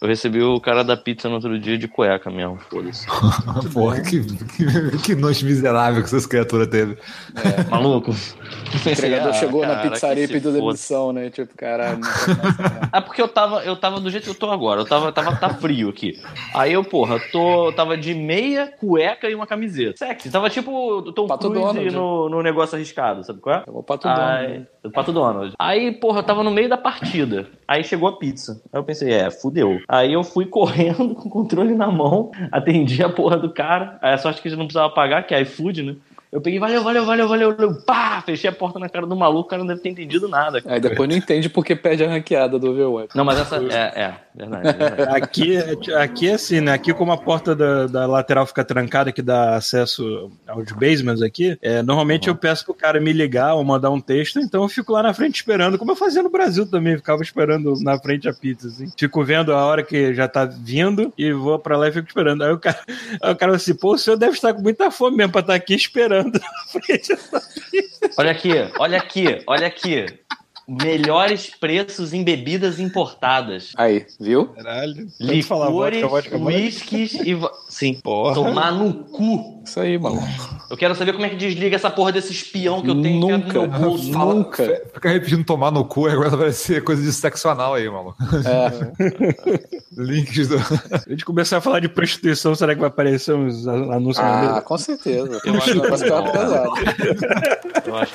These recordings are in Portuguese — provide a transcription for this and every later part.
Eu recebi o cara da pizza no outro dia de cueca mesmo, foda-se. Porra, que, que, que noite miserável que essas criaturas teve. É, maluco. O entregador Ah, chegou na cara, pizzaria e pediu demissão, né? Tipo, caralho. não trabalhar. É porque eu tava, eu tava do jeito que eu tô agora. Eu tava, tava tá frio aqui. Aí eu, porra, tô, tava de meia, cueca e uma camiseta. Sexy. Tava tipo Tom Pato Cruise Donald. no, no negócio arriscado, sabe qual é? Eu vou pra tudo. Aí, o Pato Donald. Aí, porra, eu tava no meio da partida. Aí chegou a pizza. Aí eu pensei, é, fudeu. Aí eu fui correndo com o controle na mão, atendi a porra do cara. Aí a sorte que a gente não precisava pagar, que é iFood, né? Eu peguei, valeu, valeu, valeu, valeu, valeu. Pá! Fechei a porta na cara do maluco, o cara não deve ter entendido nada. Aí depois não entende porque perde a ranqueada do Overwatch. Não, mas essa. É, é, verdade. é verdade. Aqui, aqui é assim, né? Aqui, como a porta da, da lateral fica trancada, que dá acesso aos basements aqui, é, normalmente eu peço pro cara me ligar ou mandar um texto, então eu fico lá na frente esperando, como eu fazia no Brasil também, ficava esperando na frente a pizza, assim. Fico vendo a hora que já tá vindo e vou pra lá e fico esperando. Aí o cara, aí o cara assim, pô, o senhor deve estar com muita fome mesmo pra estar aqui esperando na frente. Olha aqui, olha aqui, olha aqui. Melhores preços em bebidas importadas. Aí, viu? Caralho. Licores, vodka, vodka, vodka. whiskies e. Sim. Porra. Tomar no cu. Isso aí, mano. Eu quero saber como é que desliga essa porra desse espião que eu tenho Nunca, no meu bolso. nunca. Fica repetindo tomar no cu, agora vai ser coisa de sexo anal aí, maluco. É. Links do. A gente começar a falar de prostituição, será que vai aparecer uns anúncios Ah, com certeza. Eu acho que Vai ficar pesado. Eu acho.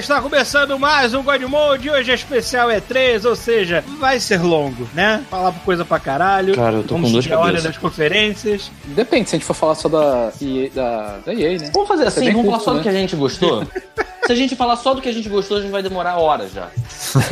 Está começando mais um God Mode. Hoje é especial E3, ou seja, vai ser longo, né? Falar por coisa pra caralho. Cara, eu tô Vamos com dor de seguir a ordem cabeça. das conferências. Depende, se a gente for falar só da EA, da, da EA né? Vamos fazer É assim, vamos falar só do né? que a gente gostou? Se a gente falar só do que a gente gostou, a gente vai demorar horas já.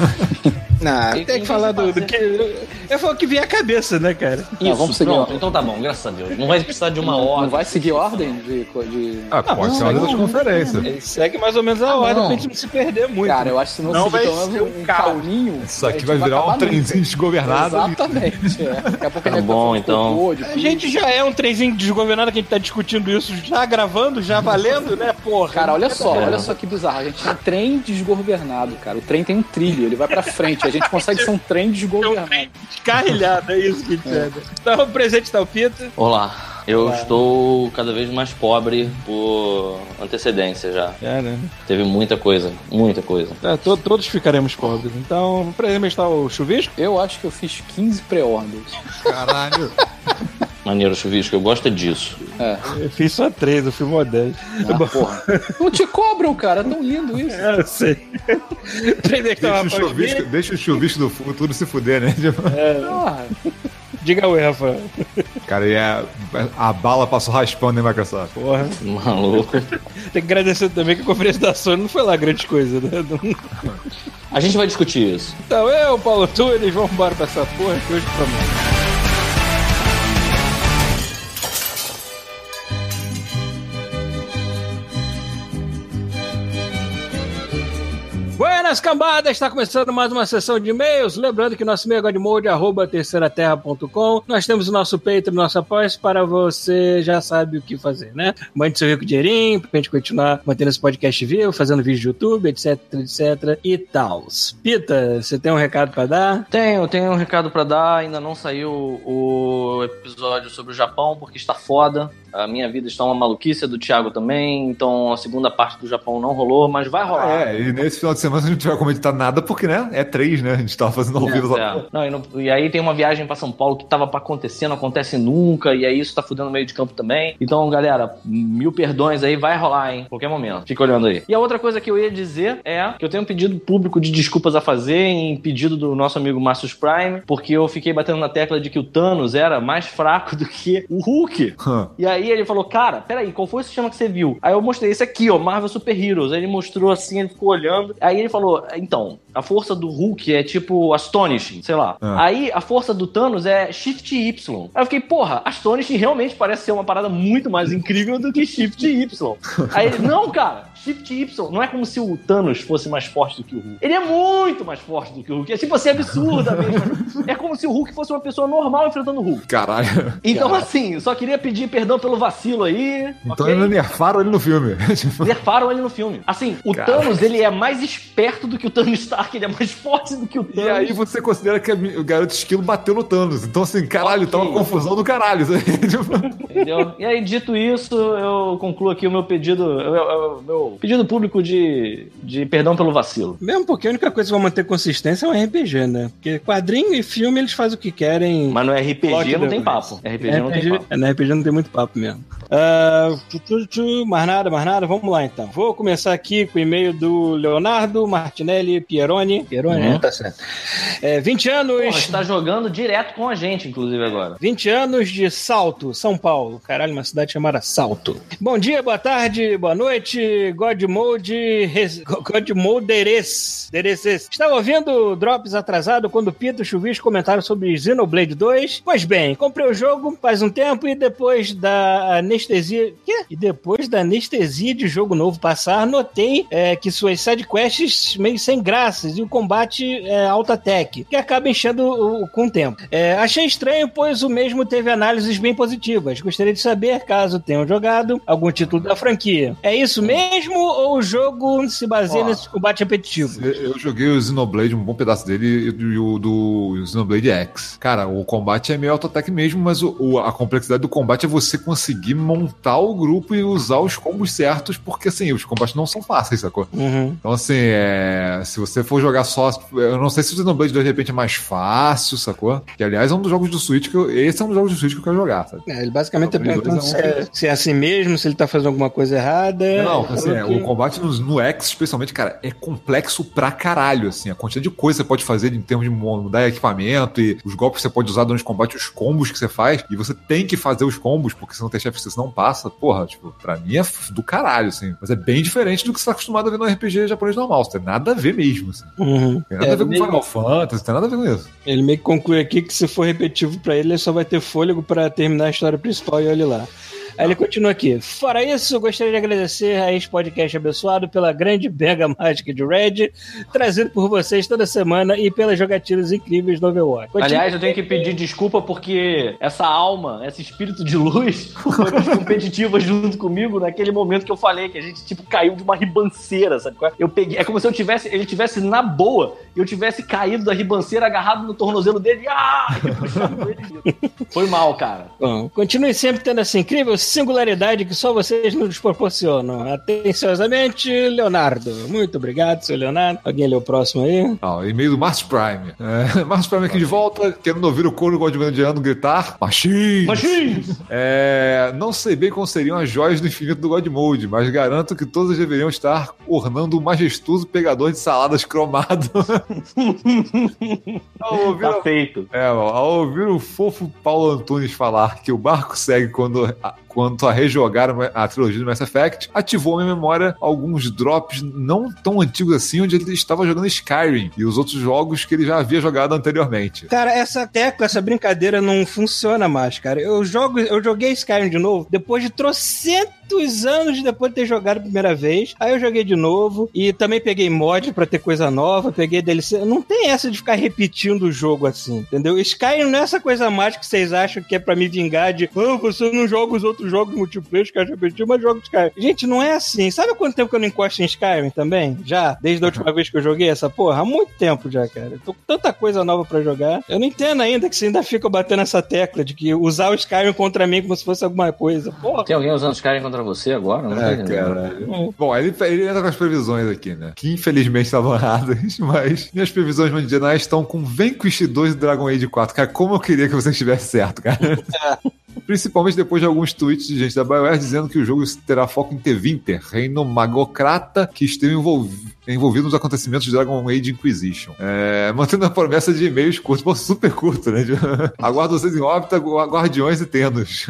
Não, Tem- que falar do, do fazer. que. Eu falo que vem a cabeça, né, cara? Isso, vamos seguir pronto. a- Então tá bom, graças a Deus. Não vai precisar de uma Não ordem. vai seguir ordem de. de... Ah, pode ser uma das conferências. Ele segue mais ou menos a ordem não. pra gente não se perder muito. Cara, eu acho que se não, Não seguir vai um um caulinho. Isso a aqui vai virar um trenzinho desgovernado. Exatamente. É. Daqui a pouco a Tá gente bom, então. cocô, A gente já é um trenzinho desgovernado que a gente tá discutindo isso já gravando, já valendo, né, porra? Cara, olha só, É. olha só que bizarro. A gente tem um trem desgovernado, cara. O trem tem um trilho, ele vai pra frente. A gente consegue ser um trem É um desgovernado. trem descarrilhado, é isso que a gente é. Então, o presente tá o Pita. Olá, eu estou cada vez mais pobre por antecedência já. É, né? Teve muita coisa, muita coisa. É, to- todos ficaremos pobres. Então, o presente está o chuvisco. Eu acho que eu fiz 15 pré-ordens. Caralho. Maneiro, chuvisco, eu gosto é disso. É. Eu fiz só três, eu fui modelo. Ah, porra. Não te cobram, cara. É tão lindo isso. É, eu sei. O tá Deixa o, chuvisco, deixa o chuvisco do futuro se fuder, né? Tipo, Porra. Diga oi, Rafael. Cara, e a, a bala passou raspando, né, Microsoft? Porra. Maluco. Tem que agradecer também que a conferência da Sony não foi lá grande coisa, né? Não- A gente vai discutir isso. Então, eu, Paulo Tunes, vamos embora pra essa porra que hoje promete. Buenas cambadas, está começando mais uma sessão de e-mails. Lembrando que nosso e-mail é godmode, arroba terceiraterra.com. Nós temos o nosso Patreon, nosso apoio para você já sabe o que fazer, né? Mande seu rico dinheirinho pra gente continuar mantendo esse podcast vivo, fazendo vídeo de YouTube, etc, etc e tal. Pita, você tem um recado pra dar? Tenho, tenho um recado pra dar. Ainda não saiu o episódio sobre o Japão, porque está foda. A minha vida está uma maluquice, do Thiago também. Então a segunda parte do Japão não rolou, mas vai rolar. É, e nesse final de semana a gente não vai comentar nada porque, né? É três, né? A gente tava fazendo ao vivo lá. É. Não, e, não- e aí tem uma viagem pra São Paulo que tava pra acontecer, não acontece nunca, e aí isso tá fudendo o meio de campo também. Então, galera, mil perdões aí, vai rolar, hein? Qualquer momento. Fica olhando aí. E a outra coisa que eu ia dizer é que eu tenho um pedido público de desculpas a fazer em pedido do nosso amigo Marcius Prime, porque eu fiquei batendo na tecla de que o Thanos era mais fraco do que o Hulk. Hã. E aí ele falou, cara, peraí, qual foi o sistema que você viu? Aí eu mostrei esse aqui, ó, Marvel Super Heroes. Aí ele mostrou assim, ele ficou olhando. Aí ele falou, falou, então, a força do Hulk é tipo Astonishing, sei lá. Ah. Aí a força do Thanos é Shift Y. Aí eu fiquei, porra, Astonishing realmente parece ser uma parada muito mais incrível do que Shift Y. Aí ele, não, cara, Shift Y. Não é como se o Thanos fosse mais forte do que o Hulk. Ele é muito mais forte do que o Hulk. É tipo assim, absurdamente. mais- é como se o Hulk fosse uma pessoa normal enfrentando o Hulk. Caralho. Então, assim, eu só queria pedir perdão pelo vacilo aí. Então ok? ainda nerfaram ele no filme. Tipo, Nerfaram ele no filme. Assim, o Cara. Thanos, ele é mais esperto do que o Thanos Stark, ele é mais forte do que o Thanos. E aí você considera que o garoto esquilo bateu no Thanos. Então, assim, caralho, tá uma confusão do caralho. Tipo, Entendeu? E aí, dito isso, eu concluo aqui o meu pedido, o meu, pedido público de, de perdão pelo vacilo. Mesmo porque a única coisa que vai manter consistência é um RPG, né? Porque quadrinho e filme eles fazem o que querem. Mas no RPG não tem papo. RPG não tem RPG, papo. no RPG não tem muito papo mesmo. Tu, tu, tu, mais nada, mais nada. Vamos lá então. Vou começar aqui com o e-mail do Leonardo Martinelli Pieroni. Pieroni, Uhum. né? Tá certo. É, 20 anos. Porra, você tá jogando direto com a gente, inclusive, agora. 20 anos de Salto, São Paulo. Caralho, uma cidade chamada Salto. Bom dia, boa tarde, boa noite. God Mode. God. Estava ouvindo Drops atrasado quando Pito e o Chuvisco comentaram sobre Xenoblade 2. Pois bem, comprei o jogo faz um tempo e depois da anestesia. Quê? E depois da anestesia de jogo novo passar, notei é, que suas sidequests meio sem graças e o combate é alta tech, que acaba enchendo o- com o tempo. É, achei estranho, pois o mesmo teve análises bem positivas. Gostaria de saber, caso tenham jogado algum título da franquia. É isso mesmo ou o jogo se baseia Ó, nesse combate repetitivo? Eu joguei o Xenoblade, um bom pedaço dele, e o do Xenoblade X. Cara, o combate é meio autotech mesmo, mas o- a complexidade do combate é você conseguir montar o grupo e usar os combos certos, porque assim, os combates não são fáceis, sacou? Uhum. Então, assim, é, se você for jogar só. Eu não sei se o Xenoblade 2 de repente é mais fácil, sacou? Que aliás é um dos jogos do Switch que eu. Esse é um dos jogos do Switch que eu quero jogar, sabe? É, ele basicamente tá Xenoblade perguntando 2 se é é, se é assim mesmo, se ele tá fazendo alguma coisa errada. Não, assim, é, Porque- o combate no, no X, especialmente, cara, é complexo pra caralho, assim. A quantidade de coisa que você pode fazer em termos de mudar equipamento e os golpes que você pode usar durante o combate, os combos que você faz, e você tem que fazer os combos, porque senão tem chefe, você não passa. Porra, tipo, pra mim é do caralho, assim. Mas é bem diferente do que você tá acostumado a ver no RPG japonês normal. Isso tem nada a ver mesmo, assim. Uhum. Tem nada É, a ver com meio- Final Fantasy, tem nada a ver com isso. Ele meio que conclui aqui que se for repetitivo pra ele, ele só vai ter fôlego pra terminar a história principal e olhe lá. Aí ele continua aqui. Fora isso, gostaria de agradecer a esse podcast abençoado pela grande Mega Mágica de Red, trazido por vocês toda semana e pelas jogatinas incríveis do Overwatch. Continue- Aliás, eu tenho que pedir desculpa porque essa alma, esse espírito de luz, foi pras competitivas junto comigo naquele momento que eu falei que a gente, tipo, caiu de uma ribanceira, sabe? é? Eu peguei, é como se eu tivesse, ele tivesse na boa e eu tivesse caído da ribanceira agarrado no tornozelo dele e, ah. Foi mal, cara. Bom, continue sempre tendo essa incrível singularidade que só vocês nos proporcionam. Atenciosamente, Leonardo. Muito obrigado, seu Leonardo. Alguém lê o próximo aí? Ah, e-mail do Márcio Prime. É, Márcio Prime aqui de volta, querendo ouvir o coro godmandiano gritar Machines! Machines! É, não sei bem como seriam as joias do infinito do God Mode, mas garanto que todas deveriam estar ornando o majestoso pegador de saladas cromado. ao, ouvir, Tá feito. é, ao ouvir o fofo Paulo Antunes falar que o barco segue quando a, quanto a rejogar a trilogia do Mass Effect, ativou minha memória alguns drops não tão antigos assim, onde ele estava jogando Skyrim e os outros jogos que ele já havia jogado anteriormente. Cara, essa tecla, essa brincadeira não funciona mais, cara. Eu jogo, eu joguei Skyrim de novo depois de trocentos anos depois de ter jogado a primeira vez. Aí eu joguei de novo e também peguei mod pra ter coisa nova, peguei DLC. Não tem essa de ficar repetindo o jogo assim, entendeu? Skyrim não é essa coisa mágica que vocês acham que é pra me vingar de, ah, você não joga os outros jogos multiplayer que quer repetir, mas joga Skyrim. Gente, não é assim. Sabe há quanto tempo que eu não encosto em Skyrim também? Já, desde a última vez que eu joguei essa porra? Há muito tempo já, cara. Eu tô com tanta coisa nova pra jogar. Eu não entendo ainda que você ainda fica batendo essa tecla de que usar o Skyrim contra mim como se fosse alguma coisa. Porra. Tem alguém usando Skyrim contra você agora? Não tô É, caralho. Bom, ele, ele entra com as previsões aqui, né? Que infelizmente estavam erradas, mas minhas previsões mundiais estão com Vanquish 2 e Dragon Age 4. Cara, como eu queria que você estivesse certo, cara. Principalmente depois de alguns tweets de gente da BioWare dizendo que o jogo terá foco em Tevinter, reino magocrata que esteve envolvido envolvido nos acontecimentos de Dragon Age Inquisition. É, mantendo a promessa de e-mails curtos, pô, super curto, né? Aguardo vocês em órbita, guardiões e tendos.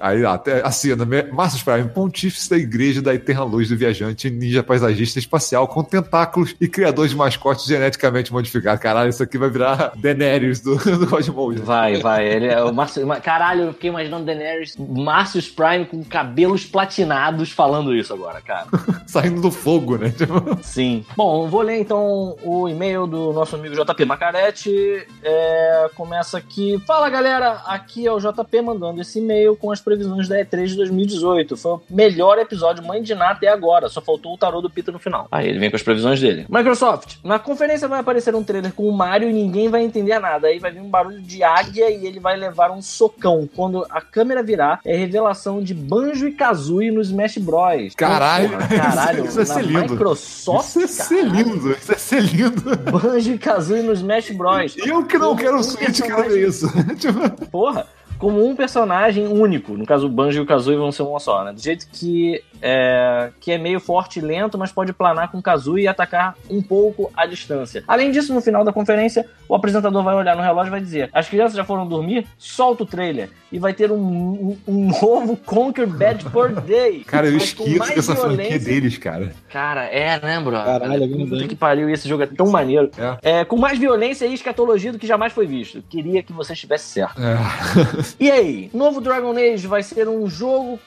Aí, até a cena, Marcos Prime, pontífice da igreja da eterna luz do viajante, ninja paisagista espacial com tentáculos e criador de mascotes geneticamente modificados. Caralho, isso aqui vai virar Daenerys do, do Mode. Vai, vai. Ele é o Márcio, caralho, eu fiquei imaginando Daenerys, Marcius Prime com cabelos platinados falando isso agora, cara. Saindo do fogo, né? Tipo... Sim. Bom, vou ler então o e-mail do nosso amigo JP Macarete. É, começa aqui. Fala galera, aqui é o JP mandando esse e-mail com as previsões da E3 de 2018. Foi o melhor episódio Mãe de Ná até agora, só faltou o tarô do Peter no final. Aí ele vem com as previsões dele. Microsoft, na conferência vai aparecer um trailer com o Mario e ninguém vai entender nada. Aí vai vir um barulho de águia e ele vai levar um socão. Quando a câmera virar, é revelação de Banjo e Kazooie no Smash Bros. Caralho, caralho, isso, isso na Microsoft isso ia ser lindo, isso ia ser lindo. Banjo e Kazooie no Smash Bros. Eu que não quero o Switch, quero ver isso. Porra, como um personagem único. No caso, o Banjo e o Kazooie vão ser uma só, né? Do jeito que é, que é meio forte e lento, mas pode planar com o Kazooie e atacar um pouco à distância. Além disso, no final da conferência, o apresentador vai olhar no relógio e vai dizer: As crianças já foram dormir? Solta o trailer. E vai ter um, um, um novo Conquer Bad for Day. Cara, eu esqueço dessa franquia deles, cara. Cara, é, né, bro? Caralho, é que pariu, esse jogo é tão maneiro. É. É, com mais violência e escatologia do que jamais foi visto. Queria que você estivesse certo. É. E aí, novo Dragon Age vai ser um jogo.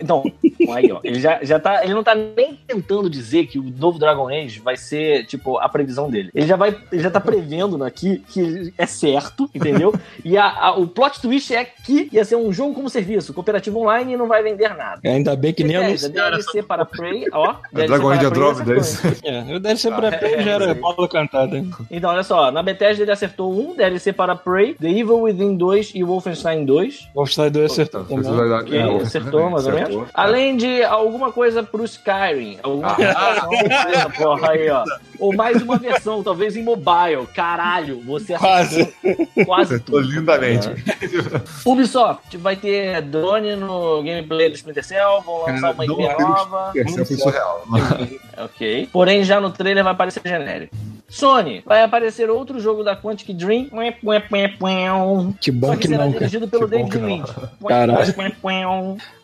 Então, aí, ó. Ele já, já tá. Ele não tá nem tentando dizer que o novo Dragon Age vai ser, tipo, a previsão dele. Ele já vai. Ele já tá prevendo aqui que é certo, entendeu? E a, a, o plot twist é que ia ser um jogo como serviço, cooperativo online e não vai vender nada. Ainda bem que nem Bethesda, DLC para Prey, ó. É Dragon Age Drop desse. É, o DLC para Prey já era bola cantada. Então, olha só, na Bethesda ele acertou um DLC para Prey, The Evil Within 2 e Wolfenstein 2. Wolfenstein 2 acertou também. Acertou, mais ou menos. Além de alguma coisa pro Skyrim. Alguma coisa, porra, aí, ó. Ou mais uma versão, talvez em mobile. Caralho, você Quase. quase Tô lindamente. Ubisoft vai ter drone no gameplay do Splinter Cell, vão lançar uma IP nova. Esse foi surreal. Ok. Porém, já no trailer vai aparecer genérico. Sony, vai aparecer outro jogo da Quantic Dream. Que bom Só que será não, cara. dirigido pelo Que David que não.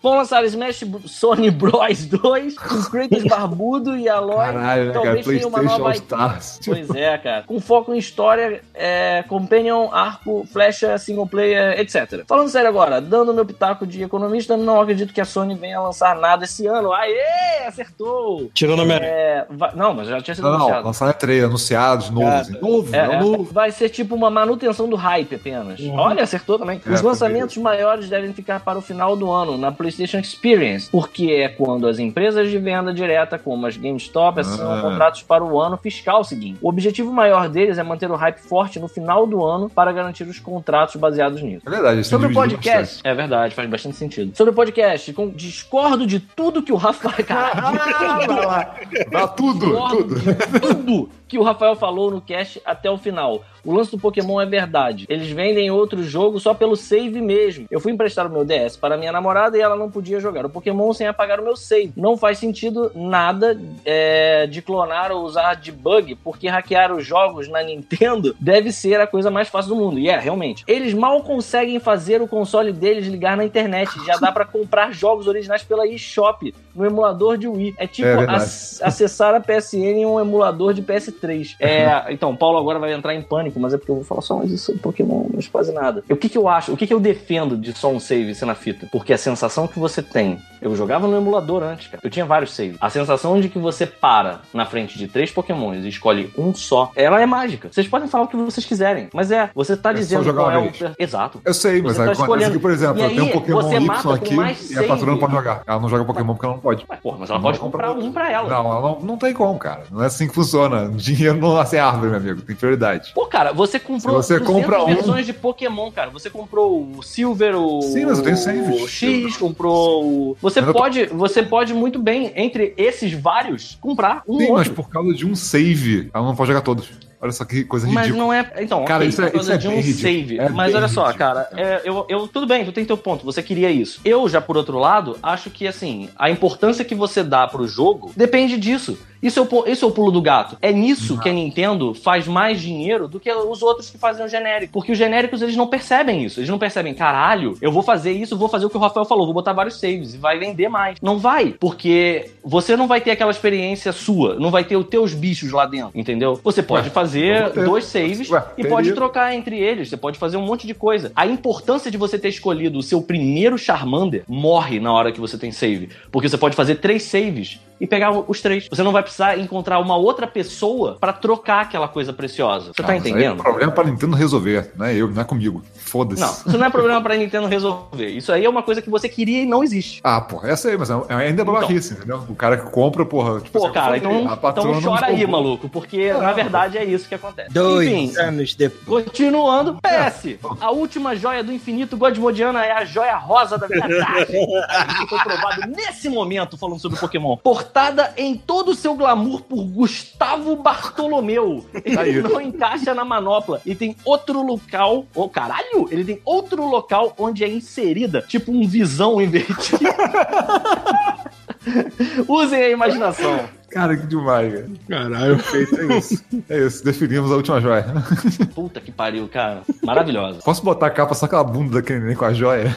Vão lançar Smash Sony Bros 2 com Kratos barbudo e Aloy. Caralho, né, cara? Talvez tenha uma PlayStation nova. Stars. Pois é, cara. Com foco em história, é, companion, arco, flecha, single player, etc. Falando sério agora, dando meu pitaco de economista, não acredito que a Sony venha lançar nada esse ano. Aê, acertou! Tirou no mérito. É, vai- não, mas já tinha sido Não, não, anunciado. lançaram três anunciados, novos. Cara, novo, É, é, é, novo. vai ser tipo uma manutenção do hype apenas. Olha, acertou também. É, Os lançamentos maiores devem ficar para o final do ano na PlayStation Experience, porque é quando as empresas de venda direta, como as GameStop, assinam Ah. contratos para o ano fiscal seguinte. O objetivo maior deles é manter o hype forte no final do ano para garantir os contratos baseados nisso. É verdade, Sobre o dividido podcast. É verdade, faz bastante sentido. Sobre o podcast, com- discordo de tudo que o Rafael. Caralho, lá. Vai tudo, discordo tudo. de tudo que o Rafael falou no cast até o final. O lance do Pokémon é verdade. Eles vendem outro jogo só pelo save mesmo. Eu fui emprestar o meu DS para minha namorada e ela não podia jogar o Pokémon sem apagar o meu save. Não faz sentido nada é, de clonar ou usar debug, porque hackear os jogos na Nintendo deve ser a coisa mais fácil do mundo. E é, realmente. Eles mal conseguem fazer o console deles ligar na internet. Já dá para comprar jogos originais pela eShop no emulador de Wii. É tipo É acessar a PSN em um emulador de PS3. É, então, Paulo agora vai entrar em pânico, mas é porque eu vou falar só mais isso sobre Pokémon, mas quase nada. O que, que eu acho, o que, que eu defendo de só um save ser na fita? Porque a sensação que você tem, eu jogava no emulador antes, cara. Eu tinha vários saves. A sensação de que você para na frente de três Pokémons e escolhe um só, ela é mágica. Vocês podem falar o que vocês quiserem, mas é, você tá só dizendo qual uma é o. Exato. Eu sei, mas Você tá escolhendo. que, por exemplo, E eu tenho um Pokémon Y aqui e a patroa não save. pode jogar. Ela não joga Pokémon porque ela não pode. Mas, porra, mas ela Não pode comprar um pra ela. Não, ela não, não tem como, cara. Não é assim que funciona. Dinheiro não nasce árvore, meu amigo. Tem prioridade. Pô, cara, você comprou Se você 200 compra um- versões de Pokémon, cara. Você comprou o Silver, o, Sim, mas eu tenho saves. o X, comprou o... Você Mas eu tô- pode, você pode muito bem, entre esses vários, comprar um Sim, outro. mas por causa de um save, ela não pode jogar todos. Olha só que coisa Mas ridícula. não é. Então, Cara, ok, isso é- causa isso é de um save. É mas olha só, cara, é, eu, eu. Tudo bem, tu tem teu ponto, você queria isso. Eu, já por outro lado, acho que assim, a importância que você dá pro jogo depende disso. Isso é o, esse é o pulo do gato. É nisso que a Nintendo faz mais dinheiro do que os outros que fazem o genérico. Porque os genéricos, eles não percebem isso. Eles não percebem, caralho, eu vou fazer isso, vou fazer o que o Rafael falou, vou botar vários saves e vai vender mais. Não vai, porque você não vai ter aquela experiência sua, não vai ter os teus bichos lá dentro, entendeu? Você pode Ué, fazer dois saves Ué, e pode trocar entre eles, você pode fazer um monte de coisa. A importância de você ter escolhido o seu primeiro Charmander morre na hora que você tem save, porque você pode fazer três saves e pegar os três. Você não vai precisar encontrar uma outra pessoa pra trocar aquela coisa preciosa. Você Ah, tá aí É entendendo? um problema pra Nintendo resolver, não é eu, não é comigo. Foda-se. Não, isso não é problema pra Nintendo resolver. Isso aí é uma coisa que você queria e não existe. Ah, porra, essa aí, mas é, é ainda babaquice, entendeu? O cara que compra, porra. Tipo, Pô, assim, cara, então, então chora aí, comprou. maluco, porque na verdade é isso que acontece. Dois Enfim, anos depois. Continuando, PS, a última joia do infinito Godmodiana é a joia rosa da verdade. que foi provado nesse momento falando sobre Pokémon. Portada em todo o seu glamour por Gustavo Bartolomeu. Ele Aí. não encaixa na manopla e tem outro local. Ô, caralho! Ele tem outro local onde é inserida, tipo um visão invertido. Usem a imaginação. Cara, que demais, cara. Caralho. Feito, é isso. É isso, definimos a última joia. Puta que pariu, cara. Maravilhosa. Posso botar a capa só aquela bunda daquele neném com a joia?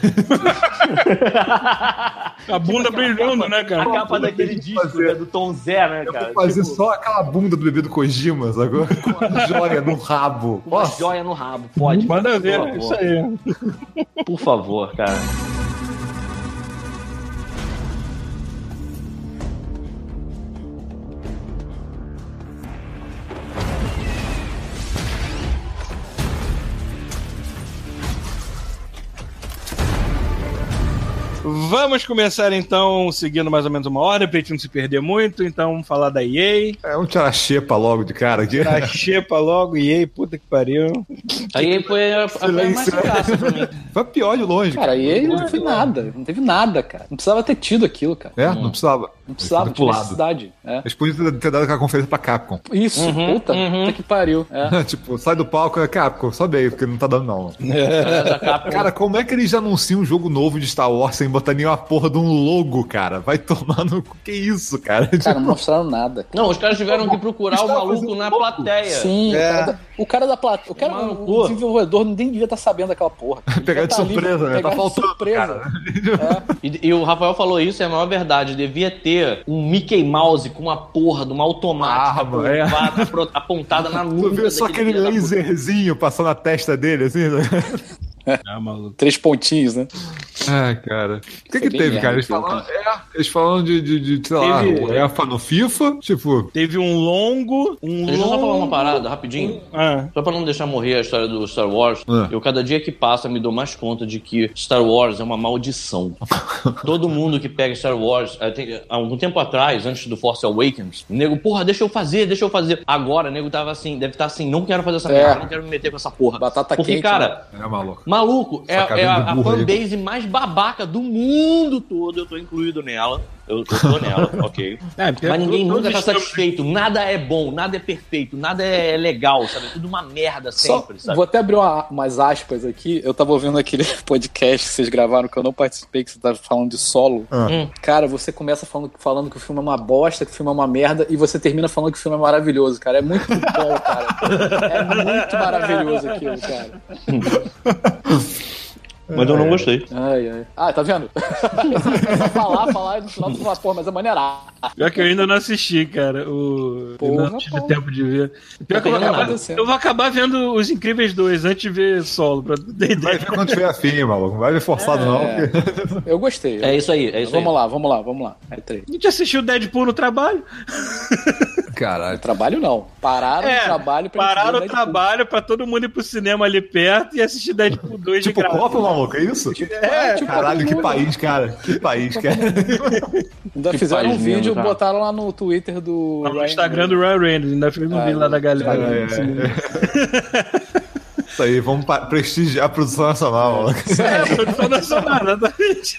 A bunda brilhando, né, A cara? capa daquele disco fazer. né, do Tom Zé, né, Eu cara? vou fazer Tipo, só aquela bunda do bebê do Kojima, sacou? Com a joia no rabo. uma Nossa, joia no rabo. Pode. Manda ver, é favor. isso aí. Por favor, cara. Vamos começar então, seguindo mais ou menos uma ordem, pra gente não se perder muito. Então, vamos falar da EA. é um tirar xepa logo de cara aqui. Xepa logo, EA, puta que pariu. Foi a, a foi a mais Silêncio. graça pra mim. Foi pior de longe. Cara, e aí não teve nada. Não teve nada, cara. Não precisava ter tido aquilo, cara. É, não precisava. Não precisava lado. necessidade. É. Eles podiam ter dado aquela conferência pra Capcom. Isso, Uhum, puta, uhum. puta que pariu. É. tipo, sai do palco, é Capcom, sobe aí, porque não tá dando não. Capa- Cara, como é que eles anunciam um jogo novo de Star Wars sem botar nenhuma porra de um logo, cara? Vai tomar no... cu. Que isso, cara? Cara, não mostraram nada. Não, os caras tiveram que procurar o maluco na louco. plateia. Sim, É. o cara da, o cara da plateia. O, cara, o cu. desenvolvedor nem devia estar sabendo daquela porra. Ele Pegar devia de tá ali, surpresa, né? pegar Tá de faltando, surpresa. cara. E, e o Rafael falou isso, é a maior verdade. Devia ter um Mickey Mouse com uma porra de uma automática Arma, é. apontada na Tu nuca. viu só aquele laserzinho passando na testa dele, assim? né? Ah, maluco. Três pontinhos, né? Ai, cara. O que Foi que teve, merda cara? Eles aquilo, falam, é, eles falam de, de, de sei lá, Teve- EFA no FIFA, tipo... Teve um longo. Um Deixa eu só falar uma longo. parada, rapidinho. Ah, Só pra não deixar morrer a história do Star Wars, Ah. eu cada dia que passa me dou mais conta de que Star Wars é uma maldição. Todo mundo que pega Star Wars, há algum tempo atrás, antes do Force Awakens, o nego, porra, deixa eu fazer, deixa eu fazer. Agora, o nego tava assim, deve estar assim, não quero fazer essa É. merda, não quero me meter com essa porra. Batata Porque, quente, cara, É maluco. Maluco, é, é a, a fanbase mais babaca do mundo todo. Eu tô incluído nela. Eu, eu tô nela, ok. é, Mas ninguém nunca tá estamos- satisfeito. Nada é bom, nada é perfeito, nada é legal, sabe? Tudo uma merda Só, sempre, sabe? vou até abrir uma- umas aspas aqui. Eu tava ouvindo aquele podcast que vocês gravaram que eu não participei, que você tava falando de solo. Ah. Hum. Cara, você começa falando, falando que o filme é uma bosta, que o filme é uma merda, e você termina falando que o filme é maravilhoso, cara. É muito bom, cara. É muito maravilhoso aquilo, cara. Mas eu não gostei. Ai, ai. Ah, tá vendo? Falar, falar, e no final tu fala, pô, mas é maneira. Pior que eu ainda não assisti, cara. O... eu Porra, não tive pô. tempo de ver. Pior que eu vou, acabar... eu vou acabar vendo Os Incríveis 2 antes de ver solo, pra Vai ver quando tiver afim, maluco. Não vai ver forçado, não. É. porque- Eu gostei. É isso aí, é isso vamos aí. lá, vamos lá, vamos lá. É três. A gente assistiu Deadpool no trabalho. Caralho. Trabalho não. Pararam É, o trabalho pra Pararam o trabalho pra todo mundo ir pro cinema ali perto e assistir Deadpool 2 Tipo, de graça. Copa, maluco, é isso? É, tipo, Caralho, que país, cara. Que país, cara. Ainda Que fizeram um vídeo, mesmo, botaram lá no Twitter do. No Instagram do Ryan Reynolds, ainda fez um Ah, vídeo lá da galera. é, assim. Isso aí, vamos prestigiar a produção nacional. É, produção nacional, exatamente.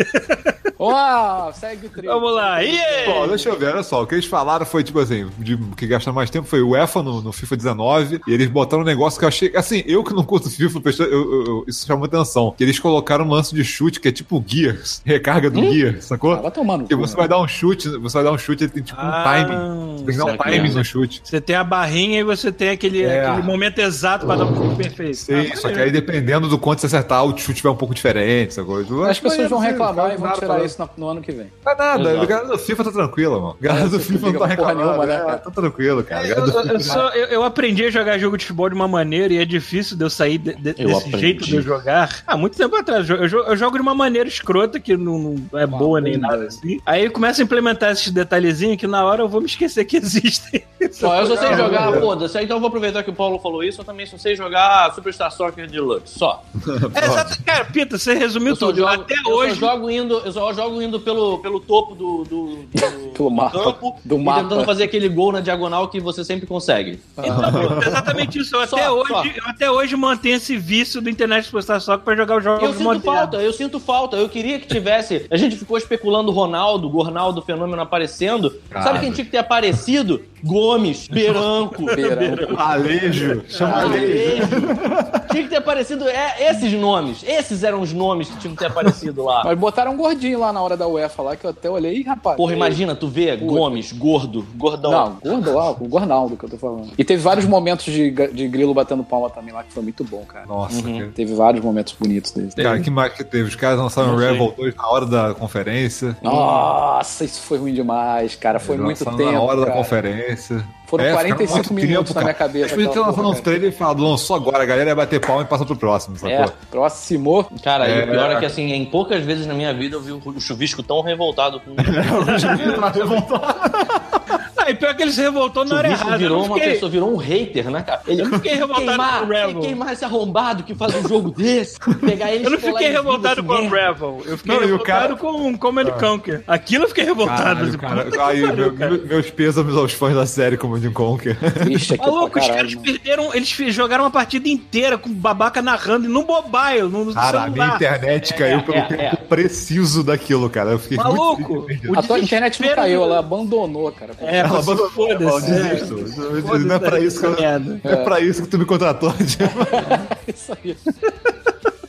Uau, segue o trio. Vamos lá. E Bom, deixa eu ver, olha só, o que eles falaram foi, tipo assim, de o que gastaram mais tempo foi o UEFA no, no FIFA 19, e eles botaram um negócio que eu achei, assim, eu que não curto FIFA, eu- eu- eu- isso chamou atenção, que eles colocaram um lance de chute que é tipo Gears, recarga do Gear, sacou? Ah, vai tomar no Que você né? vai dar um chute, você vai dar um chute, ele tem tipo um Ah, timing. Tem que dar um timing no chute. Você tem a barrinha e você tem aquele, É. aquele momento exato pra dar um chute perfeito. Sim, Ah, só que aí dependendo do quanto você acertar, o chute vai um pouco diferente, sacou? Eu As pessoas vão reclamar e vão tirar isso no, no ano que vem. Não é nada, Exato. a galera do FIFA tá tranquila, mano. A galera do você FIFA não tá reclamando, nenhuma, né, é, cara? tá tranquilo, cara. A Eu, galera do eu- eu só- eu- eu aprendi a jogar jogo de futebol de uma maneira e é difícil de eu sair de- de- Eu desse aprendi. jeito de eu jogar. Há muito tempo atrás. Eu, jo- eu jogo de uma maneira escrota que não, não é boa nem nada assim. Aí começa a implementar esses detalhezinhos que na hora eu vou me esquecer que existem. Ó, eu só sei jogar, foda-se. Então eu vou aproveitar que o Paulo falou isso, eu também só sei jogar Superstar Soccer Deluxe, só. É, exato. Cara, Pita, você resumiu Eu só tudo. jogo, Até eu hoje. só jogo indo, eu só jogo indo pelo, pelo topo do, do, do- Pelo do mapa, campo do mapa. tentando fazer aquele gol na diagonal que você sempre consegue. Então, exatamente isso. Eu Só, até, hoje, só. eu até hoje mantenho esse vício do Internet Superstar Soccer pra jogar os jogos Eu sinto modernos. falta, eu sinto falta. Eu queria que tivesse. A gente ficou especulando o Ronaldo, Gornaldo, fenômeno aparecendo. Sabe quem tinha que ter aparecido? Gomes, Beranco. Beirão. Alejo, chama Alejo. Alejo. Tinha que ter aparecido é, esses nomes. Esses eram os nomes que tinham que ter aparecido lá. Mas botaram um gordinho lá na hora da UEFA lá, que eu até olhei, rapaz. Porra, imagina, tu vê Gomes, gordo, gordão. Não, gordo lá, o Gornaldo que eu tô falando. E teve vários momentos de, de grilo batendo palma também lá, que foi muito bom, cara. Nossa, cara. Teve vários momentos bonitos dele. Cara, que mais que teve? Os caras lançaram sei. Rebel 2 na hora da conferência. Nossa, isso foi ruim demais, cara. Foi Eles muito tempo. na hora da cara. conferência. Foram É, 45 ficaram muito minutos tempo, na minha cabeça. Eles podiam ter aquela lançado uns trailers e falado, lançou agora, a galera ia bater palma e passa pro próximo, sacou? É, próximo. Cara, e É. o pior é que assim, em poucas vezes na minha vida eu vi o chuvisco tão revoltado com o Ah, e pior que ele se revoltou na hora errada. Virou não uma fiquei- pessoa, virou um hater, né, cara? Ele Eu não fiquei revoltado queimar, com o Rebel. queimar esse arrombado que faz um jogo desse, pegar ele Eu não fiquei revoltado com o. Revel. Eu fiquei Não, e o revoltado cara- com o Command Conquer. Aquilo eu fiquei revoltado. Caralho, assim, cara. Aí, meu- cara. meus pêsames aos fãs da série Command Conquer. Triste aqui Maluco, pra os caras perderam. Eles jogaram uma partida inteira com babaca narrando e no mobile, no, Cara, a minha internet caiu pelo é, tempo é. preciso daquilo, cara. Eu fiquei Maluco, muito o A tua internet não caiu, ela abandonou, cara. É, Ela abandonou, foda-se. é. Foda-se Não é pra isso que eu, é pra isso que tu me contratou. Isso aí.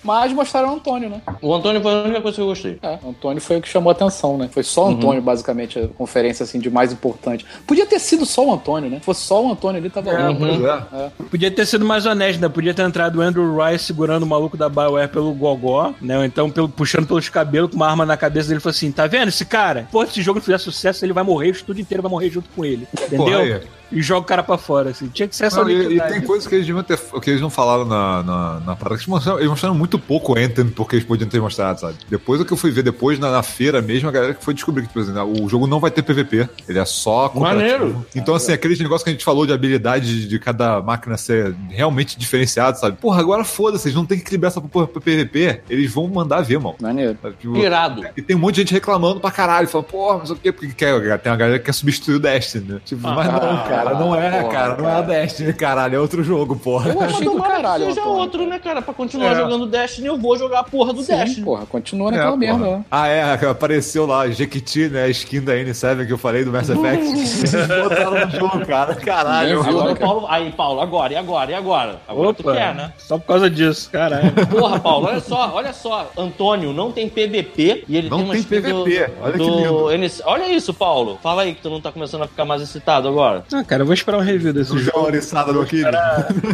Mas mostraram o Antônio, né? O Antônio foi a única coisa que eu gostei. É, o Antônio foi o que chamou a atenção, né? Foi só o Antônio, basicamente, a conferência assim de mais importante. Podia ter sido só o Antônio, né? Se fosse só o Antônio ali, tava bom. Pois é. Podia ter sido mais honesto, né? Podia ter entrado o Andrew Rice segurando o maluco da Bioware pelo gogó, né? Ou então pelo, puxando pelos cabelos com uma arma na cabeça dele e falou assim: tá vendo esse cara? Pô, se esse jogo não fizer sucesso, ele vai morrer, o estúdio inteiro vai morrer junto com ele. Entendeu? Porra. E joga o cara pra fora, assim. Tinha que ser essa Não, e, e tem coisas que eles deviam ter. que eles não falaram na, na, na parada. que Eles mostraram, eles mostraram muito pouco o Anthem porque eles podiam ter mostrado, sabe? Depois o que eu fui ver depois, na, na feira mesmo, a galera que foi descobrir que, por exemplo, o jogo não vai ter PVP. Ele é só cooperativo. Maneiro. Então, assim, aqueles negócios que a gente falou de habilidade de, de cada máquina ser realmente diferenciado, sabe? Porra, agora foda-se, eles não tem que equilibrar essa porra pro PVP. Eles vão mandar ver, mano. Maneiro. Sabe? Tipo, Irado. e tem um monte de gente reclamando pra caralho, falando, porra, mas o quê? Porque quer, tem uma galera que quer substituir o Destiny, né? Tipo, mas não, cara, não é, porra, cara, não é a Destiny, caralho, é outro jogo, porra. Eu achei do Tomara caralho. que seja Antônio. outro, né, cara? Pra continuar É. jogando Destiny, eu vou jogar a porra do Sim, Destiny. porra, continua É, naquela porra. merda lá. Ah, é, apareceu lá, Jequiti, né, a skin da N7 que eu falei do Mass Effect. Eles botaram no jogo, cara, caralho. Viu, Agora né, o Paulo. Aí, Paulo, agora, e agora? E agora? Agora tu Opa, quer, né? Só por causa disso, caralho. Porra, Paulo, olha só, olha só. Antônio não tem PVP e ele Não tem uma tem skin do- PVP, olha que do lindo. Olha isso, Paulo. Fala aí que tu não tá começando a ficar mais excitado agora. Ah, cara, eu vou esperar um review desse O jogo. João oriçado no Kill.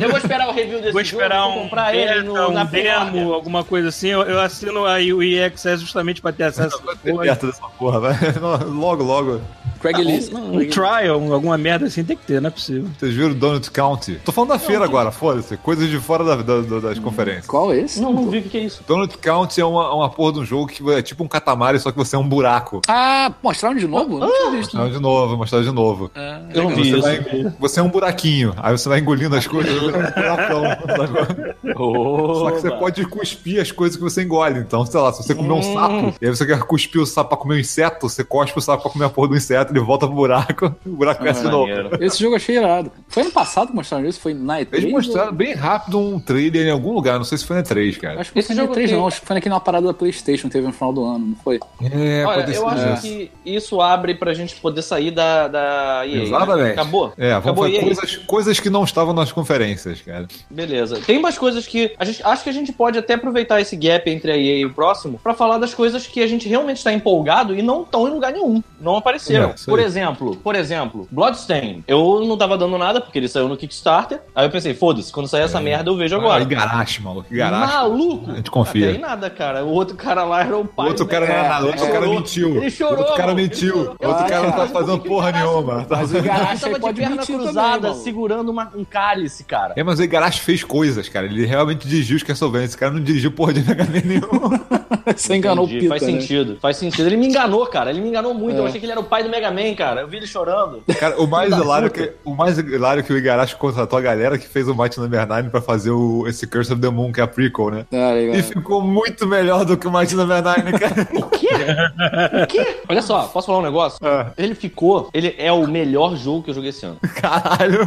Eu vou esperar o review desse Vou jogo, esperar vou um comprar ele no, um na demo, alguma coisa assim. Eu, eu assino aí o EXS justamente pra ter acesso porra. Perto dessa porra, vai. Logo, logo. Craigslist. Um trial, um- alguma merda assim tem que ter, não é possível. Vocês viram Donut County? Tô falando da feira agora, foda-se. Coisas de fora da- da- da- das conferências. Qual é esse? Não, não vi o que é isso. Donut County é uma, uma porra de um jogo que é tipo um catamari, só que você é um buraco. Ah, mostraram de novo? Não tinha visto. Mostraram de novo, mostraram de novo. Eu não vi isso. Vai, você é um buraquinho, aí você vai engolindo as coisas, um buracão. Só que você pode cuspir as coisas que você engole. Então, sei lá, se você comer um sapo, e aí você quer cuspir o sapo pra comer um inseto, você cospe o sapo pra comer a porra do inseto, ele volta pro buraco, o buraco cresce de novo. Esse jogo eu achei irado. Foi ano passado que mostraram isso? Foi na E3? Eles mostraram ou- bem rápido um trailer em algum lugar, não sei se foi na 3, cara. Acho que Esse esse jogo jogo 3 tem- não, acho que foi aqui numa parada da Playstation, teve no final do ano, não foi? É, Olha, pode eu acho que isso abre pra gente poder sair da, da EA. né? Exatamente. Acabou? É, vamos Acabou fazer coisas, coisas que não estavam nas conferências, cara. Beleza. Tem umas coisas que a gente acho que a gente pode até aproveitar esse gap entre a EA e o próximo pra falar das coisas que a gente realmente está empolgado e não estão em lugar nenhum. Não apareceram. É, por exemplo, por exemplo, Bloodstain. Eu não tava dando nada porque ele saiu no Kickstarter. Aí eu pensei, foda-se, quando sair essa merda eu vejo Ah, agora. Igarashi, maluco. Igarashi. Maluco! A gente confia. Até aí nada, cara. O outro cara lá era o O pai. outro do cara não era nada, o outro Ele cara mentiu. Ele chorou. O outro cara mentiu. O outro Ah, cara não tá fazendo porra nenhuma. Mas o Igarashi tava de perna cruzada, segurando uma- um cálice, cara. É, mas o Igarashi fez coisas, cara. Ele realmente dirigiu os Castlevania. Esse cara não dirigiu porra de Mega Man nenhum. Você enganou Entendi, o Pita, Faz né? sentido, faz sentido. Ele me enganou, cara. Ele me enganou muito. É. Eu achei que ele era o pai do Mega Man, cara. Eu vi ele chorando. Cara, o mais hilário que, o mais hilário que o Igarashi contratou a galera que fez o Might Number 9 pra fazer o, esse Curse of the Moon, que é a prequel, né? Ligado. E ficou muito melhor do que o Might Number 9, cara. O quê? O quê? Olha só, posso falar um negócio? Ah. Ele ficou. Ele é o melhor jogo que eu joguei esse ano. Caralho.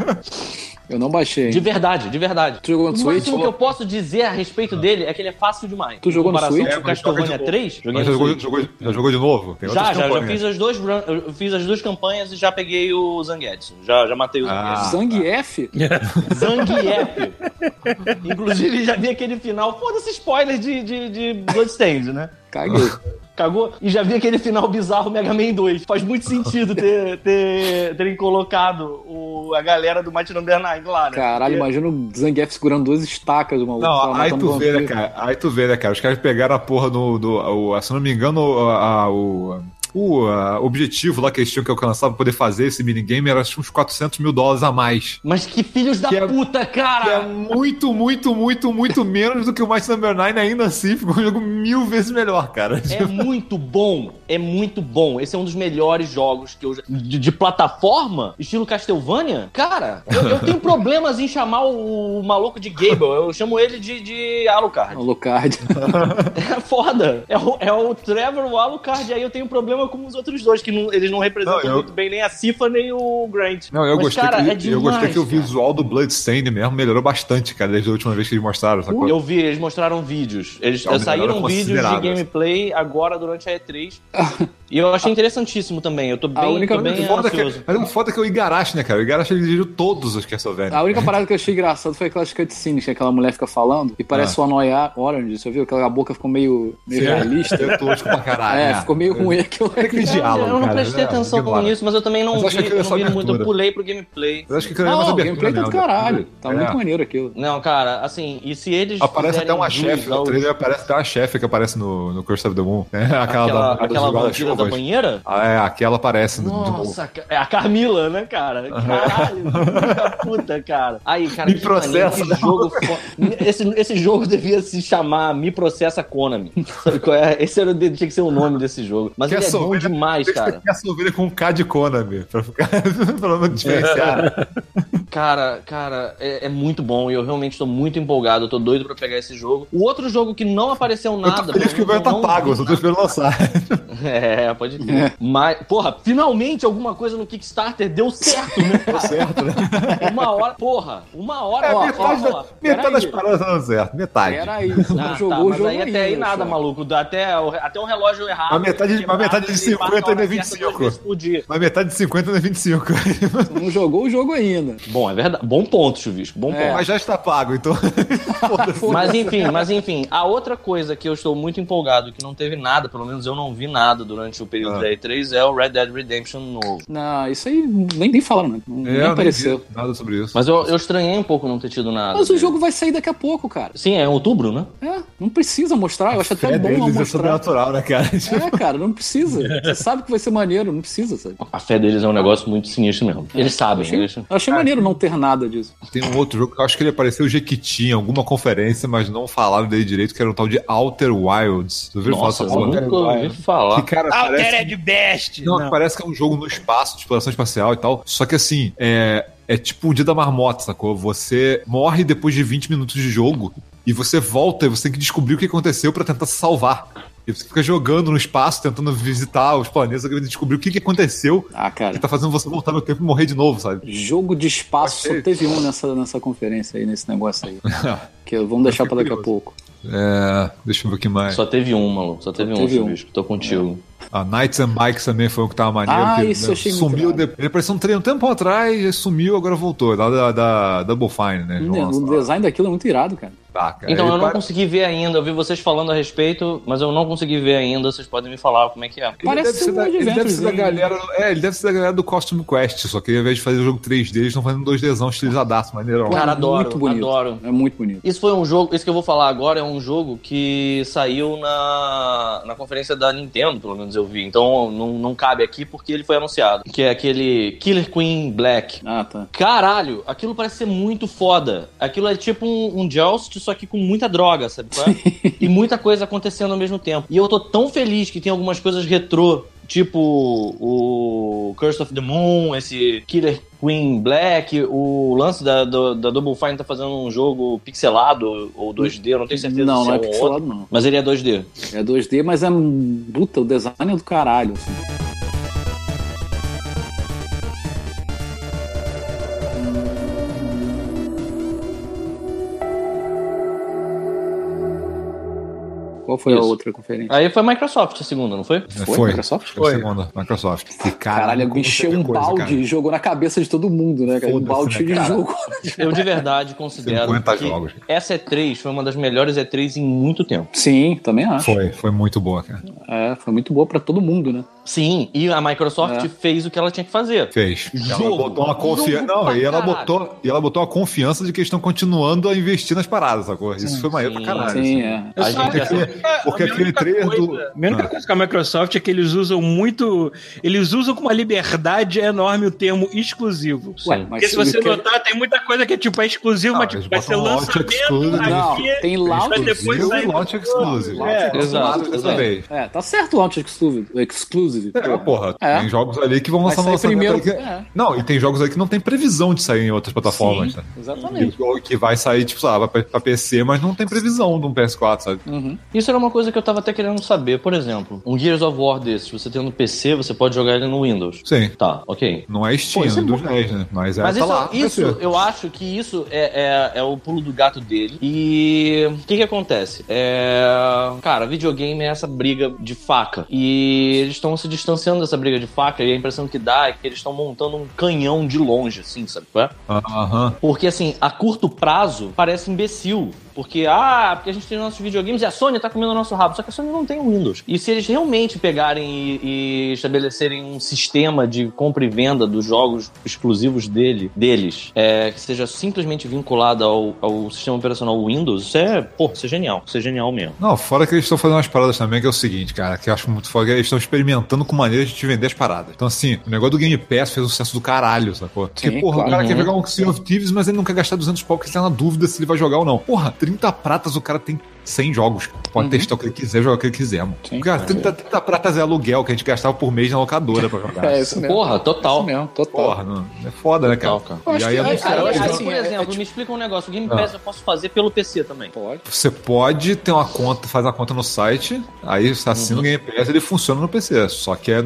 Eu não baixei. De verdade, de verdade. Tu jogou no Switch? Eu posso dizer a respeito dele é que ele é fácil demais. Tu jogou Em no comparação Switch? com o É, Castlevania de novo. 3, joguei Mas no já jogou, jogou- já jogou de novo? Tem Já, já, já fiz as duas eu fiz as duas campanhas e já peguei o Zangetsu. Já, já matei o Ah. Zangetsu. Zangief? Zangief. Inclusive, já vi aquele final. Foda-se spoiler de, de, de Bloodstained, né? Caguei. Cagou? E já vi aquele final bizarro Mega Man 2. Faz muito sentido ter, ter, terem colocado o, a galera do Mighty Number 9 lá, né? Caralho, Porque- imagina o Zangief segurando duas estacas, maluco. Não, aí matando tu vê, né, cara? Aí tu vê, né, cara? Os caras pegaram a porra do. do o- se não me engano, a- a- o. O a, objetivo lá que eles tinham que alcançar pra poder fazer esse minigame era acho que uns 400 mil dólares a mais. Mas que filhos da Que é- puta, Que é cara! muito, muito, muito, muito menos do que o Might Number 9, ainda assim ficou um jogo mil vezes melhor, cara. É muito bom, é muito bom. Esse é um dos melhores jogos que eu já... de, de plataforma, estilo Castlevania. Cara, eu, eu tenho problemas em chamar o, o maluco de Gable. Eu chamo ele de, de Alucard. Alucard. É foda. É o, é o Trevor, o Alucard, e aí eu tenho problema com os outros dois, que não- eles não representam Não, eu- muito bem nem a Cifa nem o Grant. Não, eu Mas, gostei, cara, que, é eu gostei demais, que o visual do Bloodstained mesmo melhorou bastante, cara, desde a última vez que eles mostraram, sacou? Eu vi, eles mostraram vídeos. Eles É saíram vídeos de gameplay agora durante a E3. e eu achei interessantíssimo também. Eu tô bem, única tô bem O foda é que, ansioso. mas o foda é que o Igarashi, né, cara? O Igarashi ele dirigiu todos os Castlevania. A única parada que eu achei engraçado foi aquelas cutscenes que aquela mulher fica falando e parece Ah. o Anoia Orange, você viu? Aquela boca ficou meio, meio realista. É tosco pra caralho. É, né? ficou meio ruim aquilo. É aquele diálogo, eu não cara, prestei né? atenção Ignora. nisso, mas eu também não Mas eu vi, é eu não vi muito. Eu pulei pro gameplay. Eu acho que aquilo é Não, mais o abertura gameplay tá do caralho. né? Tá É. muito maneiro aquilo. Não, cara, assim, e se eles. Aparece até uma chefe, no trailer aparece até uma chefe que aparece no, no Curse of the Moon. Né? Aquela, Aquela, da, aquela da banheira? Ah, é, aquela aparece. Nossa, ca- é a Carmila, né, cara? Caralho, puta, cara. Aí, cara, Me que processa, que jogo fo- esse, esse jogo devia se chamar Me Processa Konami. Sabe qual é? Esse era, tinha que ser o nome desse jogo. Mas ele é bom demais, que cara. ter Castlevania com K de Konami, pra ficar pra não diferenciar. Cara, cara, é, é muito bom e eu realmente tô muito empolgado. Eu tô doido pra pegar esse jogo. O outro jogo que não apareceu Eu nada. tô feliz que o meu tá eu pago, eu tô esperando lançar. É, pode ter. Mas, porra, finalmente alguma coisa no Kickstarter deu certo, né? cara? certo, né? Uma hora, porra, uma hora. É, ó, metade, ó, da- ó, metade das paradas dando certo, metade. Peraí, você não Ah, jogou tá, o mas jogo aí até aí ainda, nada, só. maluco. Até, o- até um relógio errado. Mas metade- quebrado, metade de ele 50 marca a hora ainda é certa 25. duas vezes por dia. Mas metade de 50 não é 25. Você não jogou o jogo ainda. Bom, é verdade. Bom ponto, Chuvisco. Bom É. ponto. Mas já está pago, então. Mas enfim, mas enfim, a outra coisa que eu estou muito empolgado, que não teve nada, pelo menos eu não vi nada durante o período Ah. da E3, é o Red Dead Redemption novo. Não, isso aí nem, nem falaram, né? Não, É, nem eu nem apareceu. nada sobre isso. Mas eu, eu estranhei um pouco não ter tido nada. Mas o dele. jogo vai sair daqui a pouco, cara. Sim, é em outubro, né? É, não precisa mostrar. Eu acho até é bom não deles é mostrar. sobrenatural, né, cara? É, cara, não precisa. Você sabe que vai ser maneiro, não precisa, sabe? A fé deles é um negócio muito sinistro mesmo. Eles sabem, Eu achei, eles... eu achei maneiro não ter nada disso. Tem um outro jogo que eu acho que ele apareceu o Jequiti em alguma conferência, mas não falaram dele direito, que era um tal de Outer Wilds. Tu falar Nossa, eu porra? nunca ouvi falar. Que, cara, Parece... Best! Não, Não. parece que é um jogo no espaço, de exploração espacial e tal. Só que assim, é, é tipo o dia da marmota, sacou? Você morre depois de 20 minutos de jogo e você volta e você tem que descobrir o que aconteceu pra tentar se salvar. E você fica jogando no espaço, tentando visitar os planetas, querendo descobrir o que, que aconteceu Ah, que cara. tá fazendo você voltar no tempo e morrer de novo, sabe? Jogo de espaço só Achei. teve um nessa, nessa conferência aí, nesse negócio aí. Que vamos deixar pra daqui a curioso. pouco. É, deixa eu ver o que mais. Só teve um, maluco. Só teve um, teve um. bicho. Tô contigo. A Knights and Bikes também foi um que tava maneiro. Ah, que, isso eu achei muito Sumiu, irado. de... ele apareceu um treino um tempo atrás, sumiu, agora voltou. Lá da, da Double Fine, né? O design daquilo é muito irado, cara. Cara. Então, Ele eu não pare- consegui ver ainda. Eu vi vocês falando a respeito, mas eu não consegui ver ainda. Vocês podem me falar como é que é. Ele Parece deve, ser um da, ele deve ser da galera. É, ele deve ser da galera do Costume Quest, só que ao invés de fazer o jogo 3D, eles estão fazendo 2Dzão estilizadaço, maneirão. Cara, é adoro, muito bonito. adoro. É muito bonito. Isso foi um jogo, isso que eu vou falar agora é um jogo que saiu na, na conferência da Nintendo, pelo menos eu vi. Então não, não cabe aqui porque ele foi anunciado. Que é aquele Killer Queen Black. Ah, tá. Caralho, aquilo parece ser muito foda. Aquilo é tipo um, um Joust, só que com muita droga, sabe? qual é? e muita coisa acontecendo ao mesmo tempo. E eu tô tão feliz que tem algumas coisas retrô, tipo o Curse of the Moon, esse Killer Queen Black, o lance da, do- da Double Fine tá fazendo um jogo pixelado ou 2D, eu não tenho certeza Não, se não é um ou outro. pixelado, não. Mas ele é 2D. É 2D, mas é. Puta, o design é do caralho. assim. Qual foi a Isso. outra conferência? Aí foi Microsoft a segunda, não foi? É, Foi, foi. Microsoft? Foi. a Segunda, Microsoft. E, cara, Caralho, encheu teve um coisa, balde cara. e jogou na cabeça de todo mundo, né, cara? Um balde né, de cara? jogo. Eu de verdade considero 50 que jogos. essa E3 foi uma das melhores E3 em muito tempo. Sim, também acho. Foi, foi muito boa, cara. É, foi muito boa pra todo mundo, né? Sim, e a Microsoft É. fez o que ela tinha que fazer. Fez. Ela Jogo. botou uma confiança. Não, e ela, caralho. botou, e ela botou uma confiança de que eles estão continuando a investir nas paradas, sacou? Isso foi maneiro sim, pra caralho. Sim, assim. é. A Eu só gente acho que porque a aquele trailer do- A única Ah. coisa com a Microsoft é que eles usam muito. Eles usam com uma liberdade enorme o termo exclusivo. Ué, Sim. mas Porque se você quer- notar, tem muita coisa que é tipo, é exclusivo, Não, mas tipo, vai ser lançamento exclusive. Não, aqui. tem launch Mas depois Exclusive sai e launch exclusive. É, exato, exato. É, tá certo o launch exclusive. exclusive É, porra, É. tem jogos ali que vão lançar no lançamento. primeiro. que- É. Não, e tem jogos aí que não tem previsão de sair em outras plataformas. Sim, né? exatamente. Que, que vai sair, tipo, sabe, pra, pra PC, mas não tem previsão de um PS4, sabe? Uhum. Isso era uma coisa que eu tava até querendo saber. Por exemplo, um Gears of War desses, você tem no PC, você pode jogar ele no Windows. Sim. Tá, ok. Não é Steam, Pô, é é dos 10, né? Mas é Mas tá isso, lá. isso eu acho que isso é, é, é o pulo do gato dele. E o que que acontece? É, cara, videogame é essa briga de faca. E eles estão se distanciando dessa briga de faca. E a impressão que dá é que eles estão montando um canhão de longe, assim, sabe? qual é? Aham. Porque, assim, a curto prazo parece imbecil. Porque, ah, porque a gente tem nossos videogames e a Sony tá comendo o nosso rabo. Só que a Sony não tem o Windows. E se eles realmente pegarem e, e estabelecerem um sistema de compra e venda dos jogos exclusivos dele, deles, é, que seja simplesmente vinculado ao, ao sistema operacional Windows, isso é, pô, isso é genial. Isso é genial mesmo. Não, fora que eles estão fazendo umas paradas também, que é o seguinte, cara, que eu acho muito foda, que eles estão experimentando com maneiras de te vender as paradas. Então, assim, o negócio do Game Pass fez um sucesso do caralho, sacou? Porque, Sim, porra, claro. o cara quer Uhum. jogar um Sea of Thieves, mas ele não quer gastar 200 pau, porque ele tá na dúvida se ele vai jogar ou não. Porra, 30 pratas o cara tem 100 jogos. Pode Uhum. testar o que ele quiser, jogar o que ele quiser, mano. Sim, cara, claro. 30, 30 pratas é aluguel que a gente gastava por mês na locadora pra jogar. É isso mesmo. Porra, total. Isso mesmo, total. Porra, não, é foda, né, cara? Total, cara. E aí que- é é, cara, acho aí, assim, por é- exemplo, é tipo- me explica um negócio. O Game Ah. Pass eu posso fazer pelo PC também. Pode. Você pode ter uma conta, faz uma conta no site, aí você assina o Game Pass ele funciona no PC. Só que é,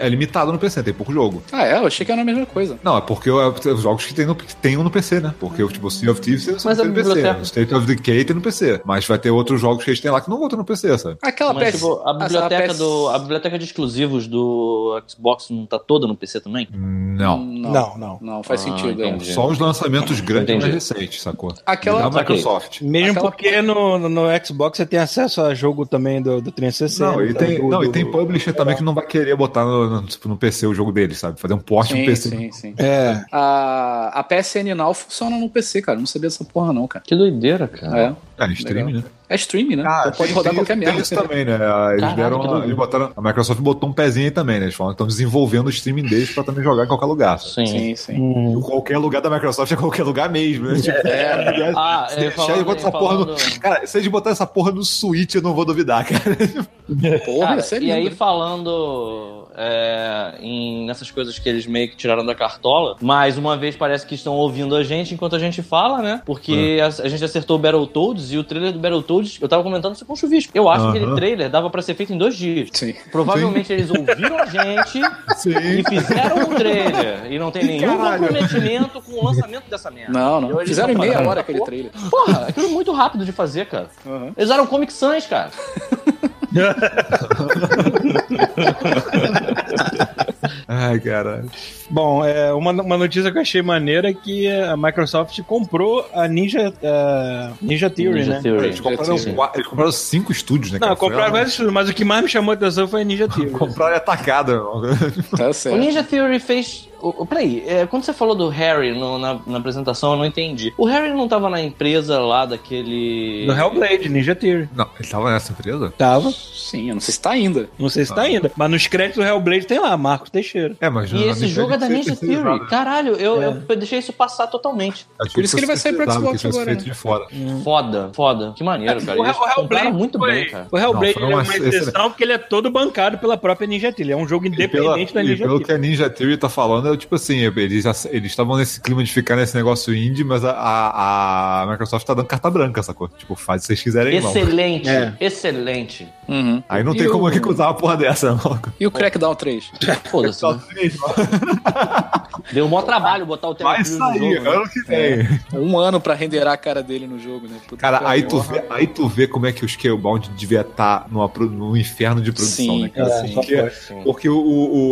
é limitado no PC, tem pouco jogo. Ah, é? Eu achei que era a mesma coisa. Não, é porque eu- é os jogos que tem no, que tem no PC, né? Porque o tipo, Sea of Thieves você Mas tem a no PC. O State of Decay tem no PC. Mas vai ter outros jogos que eles têm lá que não vão ter no PC, sabe? Aquela Mas, PS... tipo, a biblioteca, PS do, a biblioteca de exclusivos do Xbox não tá toda no PC também? Não. Não, Não, não. não faz Ah, sentido. entendi. Só os lançamentos grandes Entendi. mais recentes, sacou? Aquela- Da Microsoft. Mesmo Aquela- porque no, no Xbox você tem acesso a jogo também do, do 360. Não, e tem, do- não, e do- tem publisher também que não vai querer botar no, no, tipo, no PC o jogo dele, sabe? Fazer um porte no PC. sim, sim. É. A, a PSN Now funciona no PC, cara. Eu não sabia dessa porra, não, cara. Que doideira, cara. É. É, stream, né? É stream, né? Então pode tem- rodar tem qualquer isso- merda. Tem isso também, né? Ah, Eles Caralho, deram. eles botaram, a Microsoft botou um pezinho aí também, né? Eles falam que estão desenvolvendo o streaming deles pra também jogar em qualquer lugar. Sim. Sim, sim. E Qualquer lugar da Microsoft é qualquer lugar mesmo, né? Tipo, É. Ah, se é, deixar falando- e botar essa porra no. falando- Cara, se eles botarem essa porra no Switch, eu não vou duvidar, cara. Porra, Cara, isso é e lindo. aí falando é, em, nessas coisas que eles meio que tiraram da cartola, mais uma vez parece que estão ouvindo a gente enquanto a gente fala, né? Porque a, a gente acertou o Battletoads e o trailer do Battletoads downloads. Eu tava comentando isso com o Chuvisco. Eu acho que aquele trailer dava pra ser feito em dois dias. Sim. Provavelmente eles ouviram a gente e fizeram um trailer. E não tem nenhum Caralho. comprometimento com o lançamento dessa merda. Não, não. Eles Fizeram em estão meia hora aquele trailer. Porra, aquilo é muito rápido de fazer, cara. Uhum. Eles usaram Comic Sans, cara. Ai, caralho. Bom, é, uma, uma notícia que eu achei maneira é que a Microsoft comprou a Ninja, a Ninja Theory, Ninja né? Theory. Eles compraram, eles compraram cinco estúdios, né? Não, compraram vários estudos, mas o que mais me chamou a atenção foi a Ninja Theory. Compraram atacada. irmão. Tá O certo. Ninja Theory fez. o- o- Peraí, é, quando você falou do Harry no- na, na apresentação, eu não entendi. O Harry não tava na empresa lá daquele. Do Hellblade, Ninja Theory. Não, ele tava nessa empresa? Tava. Sim, eu não sei se tá ainda. Não sei se tá ainda. Mas nos créditos do Hellblade tem lá, Marcos Teixeira. É, mas E esse jogo é da Ninja ser Theory. Caralho, eu, É. eu deixei isso passar totalmente. Achei Por isso que ele vai sair pro Xbox agora, feito né? de fora. Foda, foda. Que maneiro, cara. O, Eles o Hellblade muito foi- bem, cara. O Hellblade Não, é uma exceção porque ele é todo bancado pela própria Ninja Theory. Ele é um jogo pela- independente da Ninja pelo Theory. que a Ninja Theory tá falando, é tipo assim, eles estavam nesse clima de ficar nesse negócio indie, mas a, a, a Microsoft tá dando carta branca, sacou? Tipo, faz o que vocês quiserem. Excelente, É. excelente. Uhum. Aí não E tem o- como recusar uma porra dessa, irmão. E o Crackdown 3? Foda-se. né? Deu um maior trabalho botar o frio no sair, jogo, né? ano que vem. Um ano pra renderar a cara dele no jogo, né? Puta Cara, que aí tu, vê, aí tu vê como é que o Scalebound devia estar numa pro- no inferno de produção, Sim, né, cara? sim. Porque, porque o,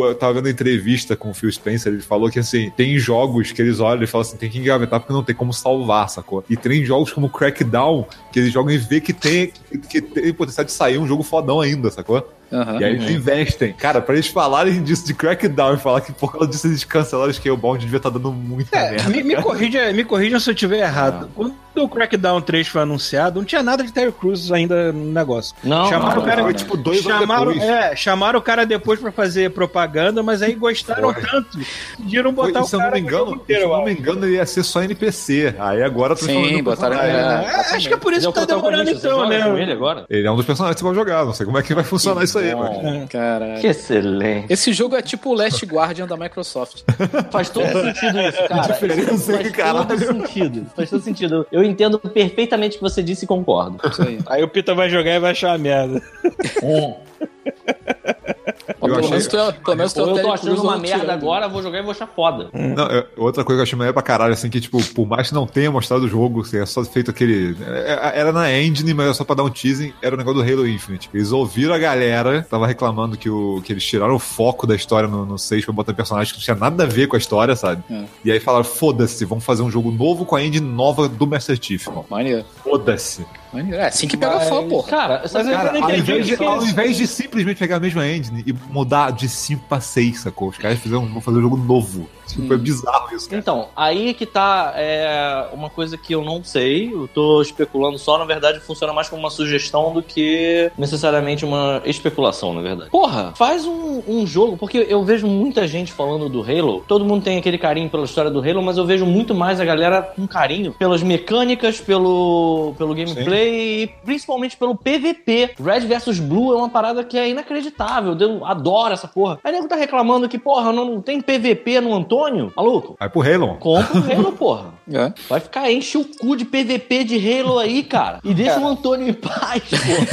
o- eu tava vendo a entrevista com o Phil Spencer, ele falou que assim, tem jogos que eles olham e falam assim, tem que engavetar porque não tem como salvar, sacou? E tem jogos como Crackdown, que eles jogam e vê que tem, que tem potencial de sair um jogo fodão ainda, sacou? Aham. E aí eles investem. Cara, pra eles falarem disso de Crackdown e falar que por causa disso eles cancelaram o Scalebound, devia estar dando muita É, merda. me, me, corrija, me corrija se eu estiver errado. Quando o Crackdown 3 foi anunciado, não tinha nada de Terry Crews ainda no negócio. Não, chamaram não, o cara, Foi tipo dois anos chamaram, depois. é, chamaram o cara depois pra fazer propaganda, mas aí gostaram Foi. tanto, pediram Foi, botar o se eu não cara me engano, inteiro, se eu não me engano, ele ia ser só NPC. Aí agora Sim, botaram. É, É, acho que é por isso é que tá demorando então, com ele né? agora? Ele é um dos personagens que você vai jogar. Não sei como é que vai funcionar isso aí, bom. mano. Caralho. Que excelente. Esse jogo é tipo o Last Guardian da Microsoft. Faz todo sentido isso, cara. diferença, Faz caralho. todo sentido. Faz todo sentido. Eu entendo perfeitamente o que você disse e concordo. Isso aí. Aí o Pita vai jogar e vai achar uma merda. Pelo achei- menos tu é, pelo menos tu é eu tô Terry achando Crews uma merda Tirando. agora, vou jogar e vou achar foda. Não, eu- outra coisa que eu achei maneiro pra caralho, assim, que, tipo, por mais que não tenha mostrado o jogo, assim, é só feito aquele. é- Era na engine, mas era só pra dar um teasing, era o negócio do Halo Infinite. Eles ouviram a galera, tava reclamando que, o, que eles tiraram o foco da história no, no 6 pra botar personagem que não tinha nada a ver com a história, sabe? É. E aí falaram: foda-se, vamos fazer um jogo novo com a engine nova do Master Chief, mano. Maneiro. Foda-se. Maneiro. É assim que pega fã, porra. Cara, Mas Cara, ao entendi invés, de, ao invés de simplesmente pegar a mesma engine e mudar de 5 pra 6, sacou? Os caras fizeram, vão fazer um jogo novo. Tipo, é bizarro isso, cara. Então, aí que tá é, uma coisa que eu não sei, eu tô especulando só, na verdade funciona mais como uma sugestão do que necessariamente uma especulação, na verdade. Porra, faz um, um jogo, porque eu vejo muita gente falando do Halo, todo mundo tem aquele carinho pela história do Halo, mas eu vejo muito mais a galera com carinho pelas mecânicas, pelo, pelo gameplay e principalmente pelo PVP. Red vs Blue é uma parada que é inacreditável, eu adoro essa porra. Aí o nego tá reclamando que, porra, não, não tem PVP no Antônio? Maluco, Vai pro Halo. Compra o Halo, porra. É. Vai ficar, enche o cu de PVP de Halo aí, cara. E deixa o Antônio em paz, porra.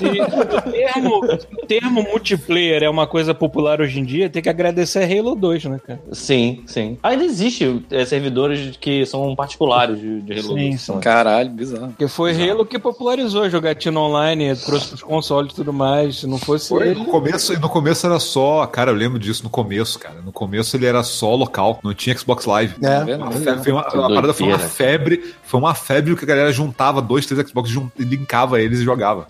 Se o termo, o termo multiplayer é uma coisa popular hoje em dia, tem que agradecer a Halo 2, né, cara? Sim, sim. Ainda existe é, servidores que são particulares de, de Halo. Sim, que são- Caralho, bizarro. Porque foi Halo que popularizou a jogatina online, trouxe pros consoles e tudo mais. Se não fosse Foi, ele. no começo, no começo era só. Cara, eu lembro disso no começo, cara. No começo ele era só local, não tinha Xbox Live. É. Uma foi uma, a parada foi uma febre, foi uma febre que a galera juntava dois, três Xbox, jun- e linkava eles e jogava.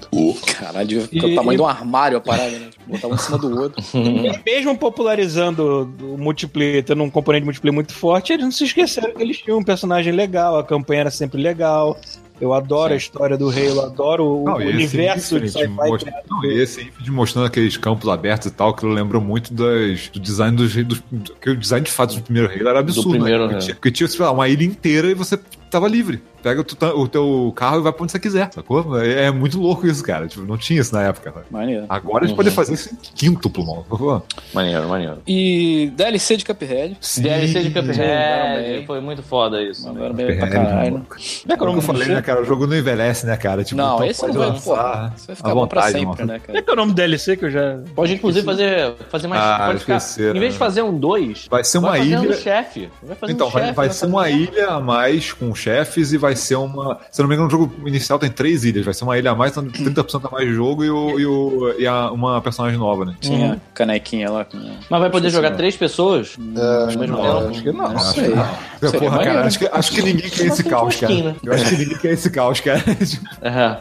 Caralho, devia ficar E- o tamanho e- de um armário a parada, né? Tipo, Botar um em cima do outro. E mesmo popularizando o multiplayer, tendo um componente multiplayer muito forte, eles não se esqueceram que eles tinham um personagem legal, a campanha era sempre legal. Eu adoro a história do Halo, adoro o Não, esse universo de sci-fi. mostra- não, e esse Infinite mostrando aqueles campos abertos e tal, que eu lembro muito das, do design dos, dos. que o design de fato do primeiro Halo era absurdo. primeiro, né? né? Porque tinha, porque tinha, sei lá, uma ilha inteira e você tava livre. Pega o, teu carro e vai pra onde você quiser, sacou? É, é muito louco isso, cara. Tipo, não tinha isso na época. Cara. Maneiro. Agora a gente pode fazer isso em quíntuplo, mano. Maneiro, maneiro. E DLC de Cuphead. DLC de Cuphead, foi muito foda isso. Mandaram bem pra Cuphead, caralho. é que é o Como eu falei, né, cara? O jogo não envelhece, né, cara? Tipo, Não, então esse não pode vai, lançar porra. Isso vai ficar bom pra sempre, mano. né, Como cara? é que é o nome do DLC que eu já. Pode inclusive fazer, fazer mais. Ah, pode ficar, em vez de né? fazer um 2, Vai ser uma vai ilha. chefe. Vai fazer Então, um vai, chefe, vai ser uma um- ilha a mais com chefes e vai ser uma. Se eu não me engano, no jogo inicial tem três ilhas. Vai ser uma ilha a mais, então 30% a mais de jogo e, o, e, o, e a- uma personagem nova, né? Tinha Uhum. canequinha lá. Mas vai poder jogar três pessoas? É, mesmo não, tempo? acho que não. Não Acho que Porra, cara, acho que, acho que ninguém quer esse caos, cara. né? Eu acho que ninguém quer esse caos, cara. Tipo, É.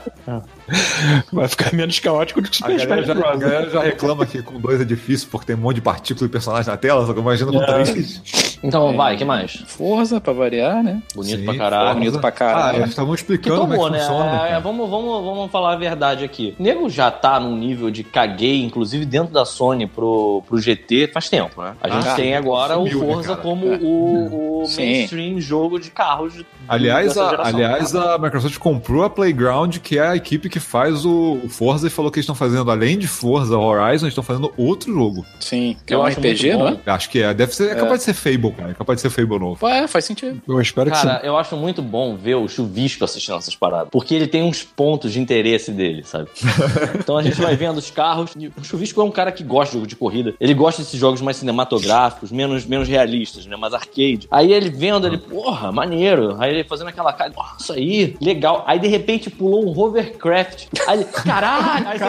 Vai ficar menos caótico do que A galera, já, a galera já reclama que com dois é difícil porque tem um monte de partícula e personagem na tela, só que imagina com três. Então vai, que mais? Forza, pra variar, né? Bonito Sim, pra caralho. bonito pra Ah, caralho. eles estavam explicando como é tomou, que né? funciona. É, cara. vamos, vamos, vamos falar a verdade aqui. O nego já tá num nível de caguei, inclusive dentro da Sony, pro, pro GT faz tempo, né? A gente Ah, tem agora o sumiu, né, Forza cara? como É. o, o mainstream jogo de carros. Aliás, dessa a, aliás, a Microsoft comprou a Playground, que é a equipe que faz o o Forza, e falou que eles estão fazendo, além de Forza Horizon, eles estão fazendo outro jogo. Sim. Que é um RPG, não é? Acho que é. Deve ser. É, capaz de ser Fable, cara. É capaz de ser Fable novo. É, faz sentido. Eu espero que Cara, eu acho muito bom ver o Chuvisco assistindo essas paradas. Porque ele tem uns pontos de interesse dele, sabe? então a gente vai vendo os carros. e O Chuvisco é um cara que gosta de jogo de corrida. Ele gosta desses jogos mais cinematográficos, menos, menos realistas, né? Mais arcade. Aí ele vendo, ele, porra, maneiro. Aí ele fazendo aquela cara, "Nossa, isso aí, legal. Aí de repente pulou um hovercraft. Aí ele, caralho! Aí você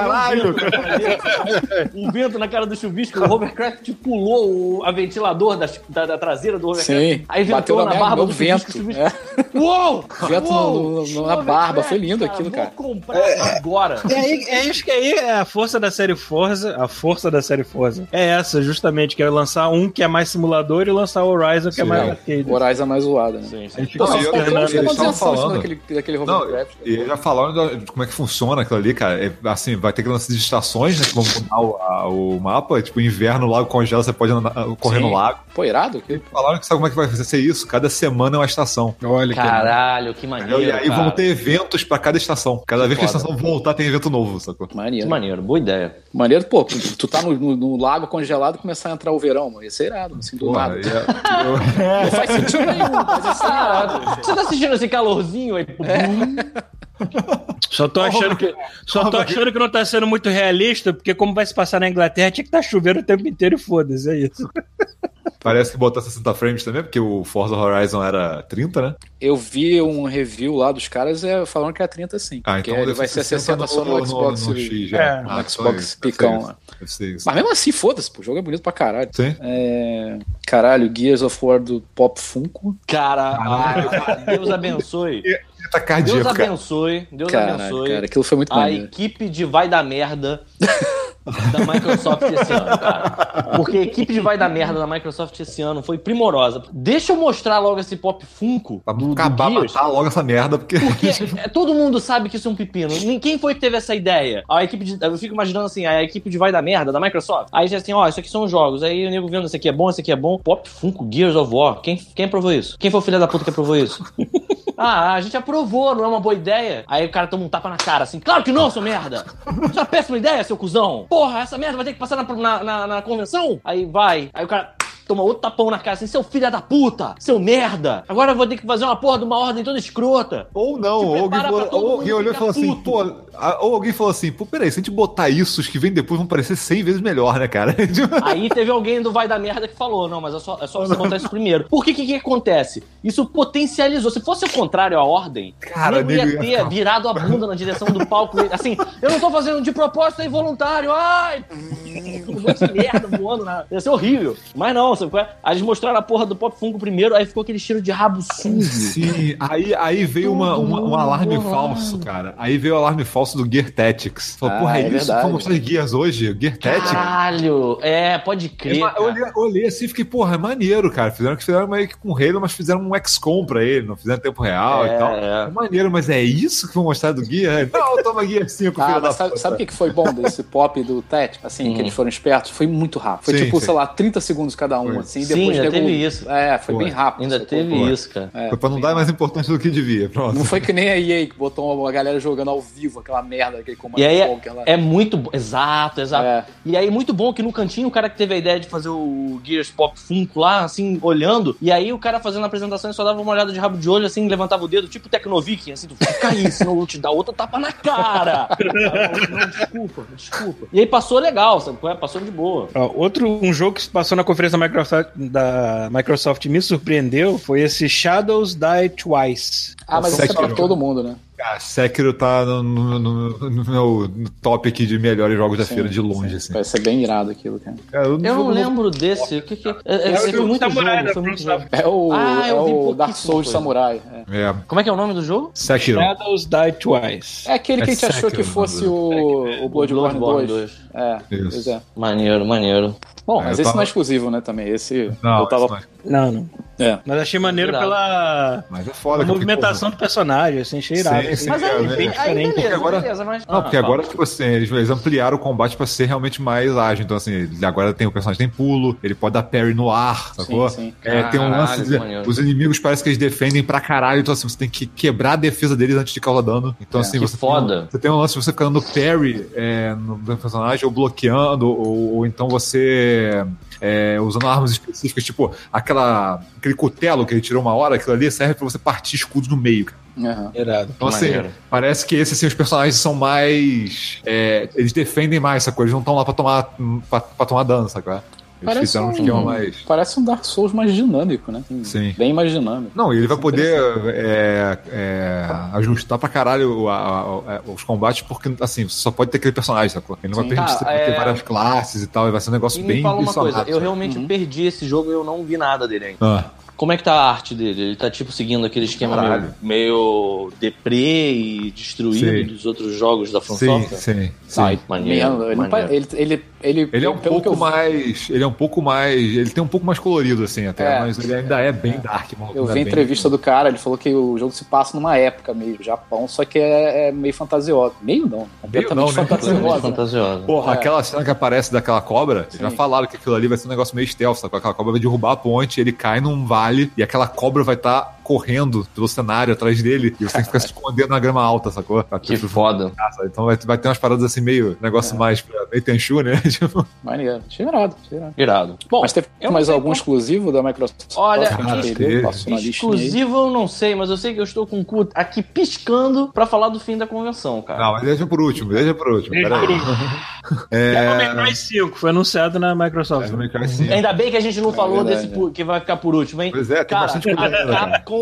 vê um vento, na cara do Chuvisco. O hovercraft pulou o- a ventilador da, da, da traseira do hovercraft. Sim. Aí Bateu ventou na barba do vento. o Chuvisco- É. Uou! Vento Uou! no- no- na barba, foi lindo aquilo, cara. Vou comprar agora. É, aí- é isso que aí é a força da série Forza. A força da série Forza é essa, justamente, que é lançar um que é mais simulador e lançar o Horizon que é Sim. mais arcade. O Horizon é mais zoado, né? Sim, A sim. Não, só eu- eu- Eles eles estavam estavam falando falando. daquele, daquele Não, hovercraft. e já falaram da- de como é que funciona aquilo ali, cara. É, assim, vai ter que lançar de estações, né? Que vão mudar o, a- o mapa. Tipo, inverno, o lago congela, você pode andar, correr Sim. no lago. Pô, irado? aquilo. Falaram que sabe como é que vai ser isso? Cada semana é uma estação. Olha que Caralho, que maneiro. Entendeu? E aí cara. vão ter eventos pra cada estação. Cada vez que a foda. estação voltar, tem evento novo, sacou? Que Maneiro. maneiro, boa ideia. Maneiro, pô, tu, tá no, no- no lago congelado e começar a entrar o verão, mano. Ia ser irado, assim, do Porra, nada. é- eu- Não faz sentido nenhum, mas ia ser irado. Você tá assistindo esse calorzinho aí? Só tô achando que só tô achando que não tá sendo muito realista, porque como vai se passar na Inglaterra, tinha que estar chovendo o tempo inteiro e foda-se, é isso. Parece que botar 60 frames também, porque o Forza Horizon era 30, né? Eu vi um review lá dos caras é, falando que é 30 sim. Ah, porque então ele vai ser 60 só no, no, Xbox. no, no X, É, já. no Ah, Xbox isso, picão lá. isso. Mas mesmo assim, foda-se, pô, o jogo é bonito pra caralho. Sim. É... Caralho, Gears of War do Pop Funko. Caralho, cara, Deus abençoe. Tá Deus cardíaco, cara. abençoe. Deus Caralho, abençoe. cara, aquilo foi muito a maneiro. equipe de vai da merda da Microsoft esse ano, cara. Porque a equipe de vai da merda da Microsoft esse ano foi primorosa. Deixa eu mostrar logo esse Pop Funko Pra do, do acabar, Gears. matar logo essa merda, porque. Porque é, todo mundo sabe que isso é um pepino. Quem foi que teve essa ideia? A equipe de, eu fico imaginando assim, a equipe de vai da merda da Microsoft. Aí já assim, ó, isso aqui são jogos. Aí o nego vendo, isso aqui é bom, isso aqui é bom. Pop Funko, Gears of War. Quem, quem aprovou isso? Quem foi o filho da puta que aprovou isso? ah, a gente aprovou, não é uma boa ideia. Aí o cara toma um tapa na cara, assim, claro que não, seu merda. Isso é uma péssima ideia, seu cuzão. Porra, essa merda vai ter que passar na, na, na- na convenção? Aí vai. Aí o cara toma outro tapão na cara, assim, seu filho da puta, seu merda. Agora eu vou ter que fazer uma porra de uma ordem toda escrota. Ou não, Te ou alguém, falou, ou alguém olhou e falou assim, pô. Ou alguém falou assim, pô, peraí, se a gente botar isso, os que vêm depois vão parecer 100 vezes melhor, né, cara? Aí teve alguém do Vai da Merda que falou, não, mas é só, é só você contar isso primeiro. Por que que, que acontece? Isso potencializou. Se fosse o contrário, a ordem, Cara, nego ia ia ter ficar- virado a bunda na direção do palco. Assim, eu não tô fazendo de propósito, é involuntário. Ai! Um monte de merda voando. Na... Ia ser horrível. Mas não, sabe qual é? Aí eles mostraram a porra do Pop Funko primeiro, aí ficou aquele cheiro de rabo sujo. Sim, aí, aí veio uma, uma- um alarme Todo falso, cara. Aí veio o alarme falso do Gear Tactics. Falou, Ah, porra, é, é isso? Vamos mostrar de Gears hoje? Gear Tactics? Caralho! É, pode crer. Eu cara. olhei, eu olhei assim e fiquei, porra, é maneiro, cara. Fizeram que fizeram meio que com o Halo, mas fizeram um XCOM pra ele, não fizeram em tempo real É, e tal. é. É maneiro, mas é isso que vão mostrar do Gear? Não, toma Gear 5, Ah, mas sabe, o que que foi bom desse pop do Tet? Assim, que eles foram espertos? Foi muito rápido. Foi Sim, tipo, sim. sei lá, 30 segundos cada um. Um, assim, Sim, depois ainda teve isso. É, foi Foi. bem rápido. Ainda teve isso, cara. É, Foi pra não dar mais importância do que devia. Pronto. Não foi que nem a EA que botou a galera jogando ao vivo, aquela merda, aquele comando E aí é, aquela... é muito bom. Exato, exato. É. E aí, muito bom que no cantinho o cara que teve a ideia de fazer o Gears Pop Funko lá, assim, olhando. E aí o cara fazendo a apresentação e só dava uma olhada de rabo de olho, assim, levantava o dedo, tipo Tecnoviking, assim, tu fica aí, senão eu te dar outro tapa na cara. não, desculpa, desculpa. E aí passou legal, sabe? Passou de boa. Outro um jogo que se passou na conferência da Microsoft, da Microsoft me surpreendeu foi esse Shadows Die Twice. Ah, mas isso é pra todo mundo, né? Cara, Sekiro tá no, no- no- no meu top aqui de melhores jogos da Sim, feira, de longe, sim. assim. Vai ser bem irado aquilo, cara. Cara, Eu não lembro desse. O que que é? É, é, É o foi muito Samurai jogo, foi muito jogo. É o, Ah, é eu vi o Dark Souls coisa. Samurai. É. É, Como é que é o nome do jogo? Sekiro. Shadows Die Twice. É aquele que É a gente achou que fosse né? o, o Bloodborne, Bloodborne 2. É, Isso. pois é. Maneiro, maneiro. Bom, É, mas eu esse tava- não é exclusivo, né, também. Esse Não, eu tava... não é. Não. É. Mas achei maneiro Irado. pela Mas é foda. movimentação do personagem, assim, achei irado. Sim, assim, sim, Mas cara, aí, né? aí, diferente. beleza, Porque agora- beleza, mas... Não, Ah, porque fala. agora, tipo assim, eles, eles ampliaram o combate pra ser realmente mais ágil. Então, assim, agora tem o personagem tem pulo, ele pode dar parry no ar, sacou? sim. É, tem um lance de. Os inimigos parece que eles defendem pra caralho, então assim, você tem que quebrar a defesa deles antes de causar dano. Então, É, assim, que você foda. Tem, um- você tem um lance de você ficar dando parry é, no no personagem, ou bloqueando, ou, ou então você. É, usando armas específicas, tipo aquela, aquele cutelo que ele tirou uma hora, aquilo ali serve pra você partir escudos no meio, cara. Aham. Irado. Então, assim, Maneiro. parece que esses assim, os personagens são mais. é, eles defendem mais, sacou? Eles não estão lá pra tomar, pra, pra tomar dano, sacou? Parece um um- mais. Parece um Dark Souls mais dinâmico, né? Sim. Bem mais dinâmico. Não, e ele vai é poder é, é, ajustar pra caralho a- a- a- os combates, porque assim, você só pode ter aquele personagem, sacou? Ele não Sim. vai permitir Ah, ter é- várias classes e tal, vai ser um negócio E bem me fala uma coisa, eu realmente Uhum. perdi esse jogo e eu não vi nada dele ainda. Ah, Como é que tá a arte dele? Ele tá tipo seguindo aquele esquema meio, Caralho. meio deprê e destruído Sim. dos outros jogos da From sim, Software? sim, sim. Ai, maneiro, ele, não maneiro. ele, ele, ele, Ele é um pelo que pouco eu, mais. Ele é um pouco mais. Ele tem um pouco mais colorido, assim, até, É. mas ele ainda é bem dark, mano. Eu vi a é bem- entrevista do cara, ele falou que o jogo se passa numa época meio Japão, só que é, é meio fantasioso. Meio não, completamente não, né? Totalmente fantasioso. né? fantasioso. Porra, É. aquela cena que aparece daquela cobra, Sim. já falaram que aquilo ali vai ser um negócio meio stealth, sacou? Aquela cobra vai derrubar a ponte, ele cai num vale e aquela cobra vai estar correndo pelo cenário atrás dele e você tem que ficar se escondendo na grama alta, sacou? Pra Que foda. Ah, Então vai, vai ter umas paradas assim meio, negócio É. mais pra- meio Tenchu, né? Tipo, Maneiro, cheirado, cheirado. Irado. Bom, Mas teve mais algum qual- exclusivo da Microsoft? Olha, que a gente cara, perdeu? teve. Passou na listinha aí. exclusivo eu não sei, mas eu sei que eu estou com o cu aqui piscando pra falar do fim da convenção, cara. não, mas deixa por último, deixa por último. Deixa Peraí. por último. É. Devil May Cry 5 foi anunciado na Microsoft. Devil May Cry 5. Ainda bem que a gente não falou verdade, desse é. que vai ficar por último, hein? Pois é, tem cara, bastante coisa.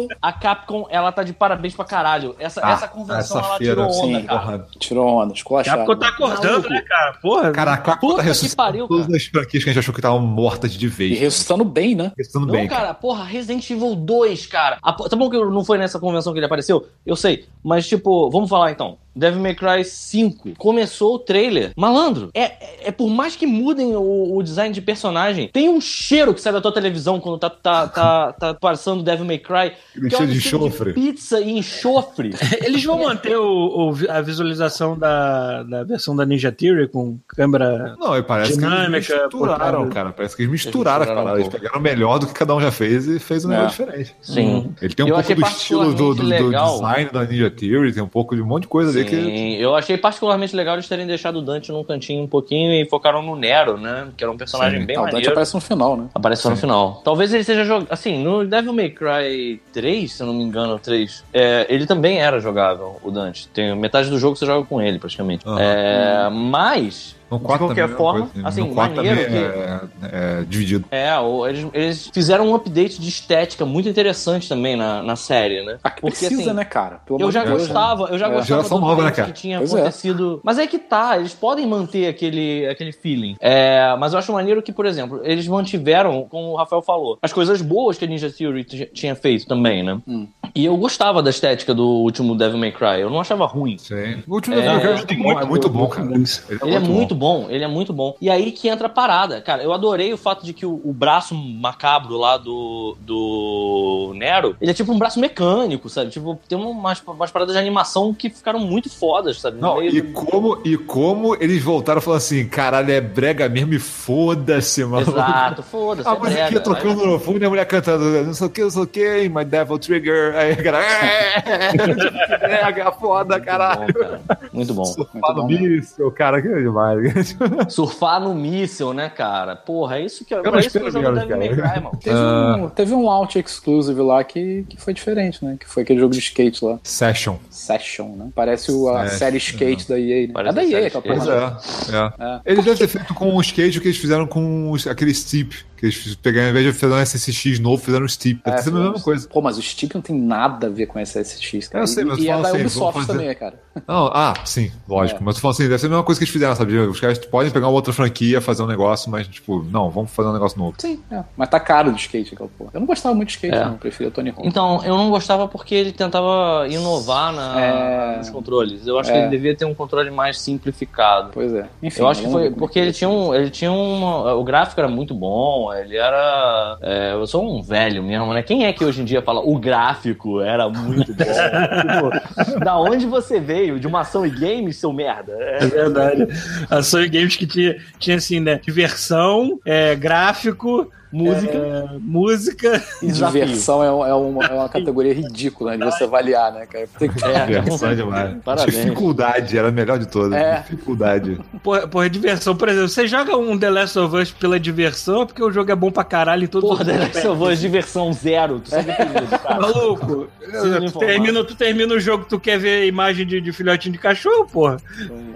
Capcom, a Capcom, ela tá de parabéns pra caralho. Essa, Ah, essa convenção, essa ela feira, tirou onda, sim, cara. Porra. Tirou onda. Capcom tá acordando, Maluco. né, cara? Porra. Cara, a Capcom Puta tá que ressuscitando pariu, todas cara. as franquias que a gente achou que estavam mortas de E vez. ressuscitando bem, né? Ressuscitando Não, bem, cara, porra, Resident Evil 2, cara. A- tá bom que não foi nessa convenção que ele apareceu? Eu sei. Mas, tipo, vamos falar então. Devil May Cry 5. Começou o trailer. Malandro, é, é, é por mais que mudem o, o design de personagem, tem um cheiro que sai da tua televisão quando tá, tá, tá, tá passando Devil May Cry. Que é um cheiro de enxofre. pizza e enxofre. Eles vão manter o, o- a visualização da, da versão da Ninja Theory com câmera. Não, e parece que eles Dinâmica, misturaram, portada. cara. Parece que eles misturaram as misturaram um. Eles pegaram melhor do que cada um já fez e fez um É. negócio diferente. Sim. Ele tem um Eu pouco do estilo do, do- do design da Ninja Theory, tem um pouco de um monte de coisa ali que. Sim, eu achei particularmente legal eles terem deixado o Dante num cantinho um pouquinho e focaram no Nero, né? Que era um personagem Sim. bem Não, o Dante maneiro. aparece no final, né? Apareceu no final. Talvez ele seja jogado. Assim, no Devil May Cry 3, se eu não me engano, 3, é, ele também era jogável, o Dante. Tem metade do jogo você joga com ele, praticamente. Aham. É, mas. No De 4 qualquer também, é forma, coisa. assim, no 4 também maneiro é, é dividido. É, eles, eles fizeram um update de estética muito interessante também na, na série, né? Ah, que precisa, né, cara? Pelo Eu já Deus, gostava, eu já É. gostava Geração do nova, né, cara? que tinha Pois é. acontecido. Mas é que tá, eles podem manter aquele, aquele feeling. É, mas eu acho maneiro que, por exemplo, eles mantiveram, como o Rafael falou, as coisas boas que a Ninja Theory tinha feito também, né? Hum. E eu gostava da estética do último Devil May Cry, eu não achava ruim. Sim. O último É, Devil May Cry é Tem muito bom, é muito bom, cara. Ele é muito bom. Bom, ele é muito bom. E aí que entra a parada. Cara, eu adorei o fato de que o, o braço macabro lá do, do Nero, ele é tipo um braço mecânico, sabe? Tipo, tem umas, umas paradas de animação que ficaram muito fodas, sabe? Não, meio e como, e como eles voltaram falando assim, caralho, é brega mesmo e foda-se, mano. Exato, foda-se. A é musiquinha brega. tocando no fundo e a mulher cantando, não sei o que, não sei o que, my devil trigger. Aí a galera, é, brega, foda, caralho. Muito bom, cara. Muito bom. Surfar no bom, né? míssil, cara, que é demais. Surfar no míssel, né, cara? Porra, é isso que, não pra isso que o jogo deve. Teve, um, teve um launch exclusive lá que, que foi diferente, né? Que foi aquele jogo de skate lá. Session. Session, né? Parece o, a Session. série skate da EA, né? Parece é da EA, aquela porra. É. é. É. Eles devem ter feito com o skate o que eles fizeram com os, aquele Steep. Que eles pegaram, ao invés de fazer um SSX novo, fizeram um Steep. Deve É, sido a mesma coisa. Pô, mas o Steep não tem nada a ver com esse SX, cara. Eu sei, mas e, e é fala da assim, Ubisoft fazer- também, cara. Não, ah, sim, lógico. É. Mas tu falando assim, deve ser a mesma coisa que eles fizeram, sabe? Os caras podem pegar uma outra franquia, fazer um negócio, mas, tipo, não, vamos fazer um negócio novo. Sim, é. Mas tá caro de skate aquela porra. Eu não gostava muito de skate, É. não. Eu preferia o Tony Hawk. Então, eu não gostava porque ele tentava inovar na, É. nos controles. Eu acho É. que ele devia ter um controle mais simplificado. Pois é. Enfim, eu acho que foi porque é que ele tinha um, ele tinha um, o gráfico era muito bom, ele era, é, eu sou um velho mesmo, né? Quem é que hoje em dia fala o gráfico era muito bom? tipo, da onde você veio? De uma ação e games, seu merda? É, É verdade. A Sony Games que tinha, tinha assim, né? Diversão, é, gráfico, música é, música. e. Diversão é, é uma, é uma categoria ridícula né, de você avaliar, né, cara? Que- É, Diversão é demais. Parabéns. Dificuldade, era a melhor de todas. É. Dificuldade. Porra, porra, diversão. Por exemplo, você joga um The Last of Us pela diversão é porque o jogo é bom pra caralho e tudo. Porra, The Last of Us diversão zero. Tu sabe é cara. Maluco, tu termina, tu termina o jogo, tu quer ver imagem de, de filhotinho de cachorro, porra.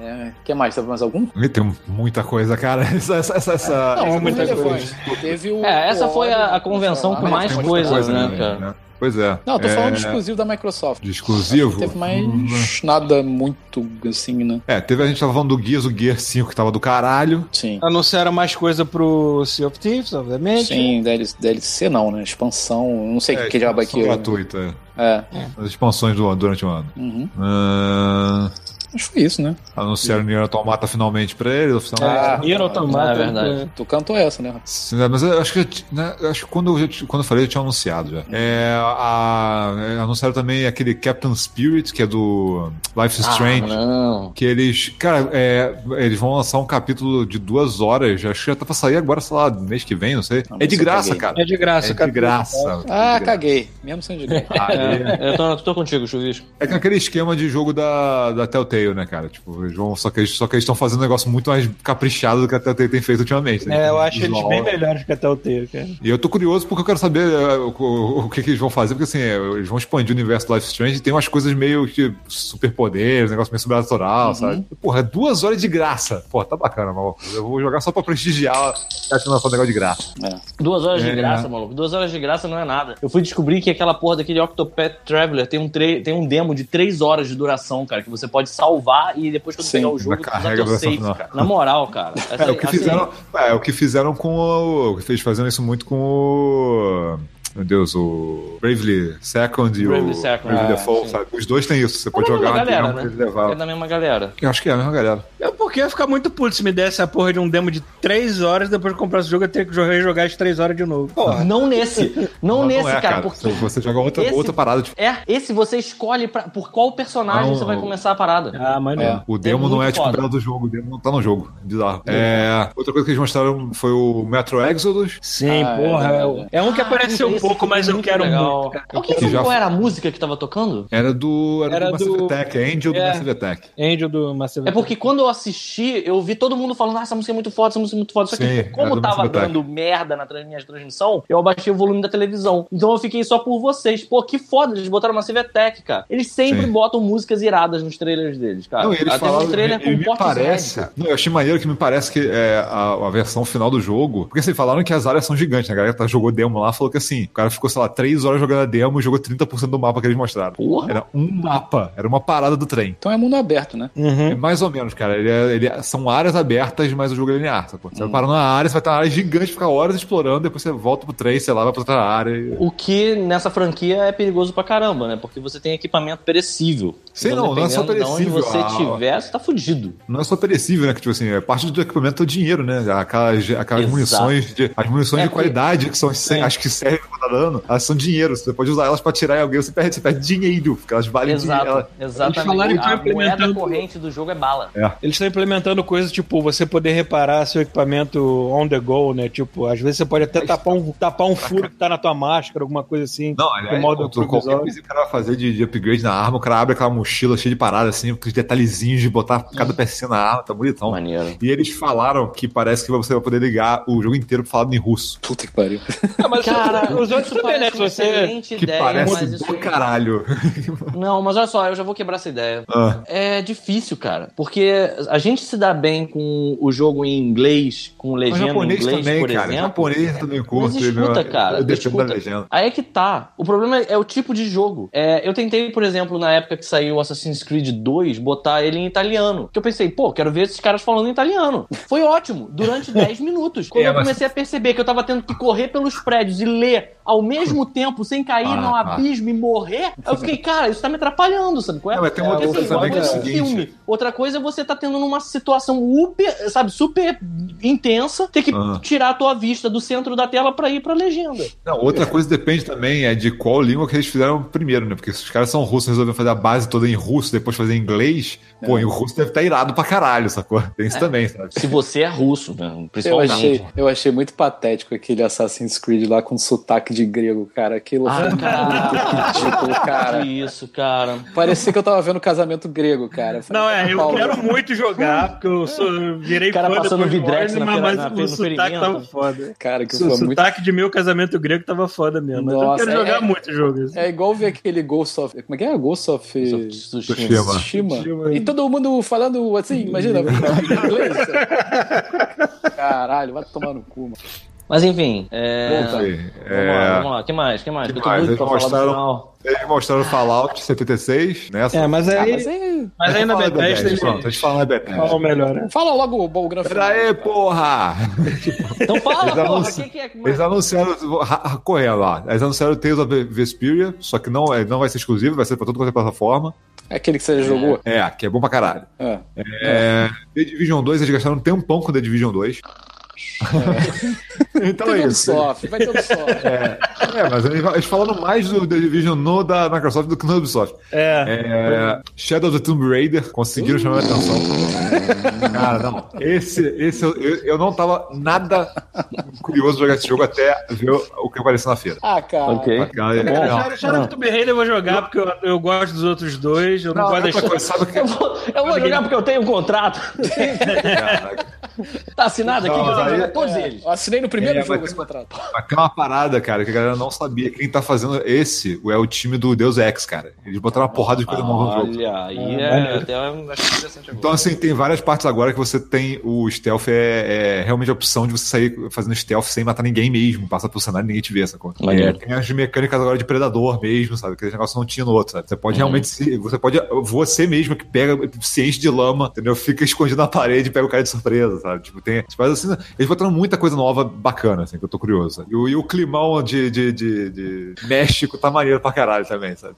É, quer mais? Sabe mais algum? Tem muita coisa, cara. Essa, essa, essa, essa- Não, essa- muita coisa. Teve o. É, essa foi a- a convenção com lá, mais muita coisa, né, cara? Pois é. Não, eu tô É, falando de exclusivo da Microsoft. De exclusivo? Não teve Hum, mais nada muito assim, né? É, teve a gente tava falando do Gears, o Gear 5 que tava do caralho. Sim. Anunciaram mais coisa pro Sea of Thieves, obviamente. Sim, DLC, DLC não, né? Expansão. Não sei o É, que, que diabo expansão aqui. gratuita. É. As expansões do, durante o ano. Uhum. Ah, Acho que foi isso, né? anunciaram o Nier Automata finalmente pra eles, oficialmente. Ah, Nier Automata. é verdade. Tu cantou essa, né? Sim, né, Mas eu acho que, né, acho que quando, eu, quando eu falei, eu tinha anunciado já. É, a- é, anunciaram também aquele Captain Spirit, que é do Life is Ah, Strange. não. Que eles, cara, é, eles vão lançar um capítulo de duas horas. Acho que já tá pra sair agora, sei lá, mês que vem, não sei. Não, é de graça, caguei. cara. É de graça, É cara. de graça. Ah, É de graça. caguei. Mesmo sendo de graça. É, eu tô, tô contigo, Chuvisco. É que aquele esquema de jogo da, da Telltale, né, cara? Tipo, vão, só que eles só que eles estão fazendo um negócio muito mais caprichado do que a Telltale tem feito ultimamente. né? É, eu acho eles Visual. bem melhores que até o Telltale, cara. E eu tô curioso porque eu quero saber é, o, o- o que, que eles vão fazer, porque assim, é, eles vão expandir o universo do Life Strange e tem umas coisas meio que superpoderes, negócio meio sobrenatural, sabe? Porra, duas horas de graça. Pô, tá bacana, maluco. Eu vou jogar só pra prestigiar achando lançar um negócio de graça. Duas horas de É. graça, maluco. Duas horas de graça não é nada. Eu fui descobrir que aquela porra daquele Octopath Traveler tem um, tre- tem um demo de três horas de duração, cara, que você pode salvar e depois quando Sim, pegar o jogo, usar teu save, cara. Na moral, cara. Essa- É, o que assim, fizeram, é, o que fizeram com o. Eles fazendo isso muito com o. Meu Deus, o Bravely Second e Bravely o Second, Bravely ah, Default, sabe? Os dois têm isso. Você É pode jogar mesma galera, demo que né? levaram. É da mesma galera. Eu acho que é a mesma galera. Eu porque ia ficar muito puto se me desse a porra de um demo de 3 horas, depois de comprar esse jogo eu ter que jogar, jogar as 3 horas de novo. Porra. Não nesse. Não, Não, nesse, não é, cara, porque. Você joga outra, esse- outra parada. Tipo, É, esse você escolhe pra, por qual personagem Não. você vai começar a parada. Ah, mas não. É. o demo É não é tipo foda. do jogo, o demo não tá no jogo. Bizarro. É, outra coisa que eles mostraram foi o Metro Exodus. Sim, Ah, porra. é, É, é um que Ah, apareceu um esse pouco, mas eu quero legal. muito. cara. O que, Que já- qual era a música que tava tocando? Era do. Era, Era do Massive do- Attack, é Angel do É. Massive Attack. Angel do Massive É porque quando eu assisti, eu vi todo mundo falando, ah, essa música é muito foda, essa música é muito foda. Só que, Sim, era como do tava Attack. dando merda na minha transmissão, eu abaixei o volume da televisão. Então eu fiquei só por vocês. Pô, que foda, eles botaram Massive Attack, cara. Eles sempre Sim. botam músicas iradas nos trailers deles, cara. Não, eles Teve falaram, um trailer com me parece, não, eu achei maneiro que me parece que é, a, a versão final do jogo, porque assim, falaram que as áreas são gigantes, né, a galera tá, jogou demo lá, falou que assim, cara ficou, sei lá, 3 horas jogando a demo e jogou 30% do mapa que eles mostraram. Porra. Era um mapa, era uma parada do trem. Então é mundo aberto, né? É mais ou menos, cara. Ele, é- ele é- são áreas abertas, mas o jogo é linear, sacou? Você vai parar numa área, você vai ter uma área gigante, ficar horas explorando, depois você volta pro trem, sei lá, vai pra outra área. e- O que nessa franquia é perigoso pra caramba, né? Porque você tem equipamento perecível. Sei não, não é só perecível, onde você ah, tiver, você tá fudido. Não é só perecível, né? Que, tipo assim, é parte do equipamento é o dinheiro, né? Aquelas, aquelas Exato. munições, de, as munições É, de qualidade, que são, Sim. acho que servem dar dano, elas são dinheiro. Você pode usar elas pra tirar em alguém, você perde, você perde dinheiro, porque elas valem Exato, dinheiro. Eles falaram exatamente. que A estão moeda implementando- corrente do jogo é bala. Eles estão implementando coisas tipo você poder reparar seu equipamento on the go, né? Tipo, às vezes você pode até tapar um, tapar um furo que tá na tua máscara, alguma coisa assim. Não, de aliás, modo qualquer provisório. coisa que o cara vai fazer de, de upgrade na arma, o cara abre aquela mochila cheia de paradas, assim, com os detalhezinhos de botar cada pecinha na arma, tá bonitão. Maneiro. E eles falaram que parece que você vai poder ligar o jogo inteiro falado em russo. Puta que pariu. Ah, mas Cara, os outros isso também, né? uma você. excelente Que ideia, parece mas isso... caralho. Não, mas olha só, eu já vou quebrar essa ideia. Ah. É difícil, cara. Porque a gente se dá bem com o jogo em inglês, com Mas legenda em japonês inglês, também, por cara. exemplo. Japonês também curto. Mas escuta, meu, cara, Eu defendo escuta. da legenda. Aí é que tá. O problema é, é o tipo de jogo. É, eu tentei, por exemplo, na época que saiu o Assassin's Creed 2, botar ele em italiano. Que eu pensei, pô, quero ver esses caras falando em italiano. Foi ótimo, durante 10 minutos. Quando É, eu mas- comecei a perceber que eu tava tendo que correr pelos prédios e ler ao mesmo tempo, sem cair Ah, no ah. abismo e morrer, eu fiquei, cara, isso tá me atrapalhando, sabe? qual é? Não, mas tem uma Porque, outra assim, coisa também que é coisa o um seguinte. filme, outra coisa é você tá tendo numa situação super, sabe, super intensa, ter que Ah. tirar a tua vista do centro da tela pra ir pra legenda. Não, outra coisa depende também é de qual língua que eles fizeram primeiro, né? Porque se os caras são russos e resolveram fazer a base toda em russo, depois fazer em inglês, pô, e o russo deve estar irado pra caralho, sacou? Tem isso também, sabe? Se você é russo, né? Eu Principalmente. achei, eu achei muito patético aquele Assassin's Creed lá com sotaque de grego, cara. Aquilo Ah, foi cara. muito ridículo, cara. Que isso, cara. Parecia que eu tava vendo casamento grego, cara. Falei, Não, é, eu Paulo, quero muito jogar, porque eu sou, eu virei O cara fã passando Vidrex na mas na feira- o no sotaque tava foda. Cara, que O foi muito. sotaque de meu casamento grego tava foda mesmo. mas eu Nossa, quero jogar é- muito jogo. assim. É igual ver aquele Ghost of. Como é que é? Ghost of. Tsushima. E todo mundo falando assim, imagina, inglês. Caralho, vai tomar no cu, mano. Mas enfim, é... Bom, aí, Vamos lá, é, vamos lá. que mais? que mais? que Que eu tô mais? doido pra Eles falar do mostraram- final. Eles mostraram Fallout 76, né? É, mas Ah, aí, mas aí. mas aí na Fala Bethesda Bethesda, Pronto, a eles gente fala na Bethesda. falam melhor, né? Fala logo o, o grande Pera aí, porra! Então fala, Eles porra, o que, que é? Eles anunciaram, correndo lá, eles anunciaram o Tales of Vesperia, só que não, é- não vai ser exclusivo, vai ser pra toda qualquer plataforma. É aquele que você jogou? É, que é bom pra caralho. É. É, The Division 2, eles gastaram um tempão com The Division 2. então Vai é isso. Ubisoft, vai ter Ubisoft. É, mas eles, falaram mais do The Division no da Microsoft do que no Ubisoft. É. É, Shadow of the Tomb Raider conseguiram chamar a atenção. Cara, não. Esse, esse eu, eu, não tava nada curioso de jogar esse jogo até ver o que apareceu na feira. Ah, cara. Ok. Cara, bom. não. Shadow- of Tomb Raider eu vou jogar porque eu, eu gosto dos outros dois. Eu não, Não, gosto outra deixar. coisa, sabe o que Eu vou, eu vou jogar porque eu tenho um contrato. Tá assinado aqui Não, aí- jogar todos eles. Eu assinei no primeiro É, jogo esse contrato. Mas tem uma parada, cara, que a galera não sabia. Quem tá fazendo esse é o time do Deus Ex, cara. Eles botaram uma porrada de coisa nova no jogo. Olha, aí é, maneiro. até eu acho interessante agora. Então, assim, tem várias partes agora que você tem. O stealth é, é realmente a opção de você sair fazendo stealth sem matar ninguém mesmo, passar pelo cenário e ninguém te vê, sacou? É, tem as mecânicas agora de predador mesmo, sabe? Que esse negócio não tinha no outro, sabe? Você pode Uhum. realmente. se- Você pode. Você mesmo que pega, se enche de lama, entendeu? Fica escondido na parede e pega o cara de surpresa, sabe? Tipo, tem. Tipo, assim, eles botaram muita coisa nova bacana, assim, que eu tô curioso. E, o- e o climão de, de, de, de México tá maneiro pra caralho também, sabe?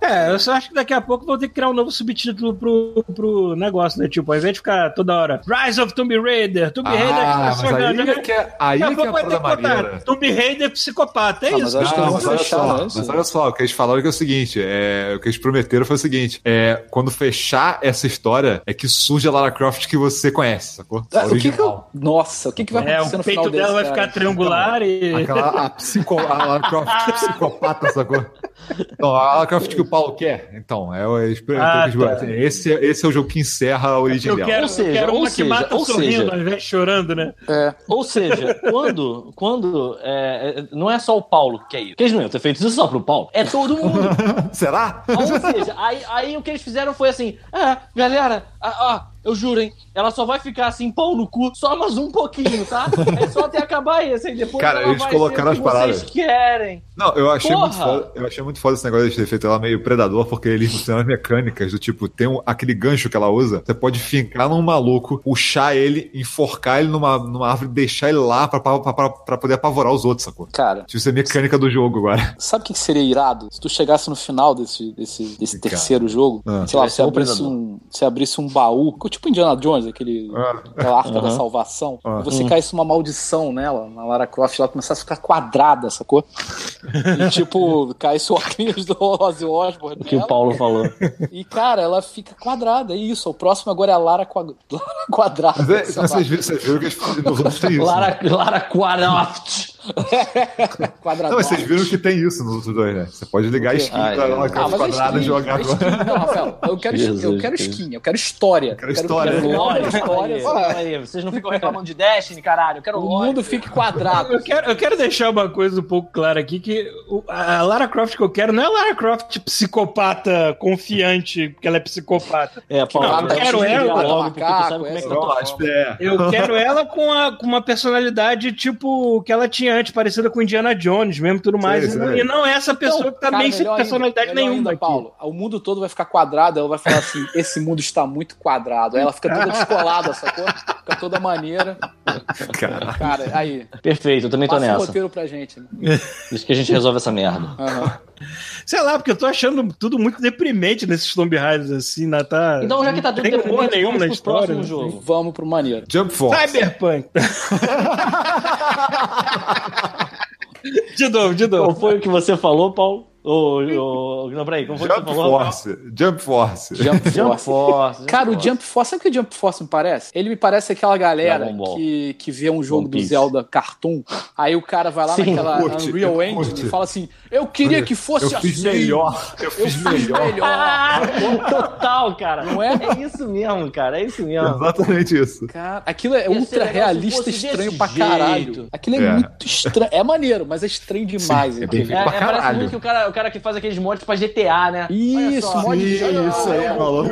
É, eu só acho que daqui a pouco vou ter que criar um novo subtítulo pro, pro negócio, né? Tipo, ao invés de ficar toda hora Rise of Tomb Raider, Tomb Raider Ah, mas aí jogando- é que é, aí Daqui é a que é a pouco vai ter parada que botar maneira. Tomb Raider psicopata, é Ah, mas isso. que Não, mas olha fechar, só, né? mas olha só, o que eles falaram que é o seguinte: é, o que eles prometeram foi o seguinte: é, quando fechar essa história, é que surge a Lara Croft que você conhece, sacou? Ah, o que que eu... Nossa, o que, que vai É, acontecer o no peito final dela desse, vai cara? ficar triangular e. Aquela a psico, a Lara Croft psicopata, sacou? Então, a Lara Croft que o Paulo quer. Então, é, o- é, Ah, é, tá. esse, esse é o jogo que encerra a origem Eu dela. quero, Ou seja, eu quero ou uma que seja, mata ou sorrindo seja- ao invés de chorando, né? É. Ou seja, quando, quando é, é, não é só o Paulo que é isso. Porque eles não iam ter feito isso só pro Paulo. É todo mundo. Será? Ou seja, aí, aí o que eles fizeram foi assim: ah, galera, ah, ah, eu juro, hein? Ela só vai ficar assim, pau no cu, só mais um pouquinho, tá? É só até acabar esse, aí depois Cara, ela eles vai colocaram que as paradas. vocês querem. Não, eu achei Porra! muito foda. Eu achei muito foda esse negócio de ter feito ela meio predador, porque eles funcionam as mecânicas do tipo, tem um- aquele gancho que ela usa, você pode fincar num maluco, puxar ele, enforcar ele numa, numa árvore e deixar ele lá pra, pra, pra, pra poder apavorar os outros, sacou? Cara, Tipo, isso é mecânica do jogo agora. sabe o que que seria irado? Se tu chegasse no final desse, desse, desse terceiro jogo, Ah. sei lá, um abrisse um, você abrisse um baú, tipo Indiana Jones, aquele Ah. aquela arca da salvação, Ah. e você caísse uma maldição nela, na Lara Croft, ela começasse a ficar quadrada, sacou? E tipo, caísse o óculos do Ozzy Osbourne O que o Paulo falou. e cara, ela fica quadrada, é isso. O próximo agora é a Lara, qua- Lara quadrada. Mas é, vocês, viram, vocês viram que eles né? Lara, Lara Croft. quadrada. Não, mas vocês viram que tem isso nos outros dois, né? Você pode ligar skin Ah, da é. Ah, Croft mas é quadrada e jogar skin. Não, Rafael, eu quero, Jesus eu quero skin, eu quero história. quero história. que o Lore, mundo- história, aí. Vocês não ficam reclamando de Destiny, caralho. Eu quero o lore. mundo fique quadrado. Eu quero, eu quero deixar uma coisa um pouco clara aqui, que o- a Lara Croft que eu quero não é a Lara Croft psicopata confiante, porque ela é psicopata. É, Paulo, Não, eu quero ela. logo, Macaco, sabe como é eu é. Eu quero ela com, a, com uma personalidade tipo que ela tinha antes, parecida com Indiana Jones mesmo, tudo mais. E, não- sei. e não é essa pessoa Então, que tá cara, bem sem ainda, personalidade melhor nenhuma ainda, aqui. Paulo. O mundo todo vai ficar quadrado, ela vai falar assim: esse mundo está muito quadrado. Aí ela fica toda descolada, sacou? Fica toda maneira. Cara. Cara, aí. Perfeito, eu também tô Passa nessa. roteiro pra gente. Né? Isso que a gente resolve essa merda. Aham. Sei lá, porque eu tô achando tudo muito deprimente nesses Tomb Raiders, assim, né? Tá... Então, já que tá tudo Não tem deprimente, nenhum vamos na pro história. próximo né? jogo. Vamos pro maneiro. Jump Force. Cyberpunk. de novo, de Qual novo. foi o que você falou, Paulo? Ô, ô, não, peraí, como foi que você Jump falou? Force. Jump Force. Jump Jump Force. Force. Cara, o Jump Force, sabe o que o Jump Force me parece? Ele me parece aquela galera que, que vê um jogo do. Zelda Cartoon, aí o cara vai lá Sim. naquela Curte, Unreal eu Engine e fala assim: Eu queria que fosse Eu fiz assim. melhor. Eu Eu fiz fiz melhor. melhor. Ah, total, cara. Não é? É isso mesmo, cara. É isso mesmo. Exatamente isso. Cara, aquilo é ultra realista estranho pra jeito. caralho. Aquilo é, É. muito estranho. É maneiro, mas é estranho demais. Sim, é. É, Pra é, parece caralho. muito que o cara, o cara que faz aqueles mods pra GTA, né? Isso, Olha só. mod de Isso GTA, aí, é. maluco.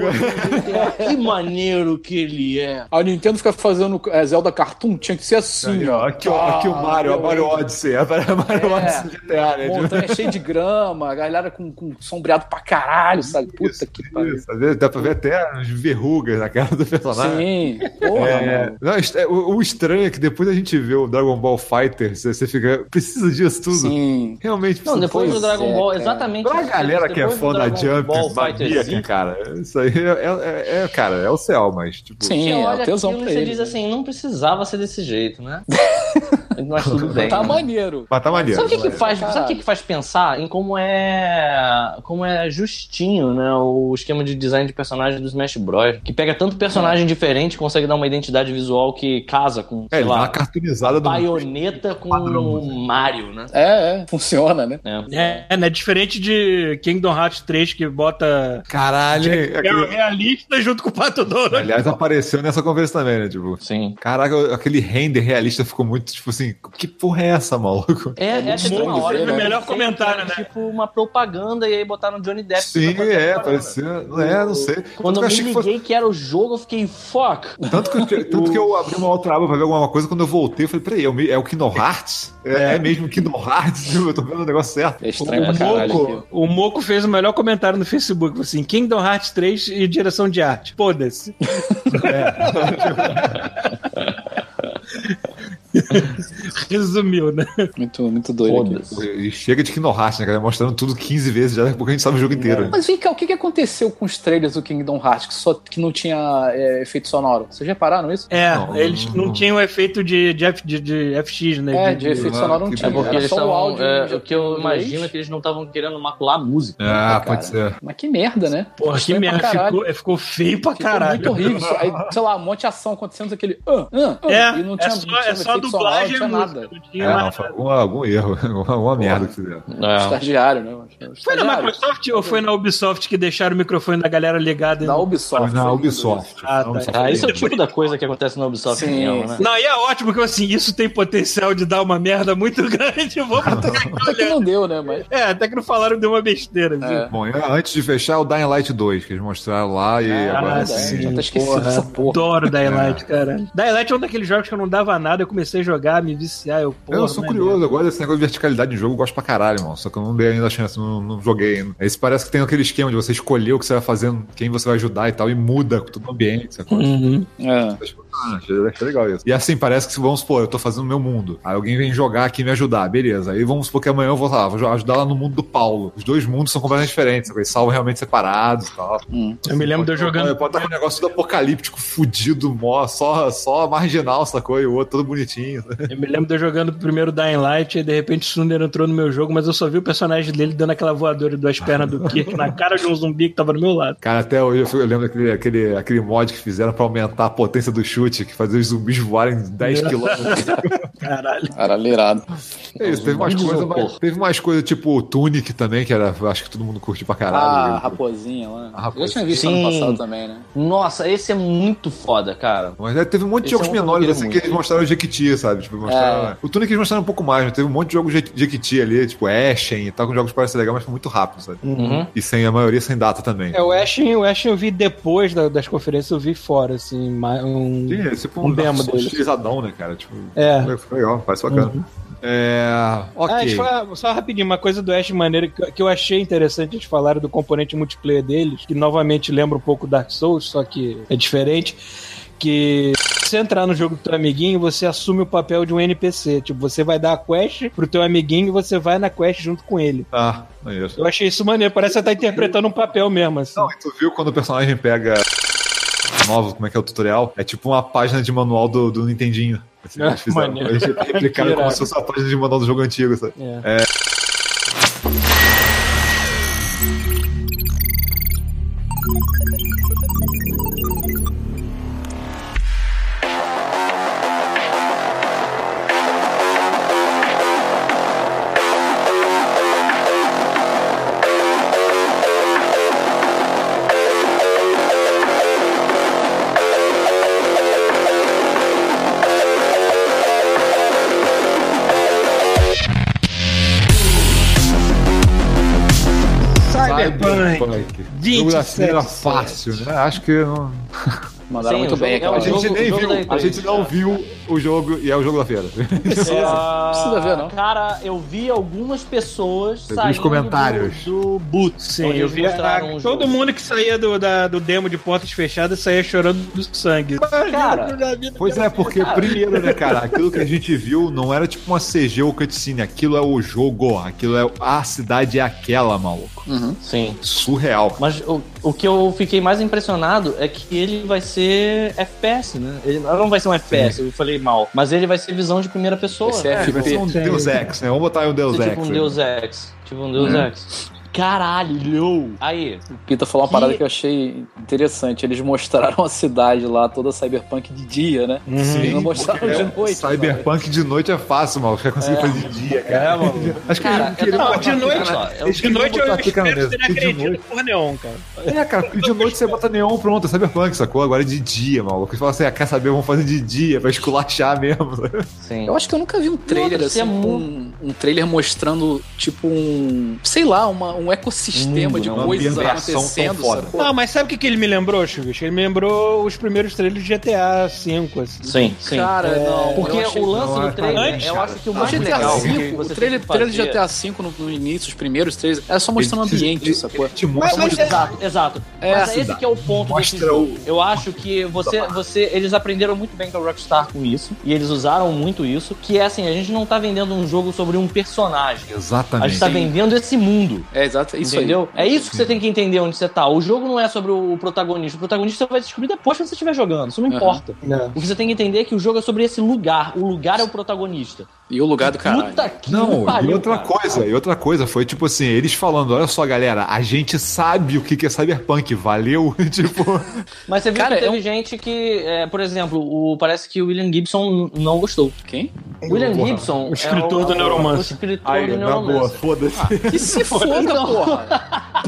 Que maneiro que ele é. A Nintendo fica fazendo é, Zelda Cartoon, tinha que ser assim. Aí, ó, aqui, ó, aqui o Ah, Mario, a Mario. Odyssey. É a Mario É. Odyssey de GTA, né? Montanha cheia de grama, a galera com, com sombreado pra caralho, sabe? Puta Isso, que pariu. Dá pra ver até as verrugas na cara do personagem. Sim, porra, É, mano. não, é, o, o estranho é que depois a gente vê o Dragon Ball Fighter, você, você fica. Precisa disso tudo? Sim. Realmente Não, precisa depois Pois do Dragon é, Ball, cara. exatamente. Pra isso. galera que é fã da Jump, maníaca, Fighter cara, isso aí é, é- é, cara, é o céu, mas, tipo... Sim, Você é o tesão pra e você ele. diz assim, não precisava ser desse jeito, né? Mas tudo bem. Tá né? maneiro. Mas tá maneiro. Sabe o que, que faz? Caralho. Sabe o que, que faz pensar em como é como é justinho, né, o esquema de design de personagem do Smash Bros, que pega tanto personagem diferente, consegue dar uma identidade visual que casa com, É, sei ele dá uma lá, cartunizada do... baioneta com o Mario, né? É, é, funciona, né? É. É, né? Diferente de Kingdom Hearts 3, que bota Caralho, é aquele- realista junto com o Pato Donald. Aliás, apareceu nessa conversa também, né? Tipo, Sim. caraca, aquele render realista ficou muito, tipo assim, que porra é essa, maluco? É, é, teve uma estranho hora ver, que né? eu Melhor comentário, né? Tipo uma propaganda e aí botaram Johnny Depp. Sim, é, parecia. Não é, não sei. Quando Tanto eu que me achei que fosse- liguei que era o jogo, eu fiquei, fuck. Tanto que, eu, tanto que eu abri uma outra aba pra ver alguma coisa, quando eu voltei, eu falei, peraí, é o, é o Kingdom Hearts? É, é mesmo Kingdom Hearts? Eu tô vendo o negócio certo. É estranho O pra caralho. Moco, o Moco fez o melhor comentário no Facebook, assim, Kingdom Hearts 3 e direção de arte. Foda-se. Resumiu, né? Muito, muito doido. E chega de Kingdom Hearts, né, cara? Mostrando tudo 15 vezes já, daqui a pouco a gente sabe o jogo inteiro. Mas vem cá, o que, que aconteceu com os trailers do Kingdom Hearts que, só, que não tinha é, efeito sonoro? Vocês repararam isso? É, Não, eles não- não tinham o efeito de, de, F- de- de FX, né? É, de efeito Ah, sonoro não tinha. É porque eles só o áudio. é, o que eu imagino é que eles não estavam querendo macular a música. Ah, cara. pode ser. Mas que merda, né? Porra, que pra merda. Ficou, ficou feio pra Ficou caralho. muito horrível. Aí, sei lá, um monte de ação acontecendo, aquele. ah, ah, ah, É, e não é só- não tinha é só sonoro, dublagem não e tinha nada. nada. Não tinha É, mais não, foi algum, algum erro, alguma merda que fizeram. É. Estagiário, né? Foi na Estagiário. Microsoft ou foi na Ubisoft que deixaram o microfone da galera ligado? não- Ubisoft. Na Ubisoft. Ah, Na tá. Ubisoft. Ah, isso é o tipo da coisa que acontece na Ubisoft Sim, mesmo, né? Não, e é ótimo que assim, isso tem potencial de dar uma merda muito grande. Vamos Até que não deu, né? Mas. É, até que não falaram de uma besteira. É. Bom, e antes de fechar, o Dying Light 2, que eles mostraram lá e Ah, agora sim. Já até esqueci porra, dessa porra. Adoro Dying Light, cara. Dying Light é um daqueles jogos que eu não dava nada, eu comecei a jogar, me viciar, eu, porra, eu sou né, curioso, eu gosto desse negócio de verticalidade de jogo, eu gosto pra caralho, mano. Só que eu não dei ainda a chance, não, não joguei ainda. Esse parece que tem aquele esquema de você escolher o que você vai fazendo, quem você vai ajudar e tal, e muda todo o ambiente, sacou? Uhum. É. Ah, achei, achei legal isso. E assim, parece que se vamos supor, eu tô fazendo o meu mundo. Aí alguém vem jogar aqui e me ajudar, beleza. Aí vamos supor que amanhã eu vou lá, vou ajudar lá no mundo do Paulo. Os dois mundos são completamente diferentes, eles salvam realmente separados e tal. Eu me lembro de eu jogando. Pode estar com um negócio do apocalíptico, fudido, mó, só, só marginal, sacou? E o outro todo bonitinho. Eu me lembro de eu jogando primeiro Dying Light e de repente o Sunder entrou no meu jogo, mas eu só vi o personagem dele dando aquela voadora de duas pernas do Kirk na cara de um zumbi que tava do meu lado. Cara, até hoje eu, eu lembro daquele aquele, aquele mod que fizeram pra aumentar a potência do chute, que fazia os zumbis voarem 10 km. Caralho. Cara, irado. É isso, teve umas coisas, mas- teve umas coisas tipo o Tunic também, que era, acho que todo mundo curte pra Ah, a caralho. raposinha lá. A raposinha. Eu já tinha visto Sim. ano passado também, né? Nossa, esse é muito foda, cara. Mas é, teve um monte de Esse jogos é um menores assim que eles mostraram o Jequiti, sabe? Tipo, mostraram... É. O Tunic eles mostraram um pouco mais, mas teve um monte de jogos Je- Jequiti ali, tipo Ashen e tal, com jogos que parecem legal, mas foi muito rápido, sabe? Uhum. E sem a maioria sem data também. É, o Ashen, o Ashen eu vi depois da- das conferências, eu vi fora, assim, um... Sim, é tipo um demo dele. estilizadão, né, cara? Tipo, É. foi legal, parece bacana. É. Ok. Ah, só rapidinho, uma coisa do Ash maneira que, que eu achei interessante eles falaram do componente multiplayer deles, que novamente lembra um pouco Dark Souls, só que é diferente. Que se você entrar no jogo do teu amiguinho, você assume o papel de um NPC. Tipo, você vai dar a quest pro teu amiguinho e você vai na quest junto com ele. Ah, é isso. Eu achei isso maneiro, parece que você tá interpretando um papel mesmo, assim. Não, e tu viu quando o personagem pega. Novo, como é que é o tutorial? É tipo uma página de manual do, do Nintendinho. Assim, Ah, eles fizeram. Eles replicaram como se fosse uma página de manual do jogo antigo, sabe? É. Cyberpunk. Era fácil, né? Acho que não... Mandaram Sim, muito bem jogo- aquela é a gente jogo- nem viu, a E3, gente não cara. viu o jogo e é o jogo da feira. Ah, precisa ver, não. Cara, eu vi algumas pessoas viu os saindo comentários? do, do boot. Sim, onde eu vi a, o todo jogo. mundo que saía do, da- do demo de portas fechadas saía chorando do sangue. Cara, Pois é, porque primeiro, né, cara, aquilo que a gente viu não era tipo uma CG ou cutscene, aquilo é o jogo, aquilo é a cidade é aquela, maluco. Sim. Surreal. Mas o, o que eu fiquei mais impressionado é que ele vai ser FPS, né? Ele não vai ser um FPS, eu falei mal. Mas ele vai ser visão de primeira pessoa. Né? É, vai ser um Sim. Deus Ex, né? Vamos botar aí um Deus Vai ser Ex. tipo um. Deus Ex. Tipo um Deus Ex. Caralho! Aí, O Pita falou uma Que- parada que eu achei interessante. Eles mostraram a cidade lá, toda cyberpunk de dia, né? Eles não mostraram de noite. Cyberpunk de noite é fácil, mal. Os caras conseguem fazer de dia, cara. É, mano. Acho que Cara, eles tava- Não, de noite, pica na- eu- de noite eu espero mesa. ser E de acreditado noite- por neon, cara. É, cara, porque de noite você bota neon, pronto, é Cyberpunk, sacou? Agora é de dia, maluco. Eles falam assim, ah, quer saber, vamos fazer de dia, pra esculachar mesmo. sim. Eu acho que eu nunca vi um trailer Nossa, assim, é um, um trailer mostrando, tipo, um. Sei lá, uma, um ecossistema mundo, de né? Uma coisas acontecendo? Não, mas sabe o que, que ele me lembrou, Chubis? Ele me lembrou os primeiros trailers de GTA V, assim. Sim, sim. Cara, não. Porque achei- o lance Não, do é trailer, antes, eu cara. acho que o mais GTA legal que V, você o trailer, trailer de GTA V no, no início, os primeiros trailers, era só mostrando o ambiente, sacou? Te mostra Mas- mas é- Exato, exato. É, Mas cidade. esse que é o ponto Mostra desse jogo. o- Eu acho que você, você, eles aprenderam muito bem com a Rockstar com isso, e eles usaram muito isso, que é assim, a gente não tá vendendo um jogo sobre sobre um personagem. A Exatamente. gente tá vendendo esse mundo. É exato, isso entendeu? É isso que você tem que entender onde você tá. O jogo não é sobre o protagonista. O protagonista você vai descobrir depois quando você estiver jogando. Isso não Aham. importa. Não. O que você tem que entender é que o jogo é sobre esse lugar. O lugar é o protagonista. aí. E o lugar do caralho. Puta que Não, pariu, e outra cara. coisa, e outra coisa foi tipo assim, eles falando, olha só, galera, a gente sabe o que que é cyberpunk, valeu? tipo, Mas você viu Cara, que teve é um- gente que, é, por exemplo, o, parece que o William Gibson não gostou. Quem? William Porra, Gibson o escritor é do Neuromancer. O escritor aí, do na boa, foda-se. Que se foda, porra.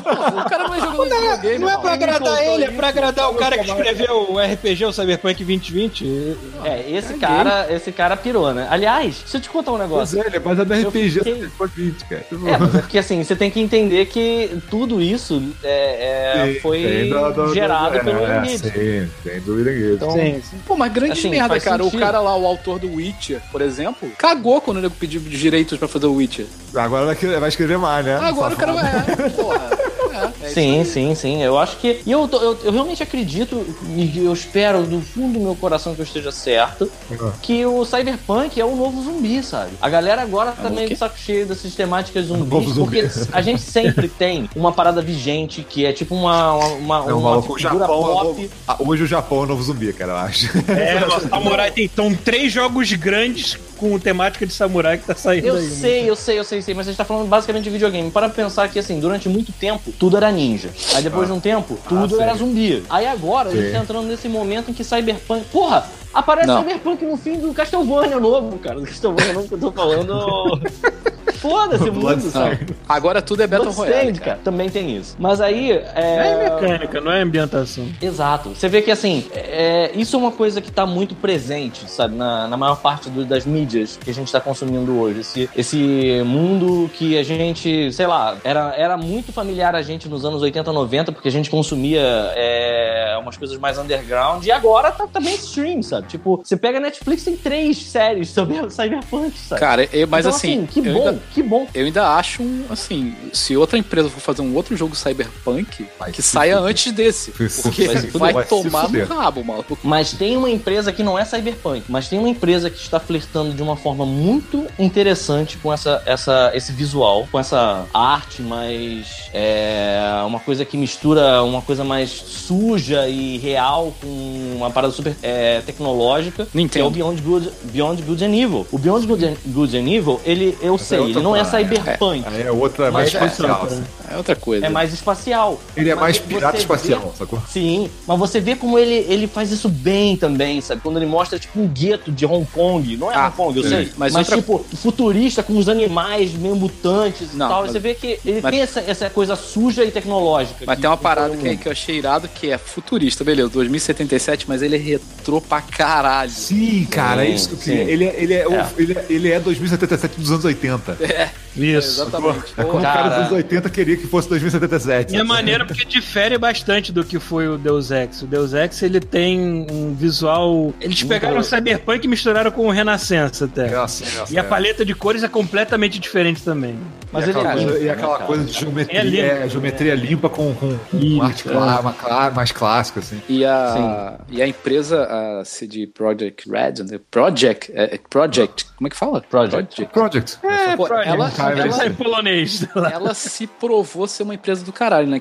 Porra, O cara não é jogador de videogame. Não é pra agradar ele, é pra agradar o cara que escreveu o RPG, o Cyberpunk 2020. É, esse cara, esse cara pirou, né? Aliás, se eu te contar um Pois negócio. é, ele é baseado no RPG, fiquei- Cyberpunk 20, cara. Tipo, É, mas é porque assim, você tem que entender que tudo isso é, é, sim, foi tem do- do- do- gerado é, pelo Gibson. Sim, tem do William Gibson. Então, Sim, sim. Pô, mas grande Assim, merda, cara. sentido. O cara lá, o autor do Witcher, por exemplo, cagou quando ele pediu direitos pra fazer o Witcher. Agora vai escrever- vai escrever mais, né? Agora o cara vai. É, porra. É, é Sim, sim, sim. Eu acho que. E eu, tô- eu, eu realmente acredito, e eu espero do fundo do meu coração que eu esteja certo, Ah. que o Cyberpunk é o novo zumbi, sabe? A galera agora tá o meio de saco cheio dessas temáticas novo zumbis, zumbi. porque a gente sempre tem uma parada vigente que é tipo uma, uma, uma, Não, uma figura Japão, é o pop. novo- ah, hoje o Japão é o novo zumbi, cara, eu acho. É, o Samurai tem então, três jogos grandes com temática de samurai que tá saindo Eu aí. né? sei, eu sei, eu sei, sei, mas a gente tá falando basicamente de videogame. Para pensar que, assim, durante muito tempo, tudo era ninja. Aí depois de um tempo, tudo sim. era zumbi. Aí agora, a gente Sim. tá entrando nesse momento em que Cyberpunk. Porra! Aparece Não. Cyberpunk no fim do Castlevania novo, cara. Do Castlevania novo que eu tô falando. Foda-se o mundo, sabe? Agora tudo é Battle Royale. Cara. cara. Também tem isso. Mas aí. É mecânica, não é ambientação. Exato. Você vê que, assim, é, isso é uma coisa que tá muito presente, sabe, na, na maior parte do- das mídias que a gente tá consumindo hoje. Esse, esse mundo que a gente, sei lá, era, era muito familiar a gente nos anos 80, 90, porque a gente consumia é, umas coisas mais underground, e agora tá, tá mainstream, sabe? Tipo, você pega Netflix, tem três séries sobre Cyberpunk, sabe? Cara, eu- mas Então, assim, que eu bom, ainda- que bom. Eu ainda acho, um, assim, se outra empresa for fazer um outro jogo Cyberpunk, Vai que saia fuder. antes desse. Vai se Porque fuder. vai, Vai se tomar no rabo, maluco. Mas tem uma empresa que não é cyberpunk, mas tem uma empresa que está flertando de uma forma muito interessante com essa, essa, esse visual, com essa arte mais. É, uma coisa que mistura uma coisa mais suja e real com uma parada super é, tecnológica. Nintendo. Que é o Beyond Good, Beyond Good and Evil. O Beyond Good and, Good and Evil, ele, eu sei, outra ele não é parada. cyberpunk. Aí é outra, mais Mas é- espacial. assim. É outra coisa. É mais espacial. Ele é Mas mais pirata vê- espacial, sacou? Sim, mas você vê como ele, ele faz isso bem também, sabe? Quando ele mostra, tipo, um gueto de Hong Kong. Não é Ah, Hong Kong, eu sim. sei. Mas Mas, outra- tipo, futurista com os animais meio mutantes Não, e tal. mas- Você vê que ele mas- tem essa, essa coisa suja e tecnológica. Mas que- tem uma parada que, que eu achei irado, que é futurista, beleza, 2077, mas ele é retrô pra caralho. Sim, cara, é isso que eu queria. Ele é, ele, é, É. ele, é, ele é 2077 dos anos 80. É, Isso. exatamente. É como o Cara. dos anos 80 queria que fosse 2077. E é maneiro porque difere bastante do que foi o Deus Ex. O Deus Ex ele tem um visual. Eles pegaram o Cyberpunk e misturaram com o Renascença até. É é E a é. paleta de cores é completamente diferente também. Mas e ele aquela, é limpo, e aquela cara? coisa de É geometria, limpo. é, geometria limpa com, com, com arte é. clara, uma clara- mais clássica, assim. E a, e a empresa, a CD Project Red, né? Project, é, é Project, como é que fala? Project. Project. É, Pô, Project. Ela- ela, ela- é polonês. ela se provou ser uma empresa do caralho, né?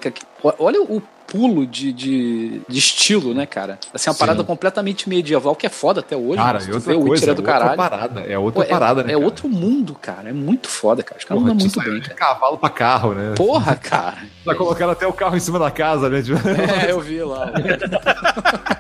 Olha o pulo de, de, de estilo, né, cara? Assim, uma Sim. parada completamente medieval, que é foda até hoje. Cara, né? E tu outra coisa, é é do outra caralho. parada. É Pô, outra é, parada, né? é cara? outro mundo, cara. É muito foda, cara. Os caras mandam muito bem, cara. cavalo pra carro, né? Porra, cara. Já colocaram até o carro em cima da casa, né? É, eu vi lá.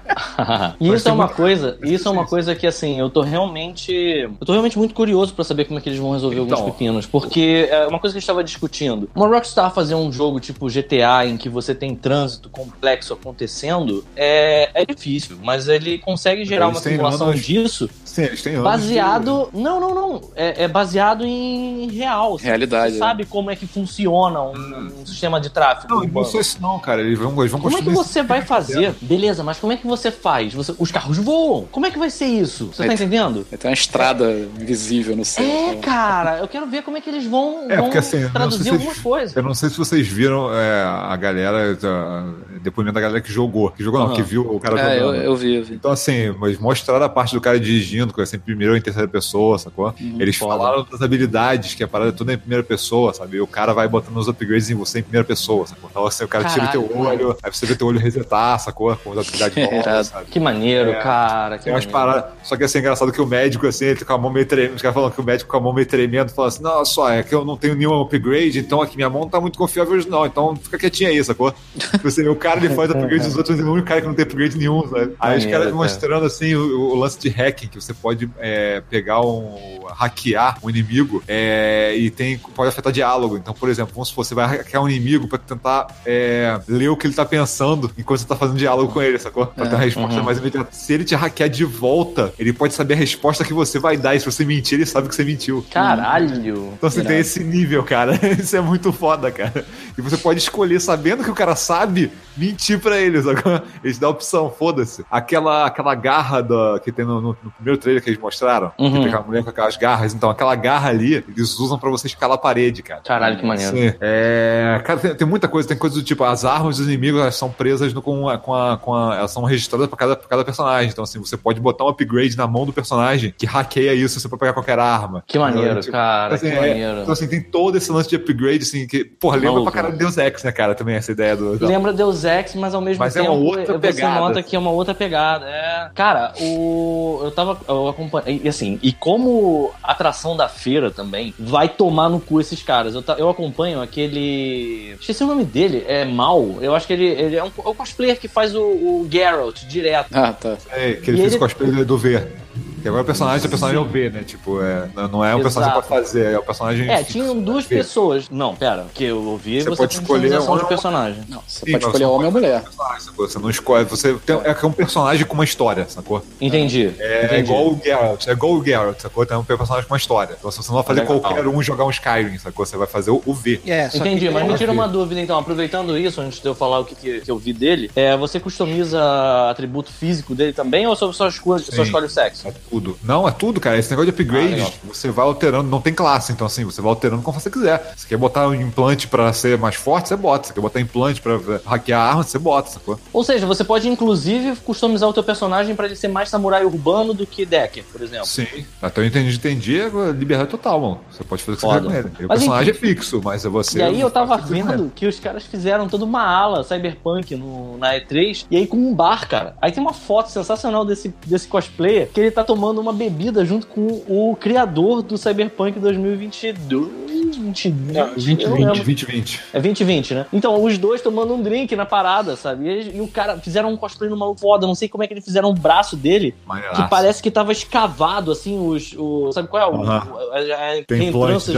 e isso é uma coisa, isso é uma coisa que assim, eu tô realmente, eu tô realmente muito curioso pra saber como é que eles vão resolver Então. alguns pepinos, porque é uma coisa que a gente tava discutindo. Uma Rockstar fazer um jogo tipo GTA em que você tem trânsito complexo acontecendo é, é difícil, mas ele consegue gerar Eles uma simulação disso Sim, eles têm anos baseado, não, não, não, é, é baseado em real. assim. Realidade, Você né? sabe como é que funciona um, um sistema de tráfego. de... Não, não só isso não, cara. Eles vão, eles vão Como é que você vai fazer? Beleza, mas como é que você faz? Você- os carros voam. Como é que vai ser isso? Você tá Vai- entendendo? Ter uma estrada invisível no céu. É, tá? cara, eu quero ver como é que eles vão, É, vão porque assim, eu traduzir algumas vocês- coisas. Eu não sei se vocês viram é, a galera, tá, depoimento da galera que jogou. Que jogou não, que viu o cara É, eu, jogando. eu vi, eu vi. Então, assim, mas mostraram a parte do cara dirigindo, que é sempre primeira ou em terceira pessoa, sacou? Eles foda. falaram das habilidades, que a parada é tudo em primeira pessoa, sabe? E o cara vai botando os upgrades em você em primeira pessoa, sacou? Então, assim, o cara tira o Caralho, teu olho, aí você vê teu olho resetar, sacou? Com as habilidades novas, sabe? Que maneiro, É, cara. Que Tem umas paradas. Só que assim, é engraçado que o médico, assim, ele tá com a mão meio tremendo. Os caras falam que o médico com a mão meio tremendo fala assim: não, só, é que eu não tenho nenhum upgrade, então aqui minha mão não tá muito confiável hoje, não. Então fica quietinho aí, sacou? Tipo assim, o cara ele faz upgrade dos outros, mas é o único cara que não tem upgrade nenhum, sabe? Aí os caras cara. mostrando assim o, o lance de hacking, que você pode é, pegar um. hackear um inimigo é, e tem, pode afetar diálogo. Então, por exemplo, vamos supor, você vai hackear um inimigo pra tentar é, ler o que ele tá pensando enquanto você tá fazendo diálogo com ele, sacou? Pra ter uma resposta uhum. mais imediata. Se ele te hackear de volta, ele pode saber a resposta que você vai dar. E se você mentir, ele sabe que você mentiu. Caralho. Então você tem esse nível, cara. Isso é muito foda, cara. E você pode escolher, sabendo que o cara sabe, mentir pra ele, sacou? Eles dão a opção, foda-se. Aquela, aquela garra da, que tem no, no- no primeiro trailer que eles mostraram, Uhum. que tem aquela mulher com aquelas garras. Então, aquela garra ali, eles usam pra você escalar a parede, cara. Caralho, que maneiro. Sim. É, cara, tem, tem muita coisa, tem coisa do tipo, as armas dos inimigos elas são presas no- com, a, com, a, com a. Elas são registradas pra cada, pra cada personagem. Então, assim, você pode botar um upgrade na mão do personagem que hackeia isso, você pode pegar qualquer arma. Que maneiro, Então, tipo, cara. assim, que é, maneiro. então, assim, tem todo esse lance de upgrade, assim, que, porra, lembra Maluco. pra caralho Deus Ex, né, cara, também, essa ideia do. Lembra Deus Ex, mas ao mesmo Mas é tempo uma outra você pegada. nota que é uma outra pegada. É. Cara, o eu tava eu acompanhei e assim, e como atração da feira também, vai tomar no cu esses caras. Eu, ta- eu acompanho aquele, esqueci o nome dele, é Mal. Eu acho que ele, ele é um, é o cosplayer que faz o, o Geralt direto. Ah, tá. É, que ele E fez ele- o cosplay do V. Que agora o personagem, o personagem é o V, né? Tipo, é, não- é um personagem pode fazer, é o personagem. É, fixo, tinham duas V. pessoas. Não, pera, que eu ouvi, Você você, pode tem escolher um de personagem. Não, você Sim, pode escolher homem ou mulher. Você não escolhe, você tem, é é um personagem com uma história, sacou? Entendi. É entendi. igual o Geralt, é igual o Geralt, sacou? Tem um personagem com uma história. Então, se você não vai fazer Legal. qualquer um jogar um Skyrim, sacou? Você vai fazer o, o V. É, Entendi, mas me tira uma dúvida então, aproveitando isso, antes de eu falar o que, que, que eu vi dele, é, você customiza atributo físico dele também ou só, só, escolhe, só escolhe o sexo? Tudo. Não, é tudo, cara. Esse negócio de Ah, upgrade, legal. você vai alterando, não tem classe, então assim, você vai alterando como você quiser. Você quer botar um implante pra ser mais forte, você bota. Você quer botar implante pra hackear arma, você bota, sacou? Ou seja, você pode inclusive customizar o teu personagem pra ele ser mais samurai urbano do que Decker, por exemplo. Sim. Até eu entendi, entendi, é liberdade total, mano. Você pode fazer o que você Foda. quiser com ele. O Mas personagem é fixo, mas é você. E aí eu tava você vendo que os caras fizeram toda uma ala cyberpunk no, na E3, e aí com um bar, cara. Aí tem uma foto sensacional desse, desse cosplayer, que ele tá tomando uma bebida junto com o criador do Cyberpunk 2022, 20, Não, 2020. eu não lembro. 2020. É 2020, né? Então, os dois tomando um drink na parada, sabe? E, e o cara fizeram um cosplay maluco foda, não sei como é que eles fizeram o braço dele, que parece que tava escavado, assim, os. O, sabe qual é? O, Aham. o- a- a- Tem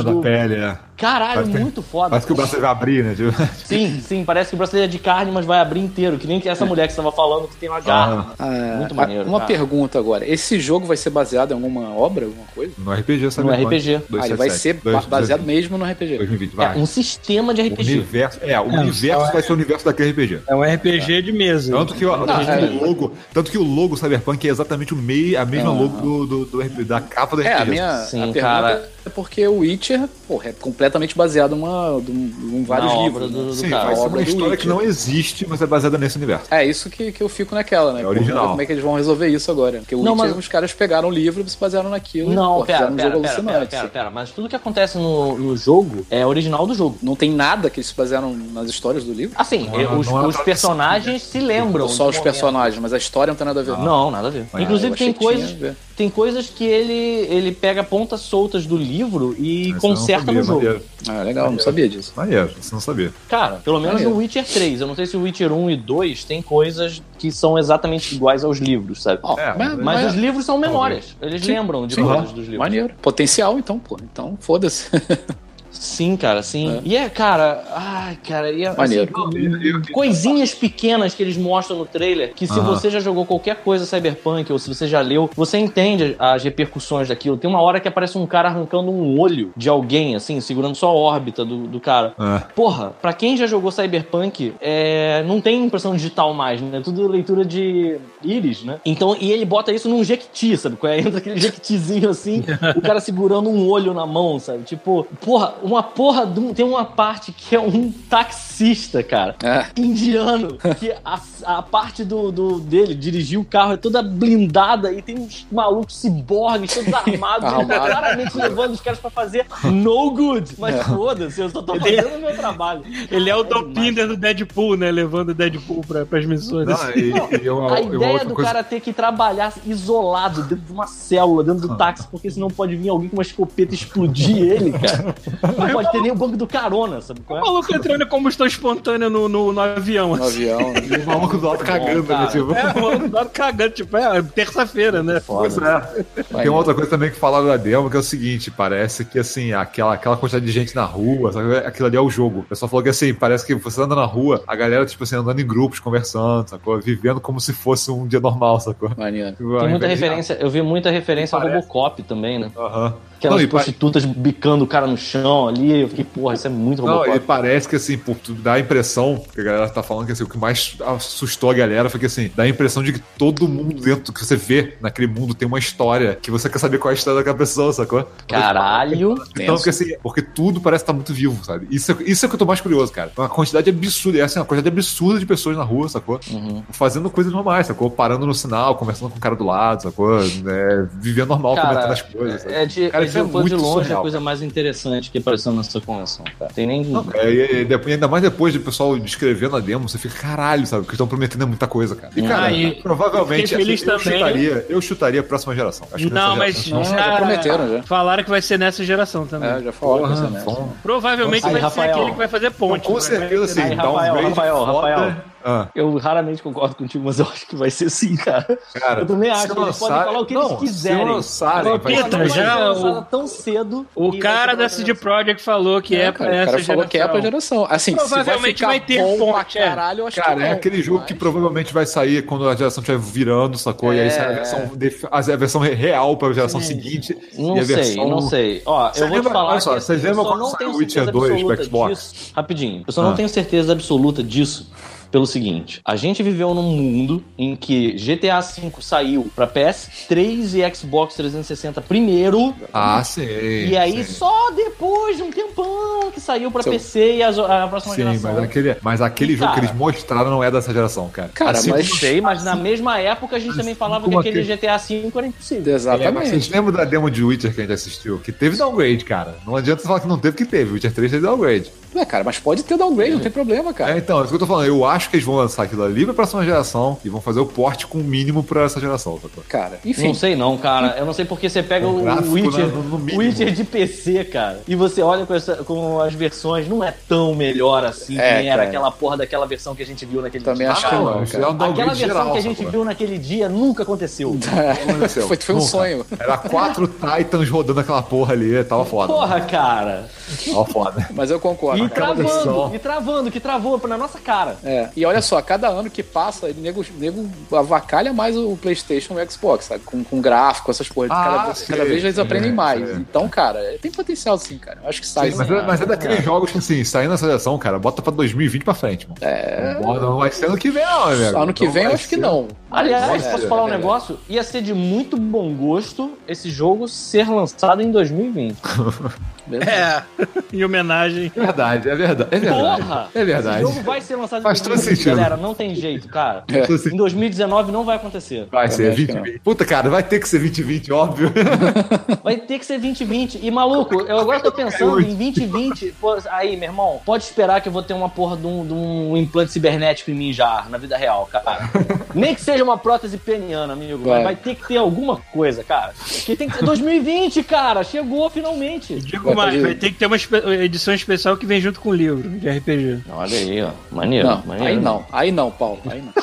do. da pele, é. Caralho, Parece que- muito foda. Parece que o braço vai abrir, né? Tipo... Sim, sim, parece que o bracelete é de carne, mas vai abrir inteiro, que nem que essa mulher que você tava falando que tem uma garra. Ah, Muito maneiro, Uma cara. pergunta agora. Esse jogo vai ser baseado em alguma obra, alguma coisa? No RPG, sabe? No RPG. Ah, ele vai ser ba- baseado mesmo no RPG. 2020, É vai. um sistema de O RPG. universo, é, o Não, universo vai ser o universo daquele RPG. É um RPG de mesa. Tanto que, o, é. o logo, tanto que o logo Cyberpunk é exatamente o meio, a mesma logo do, do, do RPG, da capa do RPG. É, a minha Sim, a pergunta cara. É porque o Witcher, porra, é completamente baseado numa, em vários Na obra livros. do- né? do Sim, cara. vai ser obra uma história Witcher. que não existe, mas é baseada nesse universo. É isso que, que eu fico naquela, né? É original. Como é que eles vão resolver isso agora? Porque o Não, Witcher, mas- os caras pegaram o livro e se basearam naquilo. Não, pô, pera, fizeram um pera, jogo pera, pera, alucinante. pera, pera, mas tudo que acontece no, no jogo é original do jogo. Não tem nada que eles se basearam nas histórias do livro? Assim, Não é- os, não é os personagens se lembram. Ou só os personagens, mas a história não tem nada a ver. Não, nada a ver. Inclusive tem coisas. Tem coisas que ele, ele pega pontas soltas do livro e não conserta sabia, no jogo. Maneiro, Ah, legal, não sabia disso. maneiro, você não sabia. Cara, pelo menos Maneiro. no Witcher 3. Eu não sei se o Witcher 1 e 2 tem coisas que são exatamente iguais aos livros, sabe? É, mas, Mas mas- os livros são memórias. Eles Sim, lembram de sim, coisas dos livros. Maneiro. Potencial, então, pô. Então, foda-se. Sim, cara, sim. E é, cara, ai, cara, e é, Maneiro. assim, coisinhas pequenas que eles mostram no trailer, que se Aham. você já jogou qualquer coisa Cyberpunk ou se você já leu, você entende as repercussões daquilo. Tem uma hora que aparece um cara arrancando um olho de alguém, assim, segurando só a órbita do, do cara. É. Porra, pra quem já jogou Cyberpunk, é, não tem impressão digital mais, né? É tudo leitura de íris, né? Então, e ele bota isso num jequiti, sabe? é? Entra aquele jequitizinho assim, o cara segurando um olho na mão, sabe? Tipo, porra, uma porra de um- tem uma parte que é um taxista, cara. É. Indiano, que a, a parte do, do- dele, dirigir o carro, é toda blindada e tem uns malucos ciborgues todos armados, ele tá claramente levando os caras pra fazer no good. Mas foda-se, eu só tô fazendo o meu trabalho. Ele é o Ah. Dopinder do Deadpool, né? Levando o Deadpool pra, pras missões. Não, e, e uma, A e uma ideia do coisa- cara ter que trabalhar isolado dentro de uma célula, dentro do táxi, porque senão pode vir alguém com uma escopeta e explodir ele, cara. Não pode ter nem o banco do carona, sabe O qual é? maluco entrando em combustão espontânea no, no, no avião. No assim. avião. E o maluco do alto cagando, né? Tipo. É, o maluco do cagando, tipo, é terça-feira, né? Pois é. Tem uma outra coisa também que falaram da demo, que é o seguinte, parece que assim, aquela, aquela quantidade de gente na rua, sabe? aquilo ali é o jogo. O pessoal falou que assim, parece que você anda na rua, a galera, tipo assim, andando em grupos, conversando, sacou? Vivendo como se fosse um dia normal, sacou? Maneiro. Tem muita referência, eu vi muita referência ao. Robocop também, né? Aham. Aquelas Não, pa- prostitutas bicando o cara no chão ali. Eu fiquei, porra, isso é muito Não, Robocop. e parece que assim, por tu dá a impressão, que a galera tá falando que assim, o que mais assustou a galera foi que assim, dá a impressão de que todo mundo dentro que você vê naquele mundo tem uma história, que você quer saber qual é a história daquela pessoa, sacou? Caralho. Então, Tenso. porque, assim, porque tudo parece estar muito vivo, sabe? Isso, é- isso é o que eu tô mais curioso, cara. Uma quantidade absurda, é assim, uma quantidade absurda de pessoas na rua, sacou? Uhum. Fazendo coisas normais, sacou? Parando no sinal, conversando com o cara do lado, sacou? É, vivendo normal, comentando Cara, as coisas. sabe? é de, Cara, é de, é de longe surreal, a coisa mais interessante que apareceu nessa convenção, cara. Tem nem. Não, é, e, e depois- ainda mais depois de o pessoal descrevendo a demo, você fica, caralho, sabe? Porque estão prometendo muita coisa, cara. E, cara, Ah, e provavelmente feliz assim, eu, também. chutaria, eu chutaria a próxima geração. Acho que Não, mas geração- Não, já prometeram, já. Falaram que vai ser nessa geração também. É, já falaram que vai ser nessa. bom. Provavelmente Aí, vai Rafael. ser aquele que vai fazer ponte. Com né? certeza, sim. Aí, dá um Rafael, Rafael, foda. Rafael. Ah, Eu raramente concordo contigo, mas eu acho que vai ser sim, cara. cara, Eu também acho que eles podem falar o que não, eles quiserem. Se lançarem, Pita, já o- tão cedo. O cara da CD geração. Projekt falou que é, É, pra cara, o essa cara falou que é pra geração. geração. Assim, Provavelmente se vai, ficar vai ter bom pra é. caralho, eu acho Cara, que é não, aquele jogo que mas- provavelmente vai sair quando a geração estiver virando, sacou? E aí É. sai a versão, def- a versão real pra geração seguinte. Não e a sei, versão... não sei. Ó, Você eu vou te lembra- falar olha só, que vocês lembram quando saiu Witcher certeza 2 pro Xbox? disso. Rapidinho. Eu só Ah. não tenho certeza absoluta disso pelo seguinte. A gente viveu num mundo em que GTA V saiu pra PS3 e Xbox 360 primeiro. Ah, sim. E aí sim. só depois de um tempão que saiu pra Sim. PC e as- a, próxima Sim, geração. mas aquele, mas aquele E, jogo que cara- eles mostraram não é dessa geração, cara. Cara, Assim mas- sei, mas na mesma época a gente também falava que aquele aquele- GTA V era impossível. É, Exatamente. vocês lembram da demo de Witcher que a gente assistiu? Que teve downgrade, cara. Não adianta você falar que não teve, que teve. Witcher 3 teve downgrade. Ué, cara, mas pode ter downgrade, não tem problema, É, cara. então, é isso que eu tô falando. Eu acho que eles vão lançar aquilo ali pra próxima geração e vão fazer o porte com o mínimo pra essa geração, sacou? Cara, enfim. Não sei não, cara. Eu não sei porque você pega O o, gráfico, Witcher, né, no- no. Witcher de PC, cara, e você olha com, essa- com as versões, não é tão melhor assim É, era aquela porra daquela versão que a gente viu naquele Também dia. acho que não, cara. é um Aquela versão geral, que a gente viu naquele dia nunca aconteceu. aconteceu. foi, foi um Nunca. sonho. Era quatro Titans rodando aquela porra ali, tava foda. Porra, cara. Tava foda. Mas eu concordo. E cara. travando, versão. e travando, que travou na nossa cara. É, e olha só, cada ano que passa, ele nego, nego avacalha mais o PlayStation e o Xbox, sabe? Com, com gráfico, essas porras. Ah, cada, sim, cada vez eles sim, aprendem é, mais. sim. Então, cara, é, tem potencial sim, cara. Eu acho que sai. Sim, mas, é, mas é daqueles jogos que, assim, saindo nessa geração, cara, bota pra 2020 pra frente, mano. É. Não, não vai ser ano que vem, não, amigo. Ano que vem eu acho que ser. não. Aliás, É, posso é, falar um é, é. negócio? Ia ser de muito bom gosto esse jogo ser lançado em 2020. É, em homenagem. É verdade, é verdade. É verdade. Porra! É verdade. Esse jogo vai ser lançado Faz em todo 2020, sentido. galera. Não tem jeito, cara. É. Em 2019 não vai acontecer. Vai ser acho que 2020. Puta, cara, vai ter que ser 2020, óbvio. Vai ter que ser 2020. E maluco, eu agora tô pensando em 2020. Pô, aí, meu irmão, pode esperar que eu vou ter uma porra de um, de um implante cibernético em mim já, na vida real, cara. Nem que seja uma prótese peniana, amigo. Vai. Mas vai ter que ter alguma coisa, cara. Que tem que ser 2020, cara. Chegou finalmente. Mais, vai ter que ter uma edição especial que vem junto com o livro de RPG. Olha aí, ó. Maneiro, Não, maneiro. aí não. Aí não, Paulo. Aí não.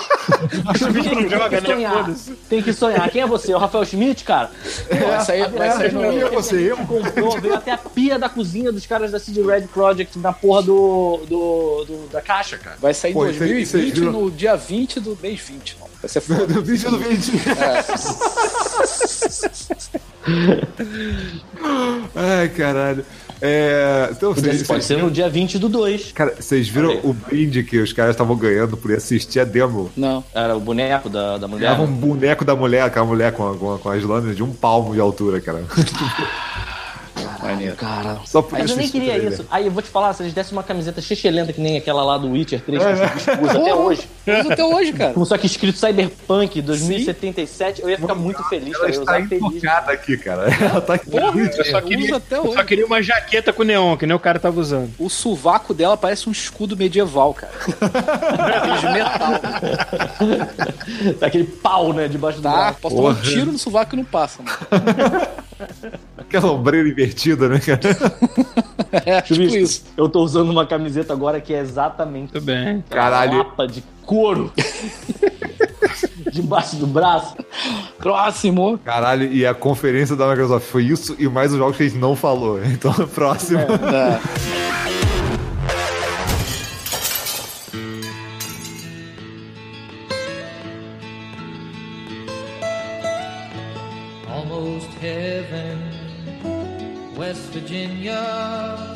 O bicho não joga, Tem que né? sonhar. Tem que sonhar. Quem é você? O Rafael Schmidt, cara? Vai sair, vai sair no... Eu, você, eu. Comprou, veio até a pia da cozinha dos caras da CD Red Project na porra do, do, do- da caixa, cara. Vai sair em Pô, isso aí- 2020, isso aí viram- no dia 20 do mês 20, mano. Vai ser foda. Do vídeo do vídeo. Ai, caralho. É, então, Podia- vocês, Pode vocês, ser no dia 20 do 2. cara, vocês viram o brinde que os caras estavam ganhando por ir assistir a demo? Não. Era o boneco da, da mulher. Ganhava um boneco da mulher, aquela mulher com, a- com, a- com as lâminas de um palmo de altura, cara. Maneiro. Cara. Só por Mas eu nem queria trailer. isso. Aí eu vou te falar, se eles dessem uma camiseta chechelenta que nem aquela lá do Witcher 3 que esse bicho usa até hoje, Usa até hoje, cara. com só que escrito Cyberpunk 2077, eu ia ficar muito feliz, Ela cara. Eu está enfocada aqui, cara. Ela tá aqui. Porra, Eu só queria, usa até eu hoje. só queria uma jaqueta com neon, que nem o cara tava usando. O sovaco dela parece um escudo medieval, cara. Aquele de metal. Aquele pau, né, debaixo do Tá? braço. Posso tomar um tiro no sovaco e não passa, mano. Aquela ombreira invertida, né, cara? É, tipo Chuvisco, isso. Eu tô usando uma camiseta agora que é exatamente Tudo bem. Caralho. uma lapa de couro debaixo do braço. Próximo. Caralho, e a conferência da Microsoft foi isso e mais os jogos que a gente não falou. Então, próximo. É. Almost West Virginia.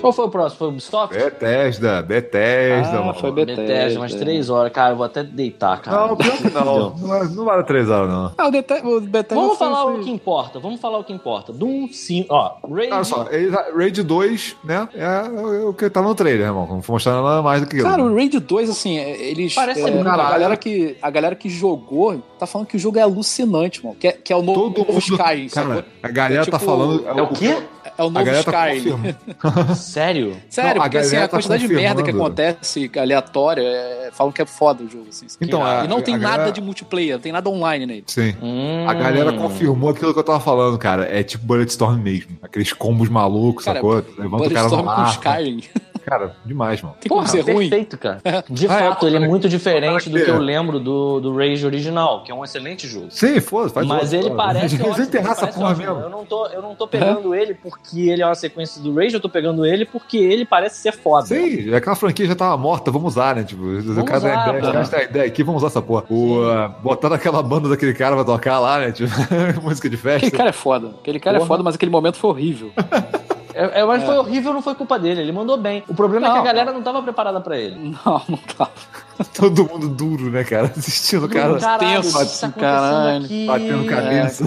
Qual foi o próximo? Foi o Ubisoft? Bethesda, Bethesda, Ah, mano. foi Bethesda. Bethesda, umas três horas. Cara, eu vou até deitar, cara. Não, pior que não. Não, é- não vale três horas, não. Ah, o, Bethesda- o Bethesda Vamos falar o que importa. Vamos falar o que importa. Doom 5. Ó, Raid. Olha só, eles- Raid 2, né? É o que tava no trailer, irmão. Não foi mostrando nada mais do que isso. Cara, o Raid 2, assim, é, eles. Parece é, muito a, caralho. galera que, a galera que jogou tá falando que o jogo é alucinante, mano. Que é, que é o novo, Todo novo mundo. Skyrim, cara, sacou? a galera É tipo- tá falando. É o quê? É o A novo tá Skyrim. confirmando. Sério? Sério, Não, a porque assim, galera a tá quantidade de merda que acontece aleatória, é, falam que é foda o jogo, assim. Então, e a- não tem a nada galera- de multiplayer, não tem nada online nele. Sim. Hum. A galera confirmou aquilo que eu tava falando, cara. É tipo Bulletstorm mesmo. Aqueles combos malucos, Cara, sacou? Levanta o cara no Bulletstorm com. Skyrim. Cara, demais, mano. Tem como Porra, ser ruim? perfeito, cara. De Ah, é, fato, ele é muito diferente do é. que eu lembro do, do Rage original, que é um excelente jogo. Sim, foda faz Mas outro, ele cara. parece ótimo, ele parece porra ótimo. mesmo. Eu não tô, eu não tô pegando ele porque ele é uma sequência do Rage, eu tô pegando ele porque ele parece ser foda. Sim, aquela franquia já tava morta, vamos usar, né? Tipo, o cara tem a usar, ideia, caras têm a ideia aqui, vamos usar essa porra. O, uh, botando aquela banda daquele cara pra tocar lá, né? Tipo, música de festa. Aquele cara é foda. Aquele cara é Porra. foda, mas aquele momento foi horrível. É, é, mas foi horrível, não foi culpa dele. Ele mandou bem. O problema é que Não. a galera não tava preparada pra ele. Não, não tá. Todo mundo duro, né, cara? Assistindo o cara Caralho, tenso, o que tá acontecendo caralho. aqui? batendo cabeça.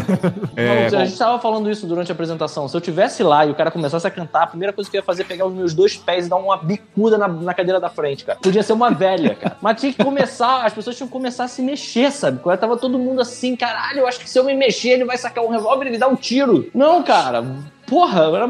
É, Não, a gente tava falando isso durante a apresentação. Se eu tivesse lá e o cara começasse a cantar, a primeira coisa que eu ia fazer é pegar os meus dois pés e dar uma bicuda na, na cadeira da frente, cara. Podia ser uma velha, cara. Mas tinha que começar, as pessoas tinham que começar a se mexer, sabe? Quando tava todo mundo assim, caralho, eu acho que se eu me mexer, ele vai sacar um revólver e me dar um tiro. Não, cara. Porra, eu era-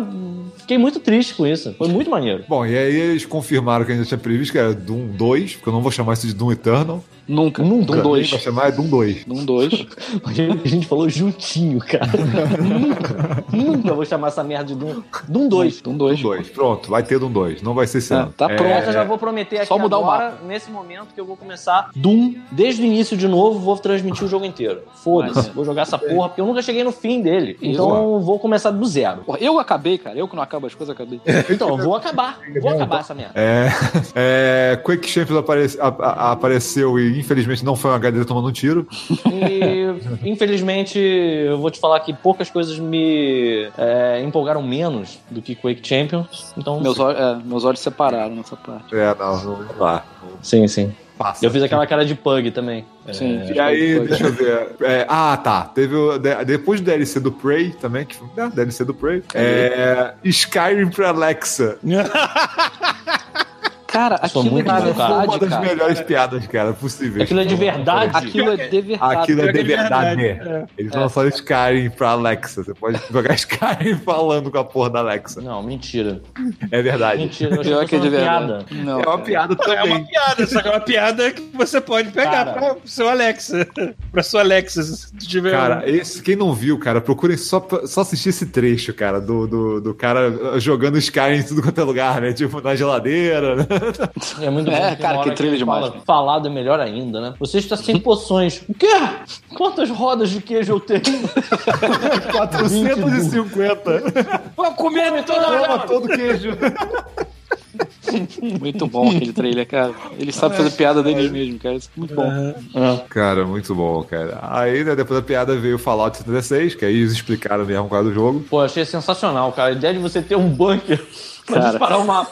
fiquei muito triste com isso. Foi muito maneiro. Bom, e aí eles confirmaram que a gente tinha previsto que era Doom 2, porque eu não vou chamar isso de Doom Eternal. Nunca. Nunca. Doom 2. Vai chamar é Doom 2. Doom 2. A gente, falou juntinho, cara. nunca, nunca vou chamar essa merda de Doom. Doom 2. Doom 2. Doom 2. Pronto, vai ter Doom 2. Não vai ser esse É, tá É, pronto. Eu já vou prometer aqui Só mudar o agora, nesse momento que eu vou começar Doom, desde o início de novo, vou transmitir o jogo inteiro. Foda-se, Mas- vou jogar essa porra, porque eu nunca cheguei no fim dele. Isso. Então vou começar do zero. Eu acabei, cara. Eu que não acabo as coisas, acabei. Então, eu vou acabar. Vou acabar essa merda. É, é, Quake Champions aparece- a- a- apareceu e infelizmente não foi uma HD tomando um tiro. E infelizmente, eu vou te falar que poucas coisas me é, empolgaram menos do que Quake Champions. Então, Meus olhos, é, meus olhos separaram nessa parte. É, não, não dá. sim, sim. Passa. Eu fiz aquela cara de pug também. Sim. E aí, deixa eu ver. É, ah, tá. Teve o, de- depois do DLC do Prey também, que foi né, DLC do Prey. É, Skyrim pra Alexa. Cara, sou aquilo muito é de educado. Uma verdade, das cara. melhores piadas, cara, possíveis. Aquilo é de verdade. Aquilo é de verdade. Aquilo é de é verdade, verdade. é. Eles lançaram Skyrim pra Alexa. Você pode jogar Skyrim falando com a porra da Alexa. Não, mentira. É verdade. Mentira, eu Pior que é de uma verdade. piada. Não, É uma piada É uma também. piada, só que é uma piada que você pode pegar Cara. pra seu Alexa. pra sua Alexa, se tiver. Cara, esse, quem não viu, cara, procurem só, só assistir esse trecho, cara, do, do, do cara jogando Skyrim em tudo quanto é lugar, né? Tipo, na geladeira, né? É muito É, bom. Tem cara, que trilha ele demais, fala. Falado é melhor ainda, né? Você está sem poções. O quê? Quantas rodas de queijo eu tenho? 450. Vou comer toda hora. todo queijo. Muito bom aquele trailer, cara. Eles sabem fazer piada deles mesmo, cara. Isso é muito bom. Cara, muito bom, cara. Aí, né, depois da piada veio o Fallout 76, que aí eles explicaram mesmo qual era o jogo. Pô, achei sensacional, cara. A ideia de você ter um bunker pra Cara. disparar uma...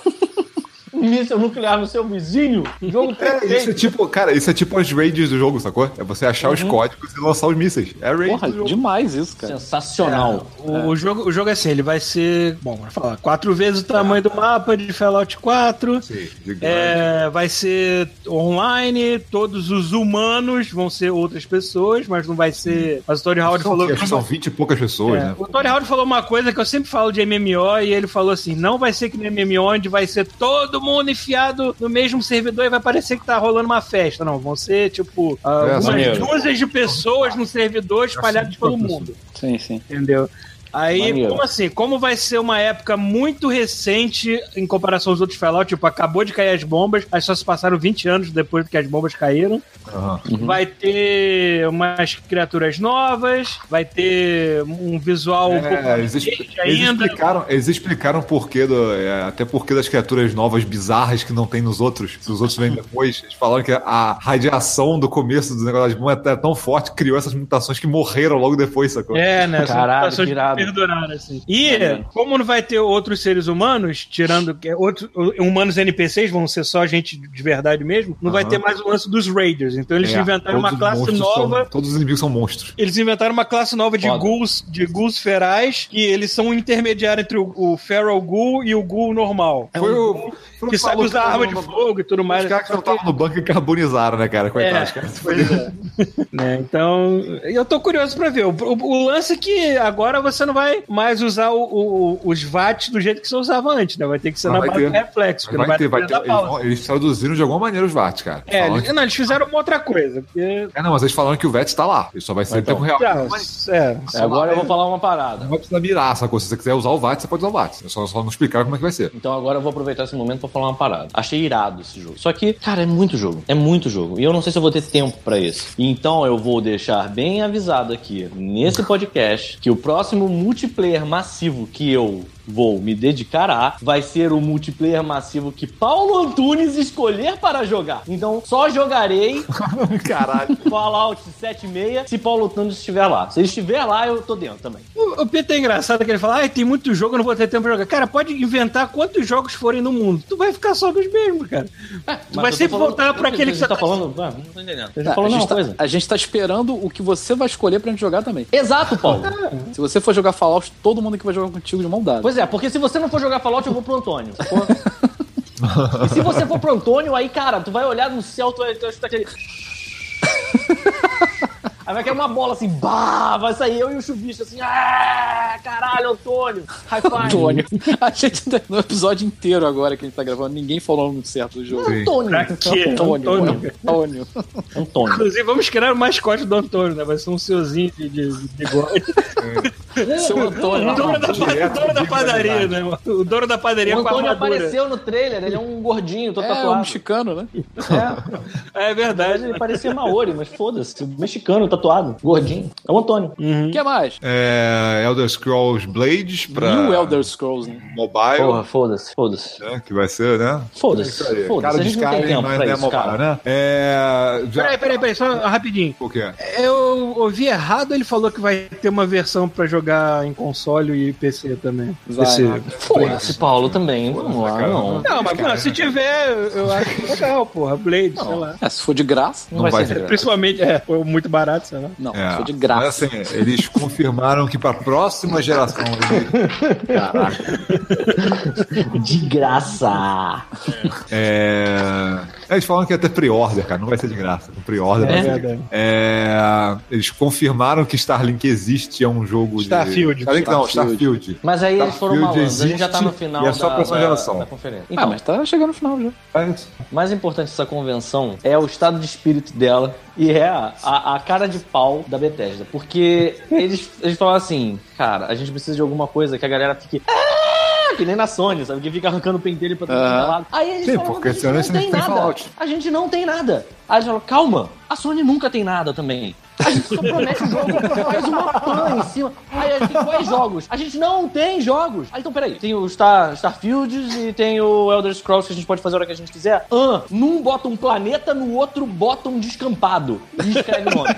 um míssil nuclear no seu vizinho. Jogo É, isso é perfeito. tipo, cara, isso é tipo as raids do jogo, sacou? É você achar os códigos e lançar os mísseis. É raid Porra, do jogo. demais isso, cara. Sensacional. O, o jogo, o jogo é assim, ele vai ser, bom, vou falar, quatro vezes o tamanho do mapa de Fallout 4. Sim. É, vai ser online, todos os humanos vão ser outras pessoas, mas não vai ser. Mas o Tony Howard São, falou que são 20 e poucas pessoas, É, né? O Tony Howard falou uma coisa que eu sempre falo de MMO e ele falou assim: não vai ser que no MMO onde vai ser todo mundo enfiado no mesmo servidor e vai parecer que tá rolando uma festa. Não, vão ser tipo É, algumas maneiro. dúzias de pessoas no servidor espalhados Assim, pelo mundo. Sim, sim. Entendeu? Aí, Maneiro. como assim? Como vai ser uma época muito recente em comparação aos outros Fallout, tipo, acabou de cair as bombas, aí só se passaram 20 anos depois que as bombas caíram. Aham. Vai ter umas criaturas novas, vai ter um visual um pouco É, mais eles, ainda. explicaram, eles explicaram o porquê do, é, até porquê das criaturas novas bizarras que não tem nos outros. Se os outros vêm depois, eles falaram que a radiação do começo do negócio das bombas é tão forte que criou essas mutações que morreram logo depois, sacou? É, né? Caralho, mutações que irado. Que perduraram, assim. E, como não vai ter outros seres humanos, tirando que outros humanos NPCs, vão ser só gente de verdade mesmo, não vai Aham. ter mais o lance dos Raiders. Então eles É, inventaram uma classe nova. são- todos os inimigos são monstros. Eles inventaram uma classe nova de Foda. ghouls, de ghouls ferais, que eles são um intermediário entre o, o Feral Ghoul e o Ghoul normal. É Foi um ghoul foi o que sabe usar arma de fogo e tudo mais. Os caras que não estavam no banco e carbonizaram, né, cara? Coitados, É, é. Né, Então, eu tô curioso pra ver. O, o- o lance é que agora você não vai mais usar o- o- os VATs do jeito que você usava antes, né? Vai ter que ser Não, na base ter. do reflexo, Vai ter, vai ter Eles, pausa. vão- eles traduziram de alguma maneira os VATs, cara. É, Falaram eles, que- não, eles fizeram uma outra coisa. Porque, é, não, mas eles falaram que o VET está lá. Ele só vai ser em Então. tempo real. Ah, Mas é, É, Agora eu vou falar uma parada. Não vai precisar mirar essa coisa. Se você quiser usar o VAT, você pode usar o VAT. É só, só não explicar como é que vai ser. Então agora eu vou aproveitar esse momento pra falar uma parada. Achei irado esse jogo. Só que, cara, é muito jogo. É muito jogo. E eu não sei se eu vou ter tempo pra isso. Então eu vou deixar bem avisado aqui nesse podcast que o próximo multiplayer massivo que eu vou me dedicar a vai ser o multiplayer massivo que Paulo Antunes escolher para jogar. Então só jogarei Caralho. Fallout 76 se Paulo Antunes estiver lá. Se ele estiver lá, eu tô dentro também. O, o Peter é engraçado que ele fala, ah, tem muito jogo, eu não vou ter tempo pra jogar. Cara, pode inventar quantos jogos forem no mundo. Tu vai ficar só dos mesmos, cara. Tu Mas vai sempre falando- voltar pra aquele que você você tá falando. Não tô entendendo. Você Tá, tá a, falando gente tá, coisa. a gente tá esperando o que você vai escolher pra gente jogar também. Exato, Paulo. Se você for jogar Fallout, todo mundo aqui vai jogar contigo de mão dada. Pois é, porque se você não for jogar Fallout, eu vou pro Antônio. e se você for pro Antônio, aí, cara, tu vai olhar no céu, tu vai, tu vai aquele. Aí vai cair uma bola assim, bah, vai sair eu e o chubicho assim, ah, caralho, Antônio, high five. Antônio. A gente terminou o episódio inteiro agora que a gente tá gravando, ninguém falou o nome certo do jogo. Antônio. Pra quê? Antônio. Antônio. Antônio. Antônio. Inclusive, vamos criar o mascote do Antônio, né? Vai ser um senhorzinho de, de, de bigode. Seu Antônio. O dono da, Direto o dono da padaria, verdade. né? O dono da padaria O com a Antônio apareceu no trailer, ele é um gordinho, todo É, um tatuado. mexicano, né? É, É verdade. ele parecia Maori, mas foda-se, mexicano, tatuado, gordinho. É o Antônio. O que mais? É, Elder Scrolls Blades pra New Elder Scrolls, né? mobile. Porra, foda-se, foda-se. né, que vai ser, né? Foda-se, foda-se. Cara A de gente não tem Skyrim, tempo mas pra não é isso, mobile, cara. né? É. Já... Peraí, peraí, peraí, só rapidinho. O quê? Eu ouvi errado, ele falou que vai ter uma versão pra jogar em console e PC também. Vai, PC. né? Foda-se, Paulo, também. Vamos lá, não. Não, mas mano, se tiver, eu acho legal, porra. Blade, sei lá. É, se for de graça. Não, Não vai, vai ser. Principalmente, é, foi muito barato, sei lá. Não, É, se for de graça. Mas, assim, eles confirmaram que para a próxima geração. De graça. É... Eles falam que ia ter pre-order, cara. Não vai ser de graça. O pre-order É? vai. É, Eles confirmaram que Starlink existe, é um jogo Starfield. de... Starlink não, Starfield. Mas aí eles foram malandros. A gente já tá no final e é só da, próxima da- geração. da conferência. Ah, Então, mas tá chegando no final já. É isso. mais importante dessa convenção é o estado de espírito dela e é a, a, a cara de pau da Bethesda. Porque eles, eles falaram assim, cara, a gente precisa de alguma coisa que a galera fique. Que nem na Sony, sabe? Que fica arrancando o pentelho pra todo Aham. lado. Aí eles Sim, falaram, porque "Mas esse a gente não tem nada. Fallout." A gente não tem nada. Aí eles falaram, calma, a Sony nunca tem nada também. A gente só promete um jogo, faz uma pan em cima. Aí a gente tem quais jogos? A gente não tem jogos. Aí então, peraí. Tem o Star, Starfields e tem o Elder Scrolls que a gente pode fazer a hora que a gente quiser. Ah, num bota um planeta, no outro bota um descampado. E escreve o nome.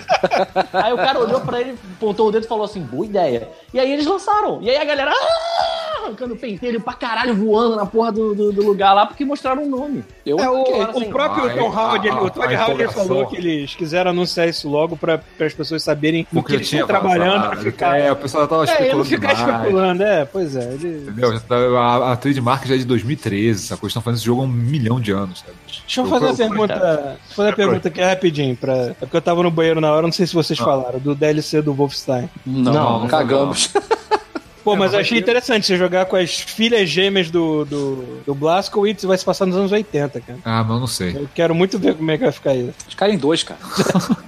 aí o cara olhou pra ele, apontou o dedo e falou assim, boa ideia. E aí eles lançaram. E aí a galera... "Ah!" Arrancando pentelho pra caralho, voando na porra do, do, do lugar lá, porque mostraram o nome. Eu É, o, assim, o próprio ah, Tom a- Howard, ele- a- o Todd Howard falou que eles quiseram anunciar isso logo pra, as pessoas saberem o Porque que eles tinha estão trabalhando ficar. É, o pessoal tava É, ele especulando não ficar demais. especulando, é, pois é. Ele... Entendeu? Tá- A, a trademark já é de 2013, essa coisa. Estão fazendo esse jogo há um milhão de anos, sabe? Deixa eu fazer uma pergunta. Fazer uma pergunta aqui rapidinho. Pra... É porque eu tava no banheiro na hora, não sei se vocês falaram, do DLC do Wolfenstein. Não, Não, não cagamos. Pô, mas não eu achei interessante você jogar com as filhas gêmeas do, do, do Blazkowicz e vai se passar nos anos 80, cara. Ah, mas eu não sei. Eu quero muito ver como é que vai ficar isso. Os caras em dois, cara.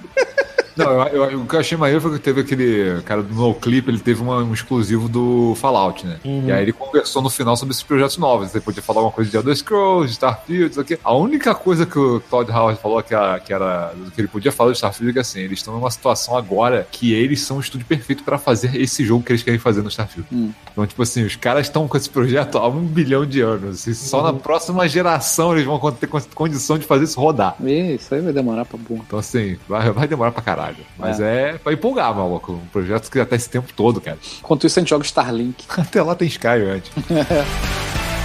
Não, eu, eu- o que eu achei maneiro foi que teve aquele cara do No Clip, ele teve uma- um exclusivo do Fallout, né? Uhum. E aí ele conversou no final sobre esses projetos novos. Ele podia falar alguma coisa de Elder Scrolls, de Starfield, isso aqui. A única coisa que o Todd Howard falou que, era, que era que ele podia falar de Starfield é que assim, eles estão numa situação agora que eles são o estúdio perfeito pra fazer esse jogo que eles querem fazer no Starfield. Hum. Então, tipo assim, os caras estão com esse projeto há um bilhão de anos. E só na próxima geração eles vão ter con- condição de fazer isso rodar. Isso aí vai demorar pra burro. Então, assim, vai, vai demorar pra caralho. Mas é, pra empolgar, maluco. Um projeto que já tá esse tempo todo, cara. Enquanto isso, a gente joga Starlink. Até lá tem Sky antes.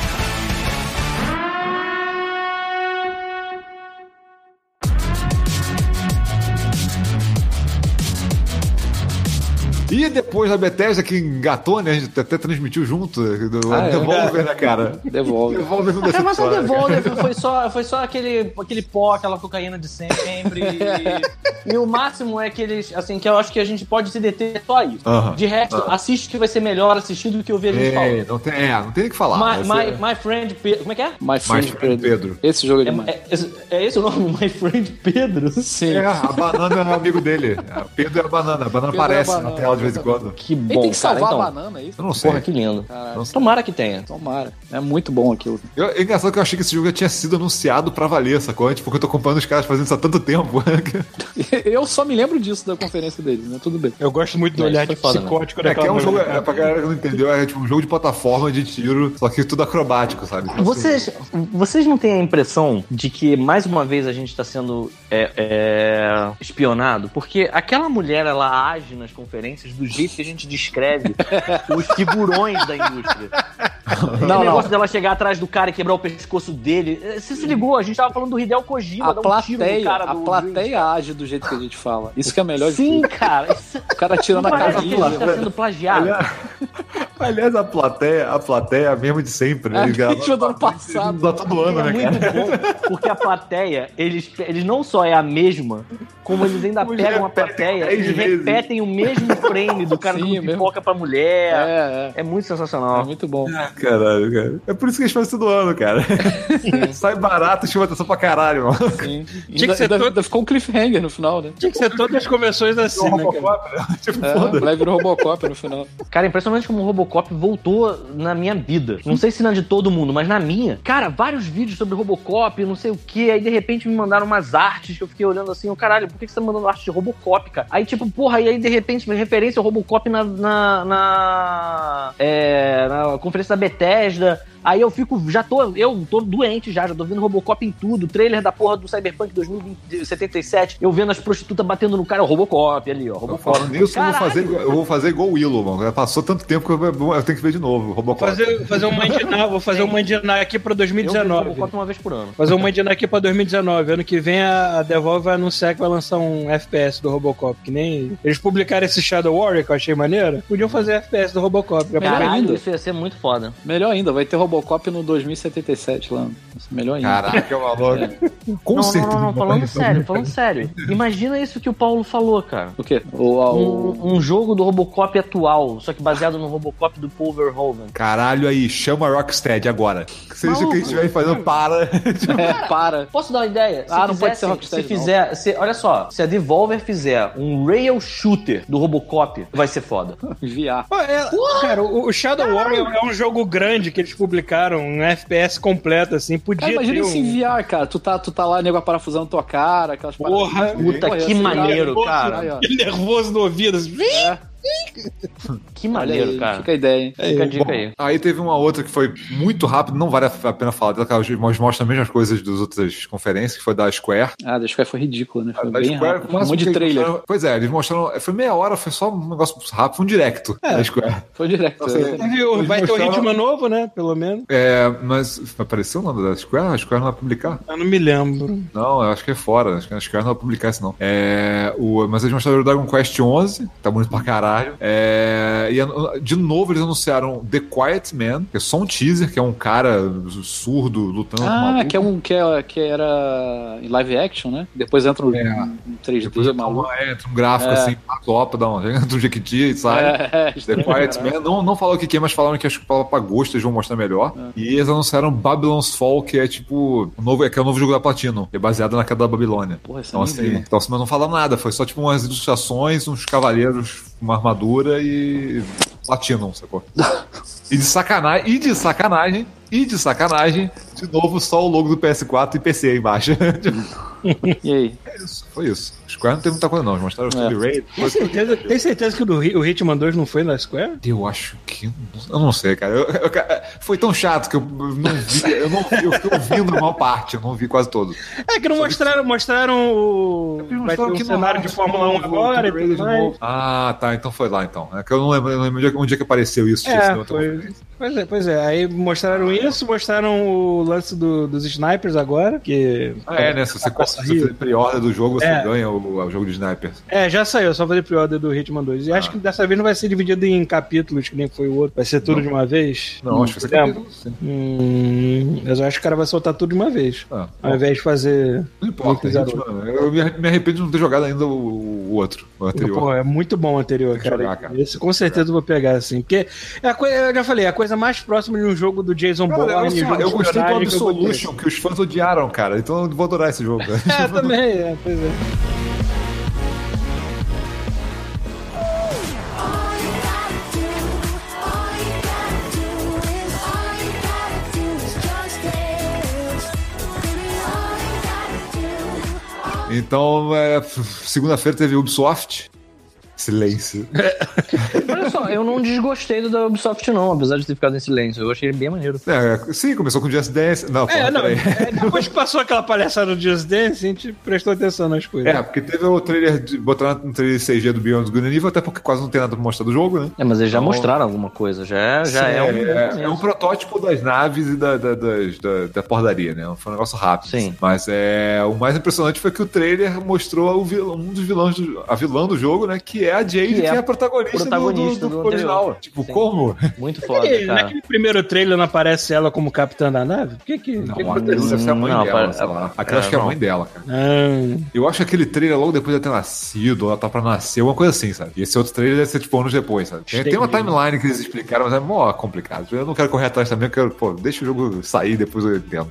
E depois da Bethesda que engatou, né? A gente até transmitiu junto do Ah, é? Devolver, né, cara? Devolve. Devolver não É, mas a decepciona, cara. Devolver foi só, foi só aquele, aquele pó, aquela cocaína de sempre. E, e o máximo é que eles, assim, que eu acho que a gente pode se deter só isso. Aham. De resto, assiste que vai ser melhor assistir do que ouvir a gente É, falar. não tem, é, não tem nem o que falar. My, my, my Friend Pedro. Como é que é? My Friend My Friend Pedro. Pedro. Esse jogo é É, demais. é, esse- é esse o nome? My Friend Pedro? Sim. É, a banana é amigo dele. A Pedro é a banana. A banana Pedro é a aparece banana, na tela de vez em quando. Que Ele bom, tem que cara. salvar Então, a banana, é isso? Eu não sei. porra, que lindo. Sei. Tomara que tenha. Tomara. É muito bom aquilo. Eu, é engraçado que eu achei que esse jogo já tinha sido anunciado pra valer, sacou? Antes, porque eu tô acompanhando os caras fazendo isso há tanto tempo. Eu só me lembro disso da conferência deles, né? Tudo bem. Eu gosto muito do É, olhar de foda, né? psicótico É, que daquela é um jogo, é, pra galera que não entendeu, é tipo um jogo de plataforma de tiro, só que tudo acrobático, sabe? Então, Vocês, vocês não têm a impressão de que, mais uma vez, a gente tá sendo é, é, espionado? Porque aquela mulher, ela age nas conferências do jeito que a gente descreve os figurões da indústria. Não, o não. negócio dela chegar atrás do cara e quebrar o pescoço dele. Você se ligou? A gente tava falando do Hideo Kojima, A um plateia, a do... plateia age do jeito que a gente fala. Isso que é melhor Sim, cara. Isso O cara tirando a a gente camisa. tá sendo plagiado. Aliás, a plateia, a plateia é a mesma de sempre, né? É, gravam- mesma do ano passado. Dá todo ano, é né, muito cara? bom, porque a plateia, eles, eles não só é a mesma, como eles ainda Eles pegam a plateia e vezes. repetem o mesmo frame do cara Sim, dando é mesmo. pipoca pra mulher. É, É, muito é. É sensacional. muito bom. Caralho, cara. É por isso que eles fazem todo ano, cara. Sai barato e chama atenção pra caralho, mano. Sim. que Ainda, ser ainda- todo- ficou um cliffhanger no final, né? Tinha que ser todas as convenções assim, né, cara? Robocop, né? Tipo, É, foda. o moleque virou Robocop no final. Cara, impressionante como o Robocop voltou na minha vida. Não sei se na de todo mundo, mas na minha. Cara, vários vídeos sobre Robocop, não sei o que. Aí de repente me mandaram umas artes que eu fiquei olhando assim, oh, caralho, por que que você tá mandando arte de Robocop, cara? Aí tipo, porra, e aí de repente referência ao Robocop na. na, na, é, na conferência da Bethesda. Aí eu fico, já tô, eu tô doente já, já tô vendo Robocop em tudo. Trailer da porra do Cyberpunk 2077. Eu vendo as prostitutas batendo no cara, o Robocop ali, ó. Robocop. falando nisso, eu vou, fazer, igual- eu vou fazer igual o Willow, mano. Já passou tanto tempo que eu, eu tenho que ver de novo. Robocop. Fazer, fazer um mandinar, vou fazer um mandinar aqui pra Eu vejo 2019. Robocop uma vez por ano. Fazer um mandinar aqui pra 2019. Ano que vem a Devolve vai anunciar que vai lançar um FPS do Robocop. Que nem. Eles publicaram esse Shadow Warrior que eu achei maneiro. Podiam fazer FPS do Robocop. Melhor Caralho, ainda. isso ia ser muito foda. Melhor ainda, vai ter Robocop no 2077 lá. Melhor ainda. Caraca, maluco. Com não, certeza. não, não, não, falando sério, falando sério. Imagina isso que o Paulo falou, cara. O quê? O, o, Um, um jogo do Robocop atual, só que baseado no Robocop do Paul Verhoeven. Caralho aí, chama a Rocksteady agora. Seja o que estiverem fazendo, para. É, para. Posso dar uma ideia? Se Ah, não pode ser Rocksteady, Se não. fizer, se- olha só, se a Devolver fizer um rail shooter do Robocop, vai ser foda. VR. É- cara, o o Shadow Warrior é um jogo grande que eles publicaram, um FPS completo, assim. Podia Cara, imagina ter isso um... em VR, cara. Tu tá, tu tá lá, nego parafusando tua cara, aquelas Porra, paradas. puta, que ser maneiro, cara. Ó. Aquele nervoso no ouvido. assim. É, Que maneiro, aí, cara. Fica a ideia, hein? Fica a dica Bom, aí. aí teve uma outra que foi muito rápido, não vale a pena falar dela, que elas mostram as mesmas coisas das outras conferências, que foi da Square. Ah, da Square foi ridículo, né? Foi Da bem Square, rápido. o Um monte de trailer. mostraram- Pois é, eles mostraram. Foi meia hora, foi só um negócio rápido, foi um directo da Square. Foi o- Eles Vai ter um mostraram- ritmo novo, né? Pelo menos. É, mas apareceu o nome da Square? A Square não vai publicar? Eu não me lembro. Não, eu acho que é fora. Acho que a Square não vai publicar isso, não. É, o, mas eles mostraram o Dragon Quest 11, que tá bonito pra caralho. É, e de novo eles anunciaram The Quiet Man, que é só um teaser, que é um cara surdo lutando com Ah, que, é um, que, é, que era em live action, né? Depois entra no, É. em 3D, Depois entra, maluco. uma, entra um gráfico É. assim, topa, dá um, entra um Jequiti e sai. É, é, The Quiet caralho. Man, não, não falou o que é, mas falaram que acho que pra pra gosto eles vão mostrar melhor. É. E eles anunciaram Babylon's Fall, que é tipo o novo, que é o novo jogo da Platinum, que é baseado na queda da Babilônia. Porra, Então assim, então, assim, mas não falaram nada, foi só tipo umas ilustrações, uns cavaleiros uma armadura e Platinum, sacou? e de sacanagem, e de sacanagem, e de sacanagem, de novo só o logo do PS4 e PC aí embaixo. E aí? é isso, foi isso. Square não teve muita coisa não, eles mostraram o É. Ray. Tem certeza, tem certeza que o, do, o Hitman 2 não foi na Square? Eu acho que. Eu não sei, cara. Eu- eu- foi tão chato que eu não vi. Eu não vi, eu fiquei ouvindo uma parte, eu não vi quase todo. É que não mostraram, mostraram o. Vai ter um cenário de Fórmula 1 agora e tudo mais. Ah, tá. Então foi lá então. É que eu não lembro, eu não lembro onde é que- apareceu isso. É, outra foi-. Pois é, pois é. Aí mostraram isso, mostraram o lance do- dos snipers agora, que. Ah, é, né? Se você, Tá se você pre-order do jogo, você É. ganha o, o jogo de sniper. É, já saiu, só fazer pre-order do Hitman 2. E acho Ah. que dessa vez não vai ser dividido em capítulos, que nem foi o outro. Vai ser tudo Não. de uma vez. Não, acho que você lembra? capítulo, sim. Hum, mas eu acho que o cara vai soltar tudo de uma vez. Ah, Ao invés de fazer. não importa. Mano. eu me arrependo de não ter jogado ainda o, o outro, o anterior. Pô, é muito bom o anterior, cara. jogar, cara. Esse com certeza eu vou pegar, assim. Porque é a coisa, eu já falei, a coisa mais próxima de um jogo do Jason Bourne. eu gostei do espionagem que. Absolution, que os fãs odiaram, cara. Então eu vou adorar esse jogo. É, também, é, pois é. Então, é, segunda-feira teve Ubisoft. Silêncio. Olha só, eu não desgostei do da Ubisoft, não, apesar de ter ficado em silêncio. Eu achei ele bem maneiro. É, sim, começou com Just Dance. Não, É, não, é, depois que passou aquela palhaçada do Just Dance, a gente prestou atenção nas coisas. É, porque teve o trailer, de, botaram um trailer CG do Beyond Good Evil, até porque quase não tem nada pra mostrar do jogo, né? É, mas eles já Então- mostraram alguma coisa, já, já é, um. é, é um protótipo das naves e da, da, das- da, da pordaria, né? Foi um negócio rápido. Sim. Mas é, o mais impressionante foi que o trailer mostrou vilão- um dos vilões, do, a vilã do jogo, né? Que é a Jade, Que que, é é a protagonista, do- protagonista do, do, do original. anterior. Tipo, Sim. como? Muito foda, Naquele, cara. naquele primeiro trailer não aparece ela como capitã da nave? Por que que, Não, que que aconteceu? ser a mãe Não, dela, para- sei lá. Aquela é, acho que é a mãe dela, cara. Ah, Eu acho que aquele trailer logo depois de ter nascido, ou ela tá pra nascer, uma coisa assim, sabe? E esse outro trailer deve ser tipo anos depois, sabe? Tem, tem uma timeline que eles explicaram, mas é mó complicado. Eu não quero correr atrás também, eu quero, pô, deixa o jogo sair, depois eu entendo.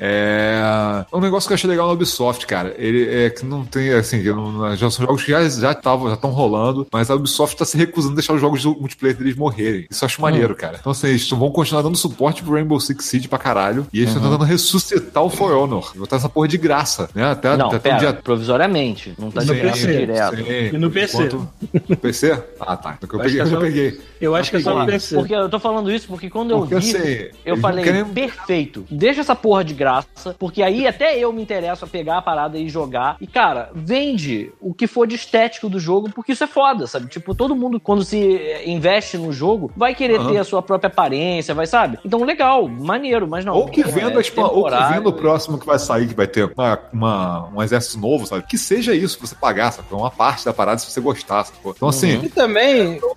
É. Um negócio que eu achei legal no Ubisoft, cara. Ele é que não tem, assim, não- já são jogos que já já estavam, já estão rolando, mas a Ubisoft tá se recusando a deixar os jogos do multiplayer deles morrerem. Isso eu acho maneiro, cara. Então, assim, eles vão continuar dando suporte pro Rainbow Six Siege pra caralho. E eles estão tentando ressuscitar o For Honor. Botar essa porra de graça, né? Até, Não, até pera, um dia. provisoriamente. Não tá No de graça PC, direto. Sim, E no PC. enquanto- No PC? Ah, tá. Então, eu Acho peguei, que é eu só- peguei. Eu acho que é só no PC. Porque eu tô falando isso porque quando Porque, eu vi, assim, eu falei, querem- perfeito, deixa essa porra de graça, porque aí até eu me interesso a pegar a parada e jogar. E, cara, vende o que for de estético do jogo, porque isso é foda, sabe? Tipo, todo mundo, quando se eh, investe no jogo, vai querer Aham. ter a sua própria aparência, vai, sabe? Então, legal, maneiro, mas não. Ou que porra, venda, é tipo, ou que venda o próximo que vai sair, que vai ter uma, uma- um exército novo, sabe? Que seja isso, você pagar, sabe? Uma parte da parada se você gostar, sabe? Então, assim, E também, eu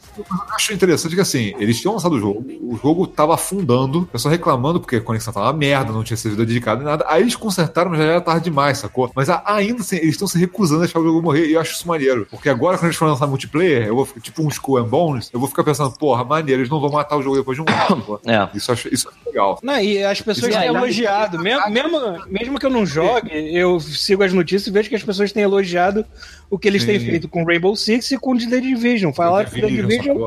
acho interessante que, assim, eles tinham lançado o jogo, o jogo tava afundando, o pessoal reclamando porque a conexão tava uma merda, não tinha servidor nem nada. Aí eles consertaram, mas já era tarde demais, sacou? Mas ainda assim, eles estão se recusando a deixar o jogo morrer e eu acho isso maneiro. Porque agora, quando eles forem lançar multiplayer, eu vou ficar tipo um Skull and Bones, eu vou ficar pensando, porra, maneiro, eles não vão matar o jogo depois de um ano. É. Isso acho, isso acho legal. Não, e as pessoas Isso têm aí. elogiado. Mesmo, mesmo, mesmo que eu não jogue, eu sigo as notícias e vejo que as pessoas têm elogiado o que eles têm Sim. feito com Rainbow Six e com The Division. Falaram que The Division,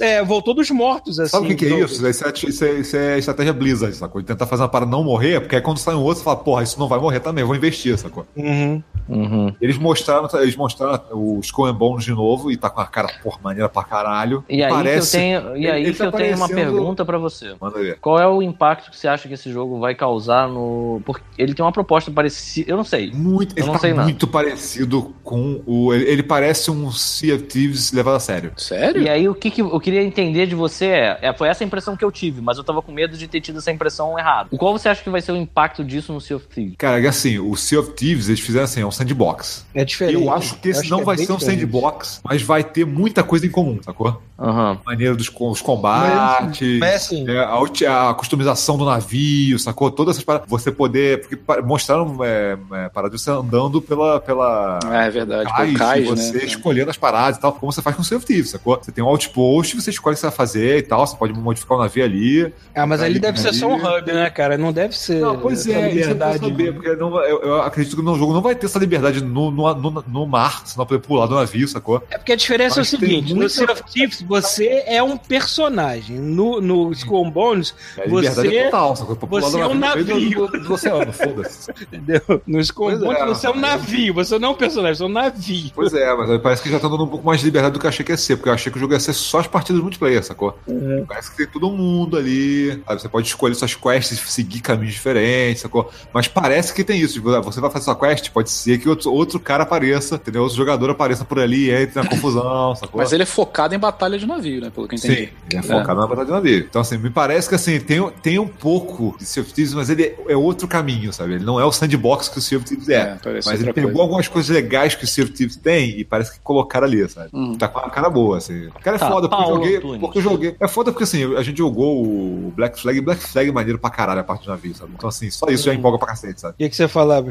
é, voltou dos mortos, assim. Sabe o que, que é isso? Isso é, isso, é, isso é estratégia Blizzard, sacou? De tentar fazer uma parada não morrer, porque aí quando sai um outro, você fala, porra, isso não vai morrer também, eu vou investir, sacou? Uhum. Uhum. Eles mostraram, eles mostraram o Skull and Bones de novo e tá com a cara, porra, maneira pra caralho. E aí Parece- que eu tenho, e aí ele que tá eu tenho uma pergunta pra você. Manda ver. Qual é o impacto que você acha que esse jogo vai causar no. Porque ele tem uma proposta parecida. Eu não sei. Muito, Eu ele não tá sei nada. muito parecido com o. Ele, ele parece um Sea of Thieves levado a sério. Sério? E aí, o que, que eu queria entender de você é, é- Foi essa a impressão que eu tive, mas eu tava com medo de ter tido essa impressão errada. O qual você acha que vai ser o impacto disso no Sea of Thieves? Cara, é assim, o Sea of Thieves, eles fizeram assim, é um sandbox. É diferente. Eu acho que esse acho não é vai ser um diferente. sandbox, mas vai ter muita coisa em comum, sacou? Aham. Maneira dos os combates. Mas assim, É, a, a customização do navio, sacou? Todas essas paradas. Você poder. Porque mostraram é, é, de você andando pela. pela É verdade, cais, pelo cais, e você né? escolhendo as paradas e tal, como você faz com o Thieves, sacou? Você tem um outpost, você escolhe o que você vai fazer e tal, você pode modificar o navio ali. ah, mas ali deve ser ali. só um hub, né, cara? Não deve ser. Não, pois essa é, isso eu liberdade. preciso saber, porque não, eu, eu acredito que no jogo não vai ter essa liberdade no, no, no, no mar, você não vai poder pular do navio, sacou? É porque a diferença Mas é o seguinte: no muita- Sea of Thieves, você é um personagem. No, no Skull Bones, A liberdade você é total, sacou? Pra pular você do é um navio. Do, do, do oceano, foda-se. Entendeu? No Skull and Pois é, Bones, você é um navio. Você não é um personagem, você é um navio. Pois é, mas aí parece que já tá dando um pouco mais de liberdade do que eu achei que ia ser, porque eu achei que o jogo ia ser só as partidas multiplayer, sacou? Parece que tem todo mundo ali, sabe? Você pode escolher suas quests, seguir caminhos diferentes, sacou? Mas parece que tem isso, tipo, ah, você vai fazer sua quest, pode ser que outro, outro cara apareça, entendeu? Outro jogador apareça por ali e entre na confusão, sacou? Mas ele é focado em batalha de navio, né? Pelo que eu entendi. Sim, ele é focado na batalha de navio. Então, assim, me parece que assim, tem, tem um pouco de Sea of Thieves, mas ele é outro caminho, sabe? Ele não é o sandbox que o Sea of Thieves é. É, mas ele pegou coisa. algumas coisas legais que o Sea of Thieves tem e parece que colocaram ali, sabe? Hum. Tá com uma cara boa, assim. O cara é Tá, foda, porque eu joguei. Antunes. Porque eu joguei. É foda porque assim, a gente jogou o Black Flag e Black Flag é maneiro pra caralho a parte do navio, sabe? Então, assim, só isso já empolga pra cacete, sabe? O que, que você falava,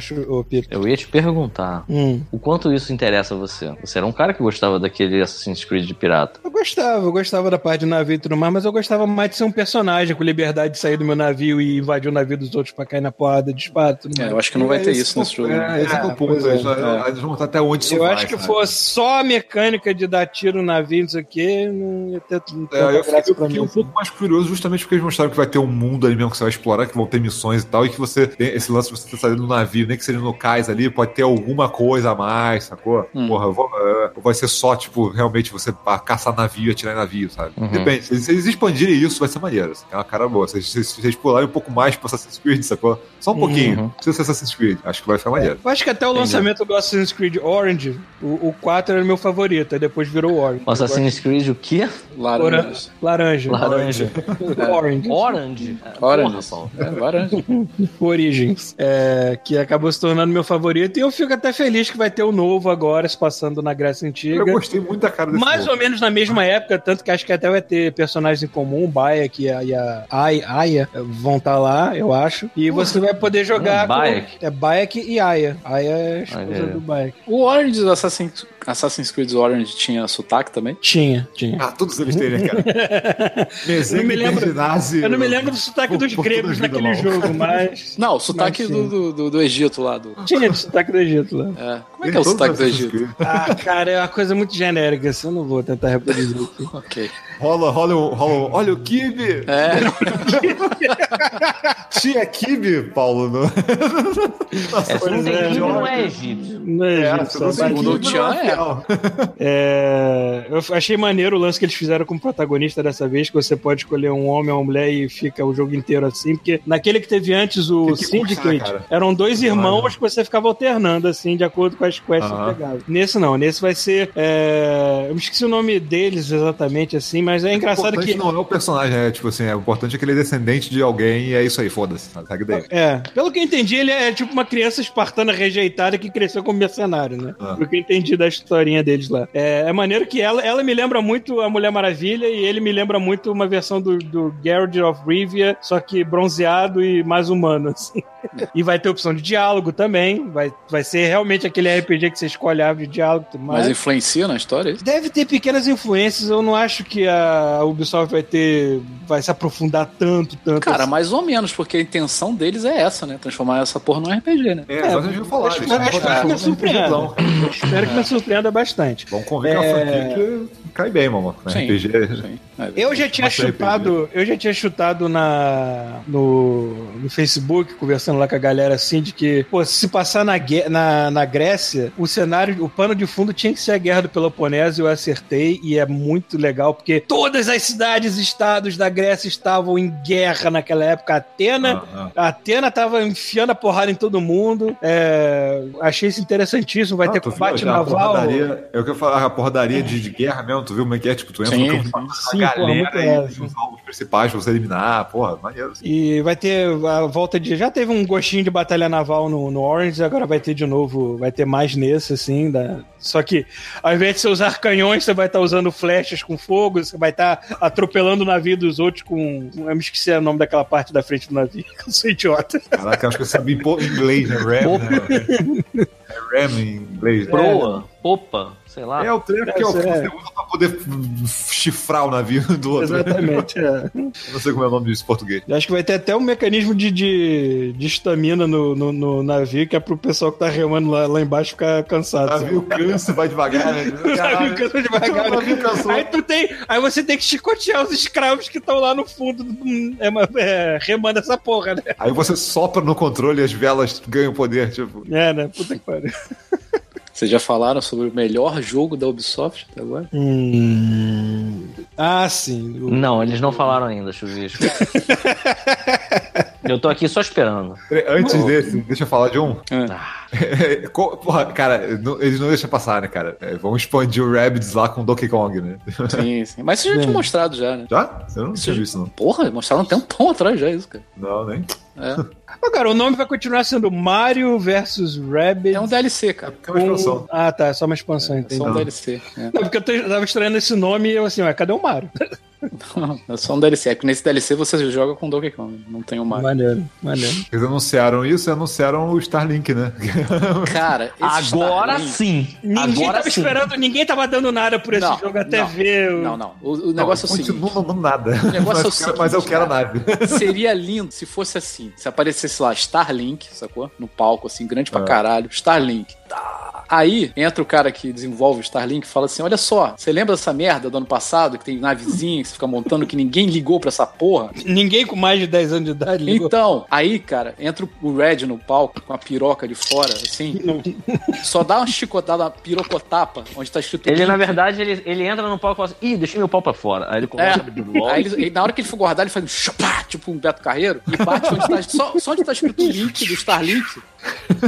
Piro? Eu ia te perguntar. Hum. O quanto isso interessa a você? Você era um cara que gostava daquele Assassin's Creed de pirata. Eu gostava, eu gostava da parte do navio e tudo mais, mas eu gostava mais de ser um personagem com liberdade de sair do meu navio e invadir o navio dos outros pra cair na porrada de espada É, eu acho que não vai ter esse isso nesse é o- jogo. né? É, esse é, é o ponto. é, eles, é. eles vão estar até onde isso Eu vai, acho que sabe? fosse só a mecânica de dar tiro no navio, não sei o que, não ia ter não É, eu fiquei, eu pra fiquei mim. um pouco mais curioso justamente porque eles mostraram que vai ter um mundo ali mesmo que você vai explorar, que vão ter missões e tal, e que você tem esse lance de você estar saindo no navio, nem que seja no cais ali, pode ter alguma coisa a mais, sacou? Hum. Porra, vou, é, ou vai ser só, tipo, realmente você caçar navio e atirar em navio, sabe? Uhum. Depende. Se eles expandirem isso, vai ser maneiro. Assim, é uma cara boa. Se, eles pularem um pouco mais pro Assassin's Creed, sacou? Só um pouquinho. Uhum. Precisa ser Assassin's Creed. Acho que vai ficar maneiro. Eu acho que até o lançamento do Assassin's Creed Orange, o, o 4 era meu favorito, aí depois virou Orange. O Assassin's Creed o quê? Laranjas. Laranja. Laranja. Orange. Orange? Oranges. Porra, Paulo. É, laranja. Origins. É, que acabou se tornando meu favorito. E eu fico até feliz que vai ter o novo agora, se passando na Grécia Eu Antiga. gostei muito da cara desse Mais jogo. ou menos na mesma época, tanto que acho que até vai ter personagens em comum, o Bayek e a, e a Aya, Aya vão estar lá, eu acho. E você vai poder jogar Hum, Bayek. com... É Bayek e Aya. Aya é a esposa é. do Bayek. O Orange do Assassin's, Assassin's Creed Orange tinha sotaque também? Tinha, tinha. Ah, todos eles têm, né, cara? Eu não me lembro- Eu não me lembro do sotaque dos gregos naquele não. jogo, mas. Não, o sotaque do, do, do- do Egito lá. Do, Tinha de sotaque do Egito lá. é. Como é que é o sotaque do Egito? Ah, cara, é uma coisa muito genérica, assim, eu não vou tentar reproduzir aqui. Ok. Rola, rola, o- rola. o- Olha o Kibe! É, Tinha Kibe, Paulo. No... É, tem é, Kibe, não é egípcio. Não é, É, Segundo o Tchan, é. fiel. É, eu achei maneiro o lance que eles fizeram com o protagonista dessa vez, que você pode escolher um homem ou uma mulher e fica o jogo inteiro assim, porque naquele que teve antes o Syndicate, cursar, eram dois irmãos que você ficava alternando, assim, de acordo com as quests que pegava. Nesse não, nesse vai ser. é, Eu me esqueci o nome deles exatamente, assim, mas é O engraçado que. não é o personagem, é tipo assim, é, o importante é que ele é descendente de alguém e é isso aí, foda-se. Segue daí. É, pelo que eu entendi, ele é tipo uma criança espartana rejeitada que cresceu como mercenário, né? Ah. Pelo que eu entendi da historinha deles lá. É, é maneiro que ela, ela me lembra muito a Mulher Maravilha e ele me lembra muito uma versão do, do Geralt of Rivia, só que bronzeado e mais humano, assim. E vai ter opção de diálogo também, vai, vai ser realmente aquele RPG que você escolhe a árvore de diálogo mais. mas influencia na história é? Deve ter pequenas influências, eu não acho que a Ubisoft vai ter. vai se aprofundar tanto, tanto. Cara, assim. mais ou menos, porque a intenção deles é essa, né? Transformar essa porra num RPG, né? É, agora a gente vai falar. acho, acho, acho vilão. Eu Espero que me surpreenda bastante. Vamos convir que é uma franquia que cai bem, mano. Sim, RPG. sim. É, Eu já tinha Mas chutado, eu já tinha chutado na no, no Facebook, conversando lá com a galera assim, de que, pô, se passar na, na, na Grécia, o cenário, o pano de fundo tinha que ser a guerra do Peloponeso, eu acertei, e é muito legal, porque todas as cidades e estados da Grécia estavam em guerra naquela época. Atena, Ah, a Atena tava enfiando a porrada em todo mundo. é, achei isso interessantíssimo. Vai Ah, ter já a naval. porradaria- É o que eu falo, a porradaria de, de guerra mesmo, tu viu como é que é? Tipo, tu entra Sim, no campo, sim. Sim, a porra, muito galera e sim. os alvos principais pra você eliminar, porra, maneiro. Assim. E vai ter a volta de. Já teve um gostinho de batalha naval no, no Orange, agora vai ter de novo, vai ter mais nesse, assim. Da... Só que ao invés de você usar canhões, você vai estar usando flechas com fogo, você vai estar atropelando o navio dos outros com. Eu me esqueci o nome daquela parte da frente do navio, que eu sou idiota. Caraca, eu acho que eu sabia em inglês, né? Ram, né? Ram em inglês. né? Proa, opa, sei lá. É o treco que é o que É. você usa pra poder chifrar o navio do outro. Exatamente. é. Eu não sei como é o nome disso em português. Eu Acho que vai ter até um mecanismo de, de, de estamina no, no, no navio, que é pro pessoal que tá remando lá, lá embaixo ficar cansado. O sabe? navio cansa, vai devagar, né? O navio cansa devagar. O navio cansou. Aí tu tem. Aí você tem que chicotear os escravos que estão lá no fundo, do- é, é, remando essa porra, né? Aí você sopra no controle e as velas ganham poder, tipo. É, né? Puta que pariu. Vocês já falaram sobre o melhor jogo da Ubisoft até agora? Hum... Ah, sim. O- Não, eles não falaram ainda, Chuvisco. Eu tô aqui só esperando. Antes desse, deixa eu falar de um. Ah, Porra, cara, eles não deixam passar, né, cara? É, vamos expandir o Rabbids lá com Donkey Kong, né? Sim, sim. Mas isso já tinha mostrado já, né? Já? Eu não tinha visto, não. Porra, mostraram um tempão atrás já isso, cara. Não, nem. É, cara, o nome vai continuar sendo Mario vs Rabbids. é um DLC, cara. É uma expansão. Ah, tá. É só uma expansão, É entendi. só um DLC. É. Não, porque eu tava estranhando esse nome e eu assim, ué, cadê o Mario? É só um DLC. É que nesse DLC você joga com Donkey Kong. Não tem o Mario. Maneiro, maneiro. Eles anunciaram isso e anunciaram o Starlink, né? Cara, esse agora Starlink- sim. Ninguém agora tava sim. esperando, ninguém tava dando nada por esse Não, jogo até não, ver. o- Não, não. O, o negócio é o seguinte. Continua não dando nada. negócio é o mas, quero- mas eu seguinte, quero a nave. Seria lindo se fosse assim. Se aparecesse lá Starlink, sacou? No palco, assim, grande pra É. caralho. Starlink. Tá. Aí entra o cara que desenvolve o Starlink e fala assim: Olha só, você lembra dessa merda do ano passado que tem navezinha que você fica montando que ninguém ligou pra essa porra? Ninguém com mais de 10 anos de idade ligou. Então, aí, cara, entra o Red no palco com a piroca de fora, assim. Só dá uma chicotada, uma pirocotapa, onde tá escrito. Ele, Link. na verdade, ele, ele entra no palco e fala assim: ih, deixei meu pau pra fora. Aí ele É, começa a abrir o aí ele- na hora que ele for guardar, ele faz um chapá, tipo um Beto Carreiro, e bate onde tá, só, só onde tá escrito o link do Starlink.